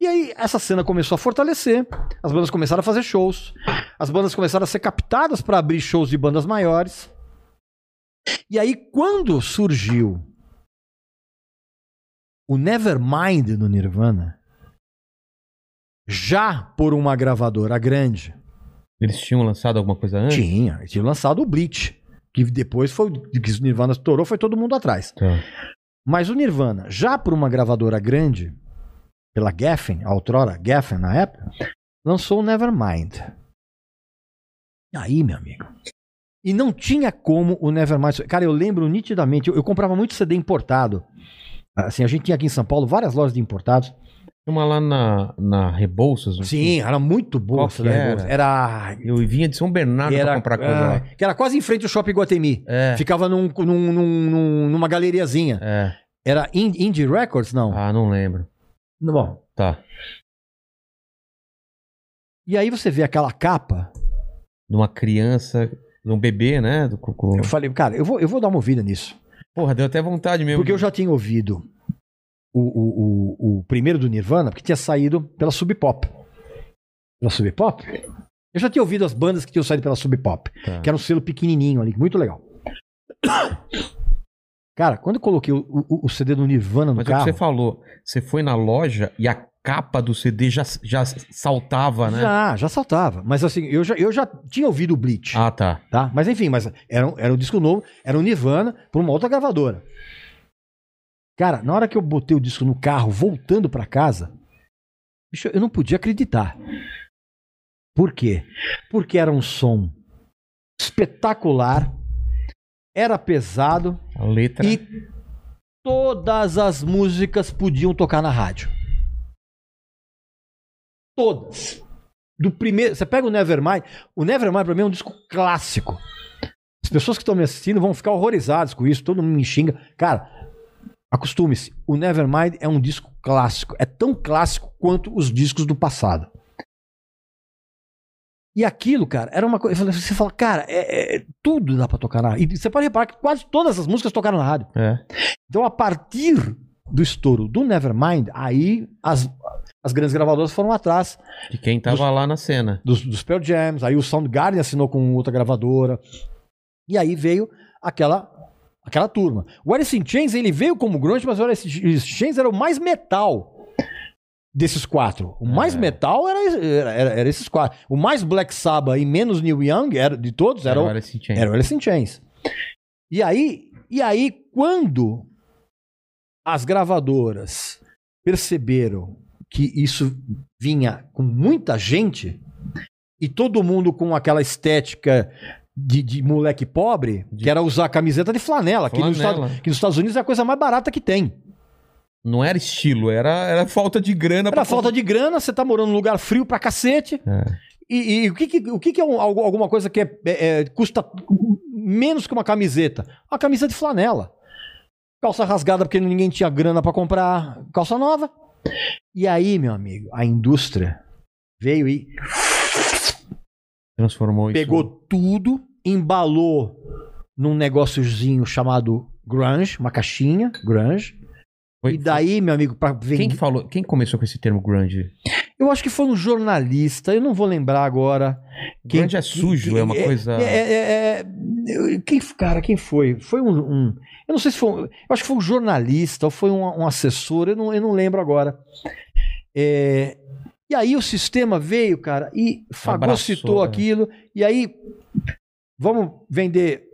E aí essa cena começou a fortalecer, as bandas começaram a fazer shows, as bandas começaram a ser captadas para abrir shows de bandas maiores. E aí, quando surgiu o Nevermind no Nirvana, já por uma gravadora grande, Eles tinham lançado alguma coisa antes? tinha, tinha lançado o Bleach, que depois foi que o Nirvana estourou, foi todo mundo atrás. Tá. Mas o Nirvana, já por uma gravadora grande, pela Geffen, a outrora Geffen na época, lançou o Nevermind. Aí, meu amigo. E não tinha como o Nevermind. Cara, eu lembro nitidamente, eu, eu comprava muito CD importado. Assim, a gente tinha aqui em São Paulo várias lojas de importados. Uma lá na, na Rebouças. Sim, era muito boa. Essa era? Era. Eu vinha de São Bernardo era pra comprar coisa lá. que era quase em frente ao Shopping Guatemi. É. Ficava num, num- num- num- numa galeriazinha. É. Era In- Indie Records? Não. Ah, não lembro. Bom, Tá. E aí você vê aquela capa. De uma criança, de um bebê, né? Do cocô. Eu falei, cara, eu vou, eu vou dar uma ouvida nisso. Porra, deu até vontade mesmo. Porque eu já tinha ouvido o, o, o, o primeiro do Nirvana, porque tinha saído pela Sub Pop. Pela Sub Pop? Eu já tinha ouvido as bandas que tinham saído pela Sub Pop, Tá. que era um selo pequenininho ali, muito legal. Cara, quando eu coloquei o, o- o CD do Nirvana no Mas é o que carro, você falou. Você foi na loja e a capa do CD já, já saltava, né? já, já saltava. Mas assim, eu já, eu já tinha ouvido o Bleach. Ah, tá. tá? Mas enfim, mas era, um- era um disco novo, era um Nirvana por uma outra gravadora. Cara, na hora que eu botei o disco no carro, voltando pra casa, bicho, eu não podia acreditar. Por quê? Porque era um som espetacular, era pesado A letra. e todas as músicas podiam tocar na rádio. Todas. Do primeiro, você pega o Nevermind, o Nevermind pra mim é um disco clássico. As pessoas que estão me assistindo vão ficar horrorizadas com isso, todo mundo me xinga. Cara, acostume-se, o Nevermind é um disco clássico, é tão clássico quanto os discos do passado. E aquilo, cara, era uma coisa. Você fala, cara, é, é- tudo dá pra tocar na rádio. E você pode reparar que quase todas as músicas tocaram na rádio. É. Então, a partir do estouro do Nevermind, aí as, as grandes gravadoras foram atrás De quem tava Dos- lá na cena. dos, dos Pearl Jams, aí o Soundgarden assinou com outra gravadora. E aí veio aquela aquela turma. O Alice in Chains, ele veio como grunge, mas o Alice in Chains era o mais metal desses quatro. O mais É. metal era, era, era- era esses quatro. O mais Black Sabbath e menos Neil Young era, de todos era, o, Alice in Chains. era o Alice in Chains. E aí, e aí, quando as gravadoras perceberam que isso vinha com muita gente e todo mundo com aquela estética de, de moleque pobre, De- que era usar camiseta de flanela, Que, nos Flanela. Estados, que nos Estados Unidos é a coisa mais barata que tem. Não era estilo, era, era falta de grana. Era falta de grana, você tá morando num lugar frio pra cacete. É. E, e o que, que- o que, que é um- alguma coisa que é- é- é- custa menos que uma camiseta? Uma camisa de flanela. Calça rasgada porque ninguém tinha grana pra comprar calça nova. E aí, meu amigo, a indústria veio e Transformou isso. pegou tudo, embalou num negóciozinho chamado grunge, uma caixinha grunge. Foi- e daí, meu amigo, Quem vender. que falou? Quem começou com esse termo grunge? Eu acho que foi um jornalista, eu não vou lembrar agora. Quem- grunge é sujo, é uma coisa. É, é, é, é, quem, cara, quem foi? Foi um, um- Eu não sei se foi. eu acho que foi um jornalista ou foi um, um assessor, eu não, eu não lembro agora. É, e aí o sistema veio, cara, e fagocitou Abraçou, é. aquilo. E aí, vamos vender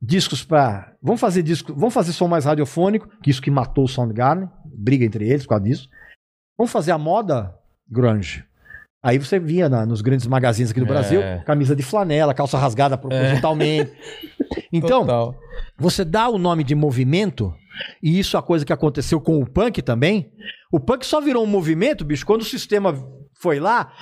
discos para. Vamos fazer disco, vamos fazer som mais radiofônico, que isso que matou o Soundgarden, briga entre eles por causa disso. Vamos fazer a moda grunge. Aí você via na- nos grandes magazines aqui do É. Brasil, camisa de flanela, calça rasgada propositalmente. Então, Total. você dá o nome de movimento, e isso é a coisa que aconteceu com o punk também. O punk só virou um movimento, bicho, quando o sistema foi lá,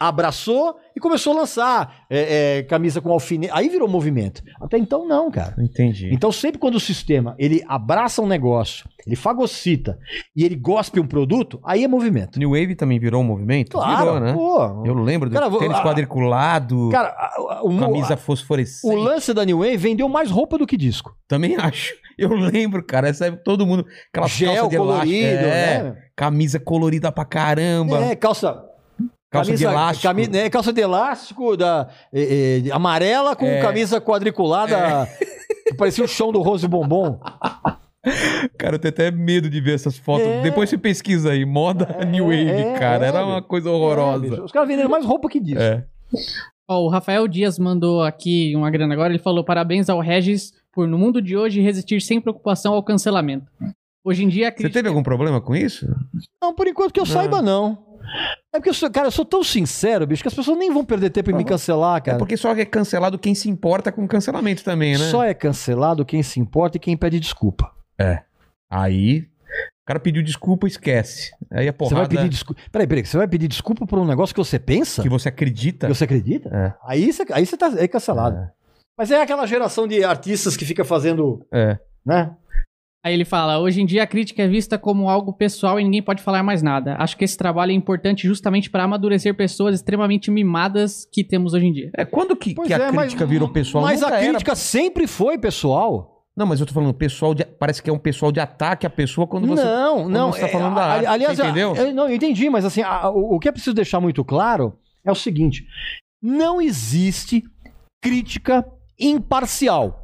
abraçou e começou a lançar é, é, camisa com alfinete. Aí virou movimento. Até então, não, cara. Entendi. Então, sempre quando o sistema ele abraça um negócio, ele fagocita e ele gospe um produto, aí é movimento. New Wave também virou um movimento? Claro, Virou, né? pô. Eu lembro do Cara, tênis a- quadriculado, Cara, a- o, camisa fosforescente. o lance da New Wave vendeu mais roupa do que disco. Também acho. Eu lembro, cara. Essa época todo mundo. Aquelas Gel calças de colorido, elástico. É, né? Camisa colorida pra caramba. É, calça. Calça de elástico. cami- né, calça de elástico da, eh, eh, amarela com É. camisa quadriculada. que Parecia o chão do Rose Bombom. Cara, eu tenho até medo de ver essas fotos. É. Depois você pesquisa aí. Moda New Wave, é, cara. Era é, uma coisa É, horrorosa. os caras venderam mais roupa que disso. É. Ó, o Rafael Dias mandou aqui uma grana agora. Ele falou: parabéns ao Regis por, no mundo de hoje, resistir sem preocupação ao cancelamento. Hoje em dia, Você teve algum problema com isso? Não, por enquanto que eu saiba, não. É porque, eu sou, cara, eu sou tão sincero, bicho, que as pessoas nem vão perder tempo em me cancelar, É cara. porque só é cancelado quem se importa com cancelamento também, né? Só é cancelado quem se importa e quem pede desculpa. Aí, o cara pediu desculpa, esquece. Aí a Você porrada vai pedir desculpa. Peraí, peraí, você vai pedir desculpa por um negócio que você pensa? que você acredita. Que você acredita? É. Aí você, aí você tá é cancelado. É. Mas é aquela geração de artistas que fica fazendo, É. né? Aí ele fala: hoje em dia a crítica é vista como algo pessoal e ninguém pode falar mais nada. Acho que esse trabalho é importante justamente para amadurecer pessoas extremamente mimadas que temos hoje em dia. É quando que, que a é, mas- crítica virou pessoal? Mas Nunca a era. crítica sempre foi pessoal. Não, mas eu tô falando pessoal de... Parece que é um pessoal de ataque à pessoa quando você... não, não. você tá é, falando da a- arte, aliás, você entendeu? eu, não, eu entendi, mas assim, a- o, o que é preciso deixar muito claro é o seguinte: não existe crítica imparcial.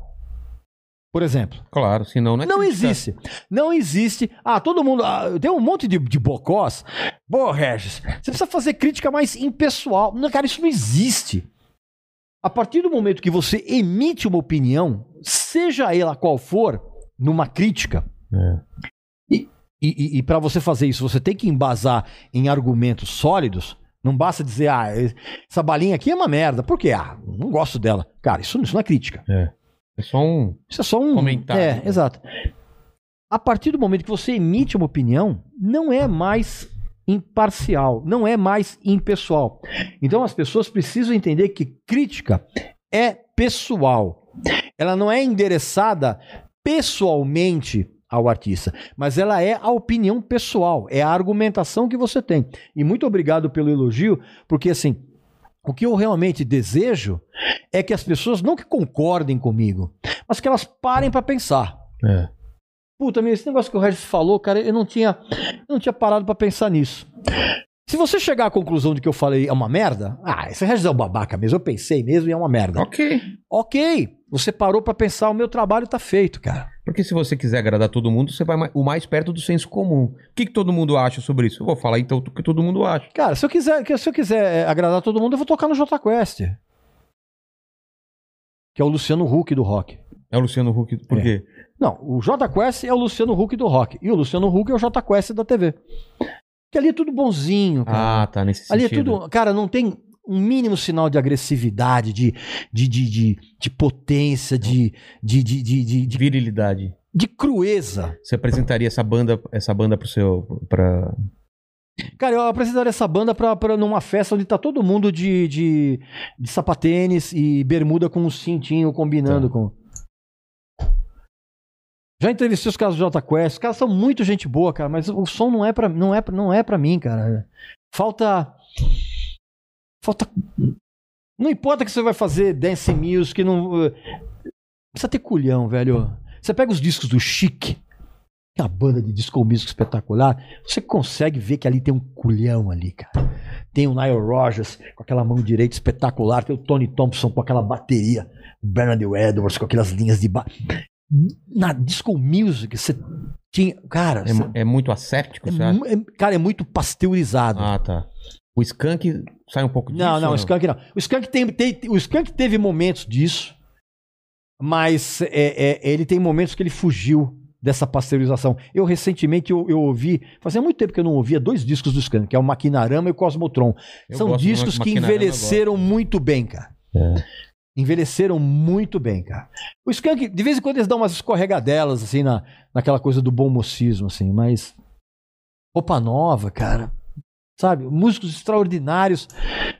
Por exemplo. Claro, senão não é Não existe. Não existe. Ah, todo mundo. ah, tem um monte de, de bocós. Pô, Regis, você precisa fazer crítica mais impessoal. Não, cara, isso não existe. A partir do momento que você emite uma opinião, seja ela qual for, numa crítica, É. e, e, e para você fazer isso, você tem que embasar em argumentos sólidos. Não basta dizer, ah, essa balinha aqui é uma merda. Por quê? Ah, não gosto dela. Cara, isso, isso não é crítica. É só um... Isso é só um Comentário. É, exato. A partir do momento que você emite uma opinião, não é mais imparcial, não é mais impessoal. Então as pessoas precisam entender que crítica é pessoal. Ela não é endereçada pessoalmente ao artista, mas ela é a opinião pessoal, é a argumentação que você tem. E muito obrigado pelo elogio, porque assim, o que eu realmente desejo é que as pessoas não que concordem comigo, mas que elas parem para pensar. É. Puta, meu, esse negócio que o Regis falou, cara, eu não tinha, eu não tinha parado para pensar nisso. Se você chegar à conclusão de que eu falei é uma merda, ah, esse Regis é um babaca mesmo, eu pensei mesmo e é uma merda. Ok. Ok, você parou para pensar, o meu trabalho tá feito, cara. Porque se você quiser agradar todo mundo, você vai o mais perto do senso comum. O que, que todo mundo acha sobre isso? Eu vou falar então o que todo mundo acha. Cara, se eu quiser, se eu quiser é, agradar todo mundo, eu vou tocar no Jota Quest. Que é o Luciano Huck do rock. É o Luciano Huck. Por É. quê? Não, o Jota Quest é o Luciano Huck do rock. E o Luciano Huck é o Jota Quest da TV. Que ali é tudo bonzinho, cara. Ah, tá. Nesse ali é sentido. tudo. Cara, não tem um mínimo sinal de agressividade, de, de, de, de, de potência, de, de, de, de, de, de, Virilidade. de crueza. Você apresentaria essa banda, essa banda pro seu. Pra... Cara, eu apresentaria essa banda pra, pra numa festa onde tá todo mundo de, de, de sapatênis e bermuda com um cintinho combinando Tá. com. Já entrevistei os caras do Jota Quest, os caras são muito gente boa, cara, mas o som não é pra, não é, não é pra mim, cara. Falta. Falta. Não importa que você vai fazer dance music, não. Precisa ter culhão, velho. Você pega os discos do Chic, é uma banda de disco music espetacular, você consegue ver que ali tem um culhão ali, cara. Tem o Nile Rodgers com aquela mão direita espetacular, tem o Tony Thompson com aquela bateria, o Bernard Edwards com aquelas linhas de ba... Na disco music, você tinha. Cara, É, você- é muito asséptico, é é- cara, é muito pasteurizado. Ah, tá. O Skunk sai um pouco disso? Não, não, o Skank não. O Skank, tem, tem- o Skank teve momentos disso, mas é, é, ele tem momentos que ele fugiu dessa pasteurização. Eu recentemente eu, eu ouvi, fazia muito tempo que eu não ouvia dois discos do Skank, que é o Maquinarama e o Cosmotron. Eu São discos que envelheceram muito bem, cara. É. Envelheceram muito bem, cara. O Skank, de vez em quando eles dão umas escorregadelas, assim, na, naquela coisa do bom mocismo, assim, mas. Roupa nova, cara. Sabe? Músicos extraordinários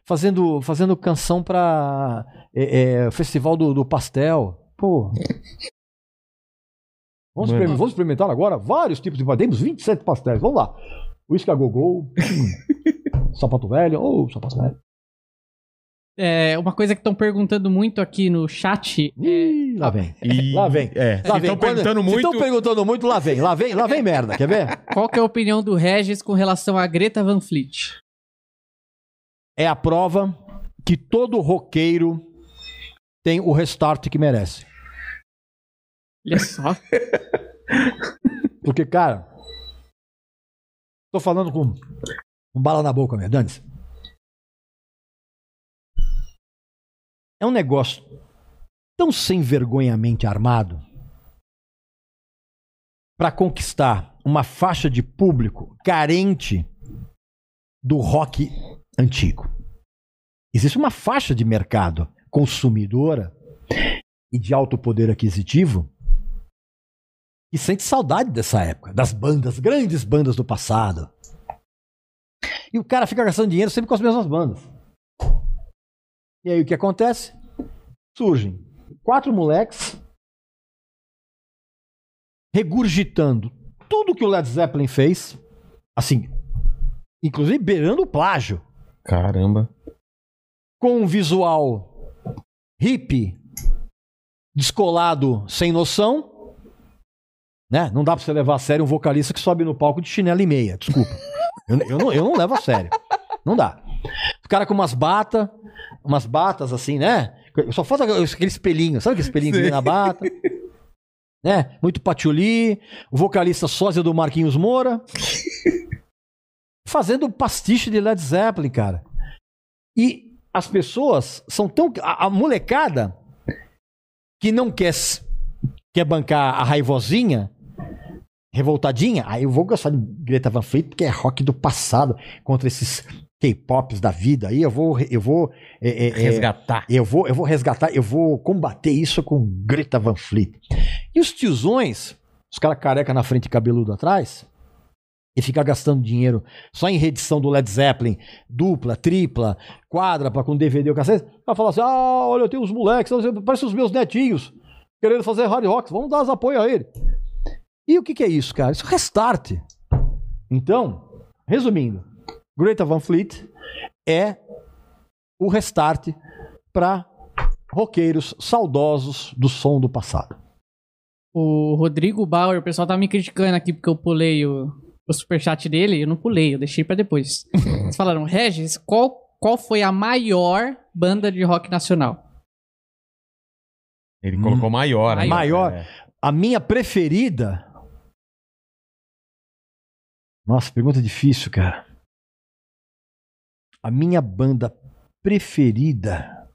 fazendo, fazendo canção pra é, é, Festival do, do Pastel. Pô. Vamos, Mano. experim- vamos experimentar agora vários tipos de pastéis. Temos 27 pastéis. Vamos lá. Whisky a gogô. hum, sapato velho. Ou sapato velho. É, uma coisa que estão perguntando muito aqui no chat é, Ih, lá vem. E- Lá vem. É. Lá Se vem. estão perguntando Se muito. estão perguntando muito, lá vem. Lá vem, lá vem merda. Quer ver? qual que é a opinião do Regis com relação a Greta Van Fleet? É a prova que todo roqueiro tem o restart que merece. Olha só. Porque, cara, tô falando com um bala na boca, meu, dane É um negócio tão sem vergonhamente armado para conquistar uma faixa de público carente do rock antigo. Existe uma faixa de mercado consumidora e de alto poder aquisitivo e sente saudade dessa época, das bandas, grandes bandas do passado. E o cara fica gastando dinheiro sempre com as mesmas bandas. E aí o que acontece? Surgem quatro moleques regurgitando tudo que o Led Zeppelin fez, assim, inclusive beirando o plágio, Caramba. com um visual hippie, descolado, sem noção. Né? Não dá pra você levar a sério um vocalista que sobe no palco de chinelo e meia, desculpa. Eu, eu não, eu não levo a sério. Não dá. O cara com umas batas, umas batas assim, né? Só falta aquele espelhinho, sabe aquele espelhinho que vem na bata? Né? Muito patchouli, o vocalista sósia do Marquinhos Moura. Fazendo pastiche de Led Zeppelin, cara. E as pessoas são tão. A, a molecada que não quer, quer bancar a raivosinha, revoltadinha, aí eu vou gostar de Greta Van Fleet, porque é rock do passado, contra esses K-pops da vida. Aí eu vou. Eu vou é, é, é, Resgatar. eu vou, eu vou resgatar, eu vou combater isso com Greta Van Fleet. E os tiozões, os caras careca na frente e cabeludo atrás, e ficar gastando dinheiro só em reedição do Led Zeppelin, dupla, tripla, quádrupla, com DVD o cacete, vai falar assim: ah, olha, eu tenho uns moleques, parece os meus netinhos, querendo fazer hard rock, vamos dar os apoio a ele. E o que, que é isso, cara? Isso é restart. Então, resumindo, Greta Van Fleet é o restart para roqueiros saudosos do som do passado. O Rodrigo Bauer, o pessoal tá me criticando aqui porque eu pulei o, o superchat dele. Eu não pulei, eu deixei pra depois. Eles falaram, Regis, qual, qual foi a maior banda de rock nacional? Ele colocou maior. aí, ó. Maior. É. A minha preferida. Nossa, pergunta difícil, cara. A minha banda preferida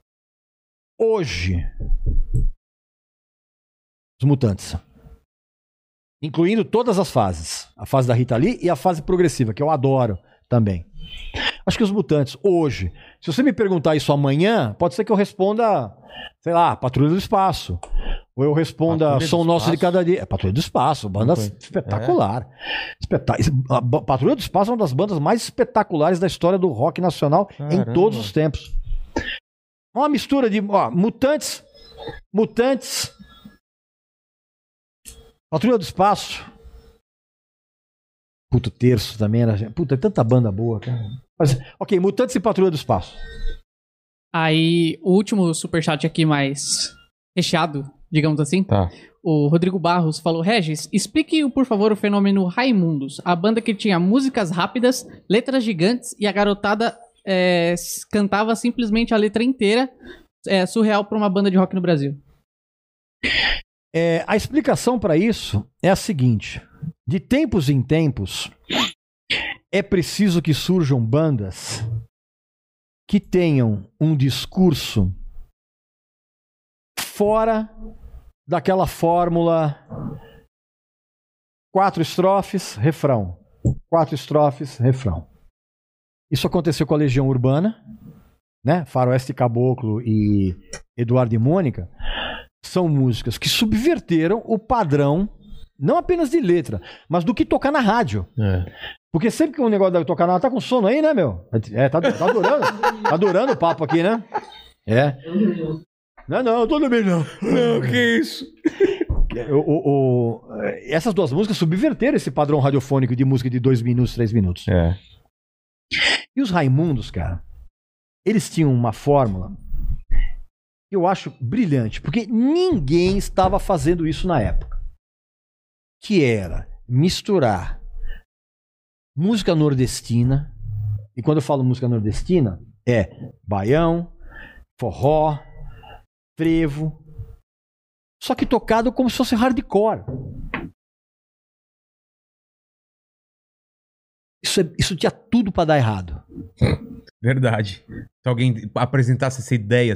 hoje. Os Mutantes. Incluindo todas as fases. A fase da Rita Lee e a fase progressiva, que eu adoro também. Acho que os Mutantes, hoje, se você me perguntar isso amanhã, pode ser que eu responda, sei lá, Patrulha do Espaço. Ou eu responda Patrulha Som Nosso de? Cada Dia. É Patrulha do Espaço, banda foi. espetacular. Espeta- a ba- Patrulha do Espaço é uma das bandas mais espetaculares da história do rock nacional em Caramba. todos os tempos. Uma mistura de ó, Mutantes, Mutantes, Patrulha do Espaço. Puto terço também era. Puta, é tanta banda boa, cara. Mas, ok, Mutantes e Patrulha do Espaço. Aí, o último superchat aqui mais recheado, digamos assim. Tá. O Rodrigo Barros falou: Regis, explique, por favor, o fenômeno Raimundos, a banda que tinha músicas rápidas, letras gigantes e a garotada é, cantava simplesmente a letra inteira. É surreal pra uma banda de rock no Brasil. É, a explicação para isso é a seguinte: de tempos em tempos, é preciso que surjam bandas que tenham um discurso fora daquela fórmula quatro estrofes, refrão. Quatro estrofes, refrão. Isso aconteceu com a Legião Urbana, né? Faroeste Caboclo e Eduardo e Mônica são músicas que subverteram o padrão, não apenas de letra, mas do que tocar na rádio. É. Porque sempre que um negócio de tocar na rádio, tá com sono aí, né, meu? É, tá, tá adorando. tá adorando o papo aqui, né? É. Não, não, eu tô dormindo, não. Não, que isso? O- o- o- essas duas músicas subverteram esse padrão radiofônico de música de dois minutos, três minutos. É. E os Raimundos, cara, eles tinham uma fórmula que eu acho brilhante, porque ninguém estava fazendo isso na época. Que era misturar música nordestina, e quando eu falo música nordestina, é baião, forró, frevo, só que tocado como se fosse hardcore. Isso, é- isso tinha tudo para dar errado. Verdade. Se alguém apresentasse essa ideia,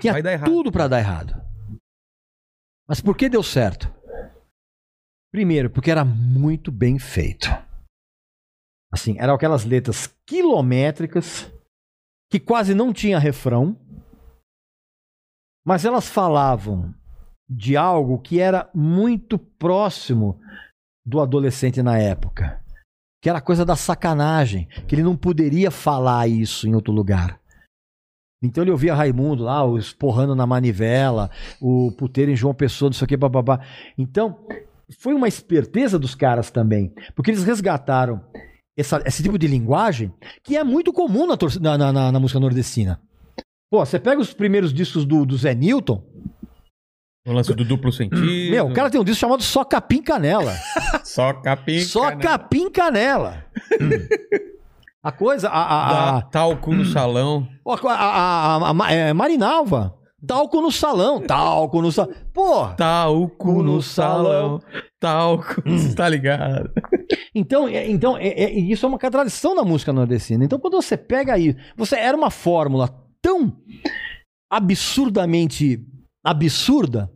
Tinha vai dar errado. tudo para dar errado. Mas por que deu certo? Primeiro, porque era muito bem feito. Assim, eram aquelas letras quilométricas que quase não tinha refrão, mas elas falavam de algo que era muito próximo do adolescente na época, que era coisa da sacanagem, que ele não poderia falar isso em outro lugar. Então ele ouvia Raimundo lá, o esporrando na manivela, o puteiro em João Pessoa, não sei o que, bababá. Então, foi uma esperteza dos caras também, porque eles resgataram essa- esse tipo de linguagem que é muito comum na, na- na- na- música nordestina. Pô, você pega os primeiros discos do, do Zé Newton, O lance do duplo sentido. meu, o cara tem um disco chamado Só Capim Canela. Só capim. Só Capim Canela. a coisa, a, a, a, talco no salão. A, a, a- a- Ma- é, Marinalva. Talco no salão. Talco no salão. Pô. Talco no salão. Talco. Você tá ligado? Então, é, então é- é- isso é uma tradição da música nordestina. Então, quando você pega aí. Você era uma fórmula tão absurdamente absurda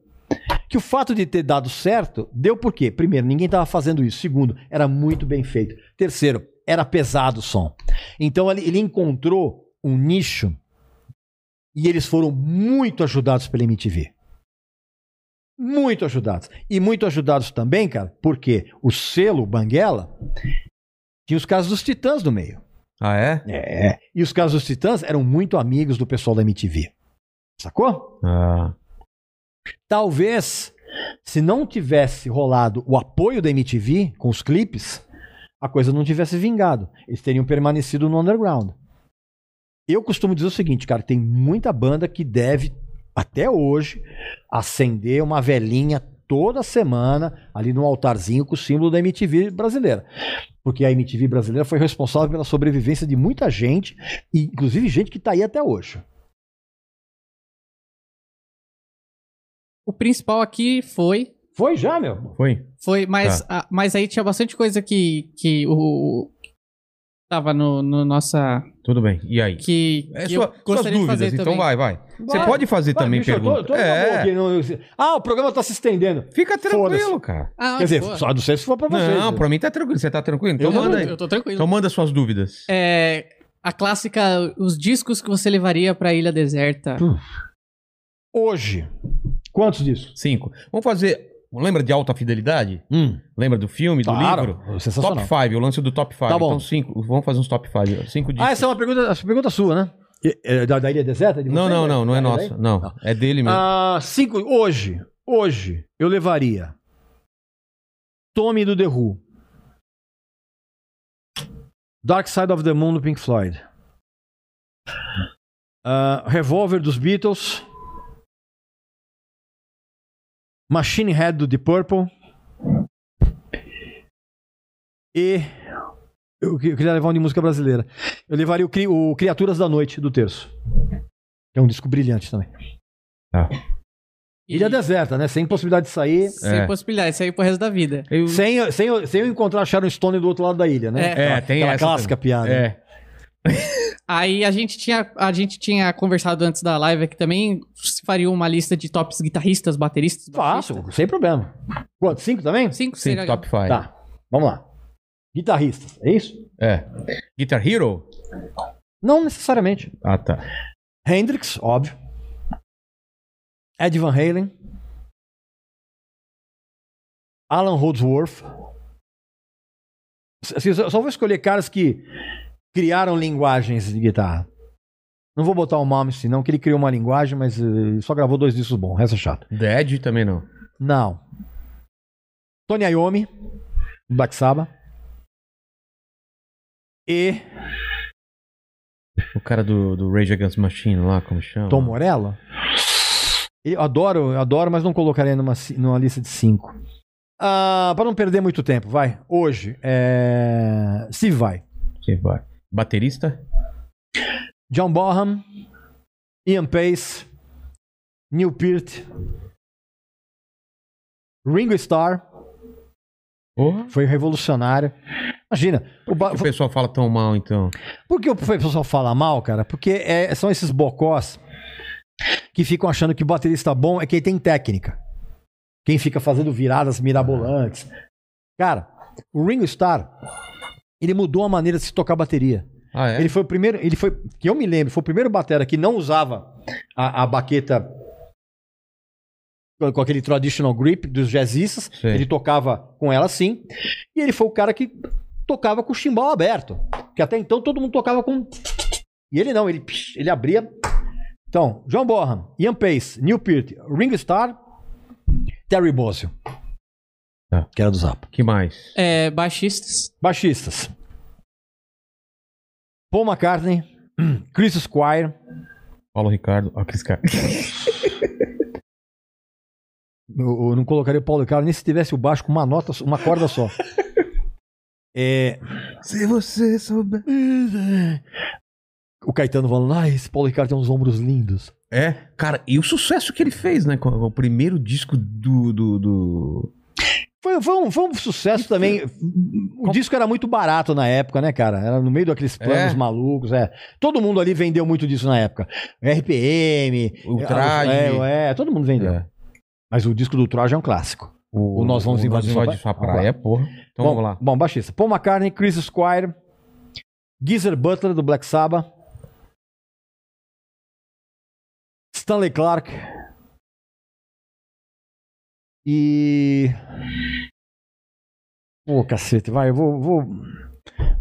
que o fato de ter dado certo deu por quê? Primeiro, ninguém estava fazendo isso. Segundo, era muito bem feito. Terceiro, era pesado o som. Então ele, ele encontrou um nicho e eles foram muito ajudados pela MTV. Muito ajudados. E muito ajudados também, cara, porque o selo Banguela tinha os casos dos Titãs no meio. Ah, é? É. E os casos dos Titãs eram muito amigos do pessoal da MTV. Sacou? Ah. Talvez, se não tivesse rolado o apoio da MTV com os clipes, a coisa não tivesse vingado. Eles teriam permanecido no underground. Eu costumo dizer o seguinte, cara, tem muita banda que deve, até hoje, acender uma velhinha toda semana ali no altarzinho com o símbolo da MTV brasileira. Porque a MTV brasileira foi responsável pela sobrevivência de muita gente, e inclusive gente que está aí até hoje. O principal aqui foi. Foi já, meu? Foi? Foi, mas, Tá. a- mas aí tinha bastante coisa que, que o. Tava no, no nossa. Tudo bem. E aí? Que, É que sua- eu suas dúvidas, fazer então também. vai, vai. Você Vai, pode fazer Vai, também bicho, eu tô- pergunta. tô na boa é, aqui, não- Ah, o programa tá se estendendo. fica tranquilo, cara. Ah, Quer dizer, só não sei se for pra vocês. Não, pra mim tá tranquilo. Você tá tranquilo? Então Eu tô manda aí. Eu tô tranquilo. Então manda suas dúvidas. É, A clássica, os discos que você levaria pra Ilha Deserta. Hoje. Quantos disso? Cinco. Vamos fazer. Lembra de alta fidelidade? Hum. Lembra do filme, do Claro. livro? Top Sensacional. 5, o lance do top 5. Tá bom. Então, cinco. Vamos fazer uns top 5. Cinco discos. Ah, essa é uma pergunta, essa pergunta sua, né? E- é Da, da Ilha Deserta? de Não, não, não, não é nossa. daí? Não, é dele mesmo. Ah, cinco. Hoje. Hoje. Eu levaria. Tommy do The Who. Dark Side of the Moon do Pink Floyd. Ah, Revolver dos Beatles. Machine Head do Deep Purple. E. Eu que- eu queria levar um de música brasileira. Eu levaria o, Cri- o Criaturas da Noite do Terço. É um disco brilhante também. Ilha deserta, né? Sem possibilidade de sair. Sem É. possibilidade, isso aí pro resto da vida. Eu- Sem, sem, eu- sem eu encontrar a Sharon Stone do outro lado da ilha, né? É. É, tem Aquela essa clássica também. piada. É. Aí a gente tinha, a gente tinha conversado antes da live aqui também, se faria uma lista de tops guitarristas, bateristas. baixistas. Fácil, sem problema. Quanto? Cinco também? Cinco, Sim, seria top 5. Tá. Vamos lá. Guitarristas, é isso? É. Guitar Hero? Não necessariamente. Ah, tá. Hendrix, óbvio. Ed Van Halen. Alan Holdsworth. Assim, eu só vou escolher caras que criaram linguagens de guitarra. Não vou botar o Malmsteen, não, que ele criou uma linguagem, mas eh, só gravou dois discos bons. Essa é chato. Dead também não. Não. Tony Iommi, do Black Sabbath. E O cara do, do Rage Against the Machine lá, como chama? Tom Morello. Eu adoro, eu adoro, mas não colocaria numa, numa lista de cinco. Ah, para não perder muito tempo, vai. Hoje, é... Steve vai. Sim, vai. Baterista? John Bonham, Ian Pace, Neil Peart, Ringo Starr, Porra. foi revolucionário. Imagina, o ba- Por que o pessoal fala tão mal, então? Por que o pessoal fala mal, cara? Porque é- são esses bocós que ficam achando que o baterista bom é quem tem técnica. Quem fica fazendo viradas mirabolantes. Cara, o Ringo Starr, ele mudou a maneira de se tocar bateria. Ah, é? Ele foi o primeiro, ele foi, que eu me lembro, foi o primeiro batera que não usava a, a baqueta com, aquele traditional grip dos jazzistas. Sei. Ele tocava com ela assim. E ele foi o cara que tocava com o chimbal aberto. Que até então todo mundo tocava com. E ele não, ele, ele abria. Então, John Bonham, Ian Pace, Neil Peart, Ringo Starr, Terry Bozzio. Tá. Que era do Zappa. que mais? É, baixistas. Baixistas. Paul McCartney, Chris Squire, Paulo Ricardo. Ó, Chris Car... eu, eu não colocaria o Paulo Ricardo nem se tivesse o baixo com uma nota, uma corda só. É, Se você souber. o Caetano falando, ah, esse Paulo Ricardo tem uns ombros lindos. É, cara, e o sucesso que ele fez, né? com O primeiro disco do. do, do... Foi, foi, um, foi um sucesso também. O disco era muito barato na época, né, cara? Era no meio daqueles planos É. malucos. É. Todo mundo ali vendeu muito disso na época. RPM, O traje. É, é, todo mundo vendeu. É. Mas o disco do Traje é um clássico. O Nós Vamos Invadir Sua sua Praia. praia, porra. Então bom, vamos lá. Bom, baixista. Paul McCartney, Chris Squire, Geezer Butler do Black Sabbath, Stanley Clark e. Pô, cacete, vai, eu vou, vou.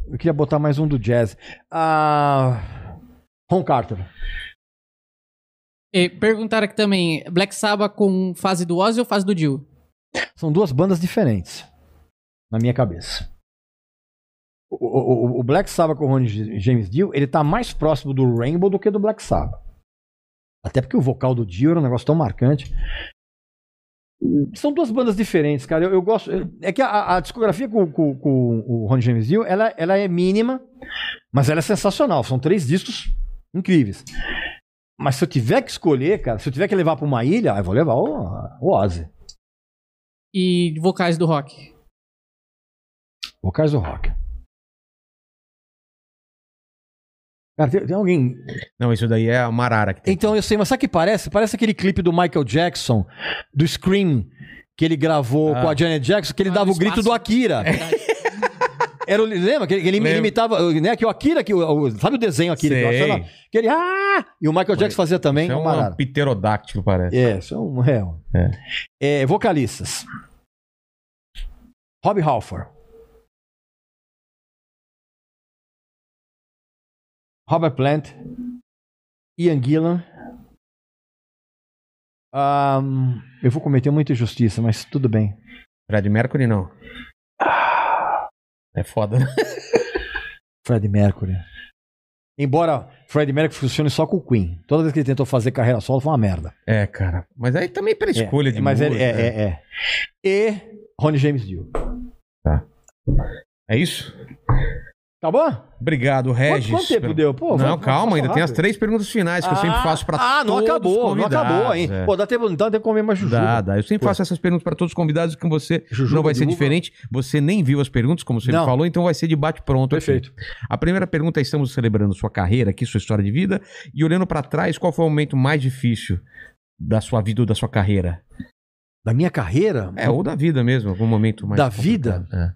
Eu queria botar mais um do jazz. Ah. Ron Carter. E perguntaram aqui também, Black Sabbath com fase do Ozzy ou fase do Dio? São duas bandas diferentes. Na minha cabeça. O, o- o Black Sabbath com o Ronnie James Dio, ele tá mais próximo do Rainbow do que do Black Sabbath. Até porque o vocal do Dio era um negócio tão marcante. São duas bandas diferentes, cara. Eu, eu gosto. É que a, a discografia com, com- com o Ronnie James Dio, ela, ela é mínima, mas ela é sensacional. São três discos incríveis. Mas se eu tiver que escolher, cara, se eu tiver que levar pra uma ilha, eu vou levar o, o Ozzy. E vocais do rock? Vocais do rock. Cara, tem, tem alguém. Não, isso daí é a Marara que tem. Então eu sei, mas sabe o que parece? Parece aquele clipe do Michael Jackson, do Scream, que ele gravou Ah. com a Janet Jackson, que ele Ah, dava o grito do Akira. Verdade. Era o, lembra que ele, Lembro. imitava, né? Que o Akira, que o, o- sabe o desenho Akira? Que, que ele, ah! E o Michael Jackson fazia também. Isso é um pterodáctilo, parece. É, isso é um. É, um- É, vocalistas. Rob Halford. Robert Plant. Ian Gillan. Ahn, eu vou cometer muita injustiça, mas tudo bem. Fred Mercury, não. É foda, né? Fred Mercury. Embora Fred Mercury funcione só com o Queen. Toda vez que ele tentou fazer carreira solo foi uma merda. É, cara. Mas aí também pela escolha É, de Mas música. é, é, é. E Ronnie James Dio. É isso? Tá bom? Obrigado, Regis. quanto tempo deu? Pô, não, vai- calma, ainda passar tem as rápido. três perguntas finais que eu sempre faço pra Ah, não todos os acabou, não convidados, acabou, hein? é. Pô, dá tempo, então tem que comer mais jujuba. Dá, dá. Eu sempre Pô. faço essas perguntas pra todos os convidados que você Jujuba não vai ser diferente. Você nem viu as perguntas, como você Não. falou, então vai ser de bate pronto. aqui. Perfeito. A primeira pergunta é: estamos celebrando sua carreira aqui, sua história de vida, e olhando pra trás, qual foi o momento mais difícil da sua vida ou da sua carreira? Da minha carreira? É, ou da vida mesmo, algum momento mais. Da complicado. vida?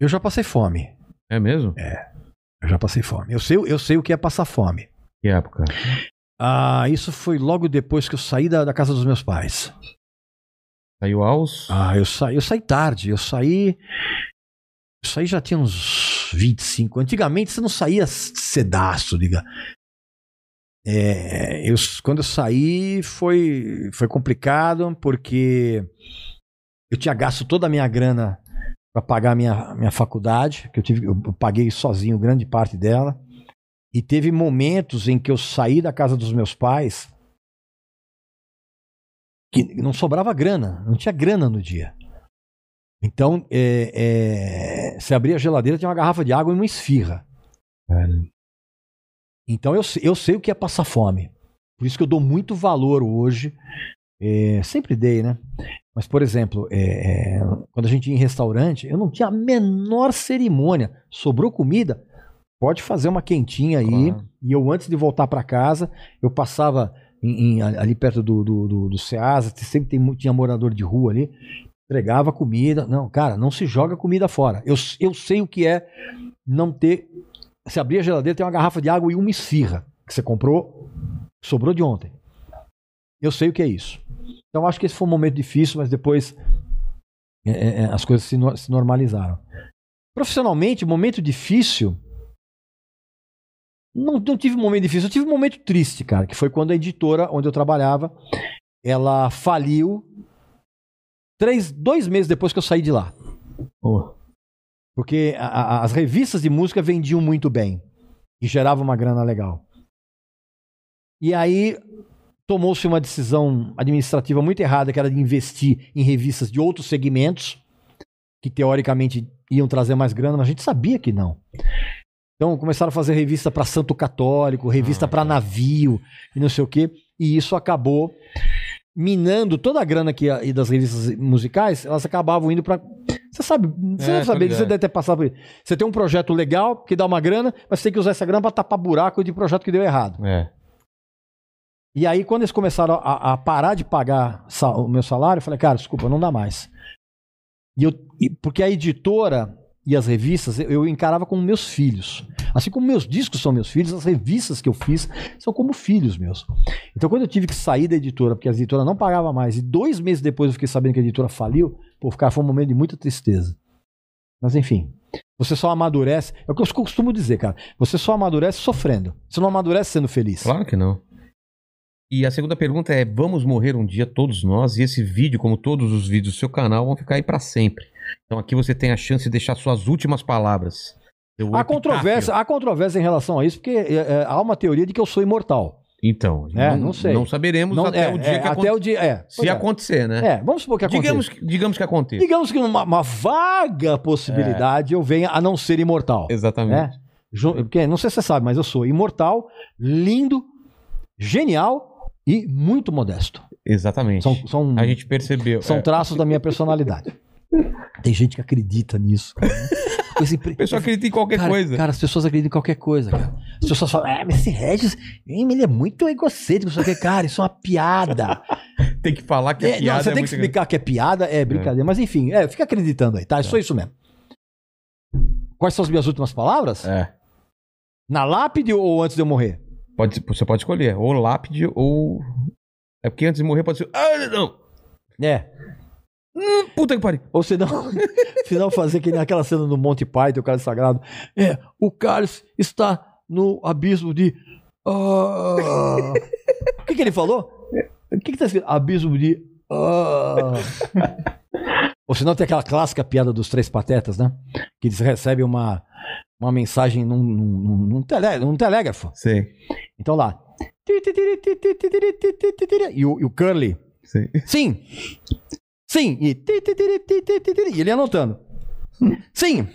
Eu já passei fome. É. é mesmo? Eu já passei fome. Eu sei, eu sei o que é passar fome. Que época? Ah, isso foi logo depois que eu saí da, da casa dos meus pais. Saiu aos. Ah, eu saí, eu saí tarde. Eu saí. Eu saí já tinha uns 25. Antigamente você não saía cedaço, diga. É, eu, quando eu saí foi, foi complicado porque eu tinha gasto toda a minha grana para pagar minha, minha faculdade, que eu, tive, eu paguei sozinho grande parte dela. E teve momentos em que eu saí da casa dos meus pais que não sobrava grana, não tinha grana no dia. Então, é, é, você abria a geladeira, tinha uma garrafa de água e uma esfirra. Então, eu, eu sei o que é passar fome. Por isso que eu dou muito valor hoje. é, sempre dei, né? Mas, por exemplo, é, é, quando a gente ia em restaurante, eu não tinha a menor cerimônia. Sobrou comida, pode fazer uma quentinha aí. Claro. E eu, antes de voltar para casa, eu passava em- em- ali perto do, do, do, do Ceasa, sempre tem, tinha morador de rua ali, entregava comida. Não, cara, não se joga comida fora. Eu, eu sei o que é não ter. Se abrir a geladeira, tem uma garrafa de água e uma esfirra que você comprou, sobrou de ontem. Eu sei o que é isso. Então acho que esse foi um momento difícil, mas depois é, é, é, as coisas se, no- se normalizaram. Profissionalmente, momento difícil. Não, não tive um momento difícil, eu tive um momento triste, cara, que foi quando a editora onde eu trabalhava, ela faliu três, dois meses depois que eu saí de lá. Porque a- a- as revistas de música vendiam muito bem e geravam uma grana legal. E aí tomou-se uma decisão administrativa muito errada, que era de investir em revistas de outros segmentos, que teoricamente iam trazer mais grana, mas a gente sabia que não. Então começaram a fazer revista para Santo Católico, revista Ah, para navio e não sei o quê, e isso acabou minando toda a grana que ia- e das revistas musicais, elas acabavam indo para você sabe, você É, deve saber, você deve ter passado por isso. Você tem um projeto legal que dá uma grana, mas você tem que usar essa grana para tapar buraco de projeto que deu errado. É. E aí, quando eles começaram a, a parar de pagar sa- o meu salário, eu falei, cara, desculpa, não dá mais. E eu, e- porque a editora e as revistas eu, eu encarava como meus filhos. Assim como meus discos são meus filhos, as revistas que eu fiz são como filhos meus. Então, quando eu tive que sair da editora, porque a editora não pagava mais, e dois meses depois eu fiquei sabendo que a editora faliu, pô, cara, foi um momento de muita tristeza. Mas enfim, você só amadurece. É o que eu costumo dizer, cara. Você só amadurece sofrendo. Você não amadurece sendo feliz. Claro que não. E a segunda pergunta é: vamos morrer um dia todos nós? E esse vídeo, como todos os vídeos do seu canal, vão ficar aí pra sempre. Então aqui você tem a chance de deixar suas últimas palavras. Há controvérsia, há controvérsia em relação a isso, porque é, é, há uma teoria de que eu sou imortal. Então, É, não sei. Não saberemos Não- até é, o dia é, que até o dia. É, Se é. acontecer, né? É, vamos supor que aconteça. digamos, que- digamos que aconteça. Digamos que numa uma vaga possibilidade eu venha a não ser imortal. Exatamente. né? Porque, não sei se você sabe, mas eu sou imortal, lindo, genial e muito modesto. Exatamente. São, são, A gente percebeu. são é. traços da minha personalidade. Tem gente que acredita nisso. Cara. A pessoa acredita em qualquer cara, coisa. Cara, as pessoas acreditam em qualquer coisa, cara. As pessoas falam, é, mas esse Regis, ele é muito egocêntrico, só que, cara, isso é uma piada. Tem que falar que É, não, piada você é tem que explicar que é piada, é brincadeira. Mas enfim, é, fica acreditando aí, tá? É só isso mesmo. Quais são as minhas últimas palavras? É. Na lápide ou antes de eu morrer? Pode, você pode escolher. Ou lápide ou. É porque antes de morrer pode ser. Ah, não! É. Hum, puta que pariu. Ou se não, se não fazer que nem aquela cena no Monte Python, o cara sagrado. É, o Carlos está no abismo de. Ah. O que, que ele falou? O que, que tá escrito? Abismo de. Ah. Ou senão tem aquela clássica piada dos três patetas, né? Que eles recebem uma, uma mensagem num, num, num, tele, num telégrafo. Sei. Então lá. E o, e o Curly. Sei. Sim. Sim. E, e ele anotando. Sim.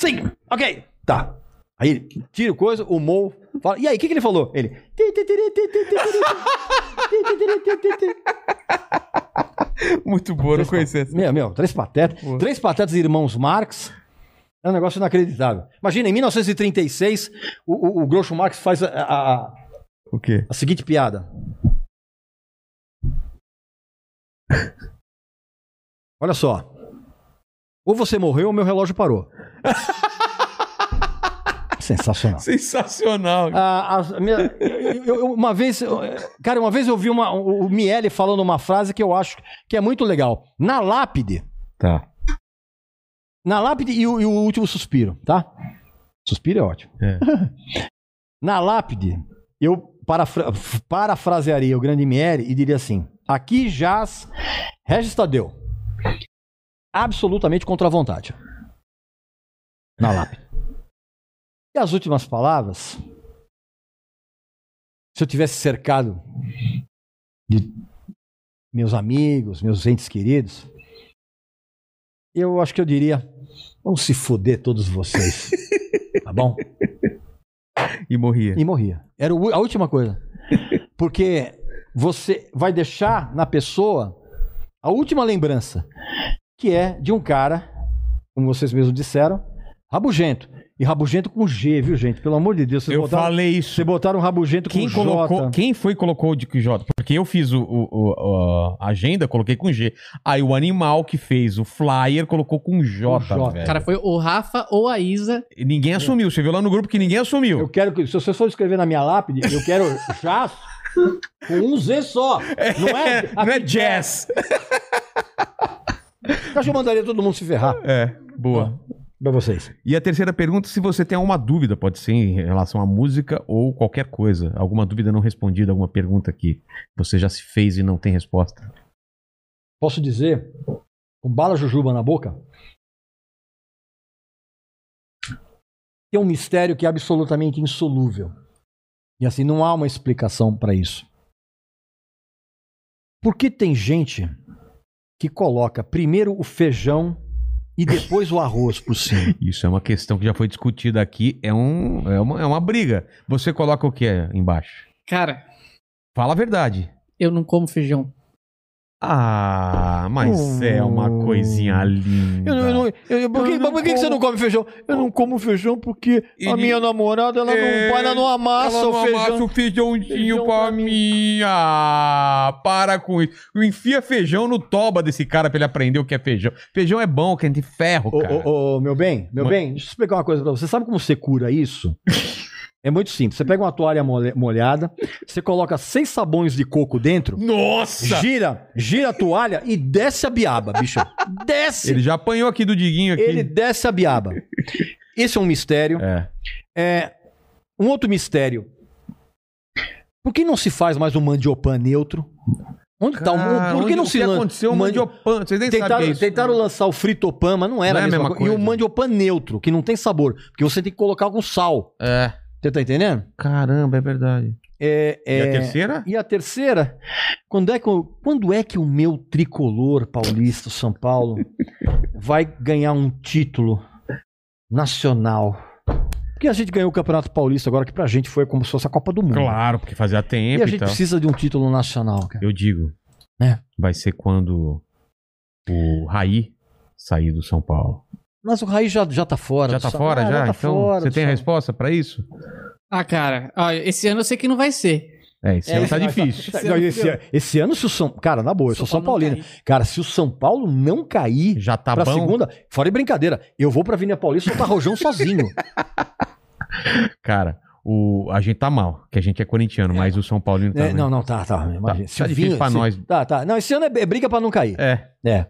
Sim. Ok. Tá. Aí ele tira o coisa, o Mo fala. E aí, o que, que ele falou? Ele. Muito boa, não conhecia. Meu, meu, três patetas. Três patetas irmãos Marx. É um negócio inacreditável. Imagina, em 1936, o, o, o Groucho Marx faz a, a, O quê? a seguinte piada. Olha só. Ou você morreu ou meu relógio parou. Sensacional. Sensacional. Ah, minha- eu- eu- uma vez, eu- cara, uma vez eu vi uma, o o Miele falando uma frase que eu acho que é muito legal. Na lápide, Tá. Na lápide e o, e o último suspiro, tá? Suspiro é ótimo. É. Na lápide, eu parafra- parafrasearia o grande Miele e diria assim: aqui jaz Regis Tadeu, absolutamente contra a vontade. Na lápide. E as últimas palavras, se eu tivesse cercado de meus amigos, meus entes queridos, eu acho que eu diria: vamos se foder todos vocês. Tá bom? E morria. E morria. Era a última coisa. Porque você vai deixar na pessoa a última lembrança, que é de um cara, como vocês mesmos disseram, rabugento. E rabugento com G, viu, gente? Pelo amor de Deus. Vocês Eu botaram, falei isso. Vocês botaram um rabugento Quem com colocou, J. quem foi que colocou o de J? Porque eu fiz o, o- o- a agenda, coloquei com G. Aí o animal que fez o flyer colocou com J, J. velho. Cara, foi o Rafa ou a Isa. E ninguém assumiu. Você viu lá no grupo que ninguém assumiu. Eu quero que, se você for escrever na minha lápide, eu quero jazz com um Z só. Não é, não é jazz. Acho que eu mandaria todo mundo se ferrar É, boa. Pra vocês. E a terceira pergunta, se você tem alguma dúvida, pode ser em relação à música ou qualquer coisa. Alguma dúvida não respondida, alguma pergunta que você já se fez e não tem resposta. Posso dizer, com bala jujuba na boca, tem um mistério que é absolutamente insolúvel. E assim, não há uma explicação para isso. Por que tem gente que coloca primeiro o feijão e depois o arroz por cima? Isso é uma questão que já foi discutida aqui. É, um, é, uma, é uma briga. Você coloca o que embaixo? Cara, Fala a verdade. eu não como feijão. Ah, mas é uma coisinha linda. Eu eu não- eu- eu- por que, Eu não por que você como- não come feijão? Eu não como feijão porque a minha namorada ela É, não, ela não amassa Ela o não feijão. amassa o feijãozinho Feijão pra, pra mim. Ah, para com isso. Enfia feijão no toba desse cara pra ele aprender o que é feijão. Feijão é bom, que é de ferro, Ô, cara. ô, ô, meu bem, meu Mas- bem, deixa eu explicar uma coisa pra você. Sabe como você cura isso? É muito simples. Você pega uma toalha molhada, você coloca seis sabões de coco dentro, Nossa! gira, gira a toalha e desce a biaba, bicho. Desce! Ele já apanhou aqui do Diguinho aqui. Ele desce a biaba. Esse é um mistério. É. É, um outro mistério. Por que não se faz mais um mandiopan neutro? Onde tá o Cara, Por que onde- não o se que lan- aconteceu? O mandi- mandiopan. Vocês nem sabem o que Tentaram, isso. tentaram lançar o fritopan, mas não era Não é a mesma, coisa. E o coisa. mandiopan neutro, que não tem sabor. Porque você tem que colocar com sal. É. Você tá entendendo? Caramba, é verdade. É, E a é- terceira? E a terceira, quando é, que, o- quando é que o meu tricolor paulista, São Paulo, vai ganhar um título nacional? Porque a gente ganhou o Campeonato Paulista agora, que pra gente foi como se fosse a Copa do Mundo. Claro, porque fazia E tempo a e, gente tal. precisa de um título nacional, cara. Eu digo. É. Vai ser quando o Raí sair do São Paulo. Mas o Raí já, já tá fora. já tá fora Ah, já? tá então, fora você tem a resposta pra isso? Ah, cara, ó, esse ano eu sei que não vai ser. É, esse ano tá difícil. Não, esse, esse ano, se o São. Cara, na boa, eu sou São Paulino. Cara, se o São Paulo não cair Já tá pra bom. segunda, fora de brincadeira, eu vou pra Avenida Paulista soltar rojão sozinho. Cara, o, a gente tá mal, que a gente é corintiano, mas o São Paulino tá. É, não, não, tá, tá. Imagina. tá difícil pra nós. Tá, tá. Não, esse ano é, é briga pra não cair. É. É.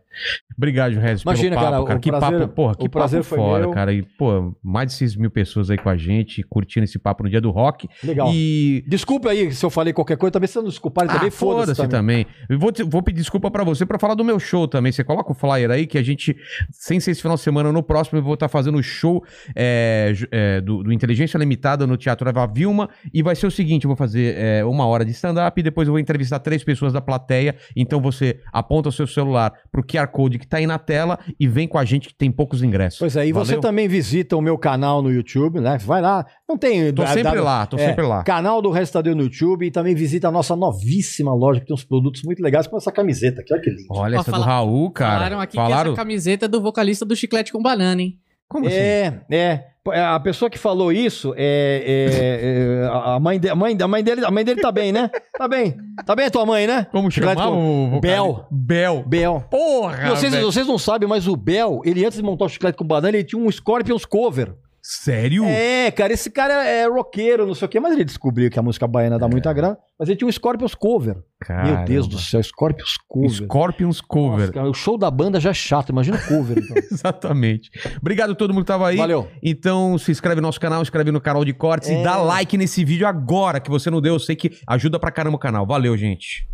Obrigado, Regis, Imagina, pelo papo, cara, o Que prazer- papo, porra, o que prazer papo foi foda, meu. cara. E, pô, mais de 6 mil pessoas aí com a gente, curtindo esse papo no dia do rock. Legal. E. Desculpe aí se eu falei qualquer coisa, também se não desculparem também, Ah, foda-se foda-se também. também. Vou, te- vou pedir desculpa pra você pra falar do meu show também. Você coloca o flyer aí que a gente, sem ser esse final de semana, no próximo eu vou estar fazendo o show é, é, do, do Inteligência Limitada no Teatro Eva Vilma. E vai ser o seguinte: eu vou fazer é, uma hora de stand-up e depois eu vou entrevistar três pessoas da plateia. Então você aponta o seu celular pro QR Code que tá aí na tela e vem com a gente que tem poucos ingressos. Pois é, e você também visita o meu canal no YouTube, né? Vai lá. Não tem. Tô sempre da- lá, tô é, sempre lá. Canal do Restadeu no YouTube e também visita a nossa novíssima loja que tem uns produtos muito legais com essa camiseta aqui. Olha que lindo. Olha Ó, essa fala- do Raul, cara. Falaram aqui Falaram. que essa camiseta é do vocalista do Chiclete com Banana, hein? Como assim? É, é. A pessoa que falou isso é, é- é- a mãe de- a mãe, a mãe dele, a mãe dele tá bem, né? Tá bem. Tá bem a tua mãe, né? Como com- o? Bel. Bel. Bel. Porra, Vocês, velho. vocês não sabem, mas o Bel, ele antes de montar o chiclete com banana, ele tinha um Scorpions cover. Sério? É, cara, esse cara é roqueiro, não sei o quê, mas ele descobriu que a música baiana dá muita grana, mas ele tinha um Scorpions cover. Meu Deus do céu, Scorpions cover. Scorpions Cover. Nossa, cara, o show da banda já é chato, imagina o cover. Então. Exatamente. Obrigado a todo mundo que tava aí. Valeu. Então se inscreve no nosso canal, inscreve no canal de cortes É. e dá like nesse vídeo agora que você não deu. Eu sei que ajuda pra caramba o canal. Valeu, gente.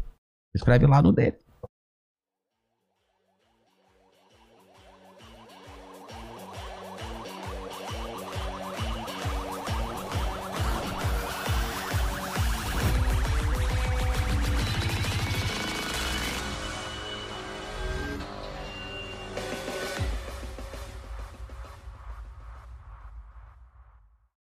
Se inscreve lá no dele.